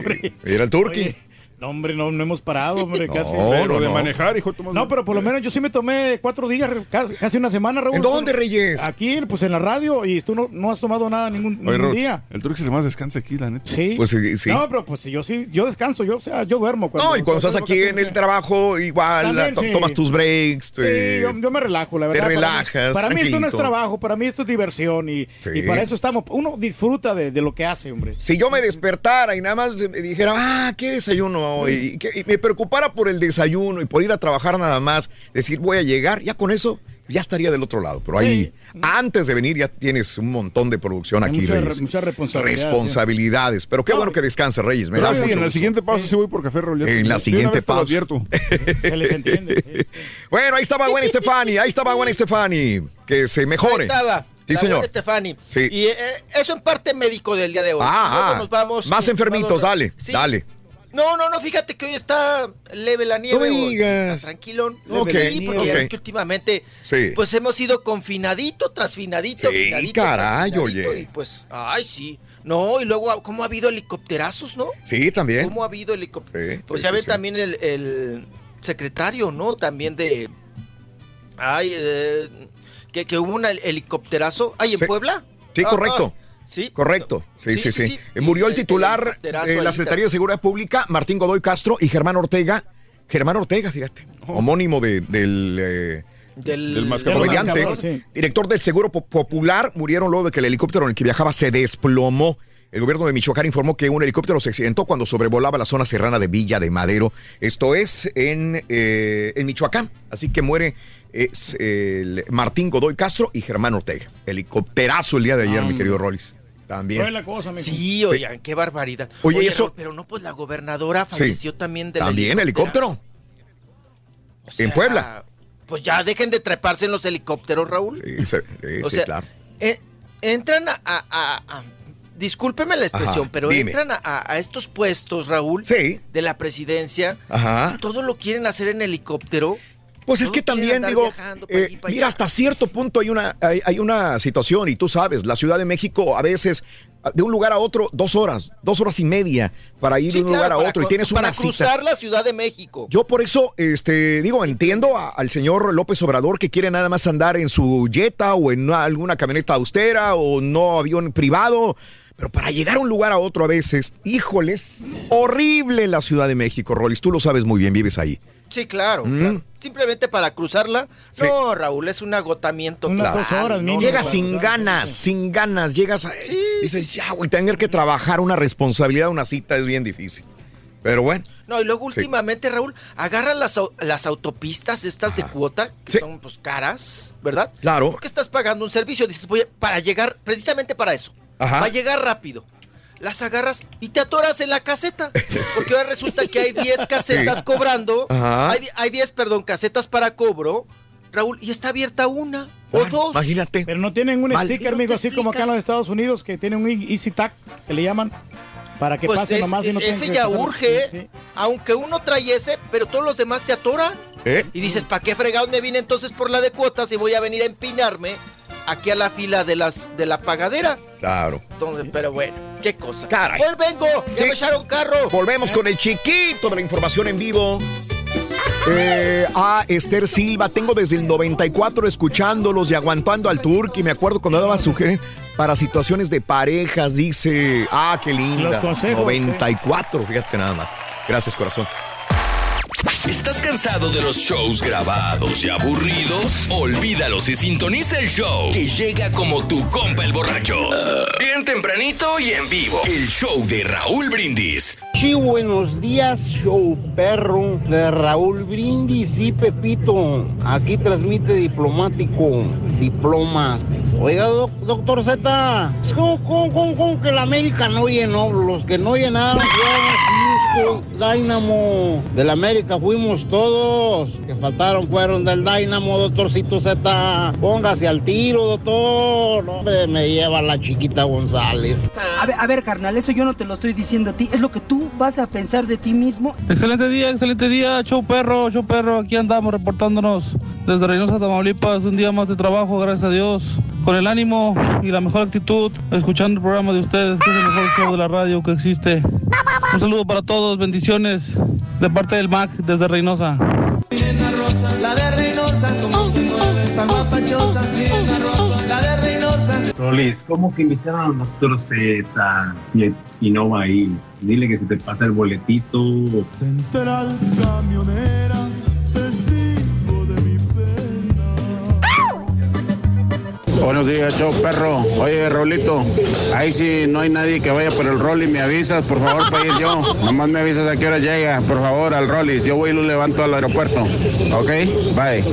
<laughs> Mira el Turqui. No, hombre, no, no hemos parado, hombre, <laughs> No, casi. Pero de no. manejar, hijo, Tomás. No, pero por lo menos yo sí me tomé cuatro días, casi, casi una semana, Raúl. ¿En dónde, Reyes? Aquí, pues en la radio, y tú no, no has tomado nada ningún, Oye, ningún Raúl, día. El Turqui se más descansa aquí, la neta. Sí. Pues sí, sí. No, pero pues yo sí, yo descanso, yo, o sea, yo duermo. No, y cuando estás aquí en el trabajo, igual También, to- sí. tomas tus breaks. Sí, eh, yo, yo me relajo, la te verdad. Para mí- relajas, Para mí, esto no es trabajo, para mí esto es diversión y, Sí. y para eso estamos. Uno disfruta de, de lo que hace, hombre. Si yo me despertara y nada más me dijera, ah, ¿qué desayuno Y, que- y me preocupara por el desayuno y por ir a trabajar nada más, decir, voy a llegar, ya con eso ya estaría del otro lado. Pero ahí, antes de venir, ya tienes un montón de producción Hay aquí, mucha, Reyes. re- mucha responsabilidad. Responsabilidades. Pero qué bueno que descanse, Reyes. Me da sí, mucho en la gusto. siguiente pausa sí voy por café, te- En la siguiente pausa. advierto. <laughs> Se les entiende. Bueno, ahí estaba Gwen Stefani, ahí estaba Gwen Stefani. Que se mejore. Ahí estaba. Sí, señor. Stefani. Sí. Y eh, eso en parte médico del día de hoy. Ah, Luego ah. nos vamos. Más estimado- dale, Sí. dale. No, no, no, fíjate que hoy está leve la nieve. No digas. Está tranquilón. Ok, Sí, porque ya ves que últimamente Sí. pues hemos ido confinadito tras finadito, Sí, finadito, caray, tras finadito, oye. Y pues, ay, sí. No, y luego, ¿cómo ha habido helicópterazos, no? Sí, también. ¿Cómo ha habido helicópteros? Sí, Pues sí, ya sí, ven sí. también el, el secretario, ¿no? También de. Ay, eh, que, que hubo un hel- helicópterazo. Ay, en Sí. Puebla. Sí, Ah, correcto. ah, sí. Correcto, sí, sí, Sí, sí. sí, sí. Eh, Murió el titular de la ahí, Secretaría de Seguridad Pública, Martín Godoy Castro y Germán Ortega. Germán Ortega, fíjate, homónimo de- del, eh, Del, Del comediante, Del sí. director del Seguro Po- Popular, murieron luego de que el helicóptero en el que viajaba se desplomó. El gobierno de Michoacán informó que un helicóptero se accidentó cuando sobrevolaba la zona serrana de Villa de Madero. Esto es en, eh, en Michoacán. Así que muere es, el Martín Godoy Castro y Germán Ortega. Helicópterazo el día de ayer, mi querido Rollis. También. Fue la cosa, mijo. Sí, oigan, qué barbaridad. Oye, eso- pero no, pues la gobernadora Sí. falleció también del También helicóptero. O sea, en Puebla. Pues ya dejen de treparse en los helicópteros, Raúl. Sí, sí, sí, O sí, sea, claro. Eh, entran a, a- a- a- discúlpeme la expresión, Ajá, pero dime. entran a, a- a estos puestos, Raúl, Sí. de la presidencia. Ajá. Todo lo quieren hacer en helicóptero. Pues es que también, digo, eh, mira, hasta cierto punto hay una, hay, hay una situación, y tú sabes, la Ciudad de México a veces, de un lugar a otro, dos horas, dos horas y media para ir Sí, de un claro, lugar a para otro, y tienes para una cita. cruzar la Ciudad de México. Yo por eso, este, digo, entiendo a- al señor López Obrador que quiere nada más andar en su Jetta o en una- alguna camioneta austera o no avión privado. Pero para llegar a un lugar a otro a veces, híjoles, horrible la Ciudad de México, Rolis. Tú lo sabes muy bien, vives ahí. Sí, claro, Mm. claro. Simplemente para cruzarla. Sí. No, Raúl, es un agotamiento. Unas total, dos horas ¿no? Llegas sin ganas, sin ganas, llegas a... dices, ya, güey, tener que trabajar una responsabilidad, una cita es bien difícil. Pero bueno. No, y luego Sí. últimamente, Raúl, agarran las, las autopistas estas de cuota, que son pues caras, ¿verdad? Claro. Porque estás pagando un servicio, dices, voy a- para llegar, precisamente para eso. Ajá. Va a llegar rápido. Las agarras y te atoras en la caseta. <laughs> Porque ahora resulta que hay 10 casetas Sí. cobrando. Ajá. Hay, hay 10, perdón, casetas para cobro, Raúl, y está abierta una o dos. Imagínate. Pero no tienen un Mal. sticker, amigo, así como acá en los Estados Unidos, que tienen un Easy Tag, que le llaman, para que Pues pase es- nomás y no ese que ya sacar- urge, Sí, sí. aunque uno trae ese, pero todos los demás te atoran. ¿Eh? Y dices, ¿para qué fregado me vine entonces por la de cuotas y voy a venir a empinarme aquí a la fila de las de la pagadera? Claro. Entonces, pero bueno, qué cosa. Caray. Pues vengo, ya me echaron carro. Volvemos con el chiquito de la información en vivo. Eh, ah, Esther Silva, tengo desde el 94 escuchándolos y aguantando al Turqui. Me acuerdo cuando daba sugerencias para situaciones de parejas, dice. Ah, qué linda. Los consejos, 94, fíjate nada más. Gracias, corazón. ¿Estás cansado de los shows grabados y aburridos? Olvídalos y sintoniza el show que llega como tu compa el borracho. Bien tempranito y en vivo. El show de Raúl Brindis. Sí, buenos días, show perro de Raúl Brindis y Pepito. Aquí transmite diplomático, diplomas. Oiga, doc- doctor Z, ¿cómo, cómo, que la América no llenó? Los que no llenaron fueron Dynamo. Del América fuimos todos. Que faltaron fueron del Dynamo, doctorcito Z. Póngase al tiro, doctor. Hombre, me lleva la chiquita González. A ver, a ver, carnal, eso yo no te lo estoy diciendo a ti. Es lo que tú vas a pensar de ti mismo. Excelente día, excelente día, show perro, show perro, aquí andamos reportándonos desde Reynosa, Tamaulipas, un día más de trabajo, gracias a Dios, con el ánimo y la mejor actitud, escuchando el programa de ustedes, que es el mejor show de la radio que existe. Un saludo para todos, bendiciones de parte del MAC desde Reynosa. La de Reynosa, como se mueve, tan guapachosa. La de Reynosa. Rolis, ¿cómo que invitaron al doctor Z y, y no va a ir? Dile que se te pasa el boletito. Central camionera, Buenos días, show perro. Oye, Rolito, ahí si no hay nadie que vaya por el Rolly, me avisas, por favor, para ir yo. Nomás me avisas a qué hora llega, por favor, al Rollis. Yo voy y lo levanto al aeropuerto. ¿Ok? Bye.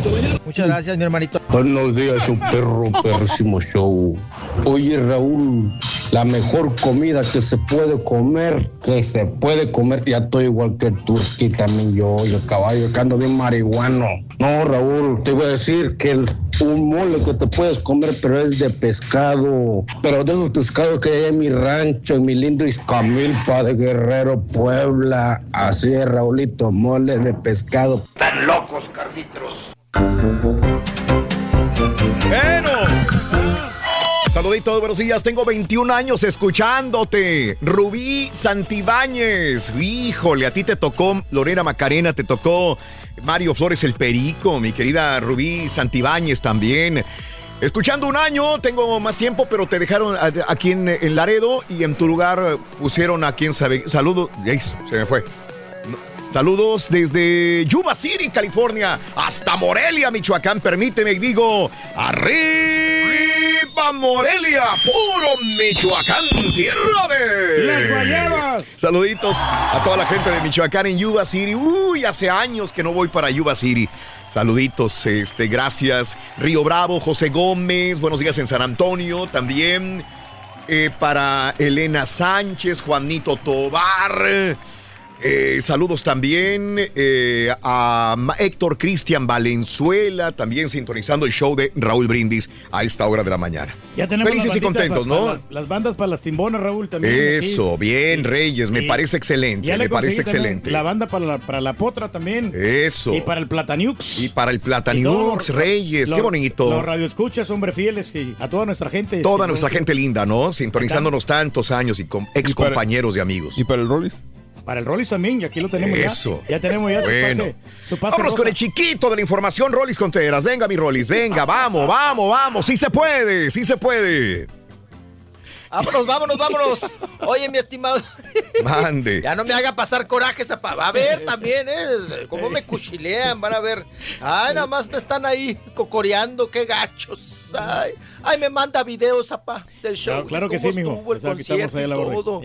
Muchas gracias, mi hermanito. Buenos días, un perro, perrísimo show. Oye, Raúl, la mejor comida que se puede comer, que se puede comer, ya estoy igual que tú, y también yo, y el caballo, que ando bien marihuano. No, Raúl, te voy a decir que el- un mole que te puedes comer, pero es de pescado, pero de esos pescados que hay en mi rancho, en mi lindo Iscamilpa de Guerrero, Puebla. Así es, Raulito, mole de pescado. Están locos, carnitos. Bueno. Saluditos, buenos días. Tengo 21 años escuchándote. Rubí Santibáñez. Híjole, a ti te tocó Lorena Macarena, te tocó Mario Flores el Perico, mi querida Rubí Santibáñez también. Escuchando un año, tengo más tiempo, pero te dejaron aquí en, en Laredo y en tu lugar pusieron a quien sabe. Saludos. Se me fue. Saludos desde Yuba City, California, hasta Morelia, Michoacán. Permíteme y digo, arriba Morelia, puro Michoacán, tierra de... ¡Las guayabas! Saluditos a toda la gente de Michoacán en Yuba City. Uy, hace años que no voy para Yuba City. Saluditos, este, gracias. Río Bravo, José Gómez, buenos días en San Antonio también. Eh, para Elena Sánchez, Juanito Tobar. Eh, saludos también eh, a Héctor Cristian Valenzuela, también sintonizando el show de Raúl Brindis a esta hora de la mañana. Ya tenemos Felices y contentos, para- ¿no? para Las, las bandas para las timbonas, Raúl, también. Eso, aquí. bien, Reyes, me y- parece excelente, Ya me parece excelente. La banda para la, para la potra también. Eso. Y para el Plataniux. Y para el Y Plataniux, Reyes, qué bonito. Los radioescuchas, hombre, fieles y a toda nuestra gente. Toda nuestra gente linda, ¿no? Sintonizándonos tantos años y con ex compañeros y amigos. ¿Y para el Rollis? Para el Rollis también, y aquí lo tenemos Eso. ya. Ya tenemos ya Bueno. su pase. Su pase Vámonos rosa. con el chiquito de la información, Rolis Contreras. Venga, mi Rolis, venga, vamos, vamos, vamos. Sí se puede, sí se puede. Vámonos, vámonos, vámonos. Oye, mi estimado. Mande. Ya no me haga pasar coraje, zapa. Va a ver también, ¿eh? Cómo me cuchilean, van a ver. Ay, nada más me están ahí cocoreando, qué gachos. Ay, ay me manda videos, zapa, del show. Claro, que sí, mijo. el Ya sabe que estamos concierto ahí a la y orden. todo.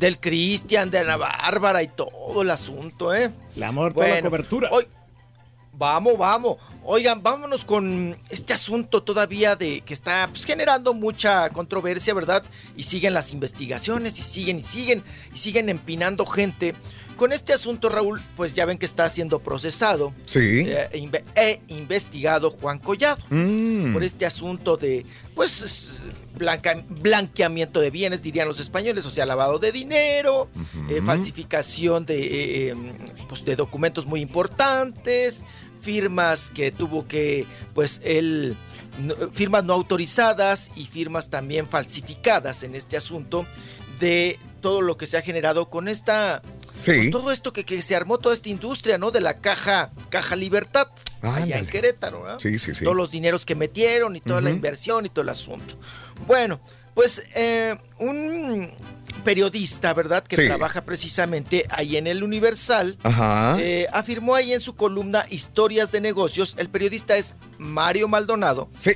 Del Cristian, de Ana Bárbara y todo el asunto, ¿eh? El amor, toda la cobertura. Hoy, vamos, vamos. Oigan, vámonos con este asunto todavía de que está pues, generando mucha controversia, ¿verdad? Y siguen las investigaciones y siguen y siguen y siguen empinando gente. Con este asunto, Raúl, pues ya ven que está siendo procesado Sí. eh, e, inve- e investigado Juan Collado Mm. por este asunto de, pues, es- blanca- blanqueamiento de bienes, dirían los españoles, o sea, lavado de dinero, eh, falsificación de, eh, eh, pues, de documentos muy importantes, firmas que tuvo que, pues, él, firmas no autorizadas y firmas también falsificadas en este asunto de todo lo que se ha generado con esta... Sí. pues, todo esto que, que se armó, toda esta industria, ¿no? De la caja, caja Libertad, allá en. Querétaro, ¿verdad? Sí, sí, sí. Todos los dineros que metieron y toda la inversión y todo el asunto. Bueno, pues eh, un periodista, ¿verdad? Que Sí. trabaja precisamente ahí en el Universal, Ajá. eh, afirmó ahí en su columna Historias de Negocios, el periodista es Mario Maldonado. Sí.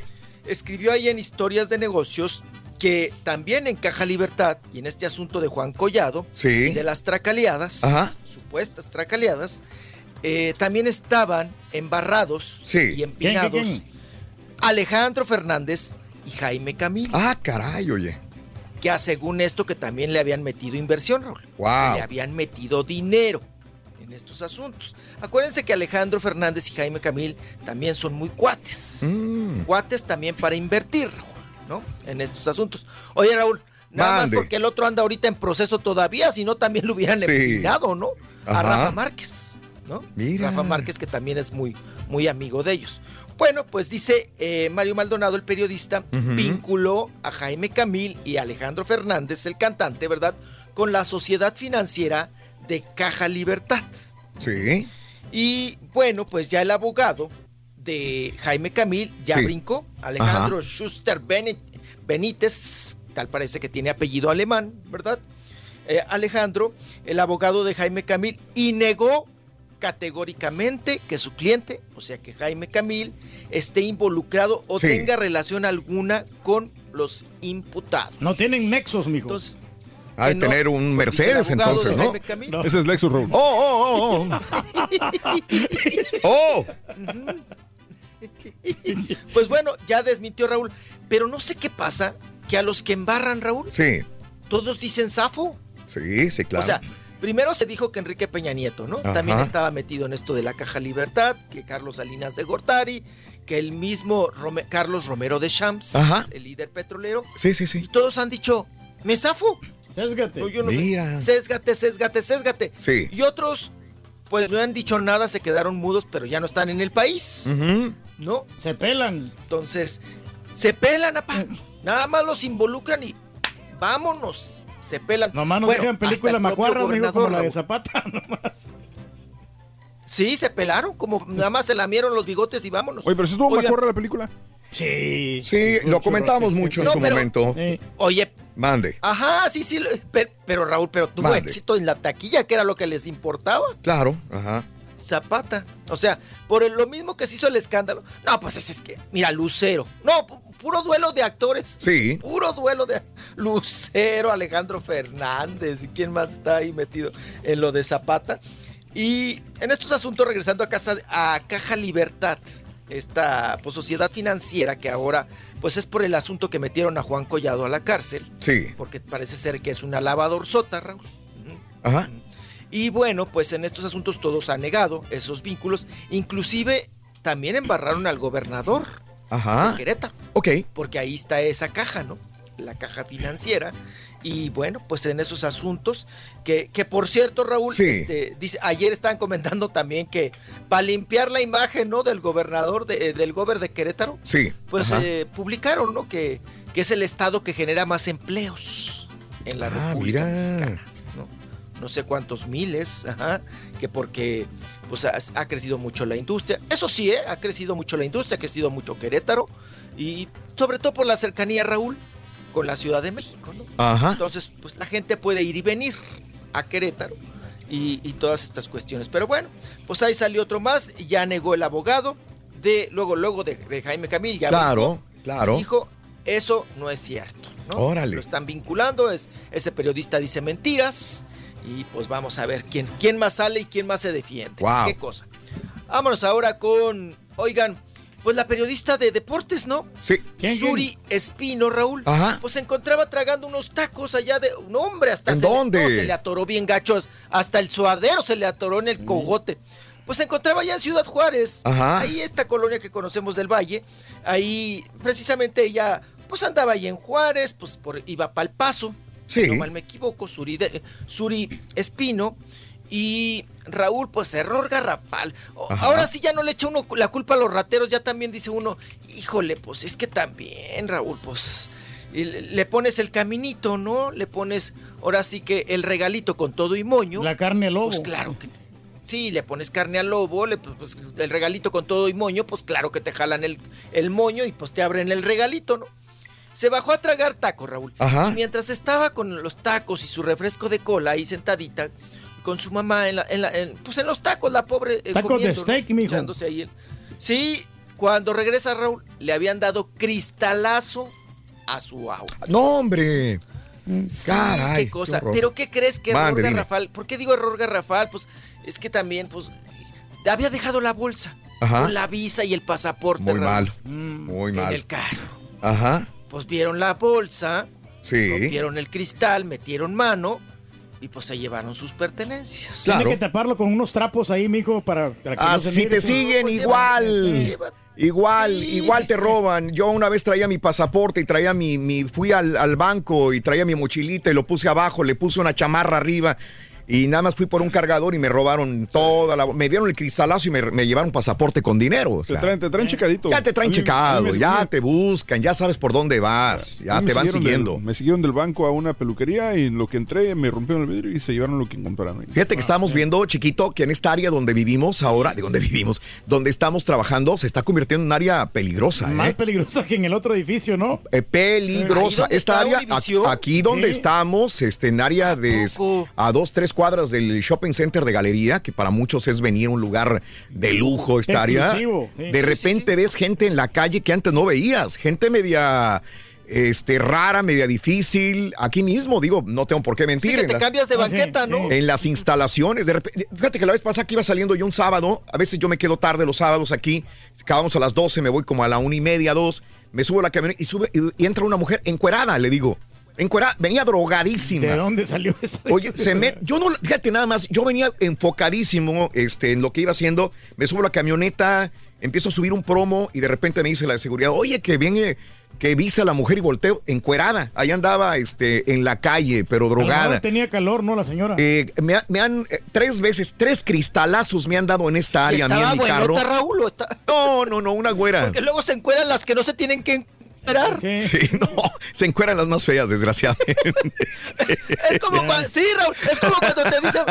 Escribió ahí en Historias de Negocios que también en Caja Libertad y en este asunto de Juan Collado, Sí. de las tracaleadas, Ajá. supuestas tracaleadas, eh, también estaban embarrados Sí. y empinados ¿Quién, quién, Alejandro Fernández y Jaime Camil. Ah, caray, oye. Que a según esto que también le habían metido inversión, Raúl. Wow. Le habían metido dinero en estos asuntos. Acuérdense que Alejandro Fernández y Jaime Camil también son muy cuates. Mm. Cuates también para invertir, Raúl, ¿no? En estos asuntos. Oye, Raúl, nada Mande. más porque el otro anda ahorita en proceso todavía, si no también lo hubieran Sí. empinado, ¿no? A. Rafa Márquez, ¿no? Mira. Rafa Márquez, que también es muy, muy amigo de ellos. Bueno, pues dice eh, Mario Maldonado, el periodista, vinculó a Jaime Camil y Alejandro Fernández, el cantante, ¿verdad? Con la sociedad financiera de Caja Libertad. Sí. Y bueno, pues ya el abogado de Jaime Camil ya Sí. brincó, Alejandro Schuster Benítez, tal parece que tiene apellido alemán, ¿verdad? Eh, Alejandro, el abogado de Jaime Camil, y negó categóricamente que su cliente, o sea que Jaime Camil, esté involucrado o Sí. tenga relación alguna con los imputados. No tienen nexos, mijo. Entonces, Ha de no, tener un pues, Mercedes entonces, ¿no? Jaime Camil. Ese es Lexus Raúl. Oh, oh, oh, oh. oh. <laughs> <laughs> Pues bueno, ya desmintió Raúl. Pero no sé qué pasa, que a los que embarran, Raúl, Sí. todos dicen zafo. Sí, sí, claro. O sea, primero se dijo que Enrique Peña Nieto, ¿no? Ajá. También estaba metido en esto de la Caja Libertad, que Carlos Salinas de Gortari, que el mismo Rome- Carlos Romero de Champs, Ajá. el líder petrolero. sí, sí, sí. Y todos han dicho, me zafo. Sésgate. No, yo no sé. Mira. Sésgate, sésgate, sésgate. Sí. Y otros, pues no han dicho nada, se quedaron mudos, pero ya no están en el país. ¿No? Se pelan. Entonces, se pelan, apa. Nada más los involucran y vámonos. Se pelan. Nomás nos Bueno, dejan película macuarras, mijo, como la de. Zapata, <laughs> nomás. Sí, se pelaron, como nada más se lamieron los bigotes y vámonos. Oye, pero si estuvo Oigan, macorra la película. Sí. Sí, lo comentábamos mucho en No, su pero- momento. Oye, Mande. ajá, sí, sí, pero, pero Raúl, pero tuvo Mande. éxito en la taquilla, que era lo que les importaba. Claro, ajá. Zapata. O sea, por el- lo mismo que se hizo el escándalo. No, pues es, es que, mira, Lucero. No, pu- puro duelo de actores. Sí. Puro duelo de <laughs> Lucero, Alejandro Fernández. ¿Y quién más está ahí metido en lo de Zapata? Y en estos asuntos, regresando a, casa, a Caja Libertad, esta pues, sociedad financiera que ahora pues es por el asunto que metieron a Juan Collado a la cárcel, Sí. porque parece ser que es una lavador sota, Raúl. Ajá. Y bueno, pues en estos asuntos todos han negado esos vínculos. Inclusive también embarraron al gobernador Ajá. de Querétaro. Ok. Porque ahí está esa caja, ¿no? La caja financiera. Y bueno, pues en esos asuntos, que, que por cierto, Raúl, Sí. este, dice, ayer estaban comentando también que para limpiar la imagen, ¿no? Del gobernador, de, eh, del gober de Querétaro, Sí. pues eh, publicaron, ¿no? Que, que es el estado que genera más empleos en la Ah, República mira. Mexicana, ¿no? Sé cuántos miles, ajá, que porque pues ha, ha crecido mucho la industria. Eso sí, ¿eh? ha crecido mucho la industria, ha crecido mucho Querétaro y sobre todo por la cercanía, Raúl, con la Ciudad de México, ¿no? Ajá. Entonces, pues la gente puede ir y venir a Querétaro y, y todas estas cuestiones. Pero bueno, pues ahí salió otro más, ya negó el abogado de, luego, luego de, de Jaime Camil, ya Claro, brincó, claro. Dijo, eso no es cierto. ¿no? Órale. Lo están vinculando, es, ese periodista dice mentiras y pues vamos a ver quién, quién más sale y quién más se defiende. Wow. Qué cosa. Vámonos ahora con, oigan, pues la periodista de deportes, ¿no? Sí. Suri Espino, Raúl. Ajá. Pues se encontraba tragando unos tacos allá de un hombre hasta ¿En se le- dónde? no, se le atoró bien gachos, hasta el suadero se le atoró en el cogote. Pues se encontraba allá en Ciudad Juárez, Ajá. ahí esta colonia que conocemos del Valle, ahí precisamente ella pues andaba ahí en Juárez, pues por, iba para el paso, Sí. si no mal me equivoco, Suri, de- Suri Espino, y Raúl, pues error garrafal. Ajá. Ahora sí ya no le echa uno la culpa a los rateros, ya también dice uno, híjole, pues es que también, Raúl, pues y le le pones el caminito, ¿no? Le pones, ahora sí que el regalito con todo y moño. La carne al lobo. Pues claro que sí, le pones carne al lobo, le, pues, el regalito con todo y moño, pues claro que te jalan el, el moño y pues te abren el regalito, ¿no? Se bajó a tragar tacos, Raúl. Ajá. Y mientras estaba con los tacos y su refresco de cola ahí sentadita, con su mamá en la, en la- en- pues en los tacos, la pobre. eh, Tacos de steak, mijo. Echándose ahí el- Sí, cuando regresa Raúl, le habían dado cristalazo a su agua. No, hombre. Sí, Caray, qué cosa. qué. Pero ¿qué crees que error garrafal? ¿Por qué digo error garrafal? Pues es que también, pues, había dejado la bolsa Ajá. con la visa y el pasaporte. Muy Raúl, mal. Muy En mal. el carro. Ajá. Pues vieron la bolsa, Sí. rompieron el cristal, metieron mano y pues se llevaron sus pertenencias. Tiene que taparlo con unos trapos ahí, mijo, para, para que Ah, no se si mire. te siguen pues, igual. Igual, igual te roban. Yo una vez traía mi pasaporte y traía mi, mi fui al, al banco y traía mi mochilita y lo puse abajo, le puse una chamarra arriba y nada más fui por un cargador y me robaron toda la... Me dieron el cristalazo y me, me llevaron pasaporte con dinero. o Te traen, te traen checadito. Ya te traen A mí- checado, me- ya me- te buscan, ya sabes por dónde vas, ya te me van siguiendo. del- me siguieron del banco a una peluquería y en lo que entré me rompieron el vidrio y se llevaron lo que encontraron. ahí. Fíjate que estamos viendo, chiquito, que en esta área donde vivimos ahora, de donde vivimos, donde estamos trabajando, se está convirtiendo en un área peligrosa. ¿eh? Más peligrosa que en el otro edificio, ¿no? Eh, peligrosa. Esta área, aquí donde Sí. estamos, este, en área de a dos, tres cuadras del shopping center de Galería, que para muchos es venir a un lugar de lujo, esta área. Sí. De Sí, repente ves gente en la calle que antes no veías, gente media este, rara, media difícil. Aquí mismo, digo, no tengo por qué mentir. Sí, que en te las- cambias de banqueta, ¿no? en las instalaciones. De repente, fíjate que la vez pasada que iba saliendo yo un sábado, a veces yo me quedo tarde los sábados aquí, acabamos a las 12, me voy como a la una y media, dos, me subo a la camioneta y, sube, y, y entra una mujer encuerada, le digo. Encuerada, venía drogadísima. ¿De dónde salió <laughs> esta? Oye, se me, yo no, fíjate nada más, yo venía enfocadísimo este, en lo que iba haciendo, me subo a la camioneta, empiezo a subir un promo y de repente me dice la de seguridad, oye, que viene, que viste a la mujer y volteo, encuerada, ahí andaba este, en la calle, pero drogada. tenía calor, ¿no? La señora. Eh, me, ha- me han eh, tres veces, tres cristalazos me han dado en esta ¿Y área, a mí en mi carro. Raúl? ¿o está- No, no, no, una güera. Porque luego se encueran las que no se tienen que encuerar. Sí, no, se encueran las más feas, desgraciadamente. <laughs> Es como cuando, sí, Raúl, es como cuando te dicen,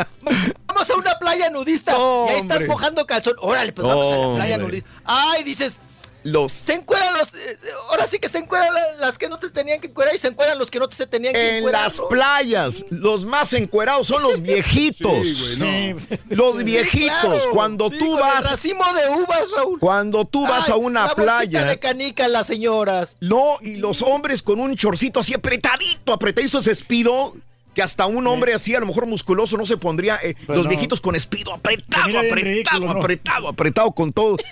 vamos a una playa nudista y ahí estás mojando calzón. Órale, pues vamos a la playa nudista. Ay, dices, Los se encueran los, eh, ahora sí que se encueran la- las que no te tenían que encuerar y se encueran los que no te se tenían que En encuerar. las ¿no? playas, los más encuerados son los <laughs> viejitos. Sí, güey, Los Sí, viejitos, claro. cuando Sí, tú con el vas, racimo de uvas, Raúl. cuando tú vas Ay, a una la playa. de canica las señoras. No, y los hombres con un chorcito así apretadito, apretadito ese espido. Que hasta un hombre así, a lo mejor musculoso, no se pondría. eh, Pues los no. viejitos con espido apretado, apretado, apretado, apretado con todo. <laughs>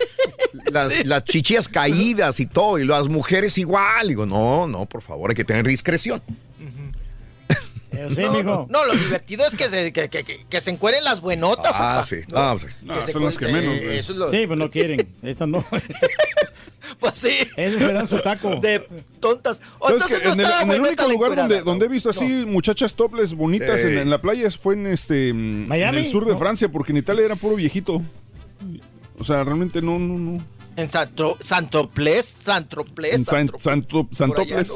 Las, las chichillas caídas y todo. Y las mujeres igual. Digo, no, no, por favor, hay que tener discreción. Eh, sí, no, no, no, lo divertido es que se, que, que- que- que se encueren las buenotas. Ah, sí. ¿no? Ah, pues, No, Que se son las que menos, güey. Eso es lo, Sí, pues no quieren. <laughs> Esa no. <laughs> <laughs> Pues sí. Esos se dan su taco. De tontas. O ¿Sabes entonces que no en el, en único lugar donde, donde he visto así muchachas topless bonitas Sí. en, en la playa fue en este mm, ¿Miami? en el sur de No. Francia, porque en Italia era puro viejito. O sea, realmente no, no, no. En Santo, Santoplés, Santoplés. En San, Santo, Santoples.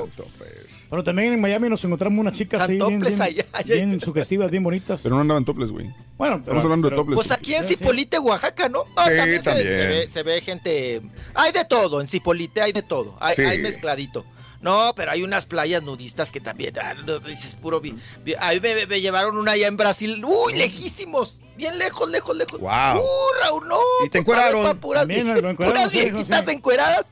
Pero también en Miami nos encontramos unas chicas así bien, bien, allá, allá. bien sugestivas, bien bonitas. Pero no andaban toples, güey. bueno, Estamos hablando de toples. Pues aquí en. Cipolite, Oaxaca, ¿no? No, Sí, también, se ve-. Se, ve, se ve gente. Hay de todo, en Cipolite hay de todo. Hay, Sí. hay mezcladito. No, pero hay unas playas nudistas que también. ah, no, dices puro. vi- vi- Ahí me, me- me llevaron una allá en Brasil. Uy, lejísimos. Bien lejos, lejos, lejos. Guau. Uh, Raúl, no. ¿Y te encueraron? Puras, También puras viejitas sí. encueradas.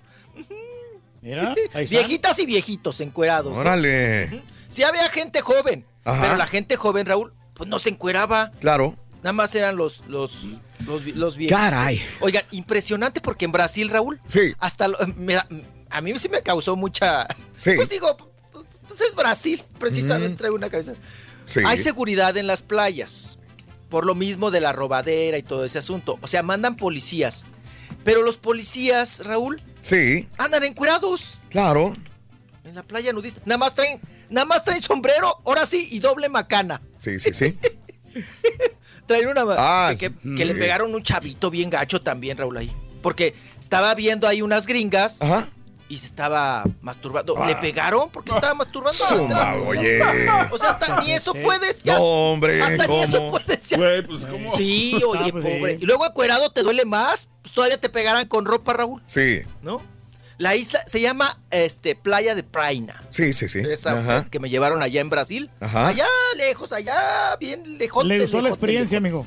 Mira, ahí. Viejitas y viejitos encuerados. ¿no? Órale. Sí había gente joven, Ajá. pero la gente joven, Raúl, pues no se encueraba. Claro. Nada más eran los, los, los, vi- los viejitos. Caray. Oigan, impresionante porque en Brasil, Raúl, Sí. hasta lo- me- a mí sí me causó mucha. Sí. Pues digo, pues, pues es Brasil, precisamente traigo una cabeza. Sí. Hay seguridad en las playas, por lo mismo de la robadera y todo ese asunto. O sea, mandan policías. Pero los policías, Raúl, Sí, andan encuerados claro. en la playa nudista. Nada más traen, nada más traen sombrero, ahora sí, y doble macana. Sí, sí, sí. <laughs> Traen una Ah, que, mm. que le pegaron un chavito bien gacho también, Raúl, ahí. Porque estaba viendo ahí unas gringas Ajá. Y se estaba masturbando. Ah. ¿Le pegaron? porque estaba masturbando? Suma, oye. O sea, hasta ni eso puedes ya. No, hombre, Hasta ni eso puedes ya. Güey, pues cómo. Sí, oye, Ah, pues, pobre. sí. Y luego encuerado te duele más. Pues todavía te pegarán con ropa, Raúl, Sí, ¿no? La isla se llama este, Playa de Praina. sí, sí, sí. Esa Ajá. que me llevaron allá en Brasil. Ajá. Allá lejos, allá bien lejos. Le gustó la experiencia, amigo.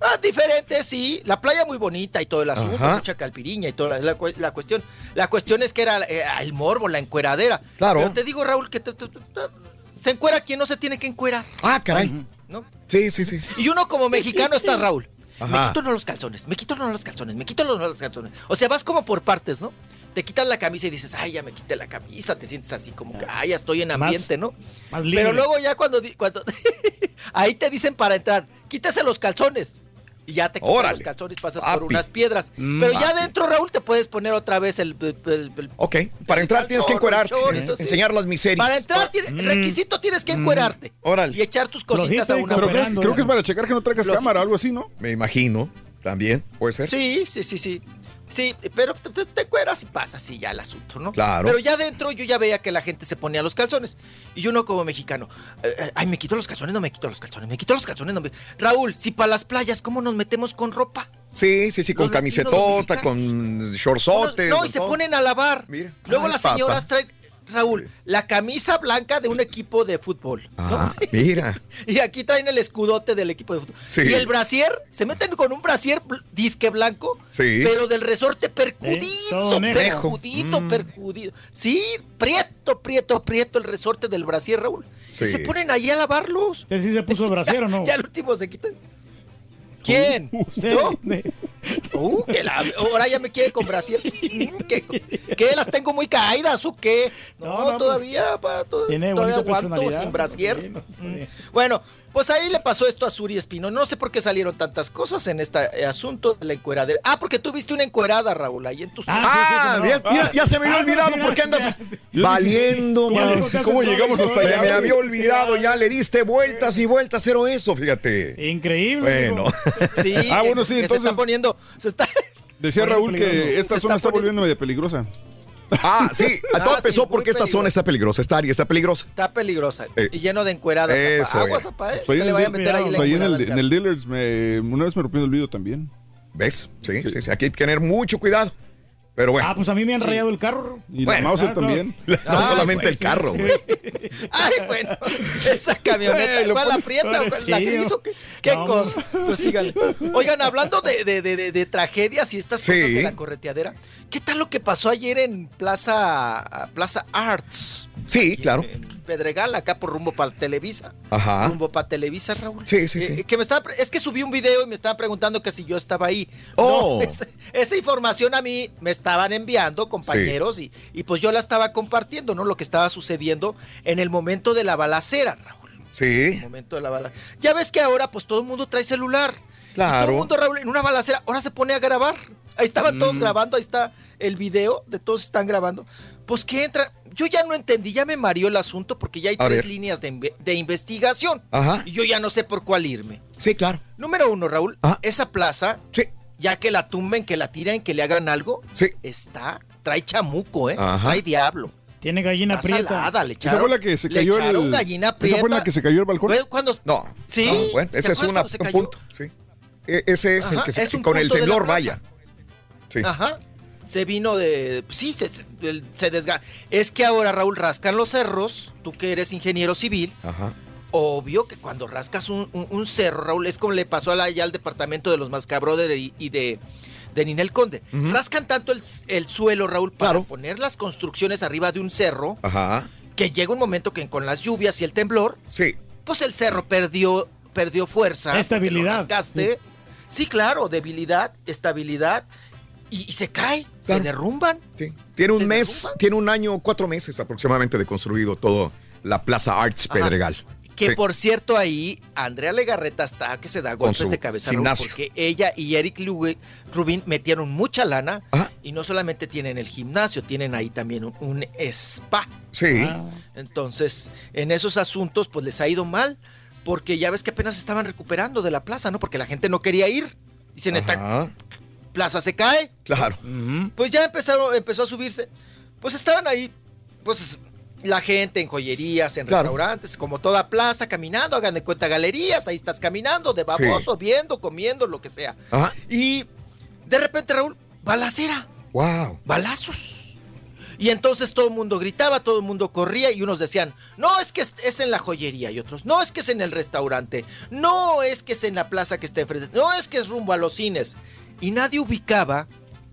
Ah, diferente, sí. La playa muy bonita y todo el asunto, Ajá. mucha calpiriña y toda la, la la cuestión. La cuestión es que era eh, el morbo, la encueradera. Claro. Pero te digo, Raúl, que te- te- te- te- se encuera quien no se tiene que encuerar, Ah, caray. ¿no? Sí, sí, sí. Y uno como mexicano está, Raúl. <laughs> Me Ajá. quito no los calzones, me quito no los calzones, me quito no los calzones. O sea, vas como por partes, ¿no? Te quitas la camisa y dices, ay, ya me quité la camisa, te sientes así como que, ay, ya estoy en Más- ambiente, ¿no? más libre. Pero luego ya cuando, di- cuando <laughs> ahí te dicen para entrar, quítese los calzones. Y ya te quitas Órale. los calzones, pasas Papi. por unas piedras. Mm, Pero ya dentro, Raúl, te puedes poner otra vez el... el- el- el- Ok, para entrar tienes que encuerarte, ¿eh? sí. enseñar las miserias. Para entrar, tiene- Mm. requisito tienes que encuerarte. Órale. Y echar tus cositas a una Pero creo, creo que es para checar que no traigas cámara o algo así, ¿no? Me imagino, también, puede ser. Sí, sí, sí, sí. Sí, pero te, te, te cueras y pasa así ya el asunto, ¿no? Claro. Pero ya dentro yo ya veía que la gente se ponía los calzones. Y uno como mexicano, eh, eh, ay, me quito los calzones, no me quito los calzones, me quito los calzones, no me... Raúl, si para las playas, ¿cómo nos metemos con ropa? Sí, sí, sí, con Los camisetota, con shortsotes. no, y se todo. ponen a lavar. Mira. Luego Ay, las señoras traen, Raúl, la camisa blanca de un equipo de fútbol. ¿no? Ah, mira. <laughs> Y aquí traen el escudote del equipo de fútbol. Sí. Y el brasier, se meten con un brasier disque blanco, Sí. pero del resorte percudido, Eh, percudido, Mm. percudido. Sí, prieto, prieto, prieto el resorte del brasier, Raúl. Sí. Y se ponen ahí a lavarlos. ¿Usted sí se puso brasero o no? <laughs> Ya al último se quitan. ¿Quién? <laughs> Sí. Uh, que la- ahora ya me quiere con brasier. Mm, ¿Qué, qué, ¿Las tengo muy caídas o qué? No, No, no, pues, todavía, pa, to- Tiene todavía aguanto sin brasier. No, Mm. Bueno, pues ahí le pasó esto a Suri Espino. No sé por qué salieron tantas cosas en este eh, asunto de la encueradera. Ah, porque tú viste una encuerada, Raúl, ahí en tu Ah, Ah, sí, sí, ya, cómo no. ya- ya se me había Ah, olvidado mira, por qué mira, andas valiendo, contaste ¿Cómo llegamos hasta allá, me había olvidado, ya le diste vueltas y vueltas, cero eso, fíjate. Increíble. Bueno. <laughs> Sí, Ah, bueno, sí, que entonces- se está poniendo, se está, Decía <laughs> Raúl que esta zona está está volviendo medio peligrosa. Ah, <laughs> sí, Ah, todo sí, empezó porque esta zona está peligrosa, esta área está peligrosa. está peligrosa Eh, y lleno de encueradas. eso. Aguas, eh. zapa, eh. Se le el vaya a meter ahí la en el, en el Dealers me, una vez me rompí el video también. ¿Ves? Sí, sí, sí, aquí hay que tener mucho cuidado. Pero bueno, Ah, pues a mí me han rayado el carro. Y Bueno, la Mauser también. <laughs> no ah, solamente güey, el carro, güey. <laughs> Ay, bueno, esa camioneta, Güey, ¿cuál la pone- aprieta? ¿La gris o qué? ¿Qué No. cosa? Pues síganle. Oigan, hablando de, de, de, de- de tragedias y estas Sí. cosas de la correteadera, ¿qué tal lo que pasó ayer en Plaza, Plaza Arts? Sí, Aquí claro. En Pedregal, acá por rumbo para Televisa. Ajá. Rumbo para Televisa, Raúl. Sí, sí, Eh, sí. que me estaba, es que subí un video y me estaban preguntando que si yo estaba ahí. Oh. No, <laughs> esa, esa información a mí me estaban enviando compañeros y, y pues yo la estaba compartiendo, ¿no? Lo que estaba sucediendo en el momento de la balacera, Raúl. Sí, momento de la bala. Ya ves que ahora pues todo el mundo trae celular. Y Claro. todo el mundo, Raúl, en una balacera, ahora se pone a grabar. Ahí estaban todos Mm. grabando, ahí está el video de todos están grabando. Pues que entra, yo ya no entendí, ya me mareó el asunto porque ya hay A tres ver. líneas de, inve- de investigación. Ajá. Y yo ya no sé por cuál irme. sí, claro. Número uno, Raúl, Ajá. esa plaza, Sí, ya que la tumben, que la tiren, que le hagan algo, sí. está, trae chamuco, ¿eh? Ajá. Trae diablo. Tiene gallina Está prieta. salada, le Esa echaron, fue la que se le cayó echaron el. gallina Esa fue la prieta. que se cayó el balcón. Fue cuando No. Sí. no, bueno, ¿Te ese es acuerdas una- cuando se un cayó? punto. Sí. E- ese es el Ajá, que se es un con el punto de la temblor, plaza. vaya. Sí. Ajá. Se vino de. Sí, se, se, desga- Es que ahora, Raúl, rascan los cerros. Tú que eres ingeniero civil. Ajá. Obvio que cuando rascas un, un- un cerro, Raúl, es como le pasó a la- al departamento de los Mascabrothers y, y de, de Ninel Conde. Rascan tanto el, el suelo, Raúl, para poner las construcciones arriba de un cerro, Ajá. que llega un momento que con las lluvias y el temblor, Sí. pues el cerro perdió, perdió fuerza. Estabilidad. lo rasgaste. Sí. claro, debilidad, estabilidad, y, y se cae, se derrumban. Sí. Tiene un mes, tiene un año, cuatro meses aproximadamente de construido todo la Plaza Arts Ajá. Pedregal. Que Sí. por cierto ahí Andrea Legarreta está que se da golpes de cabeza gimnasio. porque ella y Eric Rubin metieron mucha lana y no solamente tienen el gimnasio, tienen ahí también un, un spa. Sí. Ah. Entonces, en esos asuntos pues les ha ido mal porque ya ves que apenas estaban recuperando de la plaza, ¿no? Porque la gente no quería ir. Dicen, Ajá. Plaza se cae. Claro. Pues ya empezaron, empezó a subirse. Pues estaban ahí, pues la gente en joyerías, en Claro. restaurantes, como toda plaza, caminando, hagan de cuenta galerías, ahí estás caminando, de baboso, viendo, comiendo, lo que sea. Ajá. Y de repente, Raúl, balacera, Wow. balazos. Y entonces todo el mundo gritaba, todo el mundo corría y unos decían, no, es que es en la joyería y otros, no, es que es en el restaurante, no, es que es en la plaza que está enfrente, no, es que es rumbo a los cines. Y nadie ubicaba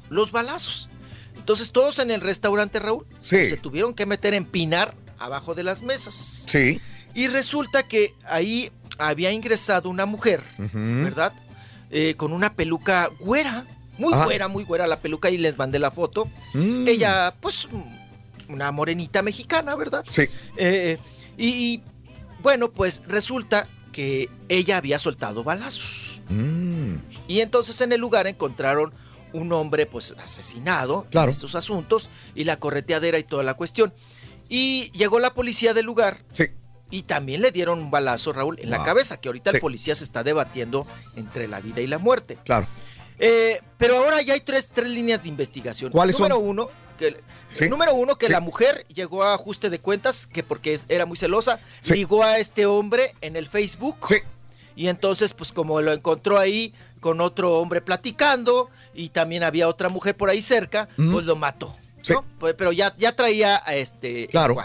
los balazos. Entonces todos en el restaurante, Raúl, Sí. se tuvieron que meter en pinar abajo de las mesas. Sí. Y resulta que ahí había ingresado una mujer. ¿verdad? Eh, con una peluca güera, muy Ah. güera, muy güera la peluca y les mandé la foto. Mm. Ella, pues, una morenita mexicana, ¿verdad? Sí. Eh, y, y, bueno, pues resulta que ella había soltado balazos. Mm. Y entonces en el lugar encontraron un hombre pues asesinado Claro. en estos asuntos y la correteadera y toda la cuestión. Y llegó la policía del lugar. Sí. Y también le dieron un balazo, Raúl, en la cabeza, que ahorita Sí. el policía se está debatiendo entre la vida y la muerte. Claro. Eh, pero ahora ya hay tres, tres líneas de investigación. ¿Cuáles número son? Uno, que, Sí. Número uno, que la mujer llegó a ajuste de cuentas, que porque es- era muy celosa, Sí. ligó a este hombre en el Facebook. Sí. Y entonces, pues como lo encontró ahí con otro hombre platicando y también había otra mujer por ahí cerca, pues lo mató. Sí. ¿no? Pues, Pero ya, ya traía a este Claro.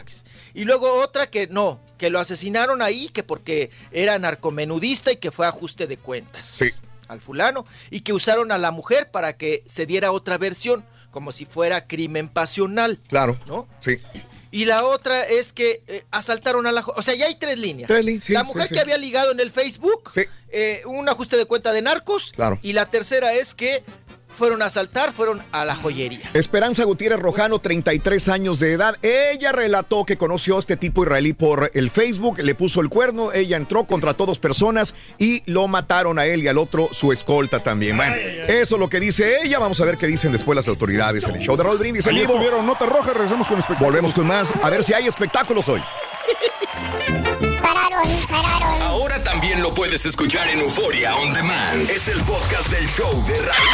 Y luego otra que no, que lo asesinaron ahí, que porque era narcomenudista y que fue ajuste de cuentas Sí. al fulano, y que usaron a la mujer para que se diera otra versión, como si fuera crimen pasional. Claro. ¿No? Sí. Y la otra es que eh, asaltaron a la... O sea, ya hay tres líneas. Tres líneas, sí, la sí, mujer sí. que había ligado en el Facebook, eh, un ajuste de cuenta de narcos. Claro. Y la tercera es que fueron a asaltar, fueron a la joyería. Esperanza Gutiérrez Rojano, 33 años de edad. Ella relató que conoció a este tipo israelí por el Facebook, le puso el cuerno, ella entró contra todas personas y lo mataron a él y al otro su escolta también. Bueno, eso es lo que dice ella. Vamos a ver qué dicen después las autoridades en el show de Raúl Brindis en vivo. estuvieron Nota Roja, regresamos con espectáculos. Volvemos con más, a ver si hay espectáculos hoy. <laughs> Pararon, pararon. Ahora también lo puedes escuchar en Euforia On Demand. Es el podcast del show de Raúl.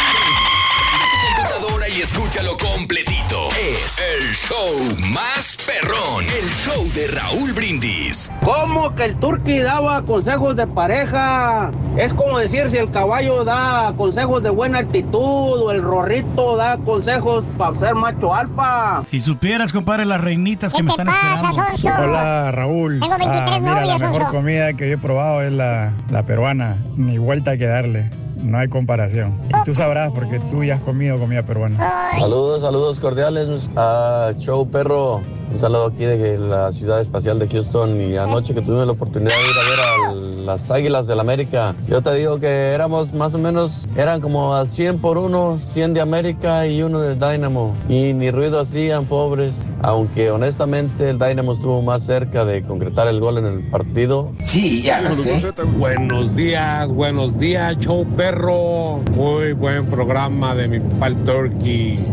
Prende tu computadora y escúchalo completito. Es el show más perrón. El show de Raúl Brindis. ¿Cómo que el turqui daba consejos de pareja? Es como decir si el caballo da consejos de buena actitud o el rorrito da consejos para ser macho alfa. Si supieras, compadre, las reinitas que me están esperando. Hola Raúl. Tengo 23 Ah, mira, novias, la mejor comida que yo he probado es la, la peruana. Ni vuelta que darle. No hay comparación. Y tú sabrás porque tú ya has comido comida peruana. Saludos, saludos cordiales a Show Perro. Un saludo aquí de la ciudad espacial de Houston y anoche que tuve la oportunidad de ir a ver a las Águilas del América. Yo te digo que éramos más o menos, eran como a 100 por uno, 100 de América y uno del Dynamo. Y ni ruido hacían, pobres. Aunque honestamente el Dynamo estuvo más cerca de concretar el gol en el partido. Sí, ya lo sé. Buenos días, buenos días, show perro. Muy buen programa de mi papá el Turkey.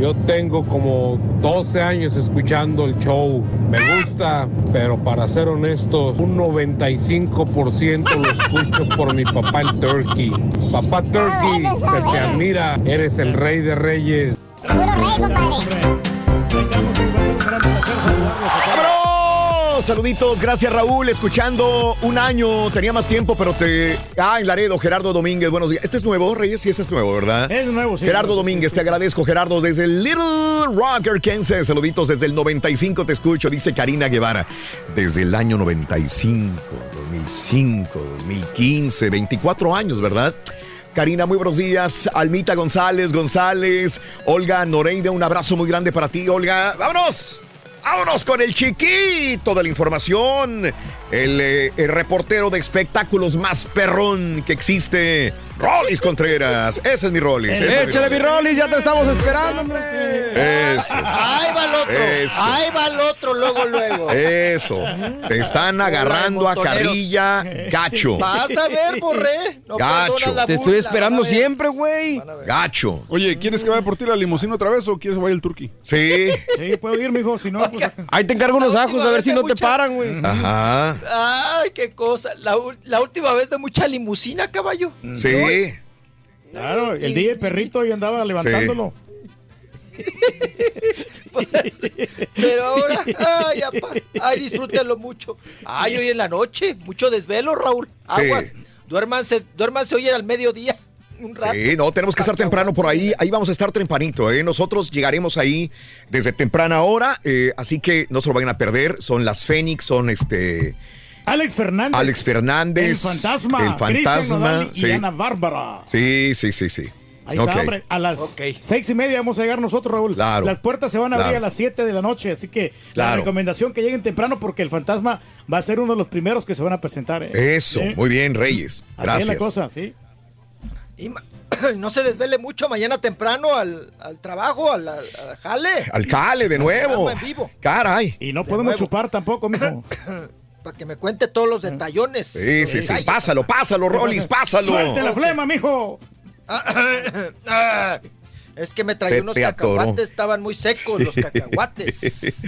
Yo tengo como 12 años escuchando el show. Me gusta, pero para ser honestos, un 95% lo escucho por mi papá el Turkey. Papá Turkey, se te admira, eres el rey de reyes. ¡Vámonos! Saluditos, gracias Raúl, escuchando un año, tenía más tiempo, pero te... Ah, en Laredo, Gerardo Domínguez, buenos días. Este es nuevo, Reyes, sí, este es nuevo, ¿verdad? Es nuevo, sí. Gerardo Domínguez, te agradezco, Gerardo, desde Little Rock, Arkansas. Saluditos desde el 95, te escucho, dice Karina Guevara. Desde el año 95, 2005, 2015, 24 años, ¿verdad? Karina, muy buenos días. Almita González, González, Olga Noreida, un abrazo muy grande para ti, Olga. ¡Vámonos! Vámonos con el chiquito de la información, el, eh, el reportero de espectáculos más perrón que existe, Rolis Contreras. Ese es mi es Échale, mi Rolis. Rollis, ya te estamos esperando, hombre. Eso. Ahí va el otro. Eso. Ahí va el otro, luego, luego. Eso. Te están agarrando a carrilla gacho. Vas a ver, borré. No Gacho. la Te estoy esperando van siempre, güey. Gacho. Oye, ¿quieres que vaya por ti la limusina otra vez o quieres que vaya el turqui? Sí. Sí, puedo ir, mijo, si no, pues... Ahí te encargo unos ajos, a ver si no te paran, güey. Ajá. Ay, qué cosa. La, la última vez de mucha limusina, caballo. Sí. Claro, el DJ Perrito ahí andaba levantándolo. <laughs> Pues, Pero ahora, ay, apá, ay, disfrútenlo mucho. Ay, hoy en la noche, mucho desvelo, Raúl. Aguas. Duérmanse, duérmanse hoy al mediodía. Un rato. Sí, no, tenemos que estar temprano por ahí. Ahí vamos a estar tempranito, ¿eh? Nosotros llegaremos ahí desde temprana hora, eh, así que no se lo vayan a perder. Son las Fénix, son este. Alex Fernández. Alex Fernández. El fantasma. El Cristian fantasma. Nodal y sí. Ana Bárbara. sí, sí, sí, sí. Ahí está, hombre. A las seis y media vamos a llegar nosotros, Raúl. Claro. Las puertas se van a abrir Claro. a las siete de la noche, así que la recomendación que lleguen temprano porque el fantasma va a ser uno de los primeros que se van a presentar. ¿eh? Eso, Sí. muy bien, Reyes. Así Gracias. es la cosa, sí. Y <clears throat> no se desvele mucho mañana temprano al, al trabajo, al, al- al jale. Al jale de nuevo. En vivo. Caray. Y no podemos nuevo. chupar tampoco, mijo. <clears throat> Para que me cuente todos los detallones. Sí, sí, sí. Detalles. Pásalo, pásalo, Rolis, pásalo. Suelte la flema, mijo. <clears throat> Es que me traía Se unos atoró. cacahuates, estaban muy secos los <laughs> cacahuates.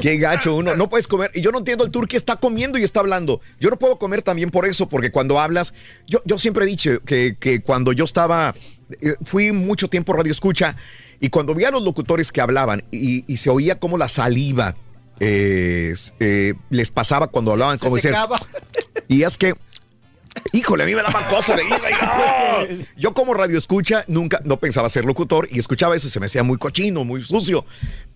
Qué gacho uno. No puedes comer. Y yo no entiendo el turqui está comiendo y está hablando. Yo no puedo comer también por eso, porque cuando hablas, yo, yo siempre he dicho que, que cuando yo estaba, eh, fui mucho tiempo radio escucha y cuando veía a los locutores que hablaban y, y se oía como la saliva eh, eh, les pasaba cuando hablaban, Se como decir, secaba. y es que, híjole, a mí me daban cosas de ir. y, ¡ah! <laughs> Yo como radio escucha nunca, no pensaba ser locutor y escuchaba eso, y se me hacía muy cochino, muy sucio.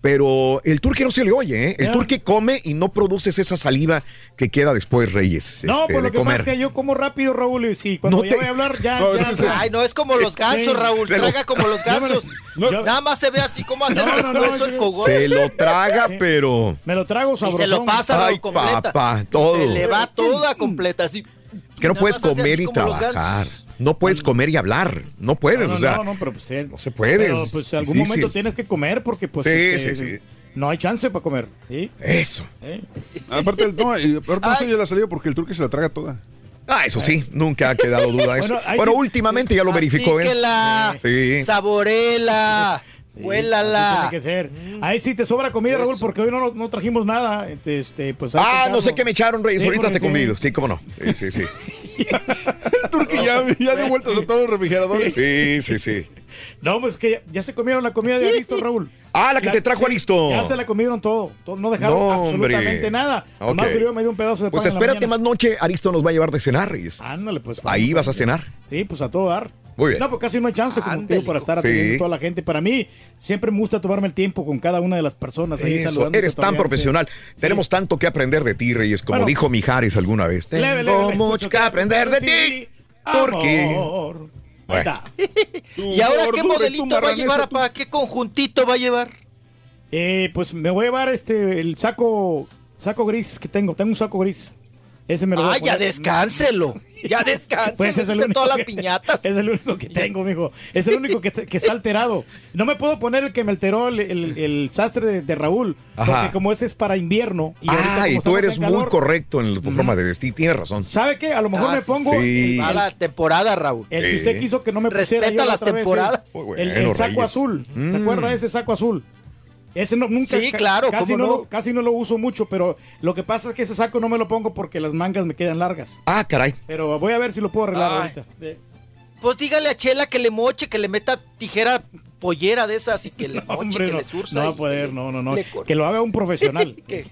Pero el turque no se le oye, ¿eh? El Ya. turque come y no produces esa saliva que queda después, Reyes, No, este, por lo de que pasa es que yo como rápido, Raúl, y sí, cuando No ya te- voy a hablar, ya, <laughs> No, ya, ya. Ay, no es como los gansos, Sí. Raúl. Se los- Traga como los <laughs> gansos. No. Nada más se ve así como hacer No, el no, no, pescuezo yo- el cogollo. Se lo traga, Sí. pero... Me lo trago Y sabrosón. se lo pasa Ay, completa. papá, todo. Se le va toda completa, así. Es que no puedes comer y trabajar. No puedes comer y hablar. No puedes, No, no, o sea... no, no, pero pues, eh, no se puede, Pero es pues en algún difícil. momento tienes que comer porque pues Sí, este, sí, sí. no hay chance para comer. ¿sí? Eso. ¿Eh? Aparte, el, no, aparte se oye la salida porque el turqui se la traga toda. Ah, eso sí, nunca ha quedado duda de <laughs> eso. Bueno, ahí Bueno, sí- últimamente ya lo verificó, ¿eh? Mastíquela, Sí. saborela, Sí, huélala. Tiene que ser. Ahí sí te sobra comida, Raúl, porque hoy no, no trajimos nada. Este, pues, ahí te Ah, no sé qué me echaron, Reyes. Sí, Ahorita te sí. convido. Sí, cómo no. Sí, sí, sí. <laughs> El turqui ya, ya de vueltas a todos los refrigeradores. Sí, sí, sí. No, pues que ya, ya se comieron la comida de Aristo, Raúl. Ah, la que te trajo Aristo. Ya se la comieron todo. todo, no dejaron No, absolutamente nada. Ok. Nomás yo me dio un pedazo de Pues pan en la espérate mañana. más noche. Aristo nos va a llevar de cenar, Reyes. Ándale, pues. Ahí vas a cenar. Sí, pues a todo dar. Muy bien. No, pues casi no hay chance, como Ándale, digo, para estar Sí. atendiendo a toda la gente. Para mí, siempre me gusta tomarme el tiempo con cada una de las personas ahí Eso, saludando. eres tan profesional. Tenemos tanto que aprender de ti, Reyes, como Bueno. dijo Mijares alguna vez. Leve, Tengo leve, mucho que aprender de ti. Turqui. Amor. Ahí Bueno. está. <laughs> ¿Y ahora qué modelito va a llevar, papá? ¿Qué conjuntito va a llevar? Eh, pues me voy a llevar este el saco saco gris que tengo. Tengo un saco gris. Ese me lo voy Ah, a ya poner. descánselo. <laughs> Ya descanse. Pues es el único todas que- las piñatas. <laughs> Es el único que tengo, mijo. Es el único que, que está alterado. No me puedo poner el que me alteró el, el- el sastre de, de Raúl. Ajá. Porque como ese es para invierno. Y Ah, y tú eres muy correcto en tu forma de vestir. Tienes razón. ¿Sabe qué? A lo mejor Ah, me pongo sí. el, Va la temporada, Raúl. el que usted quiso que no me pusiera Respeta yo la las vez, temporadas. el, bueno, saco Reyes. azul. ¿Se Mm. acuerda de ese saco azul? Ese no, nunca, Sí, claro, casi ¿cómo no, no? Lo, casi no lo uso mucho, pero lo que pasa es que ese saco no me lo pongo porque las mangas me quedan largas. Ah, caray. Pero voy a ver si lo puedo arreglar Ay. ahorita. De- Pues dígale a Chela que le moche, que le meta tijera pollera de esas y que <laughs> le moche, Hombre, que no, le surza. no va a poder, no, no, no. Que lo haga un profesional. <laughs> Que-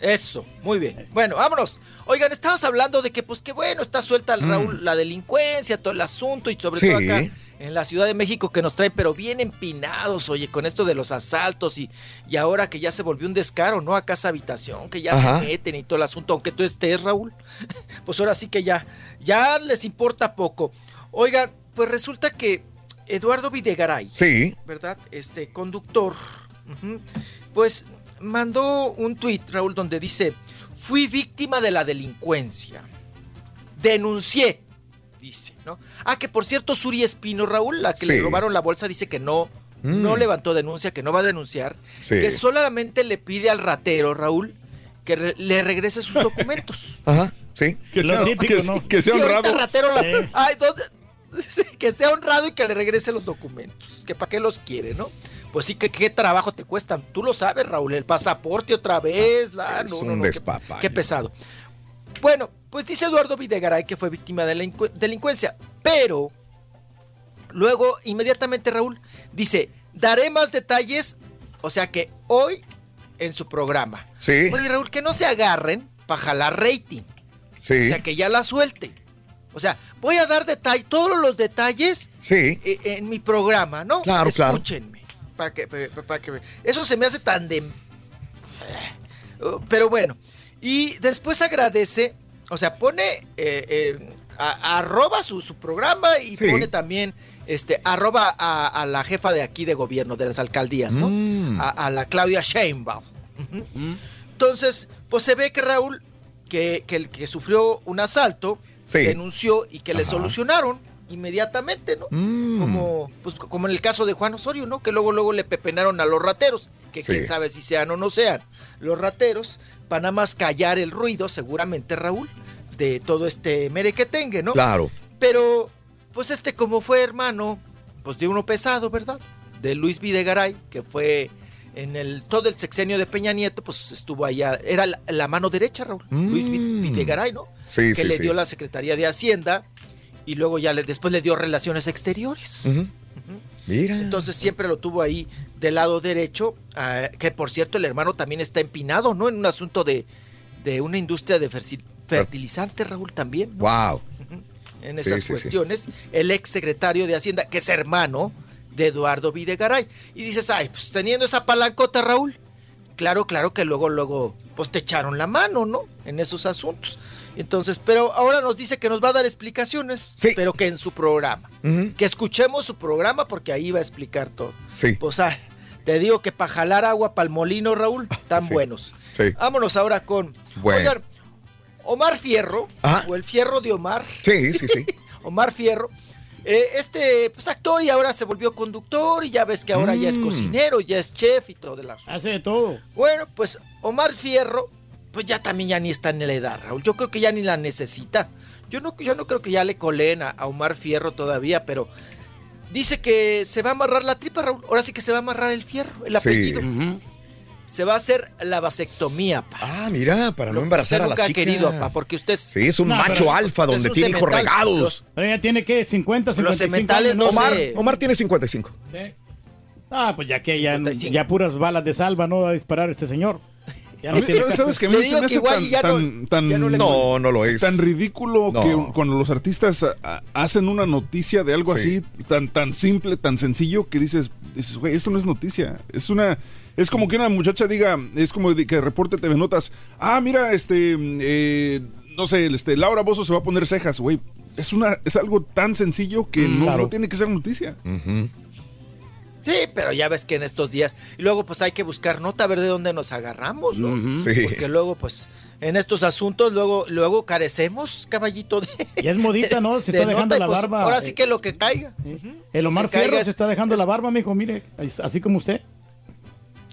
Eso, muy bien. Bueno, vámonos. Oigan, estabas hablando de que, pues, que bueno, está suelta el Raúl, la delincuencia, todo el asunto, y sobre Sí. todo acá en la Ciudad de México que nos traen, pero bien empinados, oye, con esto de los asaltos y, y ahora que ya se volvió un descaro, ¿no? A casa habitación, que ya Ajá. se meten y todo el asunto, aunque tú estés, Raúl, <laughs> pues ahora sí que ya, ya les importa poco. Oigan, pues resulta que Eduardo Videgaray, Sí. ¿verdad? Este conductor, pues mandó un tuit, Raúl, donde dice, fui víctima de la delincuencia. Denuncié, dice, ¿no? Ah, que por cierto, Suri Espino, Raúl, la que le robaron la bolsa, dice que no, Mm. no levantó denuncia, que no va a denunciar, Sí. que solamente le pide al ratero, Raúl, que re- le regrese sus documentos. <laughs> Ajá, sí. Que sea, que, que sea Sí, ahorita honrado. el ratero la- <laughs> que sea honrado y que le regrese los documentos. Que para qué los quiere, ¿no? Pues sí, que qué trabajo te cuestan. Tú lo sabes, Raúl. El pasaporte otra vez. La, Es no, un no, no, qué- despapalle. Qué, pesado. Bueno, pues dice Eduardo Videgaray que fue víctima de la incu- delincuencia. Pero luego, inmediatamente, Raúl dice: daré más detalles. O sea que hoy en su programa. Sí. Oye, Raúl, que no se agarren para jalar rating. Sí. O sea, que ya la suelte. O sea, voy a dar detalles, todos los detalles Sí. eh, en mi programa, ¿no? Claro, claro. Escúchenme. Para que, pa- pa- que- eso se me hace tan de... Uh, Pero bueno. Y después agradece, o sea, pone, eh, eh, a- arroba su, su programa y Sí. pone también, este, arroba a, a la jefa de aquí de gobierno, de las alcaldías, ¿no? Mm. A, a la Claudia Sheinbaum. Ujú. Entonces, pues se ve que Raúl, que, que el que sufrió un asalto, Sí. denunció y que le solucionaron inmediatamente, ¿no? Mm. Como, pues, como en el caso de Juan Osorio, ¿no? Que luego, luego le pepenaron a los rateros, que Sí. quién sabe si sean o no sean los rateros, para nada más callar el ruido, seguramente, Raúl, de todo este merequetengue, ¿no? Claro. Pero, pues este como fue hermano, pues de uno pesado, ¿verdad? De Luis Videgaray, que fue en el todo el sexenio de Peña Nieto, pues estuvo allá, era la, la mano derecha, Raúl, Luis Mm. Videgaray, ¿no? Sí, que sí, le sí. dio la Secretaría de Hacienda y luego ya le, después le dio Relaciones Exteriores. Mira. Entonces siempre lo tuvo ahí del lado derecho, ah, que por cierto el hermano también está empinado, ¿no? En un asunto de, de una industria de fertilizantes, Raúl, también. ¿no? Wow. en Sí, esas sí, sí. cuestiones, el ex secretario de Hacienda, que es hermano de Eduardo Videgaray. Y dices, ay, pues teniendo esa palancota, Raúl, claro, claro que luego, luego, pues te echaron la mano, ¿no? En esos asuntos. Entonces, pero ahora nos dice que nos va a dar explicaciones, pero que en su programa. Que escuchemos su programa porque ahí va a explicar todo. Sí. Pues, ah, te digo que para jalar agua para el molino, Raúl, tan buenos. Sí. Vámonos ahora con... Bueno. Oigan, Omar Fierro, Ajá. o el Fierro de Omar. Sí, sí, sí. <laughs> Omar Fierro. eh, este pues, actor y ahora se volvió conductor y ya ves que ahora ya es Mm. cocinero, ya es chef y todo de la Hace de todo. Bueno, pues Omar Fierro, pues ya también ya ni está en la edad, Raúl. Yo creo que ya ni la necesita. Yo no, yo no creo que ya le coleen a, a Omar Fierro todavía, pero dice que se va a amarrar la tripa, Raúl. Ahora sí que se va a amarrar el fierro, el Sí. apellido. Se va a hacer la vasectomía, pa. Ah, mira, para no Lo embarazar usted a las nunca ha chicas. querido, pa, porque usted Sí, es un No, macho pero- alfa donde tiene hijos regados. Los- Pero ella tiene que 50, Los 55 sementales años, no Omar, sé. Omar tiene 55. Sí. Ah, pues ya que ya, 55. ya puras balas de salva no va a disparar este señor. Ya mí, tiene ¿sabes, que a mí se me hace tan, ya no- tan, tan- ya no le- No, no lo es. tan ridículo No. que cuando los artistas a- hacen una noticia de algo Sí. así tan tan simple, tan sencillo que dices, dices, güey, esto no es noticia, es una es como que una muchacha diga, es como que reporte TV Notas, ah, mira, este eh, no sé, este Laura Bozo se va a poner cejas, güey. Es una es algo tan sencillo que Mm, no, claro. no tiene que ser noticia. Ujú. Sí, pero ya ves que en estos días, y luego pues hay que buscar nota, a ver de dónde nos agarramos, ¿no? Sí. Porque luego pues en estos asuntos luego luego carecemos, caballito de Ya es modita, ¿no? Se <laughs> de está dejando nota, y, la pues, barba. Ahora sí que lo que caiga. El Omar que Fierro es- se está dejando la barba, mijo, mire, así como usted.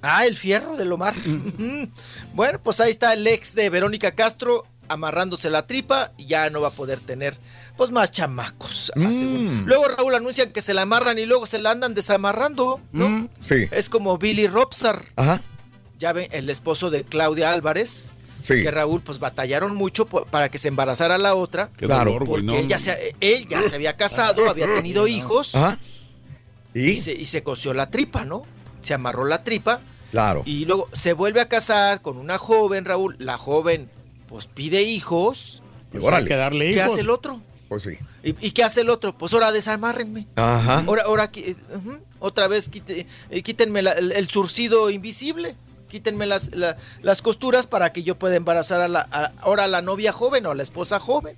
Ah, el fierro del Omar. Ujú. bueno, pues ahí está el ex de Verónica Castro amarrándose la tripa y ya no va a poder tener pues más chamacos. ah, Mm. Luego Raúl anuncian que se la amarran y luego se la andan desamarrando, ¿no? Mm. Sí. Es como Billy Robsar, Ajá. ya ven, el esposo de Claudia Álvarez. Sí. Que Raúl, pues batallaron mucho para que se embarazara la otra. Qué Claro. dolor, güey, Porque no. él, ya se, él ya se había casado, había tenido hijos Ajá. y ¿Y? se, y se cosió la tripa, ¿no? Se amarró la tripa Claro. y luego se vuelve a casar con una joven, Raúl. La joven, pues pide hijos. Y Hay que órale. darle ¿Qué hijos. hace el otro? Pues sí. ¿Y, y qué hace el otro? Pues ahora desamárrenme. Ajá. Ahora, ahora otra vez quite- eh, quítenme la- el, el surcido invisible. Quítenme las, la- las costuras para que yo pueda embarazar a la, a- ahora a la novia joven o a la esposa joven.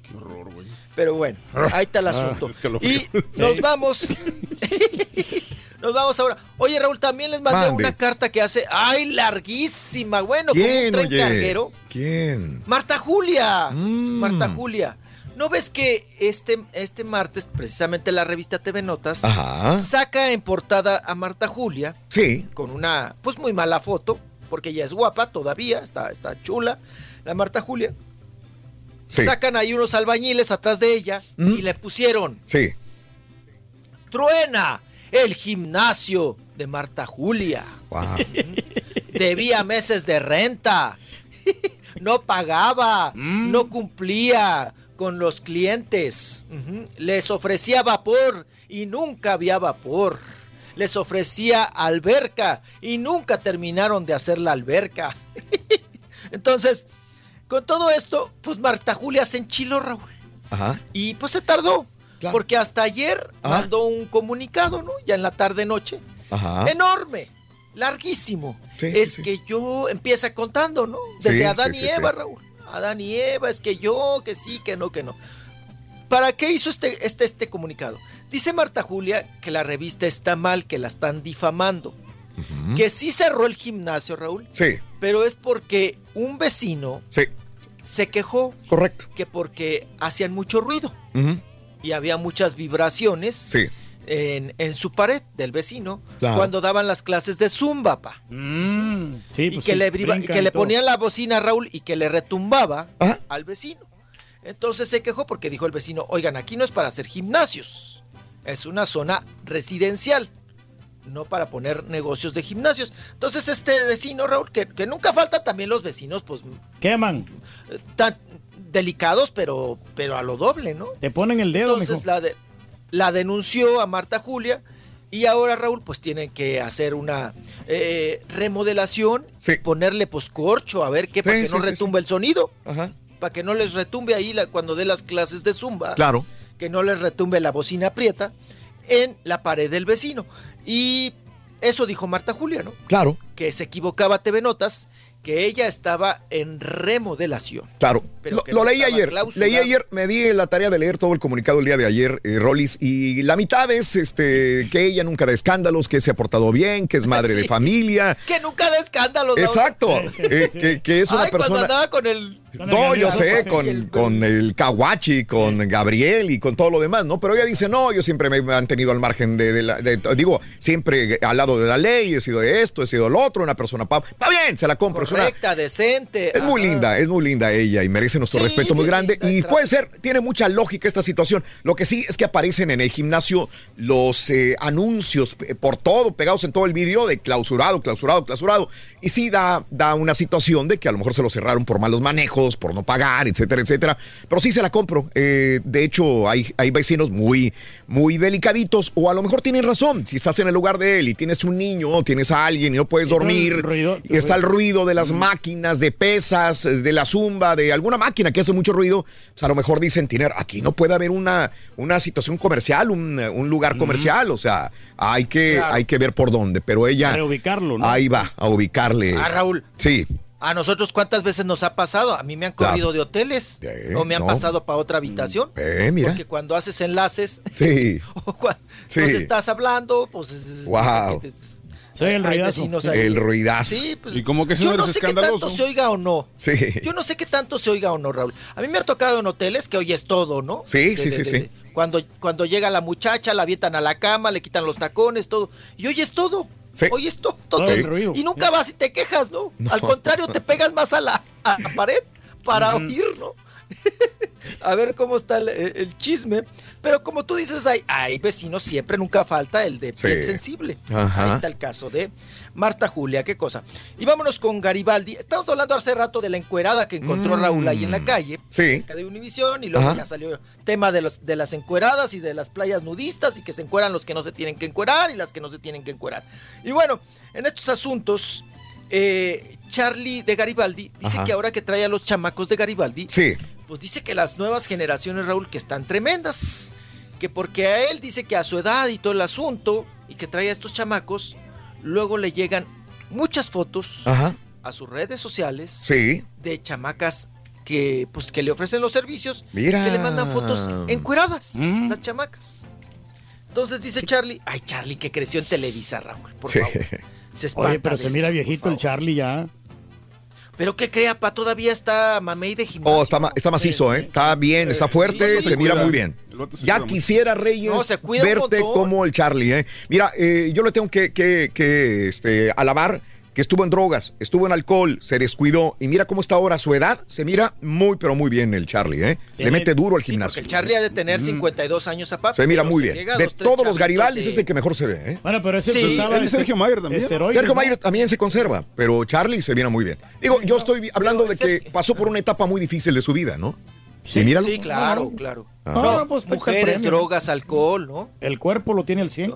Pero bueno, ahí está el Ah, asunto. y nos vamos. <laughs> nos vamos ahora. Oye, Raúl, también les mandé Mande. una carta que hace. ¡Ay, larguísima! Bueno, como un ¿Quién, tren oye? carguero. ¿Quién? Marta Julia. Mm. Marta Julia. ¿No ves que este, este martes, precisamente la revista TV Notas, Ajá. saca en portada a Marta Julia? Sí. Con una, pues muy mala foto, porque ella es guapa todavía, está, está chula, la Marta Julia. Sí. Sacan ahí unos albañiles atrás de ella y le pusieron, Sí. truena el gimnasio de Marta Julia. Wow. <laughs> Debía meses de renta. No pagaba, no cumplía con los clientes. Les ofrecía vapor y nunca había vapor. Les ofrecía alberca y nunca terminaron de hacer la alberca. <laughs> Entonces, con todo esto, pues Marta Julia se enchiló, Raúl. Ajá. Y pues se tardó. Porque hasta ayer Ajá. mandó un comunicado, ¿no? Ya en la tarde-noche. Ajá. Enorme, larguísimo. Sí, es sí. que yo empieza contando, ¿no? Desde Adán y Eva. Raúl. Adán y Eva, es que yo, que sí, que no, que no. ¿Para qué hizo este, este, este comunicado? Dice Marta Julia que la revista está mal, que la están difamando. Que sí cerró el gimnasio, Raúl, Sí. pero es porque un vecino Sí. se quejó Correcto. que porque hacían mucho ruido y había muchas vibraciones Sí. En, en su pared del vecino Claro. cuando daban las clases de zumba, pa. sí, y pues que, sí, le, que le ponían la bocina a Raúl y que le retumbaba al vecino. Entonces se quejó porque dijo el vecino, oigan, aquí no es para hacer gimnasios, es una zona residencial, no para poner negocios de gimnasios. Entonces este vecino, Raúl, que, que nunca falta también los vecinos, pues Queman. tan delicados, pero, pero a lo doble, ¿no? Te ponen el dedo, Entonces mijo. la, de- la denunció a Marta Julia y ahora Raúl pues tienen que hacer una eh, remodelación, ponerle poscorcho a ver qué para Sí, que no sí, sí, retumbe el sonido, Ajá. para que no les retumbe ahí la- cuando dé las clases de zumba, Claro. que no les retumbe la bocina aprieta en la pared del vecino. Y eso dijo Marta Julia, ¿no? Claro. Que se equivocaba TV Notas, que ella estaba en remodelación. Claro. Pero Lo, que lo no leí ayer. Leí ayer, me di la tarea de leer todo el comunicado el día de ayer, eh, Rollis, y la mitad es este que ella nunca da escándalos, que se ha portado bien, que es madre de familia. Que nunca da escándalos. Exacto. <laughs> eh, que, que es una Ay, cuando persona. andaba con el... No, yo sé, con, con el Kawachi, con Gabriel y con todo lo demás, ¿no? Pero ella dice, no, yo siempre me he mantenido al margen de, de la, de- digo, siempre al lado de la ley, he sido de esto, he sido lo otro, una persona, pa- está bien, se la compro, es una- Correcta, decente. es muy ajá. linda, es muy linda ella y merece nuestro Sí, respeto muy grande. Y puede ser, tiene mucha lógica esta situación. Lo que sí es que aparecen en el gimnasio los eh, anuncios eh, por todo, pegados en todo el vídeo de clausurado, clausurado, clausurado. Y sí da, da una situación de que a lo mejor se lo cerraron por malos manejos, por no pagar, etcétera, etcétera. Pero sí se la compro. Eh, de hecho, hay, hay vecinos muy, muy delicaditos o a lo mejor tienen razón. Si estás en el lugar de él y tienes un niño o tienes a alguien y no puedes dormir ruido- y está el ruido de las máquinas, de pesas, de la zumba, de alguna máquina que hace mucho ruido, pues a lo mejor dicen, Tiner, aquí no puede haber una, una situación comercial, un, un lugar comercial, o sea, hay que, Claro. hay que ver por dónde, pero ella... Para ubicarlo, ¿no? Ahí va, a ubicarle. Ah, Raúl. Sí, A nosotros cuántas veces nos ha pasado, a mí me han corrido de hoteles o me han no. pasado para otra habitación. Eh, mira. Porque cuando haces enlaces, sí, <laughs> o cuando Sí. nos estás hablando, pues... es- Wow. Soy el hay ruidazo. vecinos ahí. el ruidazo. Sí, pues, ¿Y cómo que yo no no sé qué tanto se oiga o no. Sí. Yo no sé qué tanto se oiga o no, Raúl. A mí me ha tocado en hoteles que oyes todo, ¿no? Sí, De- sí, de- sí, de- sí. Cuando, cuando llega la muchacha, la avientan a la cama, le quitan los tacones, todo. Y oyes todo. Sí. El ruido. Y nunca vas y te quejas, ¿no? Al contrario, te pegas más a la, a la pared para oír, ¿no? <laughs> a ver cómo está el, el chisme. Pero como tú dices, hay, hay vecinos, siempre nunca falta el de Sí. piel sensible. Ajá. Ahí está el caso de Marta Julia, qué cosa. Y vámonos con Garibaldi. Estamos hablando hace rato de la encuerada que encontró Mm. Raúl ahí en la calle. Sí. cerca de Univisión. Y luego Ajá. ya salió tema de, los, de las encueradas y de las playas nudistas y que se encueran los que no se tienen que encuerar y las que no se tienen que encuerar. Y bueno, en estos asuntos, eh, Charlie de Garibaldi dice Ajá. que ahora que trae a los chamacos de Garibaldi, sí, pues dice que las nuevas generaciones, Raúl, que están tremendas. Que porque a él dice que a su edad y todo el asunto, y que trae a estos chamacos, luego le llegan muchas fotos ajá, a sus redes sociales sí, de chamacas que, pues, que le ofrecen los servicios, Mira. que le mandan fotos encueradas, las chamacas. Entonces dice Charlie, ay Charlie que creció en Televisa, Raúl, por Sí. favor. Se espanta Oye, pero se esto, mira viejito el. Charlie ya. Pero que crea, pa, todavía está mamey de gimnasio. Oh, está, ma- está macizo, ¿eh? Está bien, está fuerte, sí, se se mira muy bien. Ya quisiera, Reyes, No, se verte como el Charlie, ¿eh? Mira, eh, yo le tengo que, que, que, este, alabar que estuvo en drogas, estuvo en alcohol, se descuidó y mira cómo está ahora su edad, se mira muy, pero muy bien el Charlie, ¿eh? Le mete duro al Sí, gimnasio. el Charlie ha de tener 52 años a Se mira muy bien. De todos los Garibaldi es el que mejor se ve, ¿eh? Bueno, pero ese Sí, usaba ese Sergio Mayer también. esteroides, Sergio ¿no? Mayer también se conserva, pero Charlie se viene muy bien. Digo, yo estoy hablando de que pasó por una etapa muy difícil de su vida, ¿no? Sí, claro, claro. Ah. No, No, pues, el mujeres, premio. drogas, alcohol, ¿no? El cuerpo lo tiene al 100.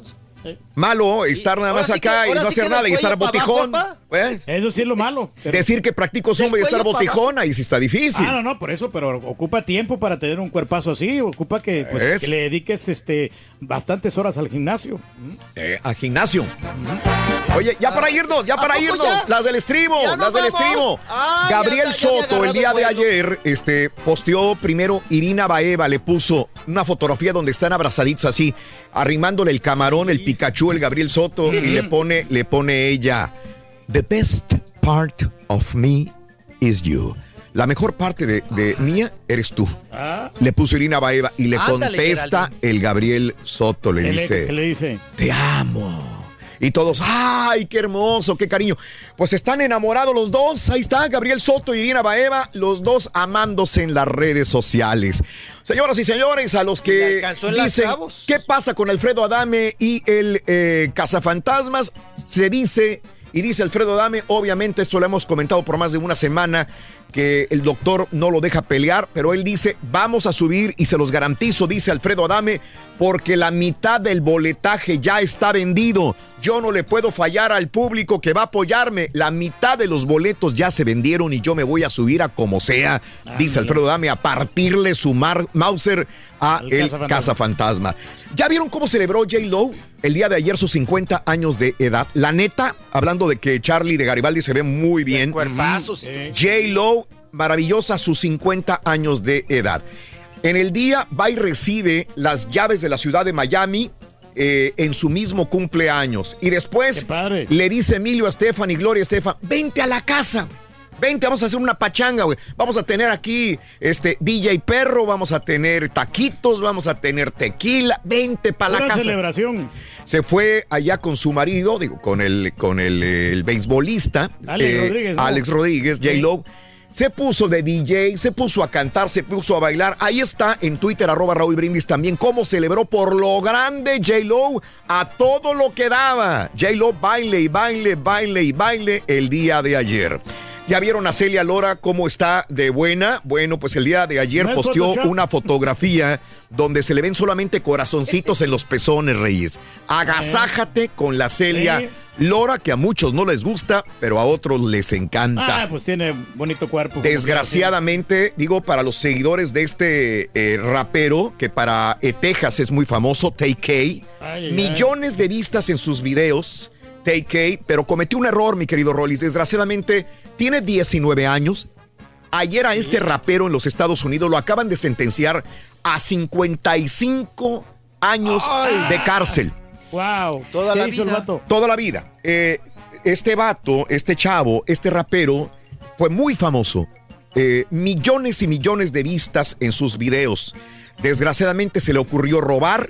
Malo estar nada más sí que- acá y no hacer nada y estar abajo, botijón. ¿eh? Eso sí es lo malo. pero- Decir que practico zumba y estar botijón, ahí sí está difícil. Ah, no, no, por eso, pero ocupa tiempo para tener un cuerpazo así, ocupa que, pues, Es. que le dediques este, bastantes horas al gimnasio. Eh, a gimnasio. Oye, ya para irnos, ya ¿A para irnos, ya? las del estribo, ¿Ya nos las del vamos? estribo. Ah, Gabriel ya Soto el día de ayer este, posteó primero Irina Baeva, le puso una fotografía donde están abrazaditos así, arrimándole el camarón, el Pikachu, el Gabriel Soto, y le pone, le pone ella, The best part of me is you. La mejor parte de, de mía eres tú. Ah, Le puso Irina Baeva y le Ándale, contesta Geraldine. el Gabriel Soto, le ¿qué le, dice le dice? te amo. Y todos, ¡ay, qué hermoso, qué cariño! Pues están enamorados los dos. Ahí está, Gabriel Soto y Irina Baeva, los dos amándose en las redes sociales. Señoras y señores, a los que dicen. ¿qué pasa con Alfredo Adame y el eh, cazafantasmas? Se dice, y dice Alfredo Adame, obviamente esto lo hemos comentado por más de una semana, que el doctor no lo deja pelear, pero él dice, vamos a subir y se los garantizo, dice Alfredo Adame, porque la mitad del boletaje ya está vendido. Yo no le puedo fallar al público que va a apoyarme. La mitad de los boletos ya se vendieron y yo me voy a subir a como sea, dice mira. Alfredo Adame, a partirle su mar- Mauser a el cazafantasma. cazafantasma. ¿Ya vieron cómo celebró J. Lo el día de ayer sus 50 años de edad? La neta, hablando de que Charlie de Garibaldi se ve muy bien. Cuerpazos. J. Lo, maravillosa, sus 50 años de edad. En el día va y recibe las llaves de la ciudad de Miami eh, en su mismo cumpleaños. Y después le dice Emilio a Estefan y Gloria Estefan, vente a la casa. Vente, vamos a hacer una pachanga, güey. Vamos a tener aquí este DJ Perro, vamos a tener taquitos, vamos a tener tequila. Vente para la casa celebración. se fue allá con su marido, digo, con el, con el, eh, el beisbolista, Alex Rodríguez, ¿no? Alex Rodríguez, J. Lo. Se puso de DJ, se puso a cantar, se puso a bailar. Ahí está en Twitter, arroba Raúl Brindis también, cómo celebró por lo grande J. Lo a todo lo que daba. J. Lo baile y baile, baile y baile el día de ayer. ¿Ya vieron a Celia Lora cómo está de buena? Bueno, pues el día de ayer posteó una fotografía donde se le ven solamente corazoncitos en los pezones, Reyes. Agasájate con la Celia. Lora, que a muchos no les gusta, pero a otros les encanta. Ah, pues tiene bonito cuerpo. Desgraciadamente, digo, para los seguidores de este eh, rapero, que para eh, Texas es muy famoso, TK, ay, millones de vistas en sus videos, TK, pero cometió un error, mi querido Rollis. Desgraciadamente, tiene 19 años. Ayer a este rapero en los Estados Unidos lo acaban de sentenciar a 55 años de cárcel. Wow. Toda ¿Qué la el vida. vato? Toda la vida. Eh, este vato, este chavo, este rapero, fue muy famoso. Eh, millones y millones de vistas en sus videos. Desgraciadamente se le ocurrió robar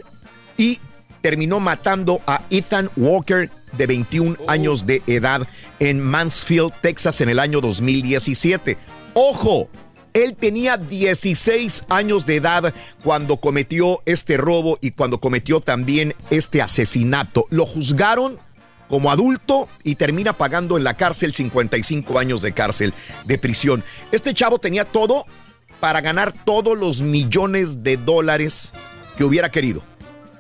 y terminó matando a Ethan Walker de 21 años de edad en Mansfield, Texas en el año 2017. Ojo, él tenía 16 años de edad cuando cometió este robo y cuando cometió también este asesinato. Lo juzgaron como adulto y termina pagando en la cárcel 55 años de cárcel, de prisión. Este chavo tenía todo para ganar todos los millones de dólares que hubiera querido.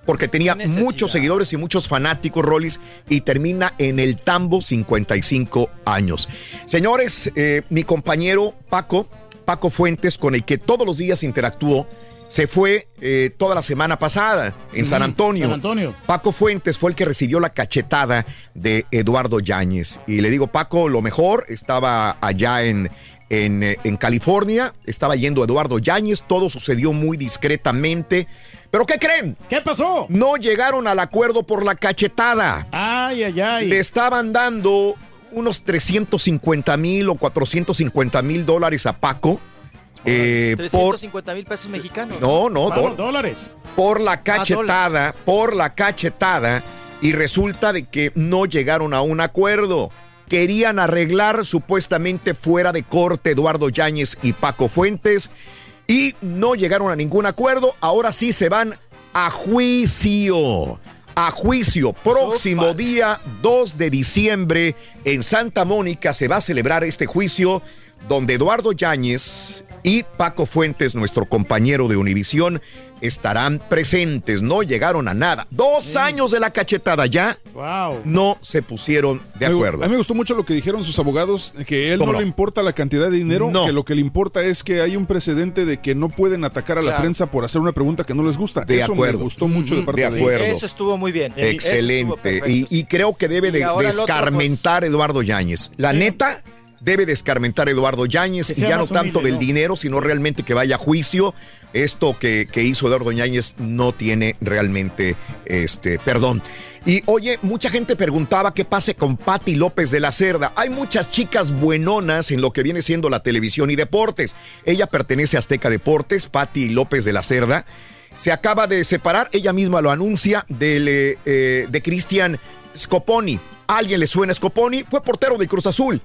Porque tenía muchos seguidores y muchos fanáticos, Rollis, y termina en el tambo 55 años. Señores, eh, mi compañero Paco, Paco Fuentes, con el que todos los días interactúo, se fue eh, toda la semana pasada en San Antonio. San Antonio. Paco Fuentes fue el que recibió la cachetada de Eduardo Yáñez. Y le digo, Paco, lo mejor estaba allá en, en, eh, en California. Estaba yendo Eduardo Yáñez. Todo sucedió muy discretamente. ¿Pero qué creen? ¿Qué pasó? No llegaron al acuerdo por la cachetada. Ay, ay, ay. Le estaban dando unos 350 mil o 450 mil dólares a Paco. eh, por, 350 mil pesos mexicanos. no, no, Vamos, dólares. por la cachetada, dólares. por la cachetada, y resulta de que no llegaron a un acuerdo. Querían arreglar supuestamente fuera de corte Eduardo Yáñez y Paco Fuentes y no llegaron a ningún acuerdo. Ahora sí se van a juicio. A juicio. Próximo día 2 de diciembre en Santa Mónica se va a celebrar este juicio donde Eduardo Yáñez y Paco Fuentes, nuestro compañero de Univisión, estarán presentes. No llegaron a nada. Dos años de la cachetada ya. Wow. No se pusieron de acuerdo. A mí me gustó mucho lo que dijeron sus abogados, que a él no, le importa la cantidad de dinero, No. que lo que le importa es que hay un precedente de que no pueden atacar a la Claro. prensa por hacer una pregunta que no les gusta. De Eso acuerdo. me gustó mucho de parte De de, acuerdo. ellos. Eso estuvo muy bien. Excelente. Y, y creo que debe de Y ahora el otro, descarmentar pues, Eduardo Yáñez. La neta, debe descarmentar Eduardo Yáñez y ya no tanto humilde, del ¿no? dinero, sino realmente que vaya a juicio. Esto que, que hizo Eduardo Yáñez no tiene realmente este perdón. Y oye, mucha gente preguntaba qué pase con Patti López de la Cerda. Hay muchas chicas buenonas en lo que viene siendo la televisión y deportes. Ella pertenece a Azteca Deportes, Patti López de la Cerda. Se acaba de separar, ella misma lo anuncia, del, eh, eh, de Cristian Scoponi. ¿A ¿Alguien le suena Scoponi? Fue portero de Cruz Azul.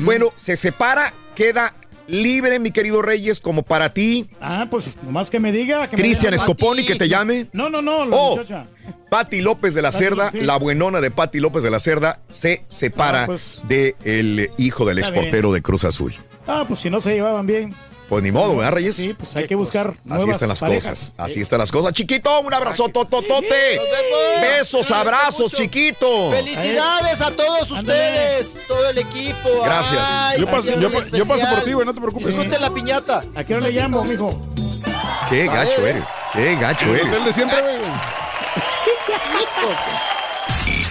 Bueno, se separa, queda libre, mi querido Reyes, como para ti. Ah, pues nomás que me diga. Cristian. Scoponi, que te llame. No, no, no, la Oh, muchacha. Patti López de la Pati, Cerda, sí. la buenona de Patti López de la Cerda, se separa Ah, pues. de el hijo del exportero de Cruz Azul. Ah, pues si no se llevaban bien. Pues ni modo, ¿verdad, Reyes? Sí, pues hay que buscar Así están las parejas. cosas. Así están las cosas. Chiquito, un abrazo tototote. Besos, abrazos, chiquito. Felicidades a todos ustedes, todo el equipo. Gracias. Ay, Yo paso- yo yo por ti, güey, no te preocupes. Disfruten la piñata. ¿A qué hora le llamo, mijo? Qué gacho eres. Qué gacho El eres. hotel de siempre, güey.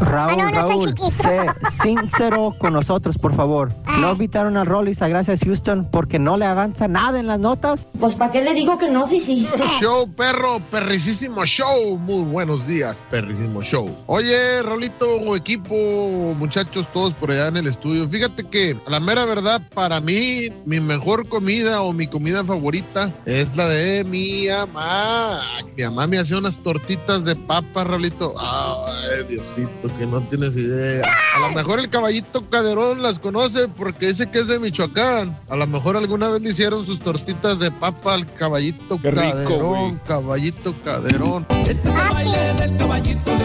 Raúl, Raúl, sé sincero con nosotros, por favor. ¿No invitaron a Rollis a Gracias Houston porque no le avanza nada en las notas? Pues ¿para qué le digo que no? Sí, sí. Show, perro, perricísimo show. Muy buenos días, perricísimo show. Oye, Rolito, equipo, muchachos, todos por allá en el estudio. Fíjate que, a la mera verdad, para mí, mi mejor comida o mi comida favorita es la de mi mamá. Mi mamá me hacía unas tortitas de papa, Rolito. Ay, Diosito, que no tienes idea. A lo mejor el caballito Caderón las conoce porque dice que es de Michoacán. A lo mejor alguna vez le hicieron sus tortitas de papa al caballito Qué Caderón. Caballito Caderón. Este es el baile del caballito, un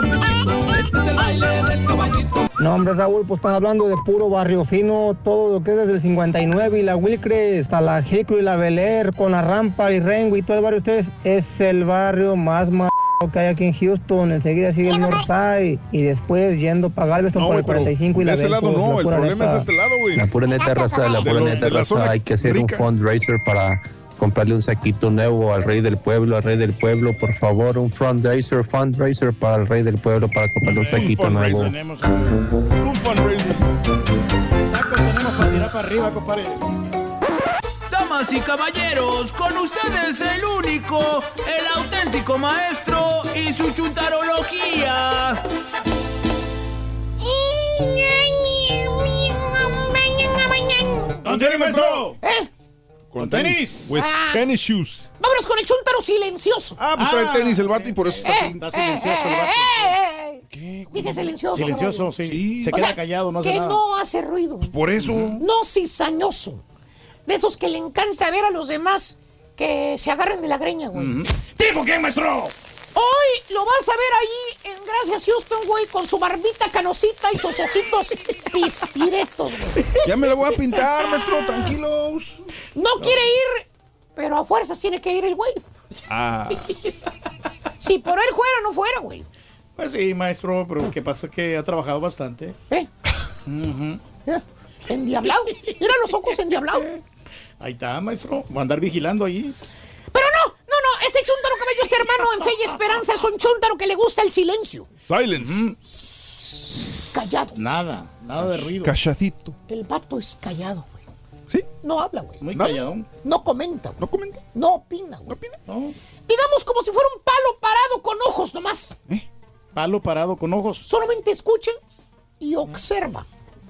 brinquito. Este es el baile del caballito. No, hombre, Raúl, pues estás hablando de puro barrio fino, todo lo que es desde el 59 y la Wilcres hasta la Hickory y la Bel Air, con la Rampa y Rengo y todo el barrio de ustedes, es el barrio más m que hay aquí en Houston. Enseguida sigue el Northside y después yendo para Galveston No, por el pero 45 y de la ese lado no, la el pura problema es neta. de este lado, güey. La pura neta raza, la De pura lo- neta de la raza, hay que hacer rica. un fundraiser para comprarle un saquito nuevo al rey del pueblo, al rey del pueblo, por favor, un fundraiser, fundraiser para el rey del pueblo para comprarle un saquito nuevo. Tenemos un fundraiser. Sacos tenemos para tirar para arriba, compadre. Damas y caballeros, con ustedes el único, el auténtico maestro y su chuntarología. ¿Dónde eres, maestro? ¿Eh? Con tenis. With Ah. tennis shoes. Vámonos con el chuntaro silencioso. Ah, pues trae tenis el vato y por eso está así. Está silencioso el vato. Eh, eh, Dije silencioso. Silencioso, sí. Se O queda sea, callado, no hace que nada. no hace ruido. Por eso. No cizañoso. De esos que le encanta ver a los demás que se agarren de la greña, güey. ¿Dijo quién, maestro? Hoy lo vas a ver ahí en Gracias Houston, güey, con su barbita canosita y sus ojitos pispiretos, güey. Ya me la voy a pintar, maestro, tranquilos. No quiere ir, pero a fuerzas tiene que ir el güey. Ah. Si por él fuera, no fuera, güey. Pues sí, maestro, pero ¿qué pasa? Que ha trabajado bastante. ¿Eh? Ujú. Ya, Endiablado. Mira los ojos endiablados. Ahí está, maestro. Va a andar vigilando ahí. Pero no, no, no. Este chúntaro caballo, este hermano en fe y esperanza es un chúntaro que le gusta el silencio. Silence. Callado. Nada, nada de ruido. Calladito. El vato es callado, güey. ¿Sí? No habla, güey. Muy Nada. callado. No comenta. güey. ¿No comenta? No opina, güey. ¿No opina? No. Digamos como si fuera un palo parado con ojos nomás. Palo parado con ojos. Solamente escucha y observa.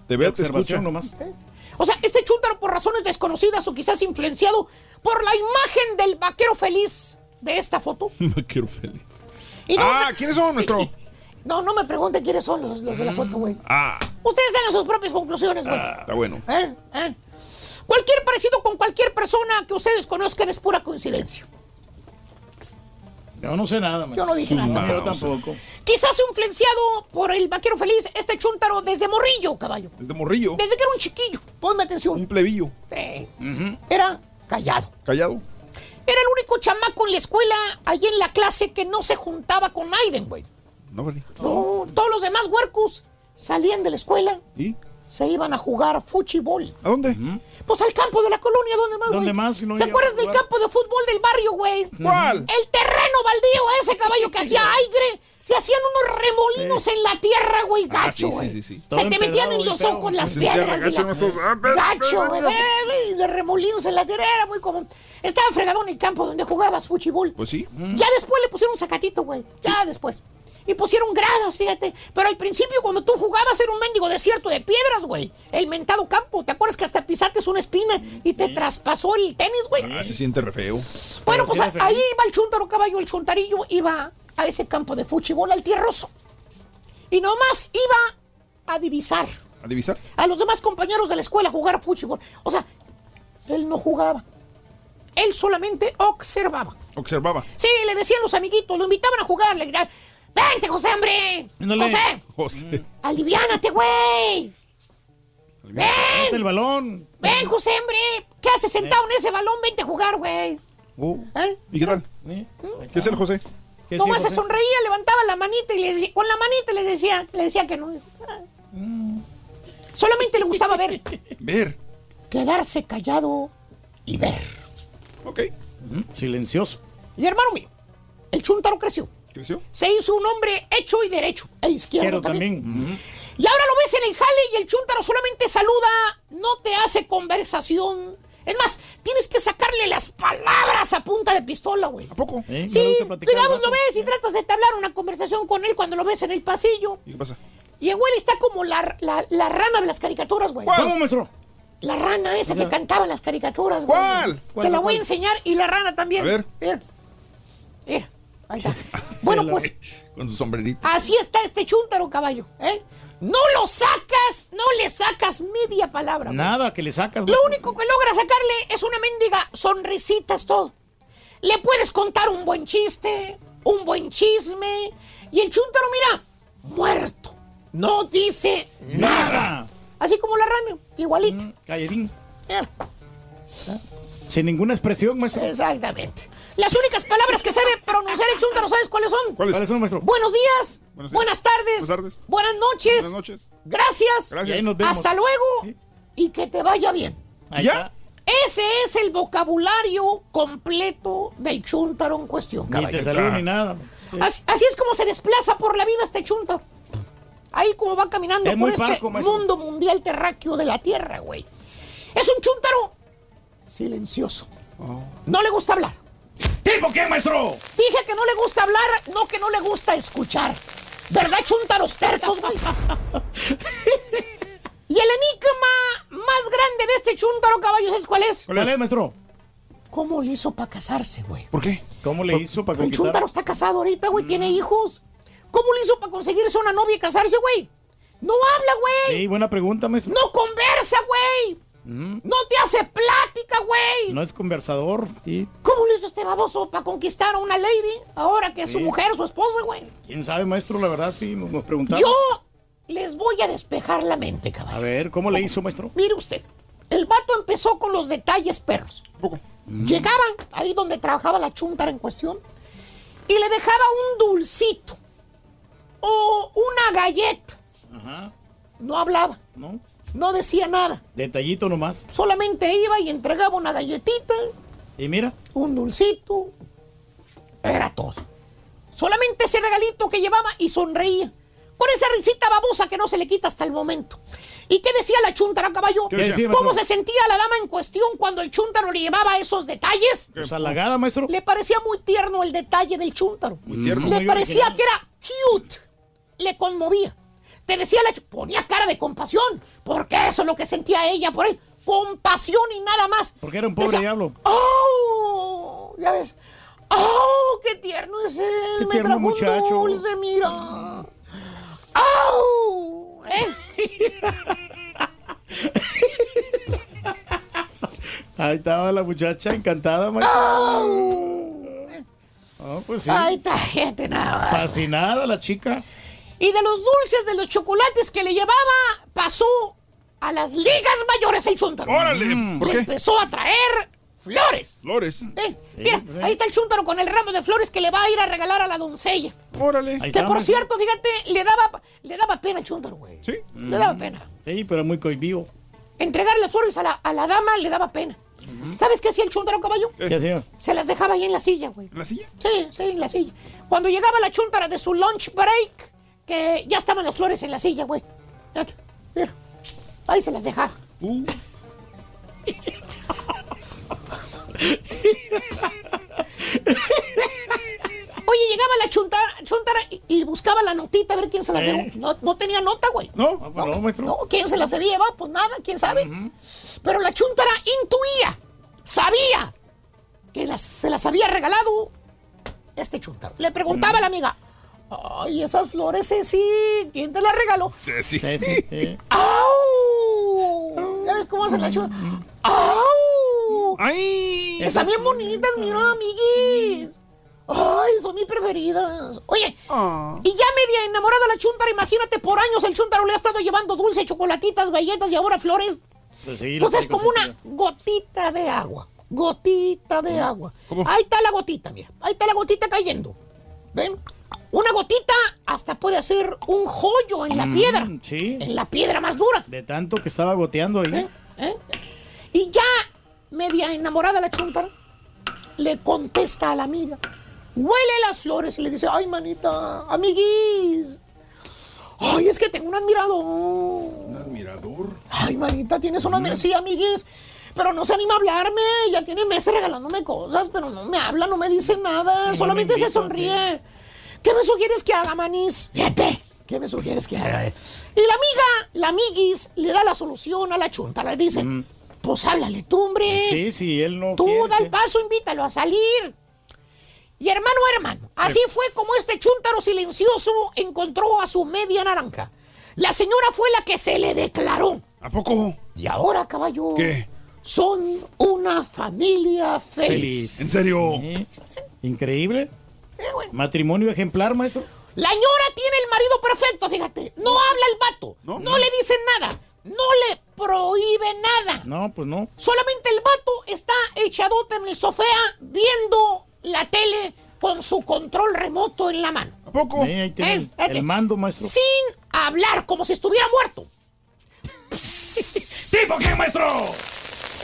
Te veo, te escucha. observación nomás. O sea, este chúntaro por razones desconocidas o quizás influenciado por la imagen del vaquero feliz de esta foto. <laughs> Me quiero feliz. Y no, Ah, ¿quiénes son nuestro? no, no me pregunten quiénes son los, los de la Mm. foto, güey. Ah, Ustedes tengan sus propias conclusiones, güey. está bueno. ¿Eh? ¿Eh? Cualquier parecido con cualquier persona que ustedes conozcan es pura coincidencia. Yo no sé nada, maestro. Yo no dije nada. Yo tampoco. Quizás influenciado por el vaquero feliz, este chúntaro desde morrillo, caballo. Desde morrillo. Desde que era un chiquillo. Ponme atención. Un plebillo. Eh, Era callado. Callado. Era el único chamaco en la escuela, allí en la clase, que no se juntaba con Aiden, güey. No, vale. No, todos los demás huercos salían de la escuela, ¿Y? Se iban a jugar fuchibol. ¿A dónde? Pues al campo de la colonia, ¿dónde más, ¿Dónde güey? más si no ¿Te acuerdas del campo de fútbol del barrio, güey? ¿Cuál? El terreno baldío, ese caballo que hacía aire. Se hacían unos remolinos en la tierra, güey, Ah, gacho, güey. sí, sí, sí. Todo Se te metían en los ojos las Se piedras. y gacho la-. Ah, Gacho, güey. Los remolinos en la tierra era muy común. Estaba fregado en el campo donde jugabas fuchibol. Pues sí. Ya después le pusieron un sacatito, güey. Ya después. Y pusieron gradas, fíjate. Pero al principio, cuando tú jugabas, era un mendigo desierto de piedras, güey. El mentado campo. ¿Te acuerdas que hasta pisaste una espina y te traspasó el tenis, güey? Ah, se siente re feo. Bueno, Pero pues sí ahí iba el chúntaro caballo, el chuntarillo iba a ese campo de fútbol al tierroso. Y nomás iba a divisar ¿A divisar? a los demás compañeros de la escuela a jugar fútbol. O sea, él no jugaba. Él solamente observaba. Observaba. Sí, le decían los amiguitos, lo invitaban a jugar, le gritaban, ¡Vente, José, hombre! Ándale. ¡José! José. ¡Aliviánate, güey! ¡Ven! El balón. ¡Ven, José, hombre! ¿Qué haces sentado en ese balón? Vente a jugar, güey. Oh. ¿Eh? ¿Y qué tal? ¿Eh? ¿Qué es el José? ¿Qué Nomás se sonreía, levantaba la manita y le decía, con la manita le decía, le decía que no. Solamente le gustaba ver, <laughs> Ver. quedarse callado y ver. Ok. Ujú, Silencioso. Y hermano mío, el chuntaro creció. ¿Creció? Se hizo un hombre hecho y derecho, e izquierdo Quiero también. también. Y ahora lo ves en el jale y el chúntaro solamente saluda, no te hace conversación. Es más, tienes que sacarle las palabras a punta de pistola, güey. ¿A poco? ¿Eh? Sí, digamos, lo ves y tratas de entablar una conversación con él cuando lo ves en el pasillo. ¿Y qué pasa? Y el güey está como la, la, la rana de las caricaturas, güey. ¿Cómo, maestro? La rana esa que cantaba en las caricaturas, güey. ¿Cuál? Te la voy a enseñar y la rana también. A ver. Mira. Mira. Ahí está. <laughs> Bueno, pues Con su sombrerito. así está este chúntaro, caballo. ¿eh? No lo sacas, no le sacas media palabra. güey. Nada, que le sacas. Lo único que logra sacarle es una mendiga sonrisita, es todo. Le puedes contar un buen chiste, un buen chisme, y el chúntaro, mira, muerto. No dice nada. Nada. Así como la rana, igualito. Mm, Calladín. Mira, Sin ninguna expresión, maestro. Exactamente. Las únicas palabras que sabe pronunciar el chúntaro, ¿sabes cuáles son? ¿Cuál es? ¿Cuáles son, maestro? Buenos días, Buenos días. buenas tardes, Buenas tardes. buenas noches, Buenas noches. gracias, Gracias. Y ahí nos vemos. hasta luego Sí. y que te vaya bien. Ahí ¿Ya? está. Ese es el vocabulario completo del chúntaro en cuestión, Ni te saludo ni nada. Así, así es como se desplaza por la vida este chúntaro. Ahí como va caminando Es por este parco, mundo mundial terráqueo de la Tierra, güey. Es un chúntaro silencioso. Oh. No le gusta hablar. ¿Tipo qué, maestro? Dije que no le gusta hablar, no que no le gusta escuchar. ¿Verdad, chúntaros tercos, güey? <laughs> y el enigma más grande de este chúntaro, caballos, ¿sabes cuál es? ¿Cuál es, maestro? ¿Cómo le hizo para casarse, güey? ¿Por qué? ¿Cómo le hizo para El chúntaro conquistar? está casado ahorita, güey, tiene hijos. ¿Cómo le hizo para conseguirse una novia y casarse, güey? No habla, güey. Sí, buena pregunta, maestro. No conversa, güey. No te hace plática, güey. No es conversador. Sí. ¿Cómo le hizo este baboso para conquistar a una lady ahora que es su mujer, su esposa, güey? ¿Quién sabe, maestro? La verdad, sí, nos, preguntamos. Yo les voy a despejar la mente, A caballo. ver, ¿cómo le hizo, maestro? Mire usted, el vato empezó con los detalles perros. ¿A poco? Llegaban ahí donde trabajaba la chuntara en cuestión y le dejaba un dulcito o una galleta. Ajá. No hablaba, ¿No? No decía nada. Detallito nomás. Solamente iba y entregaba una galletita, Y mira. un dulcito. Era todo. Solamente ese regalito que llevaba y sonreía. Con esa risita babosa que no se le quita hasta el momento. ¿Y qué decía la chuntara caballo? ¿Qué decía, ¿Cómo maestro? se sentía la dama en cuestión cuando el chúntaro le llevaba esos detalles? Pues halagada, maestro. Le parecía muy tierno el detalle del chúntaro. Muy tierno. Le Muy parecía original. que era cute. Le conmovía. Te decía la ponía cara de compasión, porque eso es lo que sentía ella por él. Compasión y nada más. Porque era un pobre Decía, diablo. ¡Oh! Ya ves. ¡Oh! ¡Qué tierno es él! Qué Me tierno trajo un muchacho. dulce, mira. ¡Oh! ¿Eh? Ahí estaba la muchacha encantada, maestro. Ah, pues sí. ¡Ay, esta gente nada! Fascinada la chica. Y de los dulces, de los chocolates que le llevaba, pasó a las ligas mayores el chúntaro. Órale, ¿por Le qué? empezó a traer flores. Flores. Eh, mira, ahí está el chúntaro con el ramo de flores que le va a ir a regalar a la doncella. Órale. Que por cierto, fíjate, le daba, le daba pena al chúntaro, güey. Sí. Le daba pena. Sí, pero muy cohibido. Entregar las flores a la, a la dama le daba pena. ¿Sabes qué hacía el chúntaro caballo? ¿Qué hacía? Se las dejaba ahí en la silla, güey. ¿En la silla? Sí, sí, en la silla. Cuando llegaba la chuntara de su lunch break, que ya estaban las flores en la silla, güey. Mira, ahí se las dejaba. Uh. Oye, llegaba la chuntara, chuntara y, y buscaba la notita a ver quién se las Eh. llevó. No, no tenía nota, güey. ¿No? No, maestro. No, ¿quién se las había llevado? Pues nada, quién sabe. Pero la chuntara intuía, sabía que las, se las había regalado este chuntaro. Le preguntaba a la amiga, ay, esas flores, sí, ¿quién te las regaló? Sí, <laughs> sí. Sí. ¡Au! ¿Ya ves cómo hace la chuntara? ¡Au! ¡Ay! Están bien bonitas, mira, amiguis. Ay, son mis preferidas. Oye, Ah. y ya media enamorada la chuntara, imagínate, por años el chuntaro le ha estado llevando dulce, chocolatitas, galletas y ahora flores. Pues sí, Pues es como una gotita de agua. Gotita de agua. ¿Cómo? Ahí está la gotita, mira. Ahí está la gotita cayendo. ¿Ven? Una gotita hasta puede hacer un joyo en la Mm, piedra. sí. En la piedra más dura. De tanto que estaba goteando ahí. ¿Eh? ¿Eh? Y ya, media enamorada la chuntara, le contesta a la amiga. Huele las flores y le dice, ay, manita, amiguis. Ay, es que tengo un admirador. Un admirador. Ay, manita, tienes un admirador. Sí, amiguis. Pero no se anima a hablarme. Ya tiene meses regalándome cosas, pero no me habla, no me dice nada. me Solamente se sonríe. ¿Qué me sugieres que haga, manis? Fíjate. ¿Qué me sugieres que haga? Y la amiga, la amiguis, le da la solución a la chunta. Le dice, pues háblale tú, hombre. Sí, sí, él no Tú quiere da el paso, invítalo a salir. Y hermano, hermano, así fue como este chúntaro silencioso encontró a su media naranja. La señora fue la que se le declaró. ¿A poco? Y ahora, caballo, ¿Qué? son una familia feliz. Feliz. ¿En serio? Sí. Increíble. Eh, bueno. Matrimonio ejemplar, maestro. La ñora tiene el marido perfecto, fíjate. No habla el vato. ¿No? No, le dice nada. No le prohíbe nada. No, pues no. Solamente el vato está echadote en el sofá viendo la tele con su control remoto en la mano. ¿A poco? Sí, ahí tiene Eh, el, mando, maestro. Sin hablar, como si estuviera muerto. <laughs> ¿Tipo qué, maestro?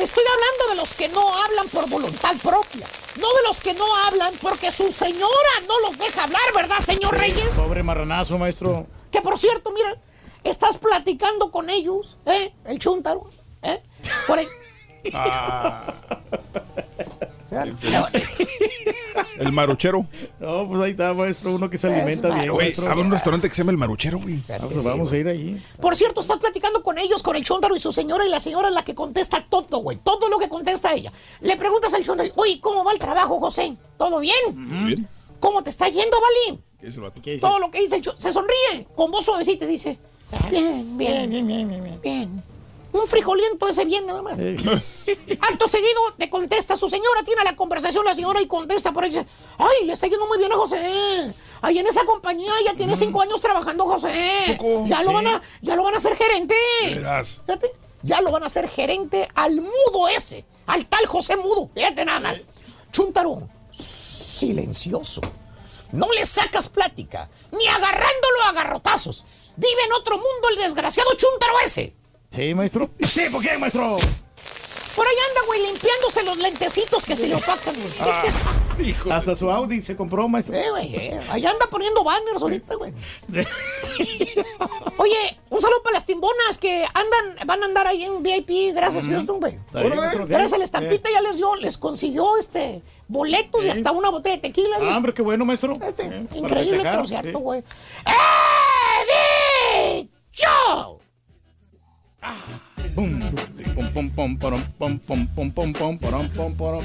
Estoy hablando de los que no hablan por voluntad propia. No de los que no hablan porque su señora no los deja hablar, ¿verdad, señor Reyes? Pobre marranazo, maestro. Que por cierto, mira, estás platicando con ellos, ¿eh? El chúntaro, ¿eh? Por ahí. Ah. <laughs> El maruchero. No, pues ahí está, maestro. Uno que se Es alimenta bien, malo. Güey, maestro. ¿sabe un restaurante que se llama El Maruchero, güey? Vamos, vamos a ir ahí. Por cierto, estás platicando con ellos, con el chúntaro y su señora, y la señora es la que contesta todo, güey. Todo lo que contesta ella. Le preguntas al chúntaro, oye, ¿cómo va el trabajo, José? ¿Todo bien? Bien. ¿Cómo te está yendo, Balín? ¿Qué es el vato? ¿Qué dice? Todo lo que dice el chúntaro. Se sonríe, con voz suavecita, y dice, bien, bien, bien, bien, bien, bien. Un frijoliento ese bien nada más. <laughs> Acto seguido le contesta a su señora, tiene la conversación la señora y contesta por ahí. dice, Ay, le está yendo muy bien a José. Ahí en esa compañía ya tiene cinco años trabajando José. Ya lo van a, ya lo van a hacer gerente. Verás. Fíjate, ya lo van a hacer gerente al mudo ese, al tal José Mudo. Fíjate nada más. Chuntaro, silencioso. no le sacas plática, ni agarrándolo a garrotazos. Vive en otro mundo el desgraciado chúntaro ese. Sí, maestro. Sí, ¿por qué, maestro? Por ahí anda, güey, limpiándose los lentecitos que se le opacan, güey. Hasta su Audi se compró, maestro. Eh, güey, eh, ahí anda poniendo banners ahorita, güey. Oye, un saludo para las timbonas que andan, van a andar ahí en VIP, gracias Houston, güey. Maestro, Gracias a la estampita ya les dio, les consiguió este boletos y hasta una botella de tequila. Ah, hombre, qué bueno, maestro. Eh, Increíble, pero cierto, güey. ¡Eh, dicho!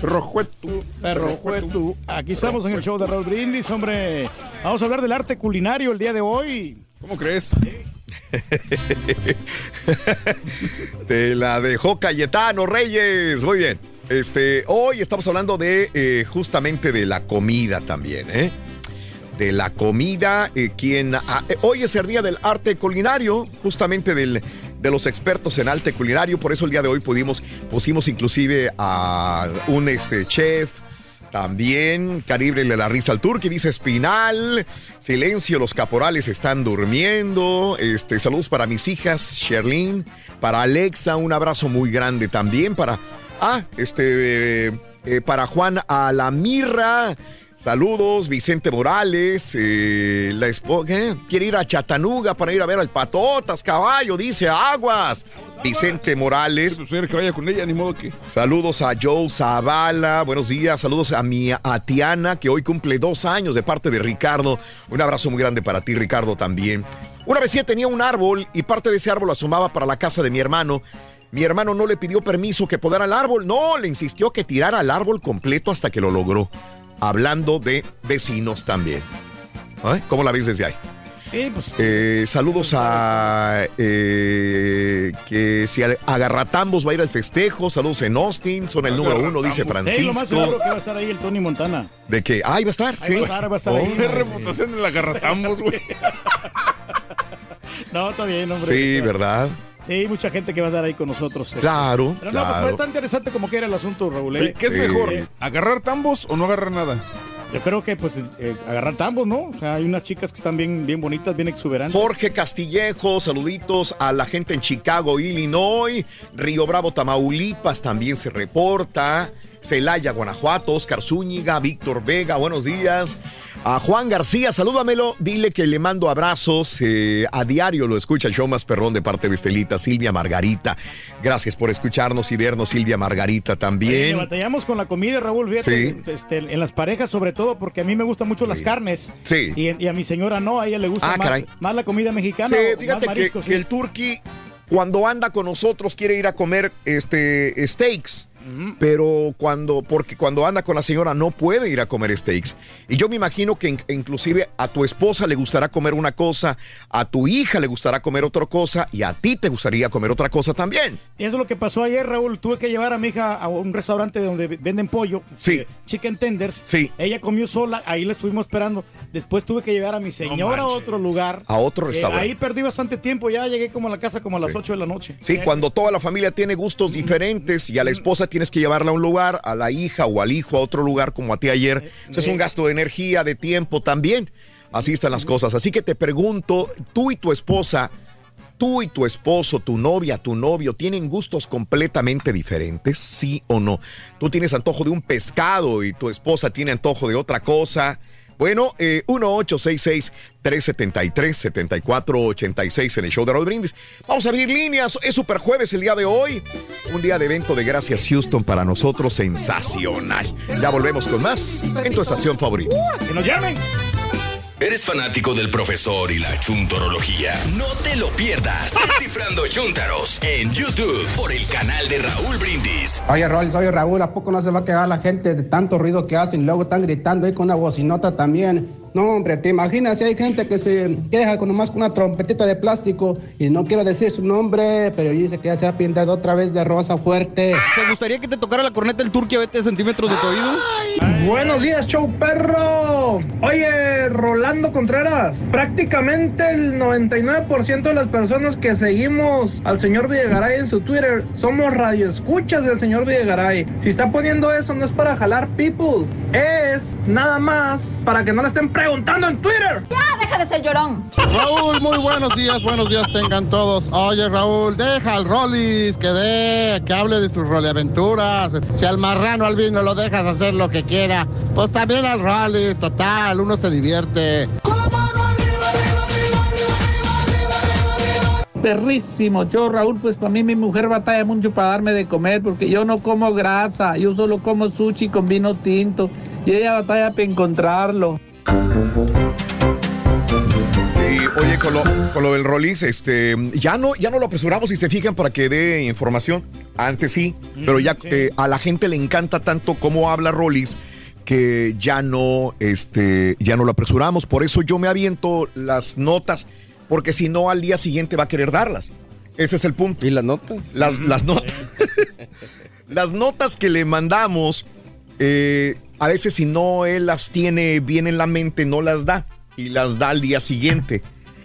Rojuetu. Perro juetu. Aquí estamos en el show de Raúl Brindis, hombre. Vamos a hablar del arte culinario el día de hoy. ¿Cómo crees? <laughs> Te la dejó Cayetano Reyes. Muy bien. Este, hoy estamos hablando de eh, justamente de la comida también, ¿eh? De la comida, eh, quien ah, eh, hoy es el día del arte culinario, justamente del, de los expertos en arte culinario. Por eso el día de hoy pudimos, pusimos inclusive a un este, chef, también, Caribe le la risa al turqui, dice Espinal. Silencio, los caporales están durmiendo. Este, saludos para mis hijas, Sherlyn. Para Alexa, un abrazo muy grande también. Para, ah, este, eh, eh, para Juan Alamirra. Saludos, Vicente Morales, eh, la ¿qué? quiere ir a Chatanuga para ir a ver al Patotas, caballo, dice Aguas. Vicente Morales. que vaya con ella, ni modo que. Saludos a Joe Zavala, buenos días, saludos a mi a Tiana, que hoy cumple dos años de parte de Ricardo. Un abrazo muy grande para ti, Ricardo, también. Una vecina tenía un árbol y parte de ese árbol asomaba para la casa de mi hermano. Mi hermano no le pidió permiso que podara el árbol, no, le insistió que tirara el árbol completo hasta que lo logró. Hablando de vecinos también. ¿Eh? ¿Cómo la ves desde ahí? Sí, pues, Eh, saludos a eh, que si Agarratambos va a ir al festejo. Saludos en Austin, son el número uno, dice sí, lo más Francisco. seguro que va a estar ahí el Tony Montana. De que, ah, ahí va a estar, Ahí sí. va a estar, va a estar Oh, ahí. <laughs> Qué reputación de la agarratamos, güey. <laughs> <laughs> No, está bien, hombre. Sí, ¿verdad? Sí, mucha gente que va a estar ahí con nosotros. eh. Claro, Pero no, pues fue tan interesante como que era el asunto, Raúl. ¿eh? ¿Qué es Sí. mejor? ¿Agarrar tambos o no agarrar nada? Yo creo que, pues, eh, agarrar tambos, ¿no? O sea, hay unas chicas que están bien, bien bonitas, bien exuberantes. Jorge Castillejo, saluditos a la gente en Chicago, Illinois, Río Bravo, Tamaulipas también se reporta, Celaya, Guanajuato, Oscar Zúñiga, Víctor Vega, buenos días. A Juan García, salúdamelo, dile que le mando abrazos, eh, a diario lo escucha el show más perrón de parte de Estelita, Silvia Margarita. Gracias por escucharnos y vernos, Silvia Margarita Oye, también. batallamos con la comida, Raúl, fíjate, Sí. este, en las parejas sobre todo, porque a mí me gustan mucho las carnes. Sí. Y, y a mi señora no, a ella le gusta Ah, más, la comida mexicana. Sí, fíjate que, el turqui cuando anda con nosotros quiere ir a comer este steaks. Pero cuando, porque cuando anda con la señora no puede ir a comer steaks. Y yo me imagino que in- inclusive a tu esposa le gustará comer una cosa, a tu hija le gustará comer otra cosa y a ti te gustaría comer otra cosa también. Y eso es lo que pasó ayer, Raúl. Tuve que llevar a mi hija a un restaurante donde venden pollo. Sí. eh, Chicken tenders. Sí. Ella comió sola, ahí la estuvimos esperando. Después tuve que llevar a mi señora a otro lugar. A otro Eh, restaurante. ahí perdí bastante tiempo. Ya llegué como a la casa como a las 8 de la noche. Sí, cuando toda la familia tiene gustos diferentes y a la esposa tienes que llevarla a un lugar, a la hija o al hijo a otro lugar como a ti ayer, eso es un gasto de energía, de tiempo también. Así están las cosas. Así que te pregunto, tú y tu esposa, tú y tu esposo, tu novia, tu novio, ¿tienen gustos completamente diferentes? ¿Sí o no? Tú tienes antojo de un pescado y tu esposa tiene antojo de otra cosa. Bueno, eh, 1-866-373-7486 en el show de Raúl Brindis. Vamos a abrir líneas. Es Super Jueves el día de hoy. Un día de evento de Gracias Houston para nosotros sensacional. Ya volvemos con más en tu estación favorita. ¡Que nos llamen! ¿Eres fanático del profesor y la chuntorología? No te lo pierdas. <laughs> Descifrando Chuntaros en YouTube por el canal de Raúl Brindis. Oye, Raúl, soy Raúl, ¿a poco no se va a quedar la gente de tanto ruido que hacen? Luego están gritando ahí con una bocinota también. No, hombre, te imaginas si hay gente que se queja con nomás con una trompetita de plástico y no quiero decir su nombre, pero dice que ya se ha pintado otra vez de rosa fuerte. ¿Te gustaría que te tocara la corneta el turqui a 20 centímetros de tu oído? Buenos días, show perro. Oye, Rolando Contreras, prácticamente el 99% de las personas que seguimos al señor Videgaray en su Twitter somos radioescuchas del señor Videgaray. Si está poniendo eso, no es para jalar people, es nada más para que no le estén preguntando preguntando en Twitter. Ya, deja de ser llorón. Raúl, muy buenos días, buenos días tengan todos. Oye, Raúl, deja al Rollis que dé, que hable de sus roleaventuras. Si al marrano albino lo dejas hacer lo que quiera, pues también al Rollis, total, uno se divierte. Perrísimo, yo Raúl, pues para mí mi mujer batalla mucho para darme de comer porque yo no como grasa, yo solo como sushi con vino tinto y ella batalla para encontrarlo. Sí, oye, con lo, con lo del Rollins, este, ya no, ya no lo apresuramos si se fijan para que dé información. Antes sí, pero ya eh, a la gente le encanta tanto cómo habla Rollins que ya no, este, ya no lo apresuramos. Por eso yo me aviento las notas, porque si no al día siguiente va a querer darlas. Ese es el punto. ¿Y las notas? Las, las notas. <laughs> las notas que le mandamos, eh, a veces si no él las tiene bien en la mente, no las da y las da al día siguiente.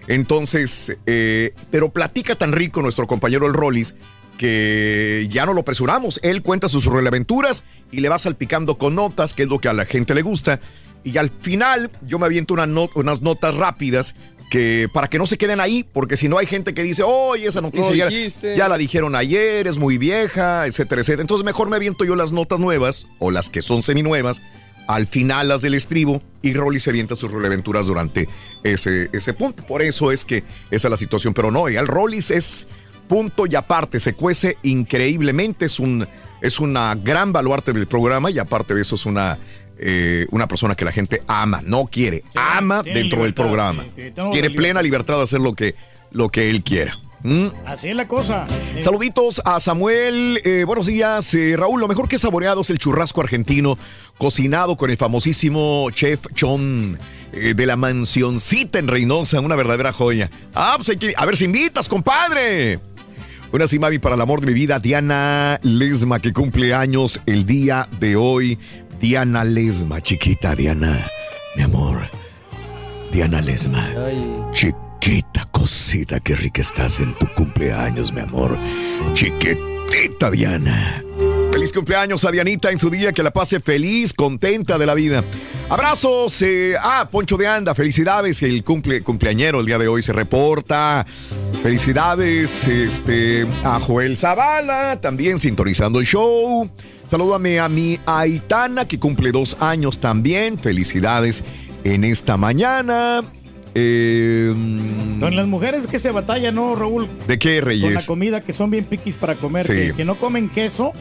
Entonces, eh, pero platica tan rico nuestro compañero el Rollis que ya no lo apresuramos. Él cuenta sus aventuras y le va salpicando con notas, que es lo que a la gente le gusta. Y al final yo me aviento unas notas rápidas que para que no se queden ahí, porque si no hay gente que dice, oye, esa noticia ya, la dijeron ayer, es muy vieja, etcétera, etcétera. Entonces mejor me aviento yo las notas nuevas o las que son seminuevas al final las del estribo y Rolly se avienta sus reventuras durante ese, ese punto. Por eso es que esa es la situación. Pero no, el Rollis es punto y aparte, se cuece increíblemente, es, un, es una gran baluarte del programa y aparte de eso es una, eh, una persona que la gente ama, no quiere, ama dentro del programa. sí, sí, tengo Tiene plena libertad de hacer lo que, lo que él quiera. ¿Mm? Así es la cosa. Saluditos a Samuel. eh, buenos días, eh, Raúl. Lo mejor que he saboreado es el churrasco argentino cocinado con el famosísimo chef Chon eh, de la mansioncita en Reynosa. Una verdadera joya. Ah, pues hay que. A ver si invitas, compadre. Una Simavi para el amor de mi vida, Diana Lesma, que cumple años el día de hoy. Diana Lesma, chiquita Diana, mi amor. Diana Lesma. Chiquita cosita, qué rica estás en tu cumpleaños, mi amor. Chiquitita Diana. Feliz cumpleaños a Dianita en su día, que la pase feliz, contenta de la vida. Abrazos. eh, ah, Poncho de Anda, felicidades. El cumple, cumpleañero el día de hoy se reporta. Felicidades este, a Joel Zavala, también sintonizando el show. Salúdame a mi Aitana, que cumple dos años también. Felicidades en esta mañana. Eh, Con las mujeres que se batalla, ¿no, Raúl? ¿De qué, Con la Reyes? comida, que son bien piquis para comer, Sí. que, que no comen queso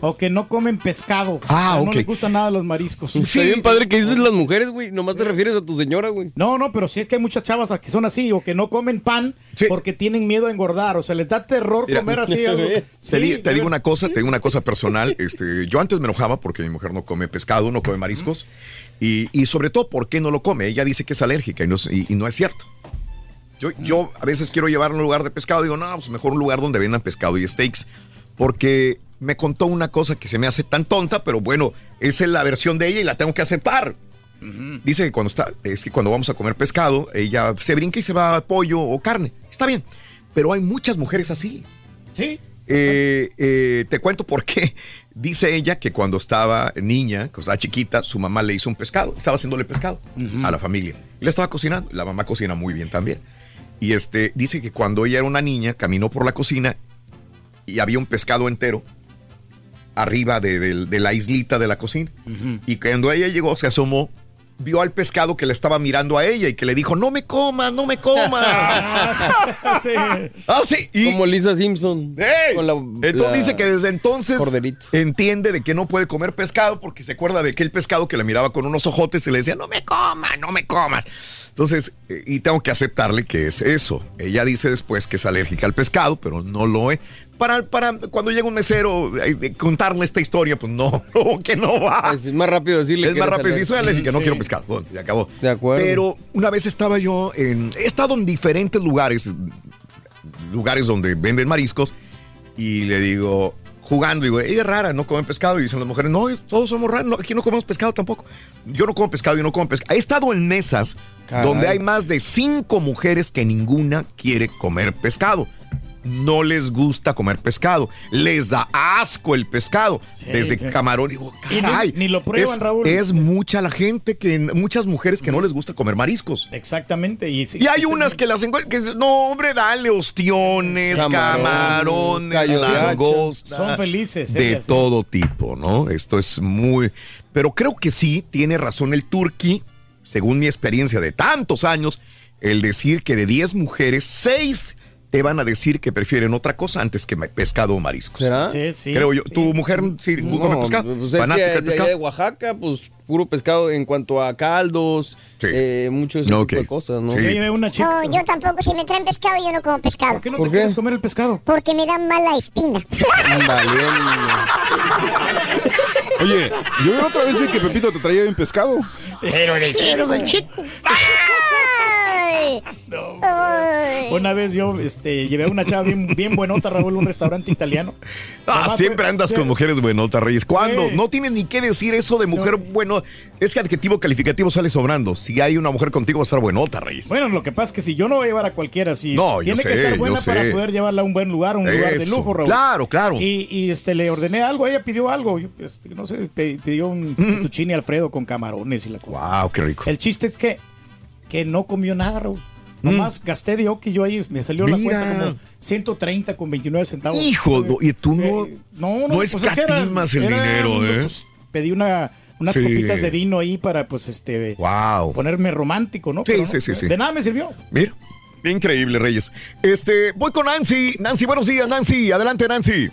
o que no comen pescado. Ah, O sea, ok. No les gustan nada los mariscos. Está bien padre que dices las mujeres, güey. Nomás te refieres a tu señora, güey. No, no, pero sí es que hay muchas chavas que son así o que no comen pan porque tienen miedo a engordar. O sea, les da terror Mira, comer así. algo. <laughs> Te, di- Sí, te digo una cosa, te digo una cosa personal. Este, yo antes me enojaba porque mi mujer no come pescado, no come mariscos. Y, y sobre todo, ¿por qué no lo come? Ella dice que es alérgica y no, es- y- y no es cierto. Yo, yo a veces quiero llevar a un lugar de pescado. Digo, no, pues mejor un lugar donde vendan pescado y steaks. Porque me contó una cosa que se me hace tan tonta, pero bueno, esa es la versión de ella y la tengo que aceptar. Dice que cuando está, es que cuando vamos a comer pescado, ella se brinca y se va a pollo o carne. Está bien. Pero hay muchas mujeres así. Sí. Eh, eh, te cuento por qué. <laughs> Dice ella que cuando estaba niña, cuando estaba chiquita, su mamá le hizo un pescado. Estaba haciéndole pescado a la familia. Y le estaba cocinando. La mamá cocina muy bien también. Y este, dice que cuando ella era una niña, caminó por la cocina y había un pescado entero arriba de, de- de la islita de la cocina. Y cuando ella llegó, se asomó, vio al pescado que le estaba mirando a ella y que le dijo, no me comas, no me comas. <laughs> Ah, sí. y- Como Lisa Simpson. ¡Ey! Con la- entonces la- dice que desde entonces Corderito. entiende de que no puede comer pescado porque se acuerda de aquel pescado que la miraba con unos ojotes y le decía, no me comas, no me comas. Entonces, eh, y tengo que aceptarle que es eso. Ella dice después que es alérgica al pescado, pero no lo es. Para, para cuando llega un mesero, eh, contarle esta historia, pues no, <laughs> no, que no va. Es más rápido decirle Es que más rápido, si soy alérgica, no Sí. quiero pescado. Bueno, ya acabó. De acuerdo. Pero una vez estaba yo en. He estado en diferentes lugares, lugares donde venden mariscos, y le digo, jugando, digo, ella es rara, no come pescado. Y dicen las mujeres, no, todos somos raros, no, aquí no comemos pescado tampoco. Yo no como pescado, yo no como pescado. He estado en mesas Caray. donde hay más de cinco mujeres que ninguna quiere comer pescado. No les gusta comer pescado. Les da asco el pescado. Desde sí. camarón. Digo, Y ni- lo prueban, es, Raúl. Es mucha la gente, que muchas mujeres que no les gusta comer mariscos. Exactamente. Y, sí- Y hay unas que las encuentran, que dicen, no, hombre, dale ostiones, Camarón, camarones, langosta. Son felices, De ellas, sí. todo tipo, ¿no? Esto es muy... Pero creo que sí, tiene razón el turqui, según mi experiencia de tantos años, el decir que de 10 mujeres, 6 te van a decir que prefieren otra cosa antes que pescado o mariscos. ¿Será? Sí, sí. Creo yo. ¿Tu mujer sí come pescado? Pues es ¿Fanática que del de, pescado? de Oaxaca, pues puro pescado en cuanto a caldos, eh, mucho ese Ok. tipo de cosas, ¿no? Sí. Yo llevé una No, yo tampoco. Si me traen pescado, yo no como pescado. ¿Por qué no te ¿Por qué? quieres comer el pescado? Porque me da mala espina. Oye, yo la otra vez vi que Pepito te traía bien pescado. Pero del Pero del chico. <laughs> Una vez yo este, llevé a una chava bien, bien buenota, Raúl, a un restaurante italiano. <laughs> Ah, siempre fue- andas con mujeres buenotas, Reyes. ¿Cuándo? No tienes ni que decir eso de mujer bueno. Es que adjetivo calificativo sale sobrando. Si hay una mujer contigo, va a estar buenota, Reyes. Bueno, lo que pasa es que si yo no voy a llevar a cualquiera, si No, yo tiene que sé, estar buena yo para sé. poder llevarla a un buen lugar, un lugar de lujo, Raúl. claro, claro. Y, y, este le ordené algo, ella pidió algo, yo, este, no sé, pidió un fettuccine Alfredo con camarones y la cosa. Wow, qué rico. El chiste es que, que no comió nada, Raúl. Nomás gasté de oki yo ahí, me salió Mira. la cuenta como 130 con 29 centavos. Hijo, no, y tú no, no, no, no pues es que era- escatimas el era, dinero, ¿eh? pues, pedí una, unas Sí. copitas de vino ahí para, pues, este, wow. ponerme romántico, ¿no? Sí, Pero no, sí, sí, sí. De nada me sirvió. Mira, increíble, Reyes. Este, voy con Nancy. Nancy, buenos días, Nancy. Adelante, Nancy.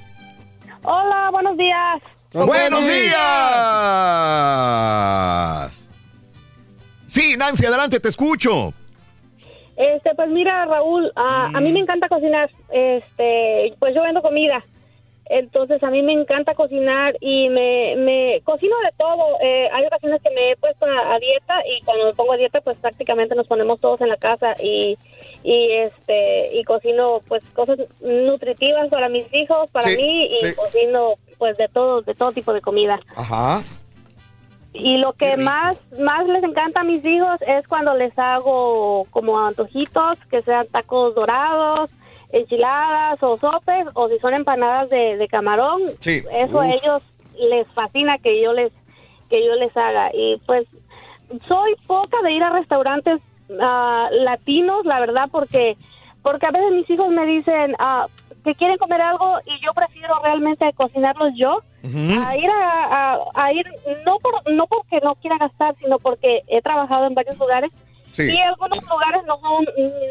Hola, buenos días. ¡Buenos días! Sí, Nancy, adelante, te escucho. Este, pues mira, Raúl, a, a mí me encanta cocinar. Este, pues yo vendo comida. Entonces a mí me encanta cocinar y me, me cocino de todo. Eh, hay ocasiones que me he puesto a, a dieta y cuando me pongo a dieta pues prácticamente nos ponemos todos en la casa y, y este y cocino pues cosas nutritivas para mis hijos, para Sí, mí y sí. cocino pues de todo de todo tipo de comida. Ajá. Y lo que más más les encanta a mis hijos es cuando les hago como antojitos, que sean tacos dorados, enchiladas o sopes, o si son empanadas de, de camarón. Sí. Eso a ellos les fascina que yo les que yo les haga. Y pues soy poca de ir a restaurantes ah, latinos, la verdad, porque porque a veces mis hijos me dicen ah, que quieren comer algo y yo prefiero realmente cocinarlos yo a ir a, a- a ir no por no porque no quiera gastar sino porque he trabajado en varios lugares Sí. y algunos lugares no son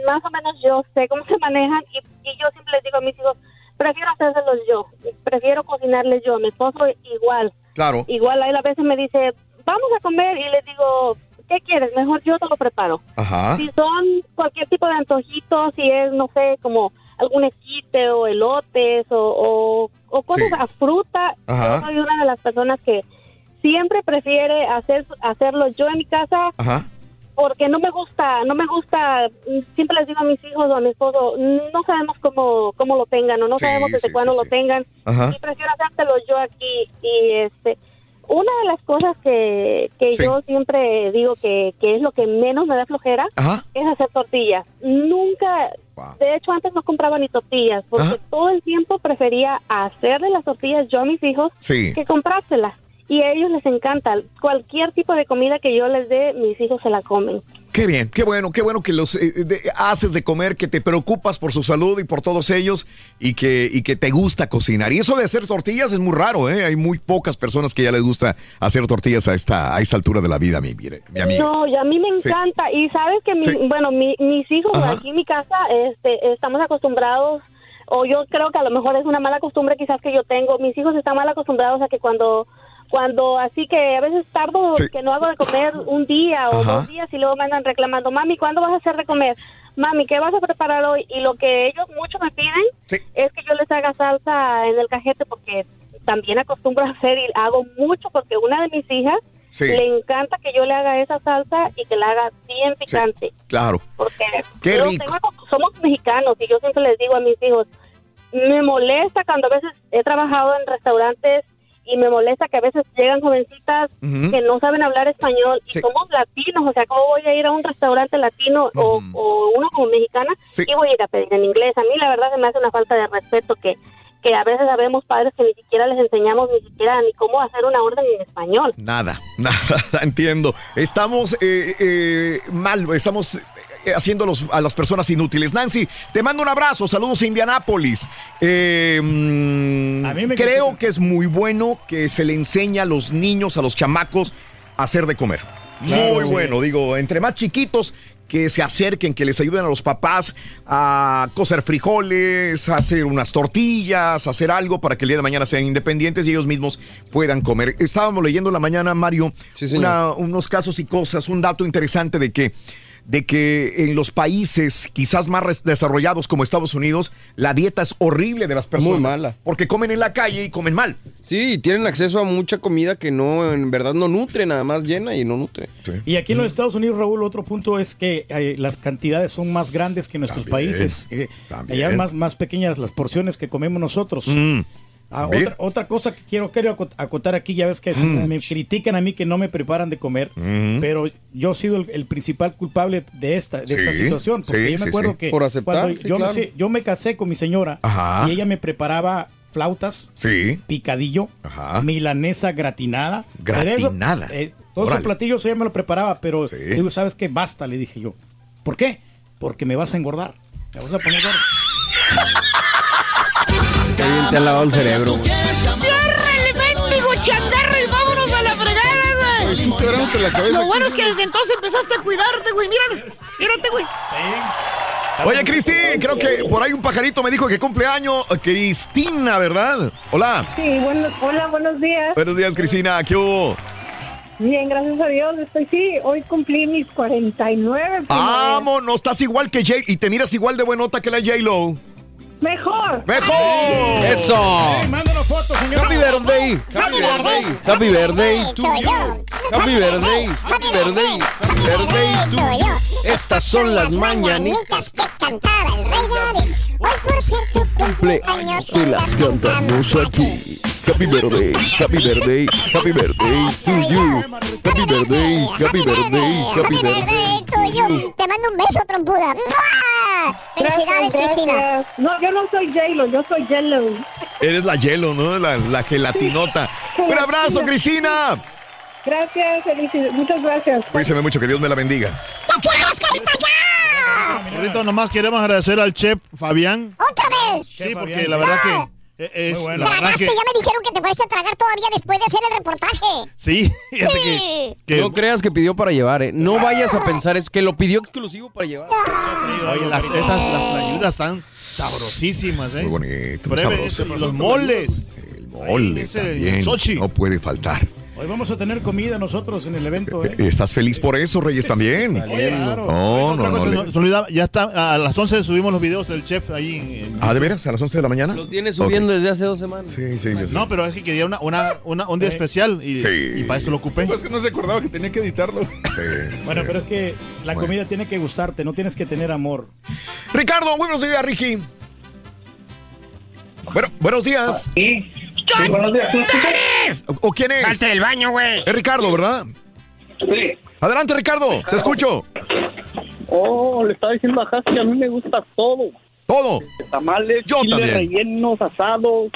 más o menos yo sé cómo se manejan y, y yo siempre les digo a mis hijos prefiero hacérselos yo prefiero cocinarles yo mi esposo igual Claro. igual a él a veces me dice vamos a comer y les digo ¿qué quieres? mejor yo te lo preparo Ajá. si son cualquier tipo de antojitos, si es, no sé, como algún esquite o elotes o, o, o cosas Sí. a fruta, Ajá. yo soy una de las personas que siempre prefiere hacer hacerlo yo en mi casa Ajá. porque no me gusta, no me gusta, siempre les digo a mis hijos o a mi esposo, no sabemos cómo, cómo lo tengan o no Sí, sabemos desde sí, cuándo lo tengan Ajá. y prefiero hacértelo yo aquí y este una de las cosas que, que Sí. yo siempre digo que, que es lo que menos me da flojera Ajá. es hacer tortillas. Nunca, de hecho antes no compraba ni tortillas porque Ajá. todo el tiempo prefería hacerle las tortillas yo a mis hijos Sí. que comprárselas. Y a ellos les encanta. Cualquier tipo de comida que yo les dé, mis hijos se la comen. Qué bien, qué bueno, qué bueno que los eh, de- haces de comer, que te preocupas por su salud y por todos ellos y que, y que te gusta cocinar. Y eso de hacer tortillas es muy raro, ¿eh? Hay muy pocas personas que ya les gusta hacer tortillas a esta, a esta altura de la vida, mi, mi, mi amiga. No, y a mí me Sí. encanta. Y sabes que, mi- Sí. bueno, mi- mis hijos Ajá. aquí en mi casa este, estamos acostumbrados, o yo creo que a lo mejor es una mala costumbre quizás que yo tengo. Mis hijos están mal acostumbrados a que cuando cuando así que a veces tardo Sí. que no hago de comer un día o Ajá. dos días y luego me andan reclamando, mami, ¿cuándo vas a hacer de comer? Mami, ¿qué vas a preparar hoy? Y lo que ellos mucho me piden es que yo les haga salsa en el cajete porque también acostumbro a hacer y hago mucho porque una de mis hijas Sí. le encanta que yo le haga esa salsa y que la haga bien picante. Claro. Porque Qué yo rico. tengo- somos mexicanos y yo siempre les digo a mis hijos, me molesta cuando a veces he trabajado en restaurantes y me molesta que a veces llegan jovencitas que no saben hablar español y somos latinos, o sea, ¿cómo voy a ir a un restaurante latino o, o uno como mexicana Sí. y voy a ir a pedir en inglés? A mí la verdad se me hace una falta de respeto que, que a veces sabemos padres que ni siquiera les enseñamos ni siquiera ni cómo hacer una orden en español. Nada, <laughs> nada, entiendo. Estamos eh, eh, mal, estamos haciendo a los- a las personas inútiles. Nancy, te mando un abrazo, saludos a Indianápolis. Eh, mm, creo que es muy bueno que se le enseñe a los niños, a los chamacos, a hacer de comer. Claro, muy sí. bueno, digo, entre más chiquitos que se acerquen, que les ayuden a los papás a cocer frijoles, a hacer unas tortillas, a hacer algo para que el día de mañana sean independientes y ellos mismos puedan comer. Estábamos leyendo en la mañana, Mario, una- unos casos y cosas, un dato interesante de que de que en los países quizás más desarrollados como Estados Unidos, la dieta es horrible de las personas. Muy mala. Porque comen en la calle y comen mal. Sí, tienen acceso a mucha comida que no, en verdad no nutre, nada más llena y no nutre. Y aquí en los Estados Unidos, Raúl, otro punto es que eh, las cantidades son más grandes que en nuestros También, países. Eh, también. allá más, más pequeñas las porciones que comemos nosotros. Mm, Ah, otra, otra cosa que quiero, quiero acot- acotar aquí, ya ves que Mm. me critican a mí que no me preparan de comer, Mm. pero yo he sido el, el principal culpable de esta, de esta Sí, situación. Porque sí, yo me sí, acuerdo sí. que Por aceptar, cuando sí, yo, claro. sí, yo me casé con mi señora Ajá. y ella me preparaba flautas, Sí. picadillo, milanesa gratinada. Pero eso, Gratinada. eh, todos esos platillos ella me lo preparaba, pero digo, ¿sabes qué? Basta, le dije yo. ¿Por qué? Porque me vas a engordar. Me vas a poner gordo. Bien te ha lavado el cerebro. ¡Ciérrale, mendigo changarro y vámonos a la fregada, güey! Lo bueno es que desde entonces empezaste a cuidarte, güey. Mírate, mírate, güey. Oye, Cristi, creo que por ahí un pajarito me dijo que cumpleaños. Cristina, ¿verdad? Hola. Sí, bueno, hola, buenos días. Buenos días, Cristina. ¿Qué hubo? Bien, gracias a Dios. Estoy, sí, hoy cumplí mis 49. Vamos, no estás igual que Jay y te miras igual de buenota que la J-Lo. Mejor. ¡Mejor! ¡Eso! mándanos fotos, señor. Happy birthday. Happy birthday. Happy birthday to you. Happy birthday. Happy birthday. Happy birthday to you. Estas son las mañanitas que cantaba el rey David. Hoy por ser tu cumpleaños te las cantamos aquí. Happy birthday, happy birthday, happy birthday to you. Happy birthday, happy birthday, happy birthday. tuyo. Te mando un beso, trompuda. Felicidades, Cristina. No, yo no soy J-Lo, yo soy Jello. Eres la Yelo, ¿no? La, la gelatinota. Un abrazo, Cristina. Gracias, felicidades. Muchas gracias. Cuídese mucho, que Dios me la bendiga. Ahorita nomás queremos agradecer al chef Fabián. ¡Otra vez! Sí, porque la verdad que eh, es, la verdad Tragaste, que ya me dijeron que te fuiste a tragar todavía después de hacer el reportaje. sí, <laughs> fíjate que, Sí. que- No creas que pidió para llevar, eh. No vayas a pensar es que lo pidió exclusivo para llevar. oye, las, esas las tlayudas están sabrosísimas, ¿eh? Muy bonito, muy Breve, sabroso. los moles. Mole ese también. No puede faltar. Hoy vamos a tener comida nosotros en el evento, ¿eh? ¿Estás feliz por eso, Reyes, también? Claro. No, no, no. cosa, le- no, se olvidaba, ya está, a las 11 subimos los videos del chef ahí. en- en- Ah, ¿de veras? ¿A las 11 de la mañana? Lo tiene subiendo desde hace dos semanas. Sí, sí, yo sé. No, pero es que quería una, una, una- un día especial y, y para eso lo ocupé. Es que no se acordaba que tenía que editarlo. Bueno, pero es que la Bueno. comida tiene que gustarte, no tienes que tener amor. Ricardo, buenos días, Ricky. Bueno, buenos días. Sí, buenos días. ¿O, o quién es? Salte del baño, güey. Es Ricardo, ¿verdad? Sí. Adelante, Ricardo, te escucho. Oh, le estaba diciendo a que a mí me gusta todo. Todo. Tamales, Yo chiles también. rellenos, asados,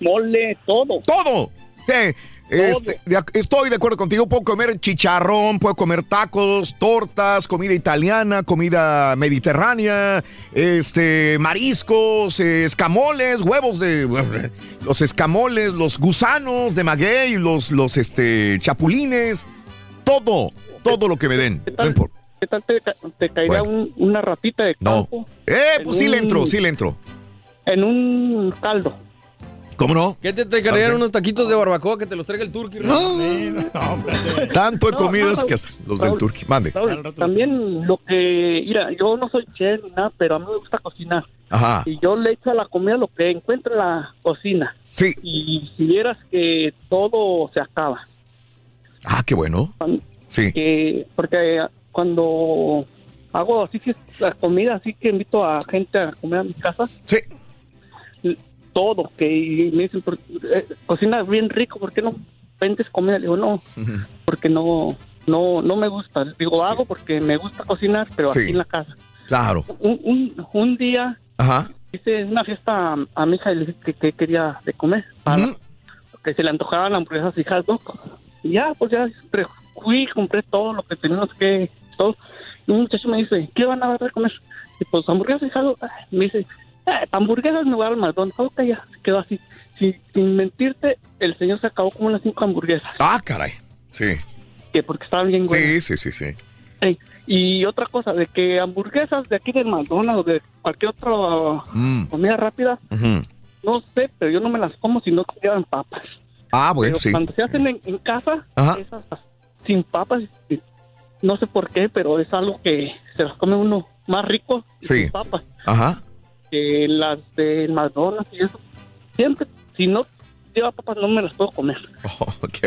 mole, todo. Todo. Eh, este, de estoy de acuerdo contigo. Puedo comer chicharrón, puedo comer tacos, tortas, comida italiana, comida mediterránea, este, mariscos, eh, escamoles, huevos de <laughs> los escamoles, los gusanos de maguey, los, los este, chapulines, todo, todo lo que me den. No importa. ¿Qué tal te, ca- te caería un- una ratita de No. campo? Eh, en pues sí le entro, sí le entro. En un caldo. ¿Cómo no? ¿Qué te, te cargaron unos taquitos de barbacoa que te los traiga el turqui? Tanto he No, comido no, es no. que hasta los del turqui. Mande. También lo que, mira, yo no soy chef ni nada, pero a mí me gusta cocinar. Ajá. Y yo le echo a la comida lo que encuentro en la cocina. Sí. Y si vieras que todo se acaba. Ah, qué bueno. Sí. Que, porque cuando hago así que la comida, así que invito a gente a comer a mi casa. Sí. Todo, que y me dicen, "Por- eh, cocina bien rico, ¿por qué no vendes comida? Le digo, no, porque no, no, no me gusta. Digo, hago porque me gusta cocinar, pero Sí. aquí en la casa. Claro. Un, un, un día Ajá. hice una fiesta a, a mi hija y le dije que, que quería de comer, para, que se le antojaban hamburguesas y hot. Y ya, pues ya fui, compré todo lo que teníamos que, todo. Y un muchacho me dice, ¿qué van a dar de comer? Y pues hamburguesas y hot. Ah, Me dice, "Ah, <laughs> pa' hamburguesas me voy al McDonald's. Ok, ya, se quedó así. Sin, sin mentirte, el señor se acabó como unas cinco hamburguesas, Ah, caray. Sí. que porque estaban bien buenas. Sí, sí, sí, Y otra cosa, de que hamburguesas de aquí del McDonald's o de cualquier otra Mm. comida rápida, no sé, pero yo no me las como si no llevan papas. Ah, bueno, Pero sí. Cuando se hacen en, en casa, Ajá. esas sin papas, no sé por qué, pero es algo que se las come uno más rico Sí. sin papas Ajá. Que las del McDonald's y eso. Siempre, si no papas, no me las puedo comer. <laughs> Ok.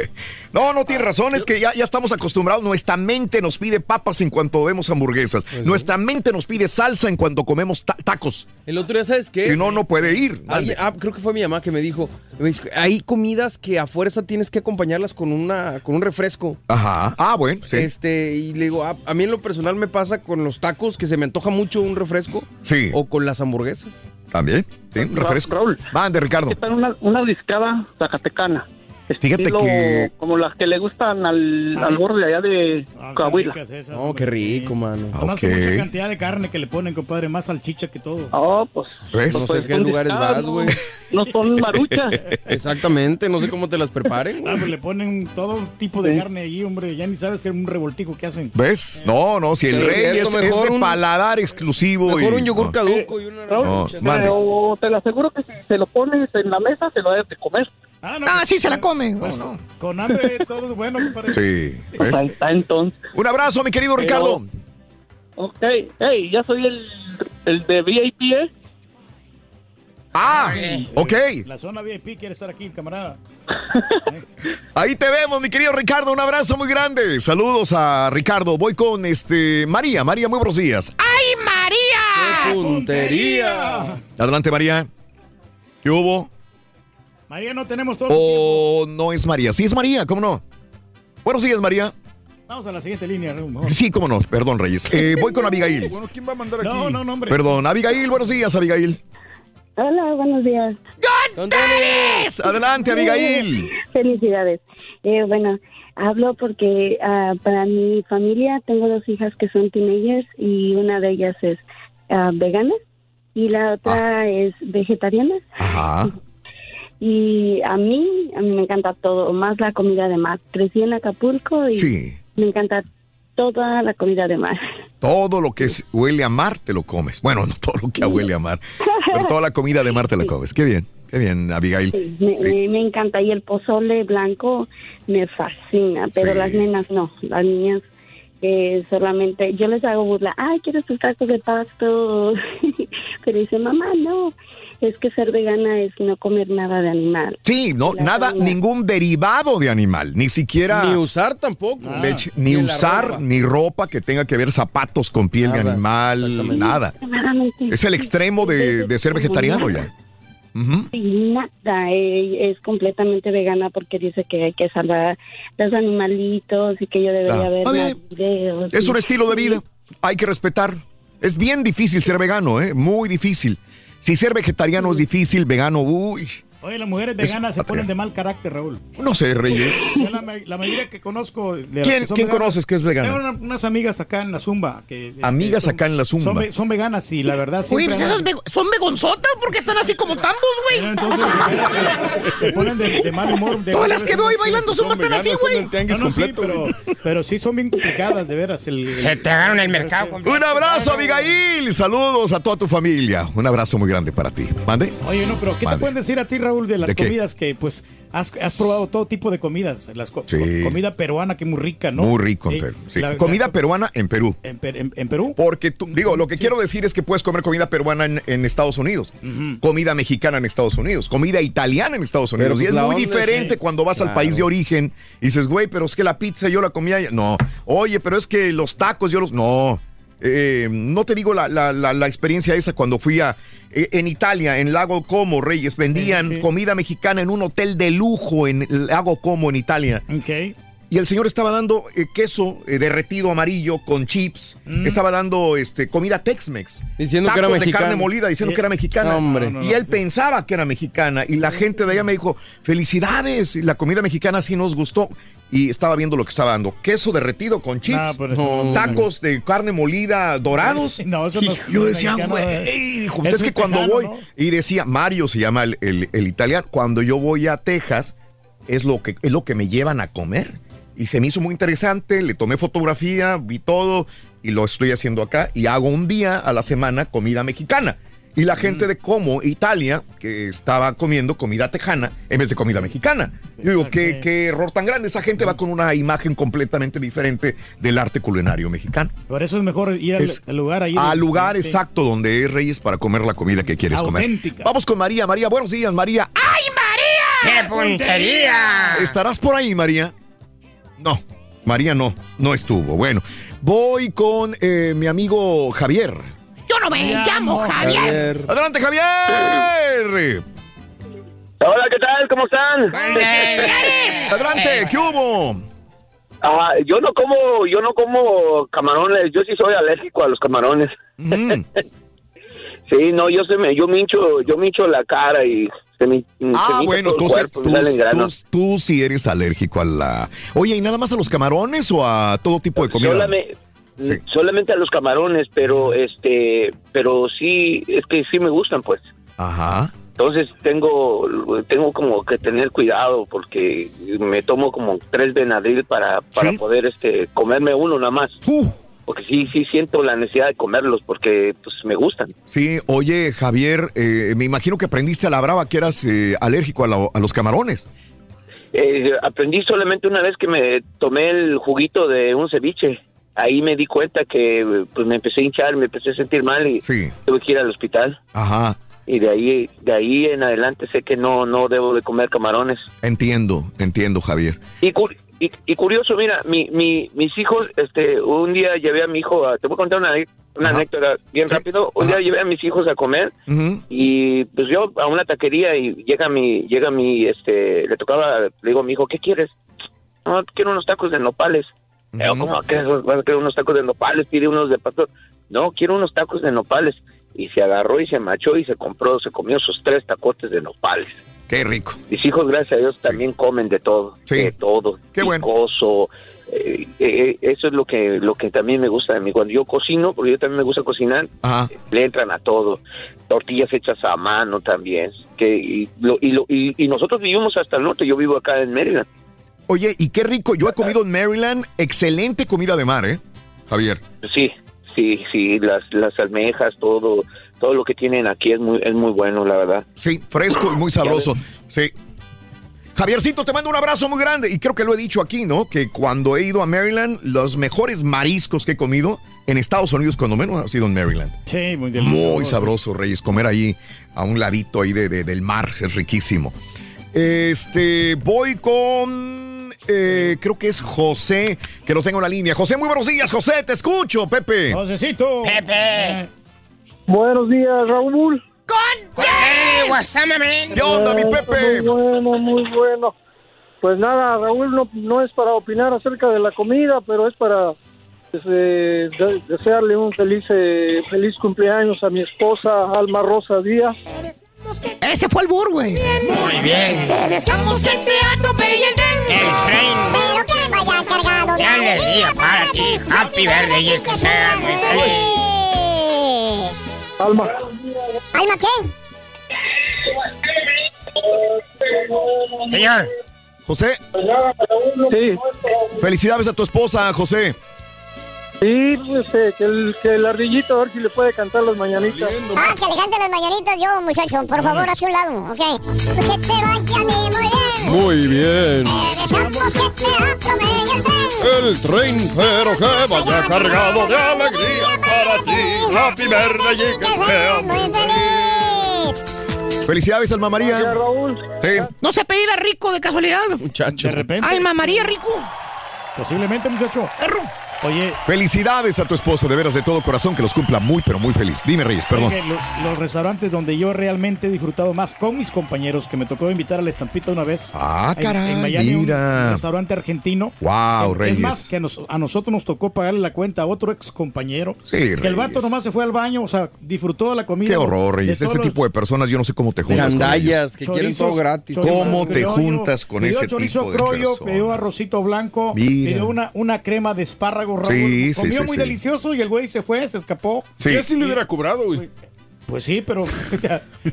No, no tiene razón, es que ya, ya estamos acostumbrados. Nuestra mente nos pide papas en cuanto vemos hamburguesas. Nuestra mente nos pide salsa en cuanto comemos ta- tacos. El otro día, ¿sabes qué? Si no, no puede ir. Ah, creo que fue mi mamá que me dijo, me dijo, hay comidas que a fuerza tienes que acompañarlas con una con un refresco. Ajá. Ah, bueno, sí. Este, y le digo, a, a mí en lo personal me pasa con los tacos que se me antoja mucho un refresco. Sí. O con las hamburguesas. También, sí, un refresco. Raúl. Mande, Ricardo. ¿Qué tal una, una discada zacatecana? Fíjate Estilo que- Como las que le gustan al, al gordo de allá de Coahuila. Oh, qué rico, mano. Además con mucha cantidad de carne que le ponen, compadre, más salchicha que todo. Oh, pues. ¿Ves? No sé pues, qué son lugares discadas, vas, ¿no? güey. No son maruchas. <laughs> Exactamente, no sé cómo te las preparen. Ah, pues le ponen todo tipo de carne allí, hombre. Ya ni sabes que es un revoltijo que hacen. ¿Ves? No, no, si el Sí, rey es, es mejor de un- paladar exclusivo. mejor y- un yogur no. caduco y una No. Pero te lo aseguro que si se lo pones en la mesa, se lo debe de comer. Ah, Ah, sí se la come. Pues, Con hambre <laughs> todo es bueno, compadre. Sí. Ahí está entonces. Un abrazo, mi querido Ricardo. Ok, hey, ya soy el, el de VIP, ¿eh? Ah, ok. La zona VIP quiere estar aquí, camarada. <laughs> Ahí te vemos, mi querido Ricardo. Un abrazo muy grande. Saludos a Ricardo. Voy con este María. María, muy buenos días. ¡Ay, María! ¡Qué puntería! Adelante, María. ¿Qué hubo? María, no tenemos todo. ¿O no es María? Sí, es María, ¿cómo no? Buenos días, María. Vamos a la siguiente línea. Sí, cómo no. Perdón, Reyes. Eh, <laughs> voy con Abigail. Bueno, ¿quién va a mandar aquí? No, no, no, hombre. Perdón, Abigail. Buenos días, Abigail. Hola, buenos días. Adelante, Abigail. <laughs> Felicidades. Eh, bueno, hablo porque ah, para mi familia tengo dos hijas que son teenagers y una de ellas es ah, vegana y la otra es vegetariana. Ajá. Y a mí, a mí me encanta todo, más la comida de mar. Crecí en Acapulco y Sí. me encanta toda la comida de mar. Todo lo que es- huele a mar te lo comes. Bueno, no todo lo que huele a mar, pero toda la comida de mar te la comes. Qué bien, qué bien, Abigail. Sí, me, Sí. me- me encanta. Y el pozole blanco me fascina, pero las nenas no. Las niñas eh, solamente, yo les hago burla, ay, quiero tus tacos de pasto. <laughs> pero dice, mamá, no, es que ser vegana es no comer nada de animal. Sí, no, nada, ningún derivado de animal, ni siquiera Ni usar tampoco. leche, ni usar ropa. ni ropa que tenga que ver zapatos con piel de Nada, animal, nada. Es el extremo de, de ser vegetariano ya. Y nada, eh, es completamente vegana porque dice que hay que salvar los animalitos y que yo debería Ah, ver está más videos. Es un estilo de vida, hay que respetar. Es bien difícil ser vegano, ¿eh? Muy difícil. Si ser vegetariano es difícil, vegano, uy, Oye, las mujeres Es veganas se ponen de mal carácter, Raúl. no sé, Reyes. Yo la, la mayoría que conozco. de ¿Quién- que quién veganas- conoces que es vegana? Tengo una- unas amigas acá en la Zumba. Que, este, Amigas son- acá en la Zumba. Son, son veganas y la verdad Uy, siempre pues esas son vegonzotas porque están así como tambos, güey. Entonces, se ponen de, de mal humor. de- Todas las que veo hoy bailando zumba están así, güey. No, no, sí, pero, pero sí son bien complicadas, de veras. El, Se te agarran el mercado. Un abrazo, Abigail. Saludos a toda tu familia. Un abrazo muy grande para ti. ¿Mande? Oye, no, pero ¿qué Mande. te pueden decir a ti, Raúl, de las ¿De qué? comidas que, pues, has, has probado todo tipo de comidas? Las co- Sí. Comida peruana, que muy rica, ¿no? Muy rico en Eh, Perú. sí. la- comida la- peruana en Perú. en, Per- en- en Perú. Porque tú, digo, lo que quiero decir es que puedes comer comida peruana en, en Estados Unidos, comida mexicana en Estados Unidos, comida italiana en Estados Pero, Unidos. y pues, es la muy diferente sí. cuando vas al país de origen y dices, güey, pero es que la pizza yo la comía. allá". No, oye, pero es que los tacos yo los. No. Eh, no te digo la, la- la- la experiencia esa cuando fui a eh, en Italia, en Lago Como, Reyes, vendían comida mexicana en un hotel de lujo en Lago Como, en Italia. Y el señor estaba dando eh, queso eh, derretido amarillo con chips. Estaba dando este, comida Tex-Mex. Diciendo que era Tacos de mexicana. carne molida, diciendo Eh, que era mexicana. hombre. y él pensaba que era mexicana. Y la gente de allá me dijo, felicidades, la comida mexicana sí nos gustó. Y estaba viendo lo que estaba dando. Queso derretido con chips. Tacos de carne molida dorados. <laughs> No, eso Y yo decía, güey, eh. dijo, Es es que cuando tejano, voy, ¿no? y decía, Mario se llama el, el- el italiano, cuando yo voy a Texas, es lo, que, es lo que me llevan a comer. Y se me hizo muy interesante, le tomé fotografía, vi todo y lo estoy haciendo acá y hago un día a la semana comida mexicana. Y la gente de Como, Italia, que estaba comiendo comida tejana en vez de comida mexicana. Yo digo, ¿qué, qué error tan grande. Esa gente va con una imagen completamente diferente del arte culinario mexicano. Por eso es mejor ir al, Es al lugar ahí. Al lugar exacto donde es Reyes para comer la comida que quieres Auténtica. comer. Vamos con María. María, buenos días, María. ¡Ay, María! ¡Qué puntería! ¿Estarás por ahí, María? No, María no, no estuvo. Bueno, voy con eh, mi amigo Javier. Yo no me llamo Javier. Adelante, Javier. Hola, ¿qué tal? ¿Cómo están? Adelante, ¿qué hubo? Ah, yo no como, yo no como camarones. Yo sí soy alérgico a los camarones. Mm. <laughs> sí, no, yo se me, yo me hincho, yo me hincho la cara y se me, se me Ah, bueno, tú, cuerpo, tú, tú- tú sí eres alérgico a la... Oye, ¿y nada más a los camarones o a todo tipo de comida? Solamente, Sí. solamente a los camarones, pero este, pero sí, es que sí me gustan, pues. Ajá. Entonces tengo, tengo como que tener cuidado porque me tomo como tres Benadryl para, para poder este comerme uno nada más. Porque sí, sí siento la necesidad de comerlos porque pues me gustan. Sí, oye, Javier, eh, me imagino que aprendiste a la brava que eras eh, alérgico a, la- a los camarones. Eh, aprendí solamente una vez que me tomé el juguito de un ceviche. Ahí me di cuenta que pues me empecé a hinchar, me empecé a sentir mal y tuve que ir al hospital. Ajá, Y de ahí, de ahí en adelante sé que no, no debo de comer camarones. entiendo, entiendo, Javier. Y, cu- y, y curioso, mira, mi, mi, mis hijos, este, un día llevé a mi hijo, a- te voy a contar una, una anécdota bien rápido. Un día llevé a mis hijos a comer y pues yo a una taquería y llega mi, llega mi, este, le tocaba, le digo a mi hijo, ¿qué quieres? No, quiero unos tacos de nopales. Yo, como que vas a querer unos tacos de nopales, pide unos de pastor. No, quiero unos tacos de nopales. Y se agarró y se machó y se compró, se comió sus tres tacotes de nopales. Qué rico. Mis hijos, gracias a Dios, también comen de todo. De todo. Qué bueno. picoso. Eh, eh, eso es lo que lo que también me gusta de mí. Cuando yo cocino, porque yo también me gusta cocinar, Ajá. le entran a todo. Tortillas hechas a mano también. Que, y, lo- y, lo- y- y nosotros vivimos hasta el norte. Yo vivo acá en Maryland. Oye, y qué rico, yo he comido en Maryland, excelente comida de mar, ¿eh? Javier. Sí, sí, sí. Las, las almejas, todo todo lo que tienen aquí es muy es muy bueno, la verdad. Sí, fresco y muy sabroso. Sí. Javiercito, te mando un abrazo muy grande. Y creo que lo he dicho aquí, ¿no? Que cuando he ido a Maryland, los mejores mariscos que he comido en Estados Unidos, cuando menos, ha sido en Maryland. Sí, muy delicioso. Muy sabroso, Reyes. Comer ahí a un ladito ahí de, de- del mar es riquísimo. Este, voy con, eh, creo que es José, que lo tengo en la línea. José, muy buenos días, José, te escucho, Pepe. Josecito. Pepe. Buenos días, Raúl. ¿Qué onda, mi Pepe? Muy bueno, muy bueno. Pues nada, Raúl, no, no es para opinar acerca de la comida, pero es para pues, eh, de- desearle un feliz eh, feliz cumpleaños a mi esposa Alma Rosa Díaz. Ese fue el burro, güey. Muy bien. Te deseamos que te atropelle el tren. Pero que vaya cargado de Qué alegría para ti. Happy birthday y que sea muy feliz. Alma. ¿Alma qué? Señor. José. Sí. Felicidades a tu esposa, José. Sí, pues, eh, que, el, que el ardillito a ver si le puede cantar las mañanitas. Ah, que le canten las mañanitas yo, muchacho. Por favor, hacia un lado, ¿ok? Que te vaya muy bien. Muy bien. Te deseamos que te atropelle el tren. El tren, pero que vaya cargado de alegría para ti. Happy birthday y que sea muy feliz. Felicidades, Alma María. Sí. No se apellida rico de casualidad. Muchacho. De repente. Alma María Rico. Posiblemente, muchacho. Perro. Oye, Felicidades a tu esposo, de veras, de todo corazón, que los cumpla muy, pero muy feliz. Dime, Reyes, perdón. Oye, los restaurantes donde yo realmente he disfrutado más con mis compañeros, que me tocó invitar a la estampita una vez. Ah, en- caray, en, Miami, un- mira. un restaurante argentino. Wow, Que- Reyes. Es más, que a, nos- a nosotros nos tocó pagarle la cuenta a otro ex compañero. Sí, que el Reyes. vato nomás se fue al baño, o sea, disfrutó de la comida. Qué horror, Reyes. Ese los tipo de personas, yo no sé cómo te juntas Gandallas, que quieren todo gratis. chorizos ¿Cómo te criollo, juntas con pidió ese chorizo tipo de personas? pidió arrocito blanco, Mira. pidió una, una crema de espárragos, Raúl. Sí, sí, Comió sí, muy sí. delicioso y el güey se fue, se escapó. Sí. Yo sí le hubiera cobrado, güey. Pues sí, pero. <laughs>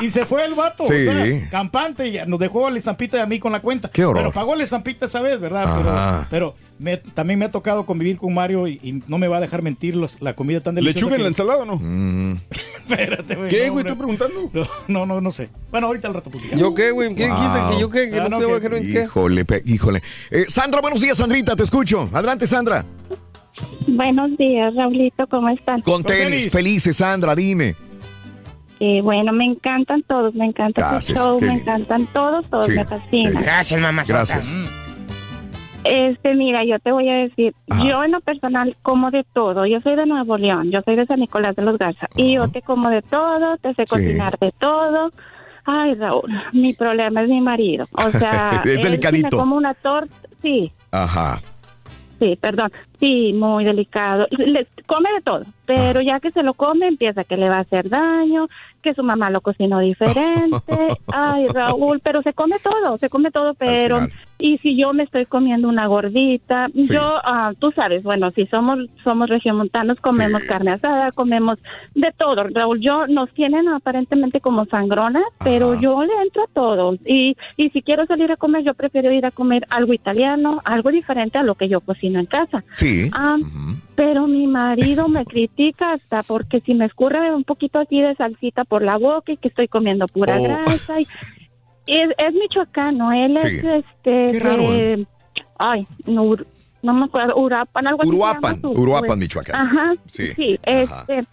y, y se fue el vato, o sea, campante, y ya nos dejó la estampita y a mí con la cuenta. Qué horror. Pero pagó la estampita esa vez, ¿verdad? Ajá. Pero, pero me- también me ha tocado convivir con Mario y, y no me va a dejar mentir los- la comida tan deliciosa. ¿Lechuga en que- la ensalada o no? Mm. <laughs> Espérate, güey. ¿Qué, no, güey? hombre. ¿Estoy preguntando? No, no, no, no sé. Bueno, ahorita al rato platicamos. ¿Yo qué, güey? ¿Qué dijiste? ¿Que yo qué? ¿Que Ah, no no, te voy a dejar en qué? Híjole, pe- híjole. Eh, Sandra, buenos días, Sandrita, te escucho. Adelante, Sandra. Buenos días, Raulito, ¿cómo están? Con tenis, felices, Sandra, dime. Eh, bueno, me encantan todos, me encanta tu Gracias, show, qué me encantan todos, todos Sí, me fascinan. Gracias, mamá. Gracias. Este, mira, yo te voy a decir, yo en lo personal como de todo. Yo soy de Nuevo León, yo soy de San Nicolás de los Garza. Y yo te como de todo, te sé Sí. cocinar de todo. Ay, Raúl, mi problema es mi marido. O <laughs> sea, Es él, delicadito. me como una torta, sí, Ajá. Sí, perdón. Sí, muy delicado. Le- come de todo, pero ya que se lo come empieza que le va a hacer daño, que su mamá lo cocinó diferente. <laughs> Ay, Raúl, pero se come todo, se come todo, pero y si yo me estoy comiendo una gordita, Sí. yo, ah, tú sabes, bueno, si somos somos regiomontanos, comemos carne asada, comemos de todo. Raúl, yo nos tienen aparentemente como sangronas, pero yo le entro a todo. Y, y si quiero salir a comer, yo prefiero ir a comer algo italiano, algo diferente a lo que yo cocino en casa. Sí. Ah, Pero mi marido me critica hasta porque si me escurre un poquito así de salsita por la boca y que estoy comiendo pura Oh. grasa. Y, es, es michoacano, él Sí. es este. Qué raro, de- ay, no, no me acuerdo, Uruapan, algo así. Uruapan, su- Uruapan, pues. Michoacán. Ajá, Sí, sí, ajá. este.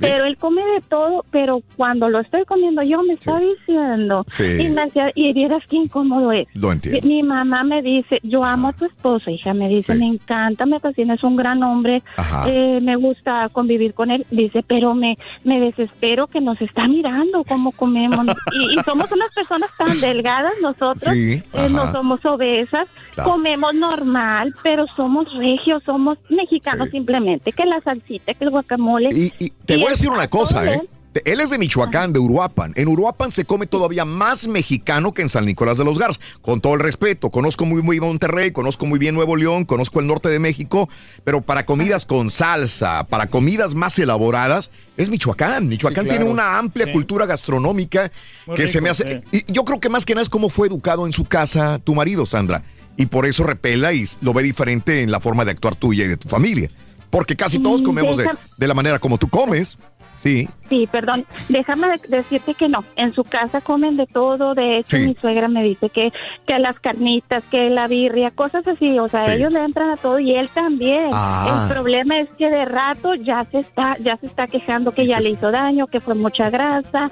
Pero él come de todo, pero cuando lo estoy comiendo yo me está diciendo. Sí. Y, me hacía- y vieras qué incómodo es. Lo entiendo. Mi, mamá me dice, yo amo a tu esposo, hija, me dice, me encanta, me fascina, es un gran hombre, Ajá. eh, me gusta convivir con él, dice, pero me, me desespero que nos está mirando cómo comemos. y, y somos unas personas tan <laughs> delgadas nosotros, Sí, eh, no somos obesas, Claro. comemos normal, pero somos regios, somos mexicanos simplemente, que la salsita, que el guacamole. Y, y te voy a decir una cosa. ¿eh? Él es de Michoacán, de Uruapan. En Uruapan se come todavía más mexicano que en San Nicolás de los Garza. Con todo el respeto, conozco muy muy Monterrey, conozco muy bien Nuevo León, conozco el norte de México, pero para comidas con salsa, para comidas más elaboradas, es Michoacán. Michoacán Sí, claro. tiene una amplia Sí. cultura gastronómica Muy que se me hace... sí. Y yo creo que más que nada es cómo fue educado en su casa tu marido, Sandra. Y por eso repela y lo ve diferente en la forma de actuar tuya y de tu familia. Porque casi todos Mm, comemos de, deja- de la manera como tú comes. Sí. Sí, perdón, déjame de- decirte que no, en su casa comen de todo, de hecho Sí. mi suegra me dice que, que las carnitas, que la birria, cosas así, o sea, Sí. ellos le entran a todo y él también. Ah. El problema es que de rato ya se está, ya se está quejando que ya le hizo daño, que fue mucha grasa,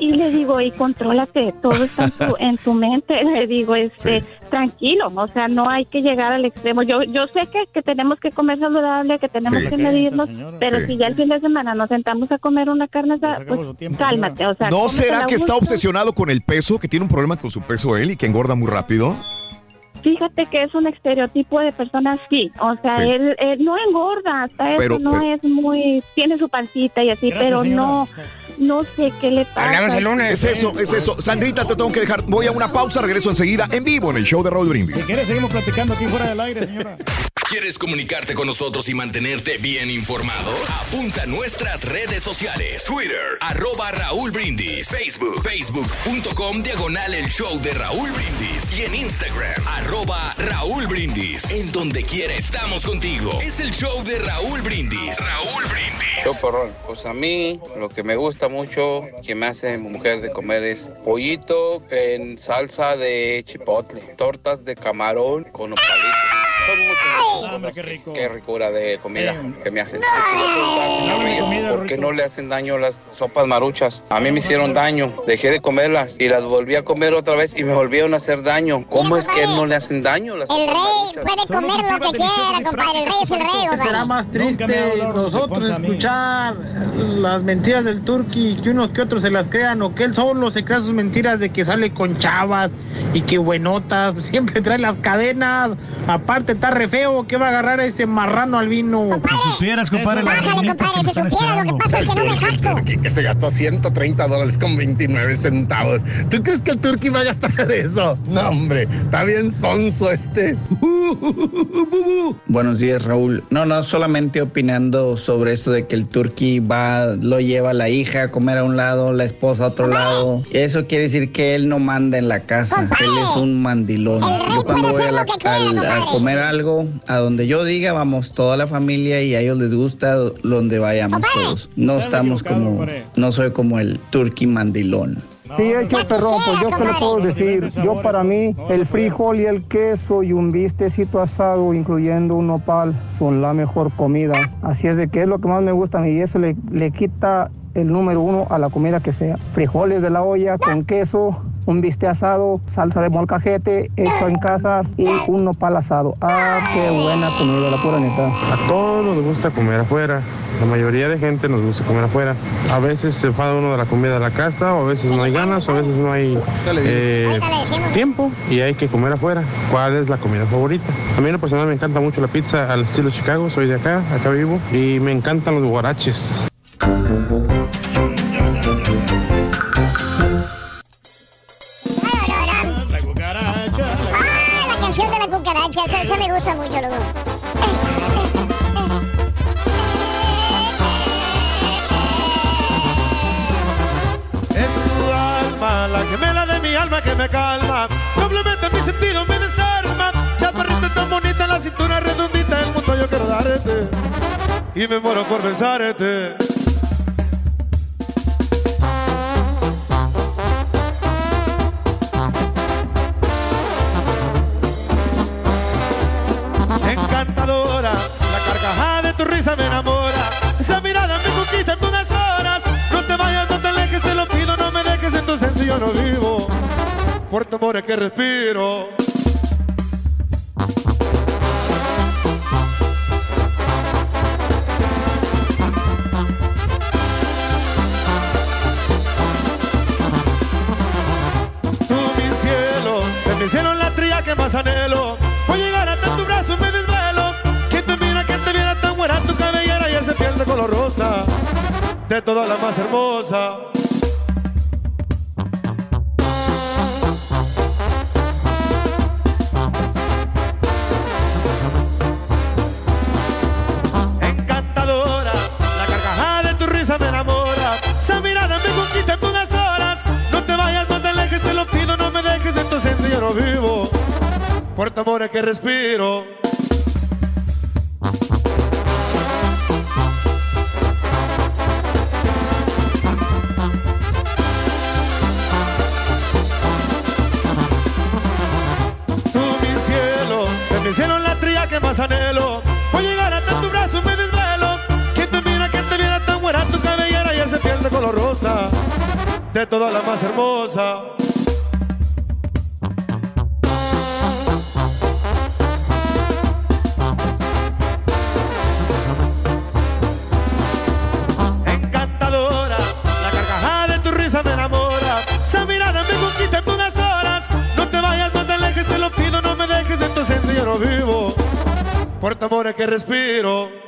y le digo, y contrólate, todo está en tu, en tu mente, <laughs> le digo, este, tranquilo, o sea, no hay que llegar al extremo. Yo, yo sé que, que tenemos que comer saludable, que tenemos Sí. que medirnos, señora. pero Sí. si ya el fin de semana nos sentamos a comer una carne asada, pues cálmate, o sea, ¿No será que está obsesionado con el peso, que tiene un problema con su peso él y que engorda muy rápido? Fíjate que es un estereotipo de persona así, o sea, Sí. él, él no engorda, hasta Pero- eso no pero- es muy, tiene su pancita y así, Gracias, pero señora. no, no sé qué le pasa. Es eso, es eso. Sandrita, te tengo que dejar. Voy a una pausa, regreso enseguida en vivo en el show de Raúl Brindis. Si quieres, seguimos platicando aquí fuera del aire, señora. ¿Quieres comunicarte con nosotros y mantenerte bien informado? Apunta a nuestras redes sociales. Twitter, arroba Raúl Brindis. Facebook, facebook.com, diagonal el show de Raúl Brindis. Y en Instagram, arroba Raúl Brindis. En donde quiera estamos contigo. Es el show de Raúl Brindis. Raúl Brindis. Yo, porrón, pues a mí lo que me gusta mucho, que me hace mujer de comer es pollito en salsa de chipotle, tortas de camarón con nopalitos. Son muchas qué rico. Qué ricura de comida que me hacen. Ay. ¿Por qué no le hacen daño las sopas maruchas? A mí me hicieron daño. Dejé de comerlas y las volví a comer otra vez y me volvieron a hacer daño. ¿Cómo es que no le hacen daño las El sopas rey maruchas? puede comer lo que quiera, compadre. El rey es el rey, ¿Qué será más triste nosotros escuchar las mentiras del turqui que unos que otros se las crean o que él solo se crea sus mentiras de que sale con chavas y que buenotas, siempre trae las cadenas, aparte está re feo, que va a agarrar a ese marrano al vino. Si supieras, compadre, las reunitas que me están esperando. Turqui que se gastó 130 dólares con 29 centavos. ¿Tú crees que el Turqui va a gastar de eso? No, hombre, está bien sonso este. <laughs> Buenos días, Raúl. No, no, solamente opinando sobre eso de que el turqui va, lo lleva la hija a comer a un lado, la esposa a otro lado. Eso quiere decir que él no manda en la casa. Él es un mandilón. Yo cuando voy a, la- al- a comer algo, a donde yo diga, vamos toda la familia y a ellos les gusta donde vayamos todos. No estamos como, no soy como el turqui mandilón. Sí, hecho perrón, pues yo qué le puedo decir. Yo para mí, el frijol y el queso y un bistecito asado, incluyendo un nopal, son la mejor comida. Así es de que es lo que más me gusta a mí y eso le, le quita el número uno a la comida que sea. Frijoles de la olla con queso, un bistec asado, salsa de molcajete hecho en casa y un nopal asado. Ah, qué buena comida, la pura neta. A todos nos gusta comer afuera. La mayoría de gente nos gusta comer afuera. A veces se enfada uno de la comida de la casa, o a veces no hay ganas, o a veces no hay eh, tiempo y hay que comer afuera. ¿Cuál es la comida favorita? A mí en lo personal me encanta mucho la pizza al estilo Chicago, soy de acá, acá vivo, y me encantan los guaraches. La cucaracha, esa, esa me gusta mucho, loco. Es tu alma, la gemela de mi alma que me calma. Complementa mi sentido, me desarma. Chaparrita tan bonita, la cintura redondita, el mundo yo quiero darte. Y me muero por besarte. Tu risa me enamora. Esa mirada me conquista en todas horas. No te vayas, no te alejes, te lo pido, no me dejes en tu ausencia, yo no vivo. Por tu amor es que respiro. De todas la más hermosa. Encantadora, la carcajada de tu risa me enamora. Esa mirada me conquista en todas horas. No te vayas, no te alejes, te lo pido, no me dejes en tu ausencia, yo no vivo. Por tu amor es que respiro. De todas la más hermosa. Encantadora, la carcajada de tu risa me enamora. Esa mirada me conquista en todas horas. No te vayas, no te alejes, te lo pido, no me dejes en tu ausencia, yo no vivo. Por tu amor es que respiro.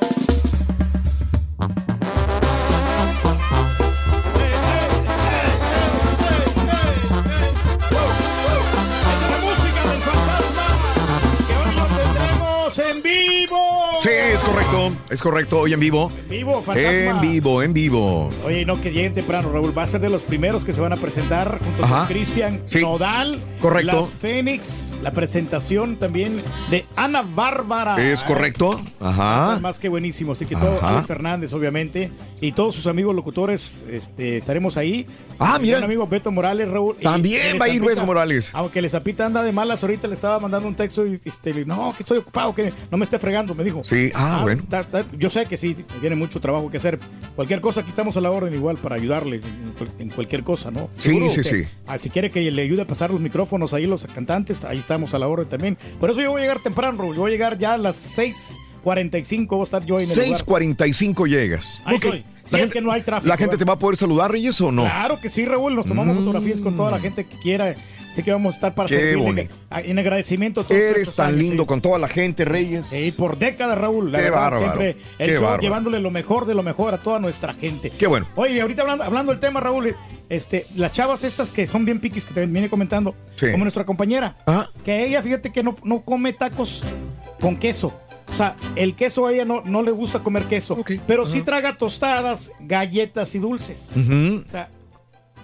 Correcto. correcto, es correcto, hoy en vivo. En vivo, fantasma. En vivo, en vivo. Oye, no que lleguen temprano, Raúl. Va a ser de los primeros que se van a presentar junto Ajá. con Cristian Sí. Nodal. Correcto. Las Fénix, la presentación también de Ana Bárbara. Es correcto, ajá. más que buenísimo. Así que todo, Ajá. Alex Fernández, obviamente, y todos sus amigos locutores, este, estaremos ahí. Ah, Mi mira. gran amigo Beto Morales, Raúl. También va a ir Beto Morales. Aunque el Zapita anda de malas, ahorita le estaba mandando un texto y este, no, que estoy ocupado, que no me esté fregando, me dijo. Sí, ah, bueno. ta- ta- yo sé que sí, tiene mucho trabajo que hacer. Cualquier cosa, aquí estamos a la orden igual para ayudarle en, cual- en cualquier cosa, ¿no? Sí, sí, que, sí. ah, si quiere que le ayude a pasar los micrófonos ahí los cantantes, ahí estamos a la orden también. Por eso yo voy a llegar temprano, Yo voy a llegar ya a las 6:45, voy a estar yo en el lugar. 6.45 llegas. Ahí Ok. estoy. Si La es gente- que no hay tráfico. ¿La gente ¿verdad? te va a poder saludar, Reyes, o no? Claro que sí, Raúl. Nos tomamos fotografías con toda la gente que quiera. Así que vamos a estar para servirle en agradecimiento a todos Eres tan años, lindo sí. con toda la gente, Reyes. Sí, por décadas, Raúl. La Qué verdad, bárbaro, siempre el qué show bárbaro. llevándole lo mejor de lo mejor a toda nuestra gente. Qué bueno. Oye, ahorita hablando, hablando del tema, Raúl, este, las chavas estas que son bien piquis que te viene comentando, Sí. como nuestra compañera, Ajá. que ella, fíjate que no, no come tacos con queso. O sea, el queso a ella no, no le gusta comer queso, pero sí traga tostadas, galletas y dulces. O sea,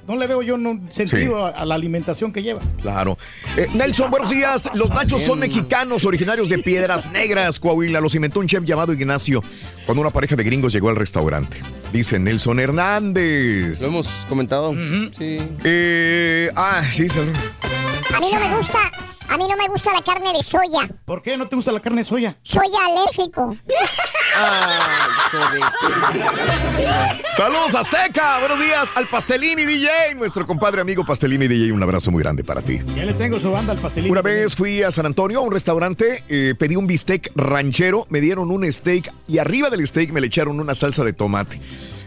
no le veo yo no- sentido a, a la alimentación que lleva. Claro. Eh, Nelson, buenos días. Los nachos son mexicanos, originarios de Piedras <laughs> Negras, Coahuila. Los inventó un chef llamado Ignacio cuando una pareja de gringos llegó al restaurante. Dice Nelson Hernández. Lo hemos comentado. Sí. Eh, ah, sí, salud. A mí no me gusta, a mí no me gusta la carne de soya. ¿Por qué no te gusta la carne de soya? Soy alérgico. Saludos, Azteca. Buenos días al Pastelini DJ, nuestro compadre amigo Pastelini DJ. Un abrazo muy grande para ti. Ya le tengo su banda al pastelito. Una vez fui a San Antonio a un restaurante, eh, pedí un bistec ranchero, me dieron un steak y arriba del steak me le echaron una salsa de tomate.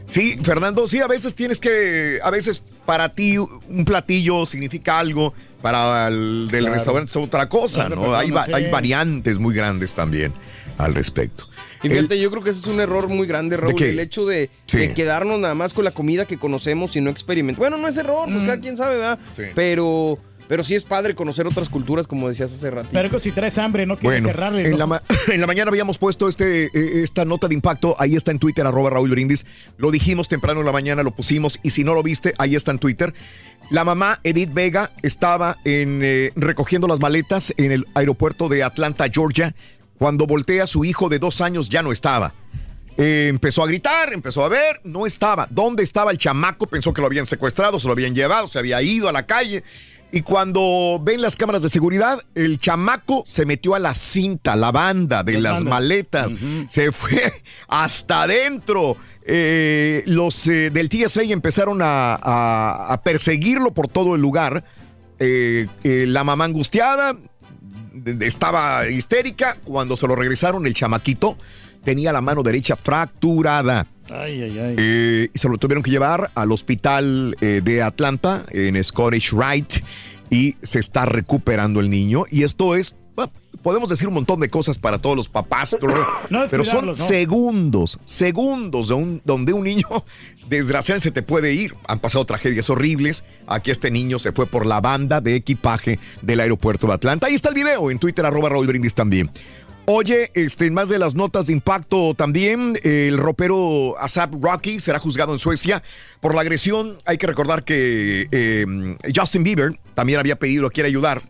Sí, Fernando, sí, a veces tienes que, a veces para ti un platillo significa algo, para el del Claro. restaurante es otra cosa, ¿no? Hay, va- variantes muy grandes también al respecto. Y fíjate, yo creo que ese es un error muy grande, Raúl. El hecho de, Sí. de quedarnos nada más con la comida que conocemos y no experimentar. Bueno, no es error, pues cada quien sabe, ¿verdad? Sí. Pero, pero sí es padre conocer otras culturas, como decías hace rato. Pero que si traes hambre, no quieres Bueno, cerrarle. en ¿no? la, ma- en la mañana habíamos puesto este, eh, esta nota de impacto, ahí está en Twitter, arroba Raúl Brindis. Lo dijimos temprano en la mañana, lo pusimos, y si no lo viste, ahí está en Twitter. La mamá Edith Vega estaba en, eh, recogiendo las maletas en el aeropuerto de Atlanta, Georgia, cuando voltea su hijo de dos años ya no estaba. Eh, empezó a gritar, empezó a ver, no estaba. ¿Dónde estaba el chamaco? Pensó que lo habían secuestrado, se lo habían llevado, se había ido a la calle. Y cuando ven las cámaras de seguridad, el chamaco se metió a la cinta, la banda de Las maletas, se fue <laughs> hasta adentro. Eh, los eh, del TSA empezaron a, a- a perseguirlo por todo el lugar. Eh, eh, la mamá angustiada estaba histérica. Cuando se lo regresaron, el chamaquito tenía la mano derecha fracturada. Ay, ay, ay. Eh, y se lo tuvieron que llevar al hospital eh, de Atlanta, en Scottish Rite, y se está recuperando el niño. Y esto es, bueno, podemos decir un montón de cosas para todos los papás, <coughs> pero, No pero son segundos, segundos de un- donde un niño <laughs> desgraciadamente se te puede ir. Han pasado tragedias horribles. Aquí este niño se fue por la banda de equipaje del aeropuerto de Atlanta. Ahí está el video en Twitter, arroba Raúl Brindis también. Oye, este, más de las notas de impacto también, el ropero Asap Rocky será juzgado en Suecia por la agresión. Hay que recordar que eh, Justin Bieber también había pedido, quiere ayudar.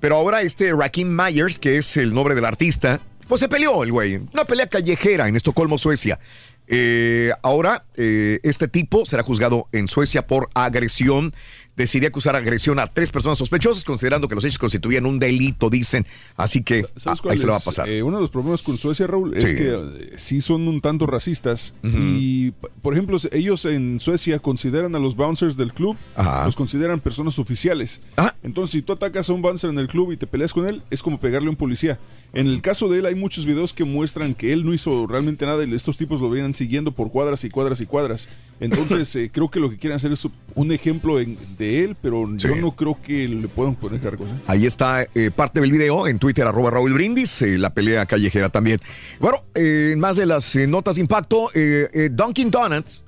Pero ahora este Rakim Myers, que es el nombre del artista, pues se peleó el güey. Una pelea callejera en Estocolmo, Suecia. Eh, ahora eh, este tipo será juzgado en Suecia por agresión. Decidí acusar agresión a tres personas sospechosas, considerando que los hechos constituían un delito, dicen. Así que ah, ¿Sabes cuál ahí se le va a pasar. Eh, uno de los problemas con Suecia, Raúl, es Sí. que eh, sí son un tanto racistas. Y, por ejemplo, ellos en Suecia consideran a los bouncers del club, Ajá. los consideran personas oficiales. Entonces, si tú atacas a un bouncer en el club y te peleas con él, es como pegarle a un policía. En el caso de él, hay muchos videos que muestran que él no hizo realmente nada y estos tipos lo vienen siguiendo por cuadras y cuadras y cuadras. Entonces, eh, creo que lo que quieren hacer es un ejemplo en- de él, pero yo no creo que le puedan poner cargos. ¿eh? Ahí está eh, parte del video en Twitter, arroba Raúl Brindis, eh, la pelea callejera también. Bueno, eh, en más de las eh, notas de impacto, eh, eh, Dunkin' Donuts,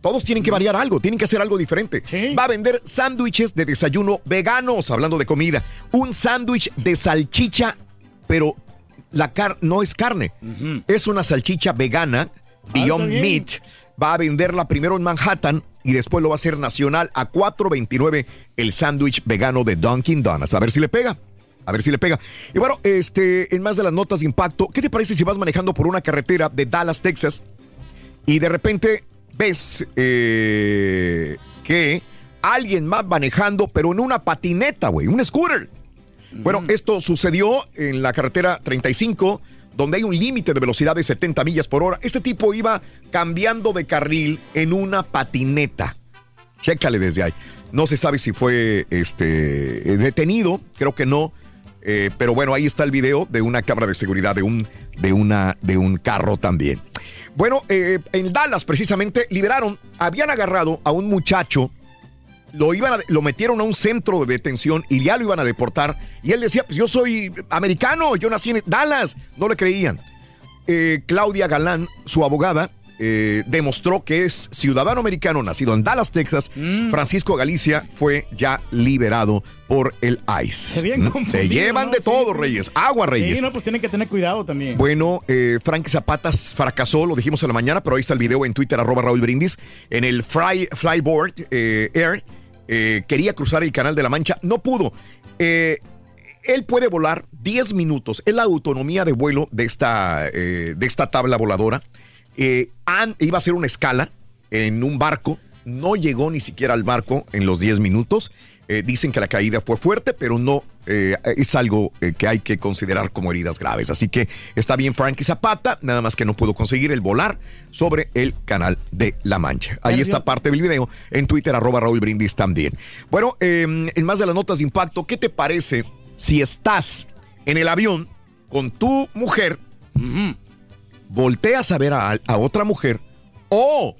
todos tienen que variar algo, tienen que hacer algo diferente. Va a vender sándwiches de desayuno veganos, hablando de comida. Un sándwich de salchicha, pero la car no es carne. Es una salchicha vegana, Beyond bien. Meat. Va a venderla primero en Manhattan y después lo va a hacer nacional a 4.29 el sándwich vegano de Dunkin' Donuts. A ver si le pega. A ver si le pega. Y bueno, este, en más de las notas de impacto, ¿qué te parece si vas manejando por una carretera de Dallas, Texas, y de repente ves eh, que alguien más manejando, pero en una patineta, güey, un scooter? Bueno, esto sucedió en la carretera 35, donde hay un límite de velocidad de 70 millas por hora. Este tipo iba cambiando de carril en una patineta. Chécale desde ahí. No se sabe si fue este, detenido, creo que no. Eh, pero bueno, ahí está el video de una cámara de seguridad de un, de una, de un carro también. Bueno, eh, en Dallas precisamente liberaron, habían agarrado a un muchacho lo, iban a- lo metieron a un centro de detención y ya lo iban a deportar. Y él decía, pues yo soy americano, yo nací en Dallas. No le creían. Eh, Claudia Galán, su abogada, eh, demostró que es ciudadano americano nacido en Dallas, Texas. Francisco Galicia fue ya liberado por el ICE. Se bien Mm, Se llevan ¿no? de Sí. todo, Reyes. Agua, Reyes. Sí, no, pues tienen que tener cuidado también. Bueno, eh, Frank Zapata fracasó, lo dijimos en la mañana, pero ahí está el video en Twitter, arroba Raúl Brindis. En el fly, Flyboard eh, Air, eh, quería cruzar el Canal de la Mancha, no pudo. Eh, él puede volar 10 minutos, es la autonomía de vuelo de esta, eh, de esta tabla voladora. Iba a hacer una escala en un barco, no llegó ni siquiera al barco en los 10 minutos. Eh, dicen que la caída fue fuerte, pero no eh, es algo eh, que hay que considerar como heridas graves. Así que está bien Frankie Zapata, nada más que no pudo conseguir el volar sobre el canal de La Mancha. Ahí está parte del video en Twitter, arroba Raúl Brindis también. Bueno, eh, en más de las notas de impacto, ¿qué te parece si estás en el avión con tu mujer, volteas a ver a, a otra mujer o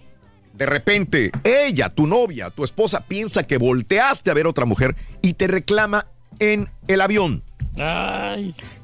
de repente ella, tu novia, tu esposa piensa que volteaste a ver a otra mujer y te reclama en el avión.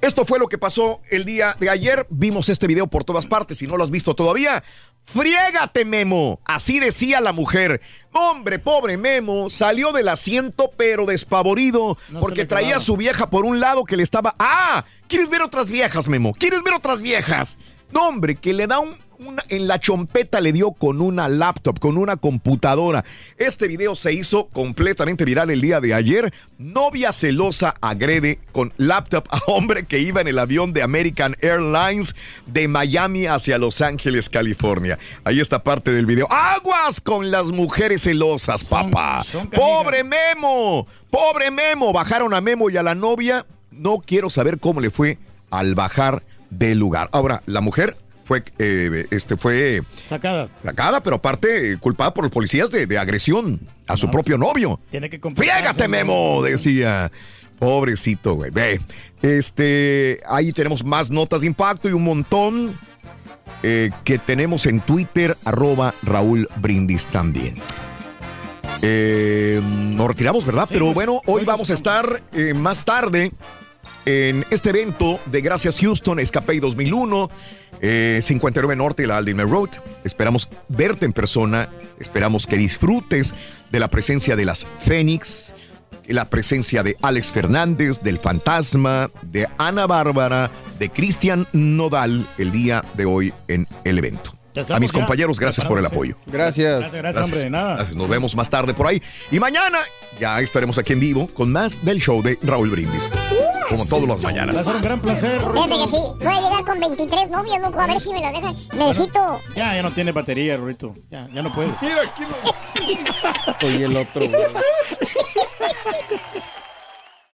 Esto fue lo que pasó el día de ayer. Vimos este video por todas partes. Si no lo has visto todavía, ¡friégate, Memo! Así decía la mujer. Hombre, pobre Memo, salió del asiento pero despavorido No porque traía a su vieja por un lado que le estaba... ¡Ah! ¿Quieres ver otras viejas, Memo? ¿Quieres ver otras viejas? No, hombre, que le da un... una- en la chompeta le dio con una laptop, con una computadora. Este video se hizo completamente viral el día de ayer. Novia celosa agrede con laptop a hombre que iba en el avión de American Airlines de Miami hacia Los Ángeles, California. Ahí está parte del video. ¡Aguas con las mujeres celosas, papá! ¡Pobre Memo! ¡Pobre Memo! Bajaron a Memo y a la novia. No quiero saber cómo le fue al bajar del lugar. Ahora, la mujer fue, eh, este, fue Sacada. sacada, pero aparte eh, culpada por los policías de, de agresión a su propio novio. Tiene que comportarse, ¡Friégate, ¿no? Memo! Decía. Pobrecito, güey. Ve. Este, ahí tenemos más notas de impacto y un montón eh, que tenemos en Twitter, arroba Raúl Brindis también. Eh, nos retiramos, ¿verdad? Pero bueno, hoy vamos a estar eh, más tarde en este evento de Gracias Houston, Escape 2001, eh, 59 Norte y la Aldimer Road. Esperamos verte en persona, esperamos que disfrutes de la presencia de las Fénix, la presencia de Alex Fernández, del Fantasma, de Ana Bárbara, de Cristian Nodal el día de hoy en el evento. A mis ya. compañeros, gracias por el apoyo. Gracias. Gracias, gracias, hombre, de nada. Gracias. Nos vemos más tarde por ahí. Y mañana ya estaremos aquí en vivo con más del show de Raúl Brindis. Como todas las mañanas. Va a ser un gran placer. Fíjate que sí, voy a llegar con 23 novias, loco, a ver si me las dejan. Necesito. Ya, ya no tiene batería, Rurito. Ya, ya no puedes. Mira, aquí lo- el otro, güey. <laughs>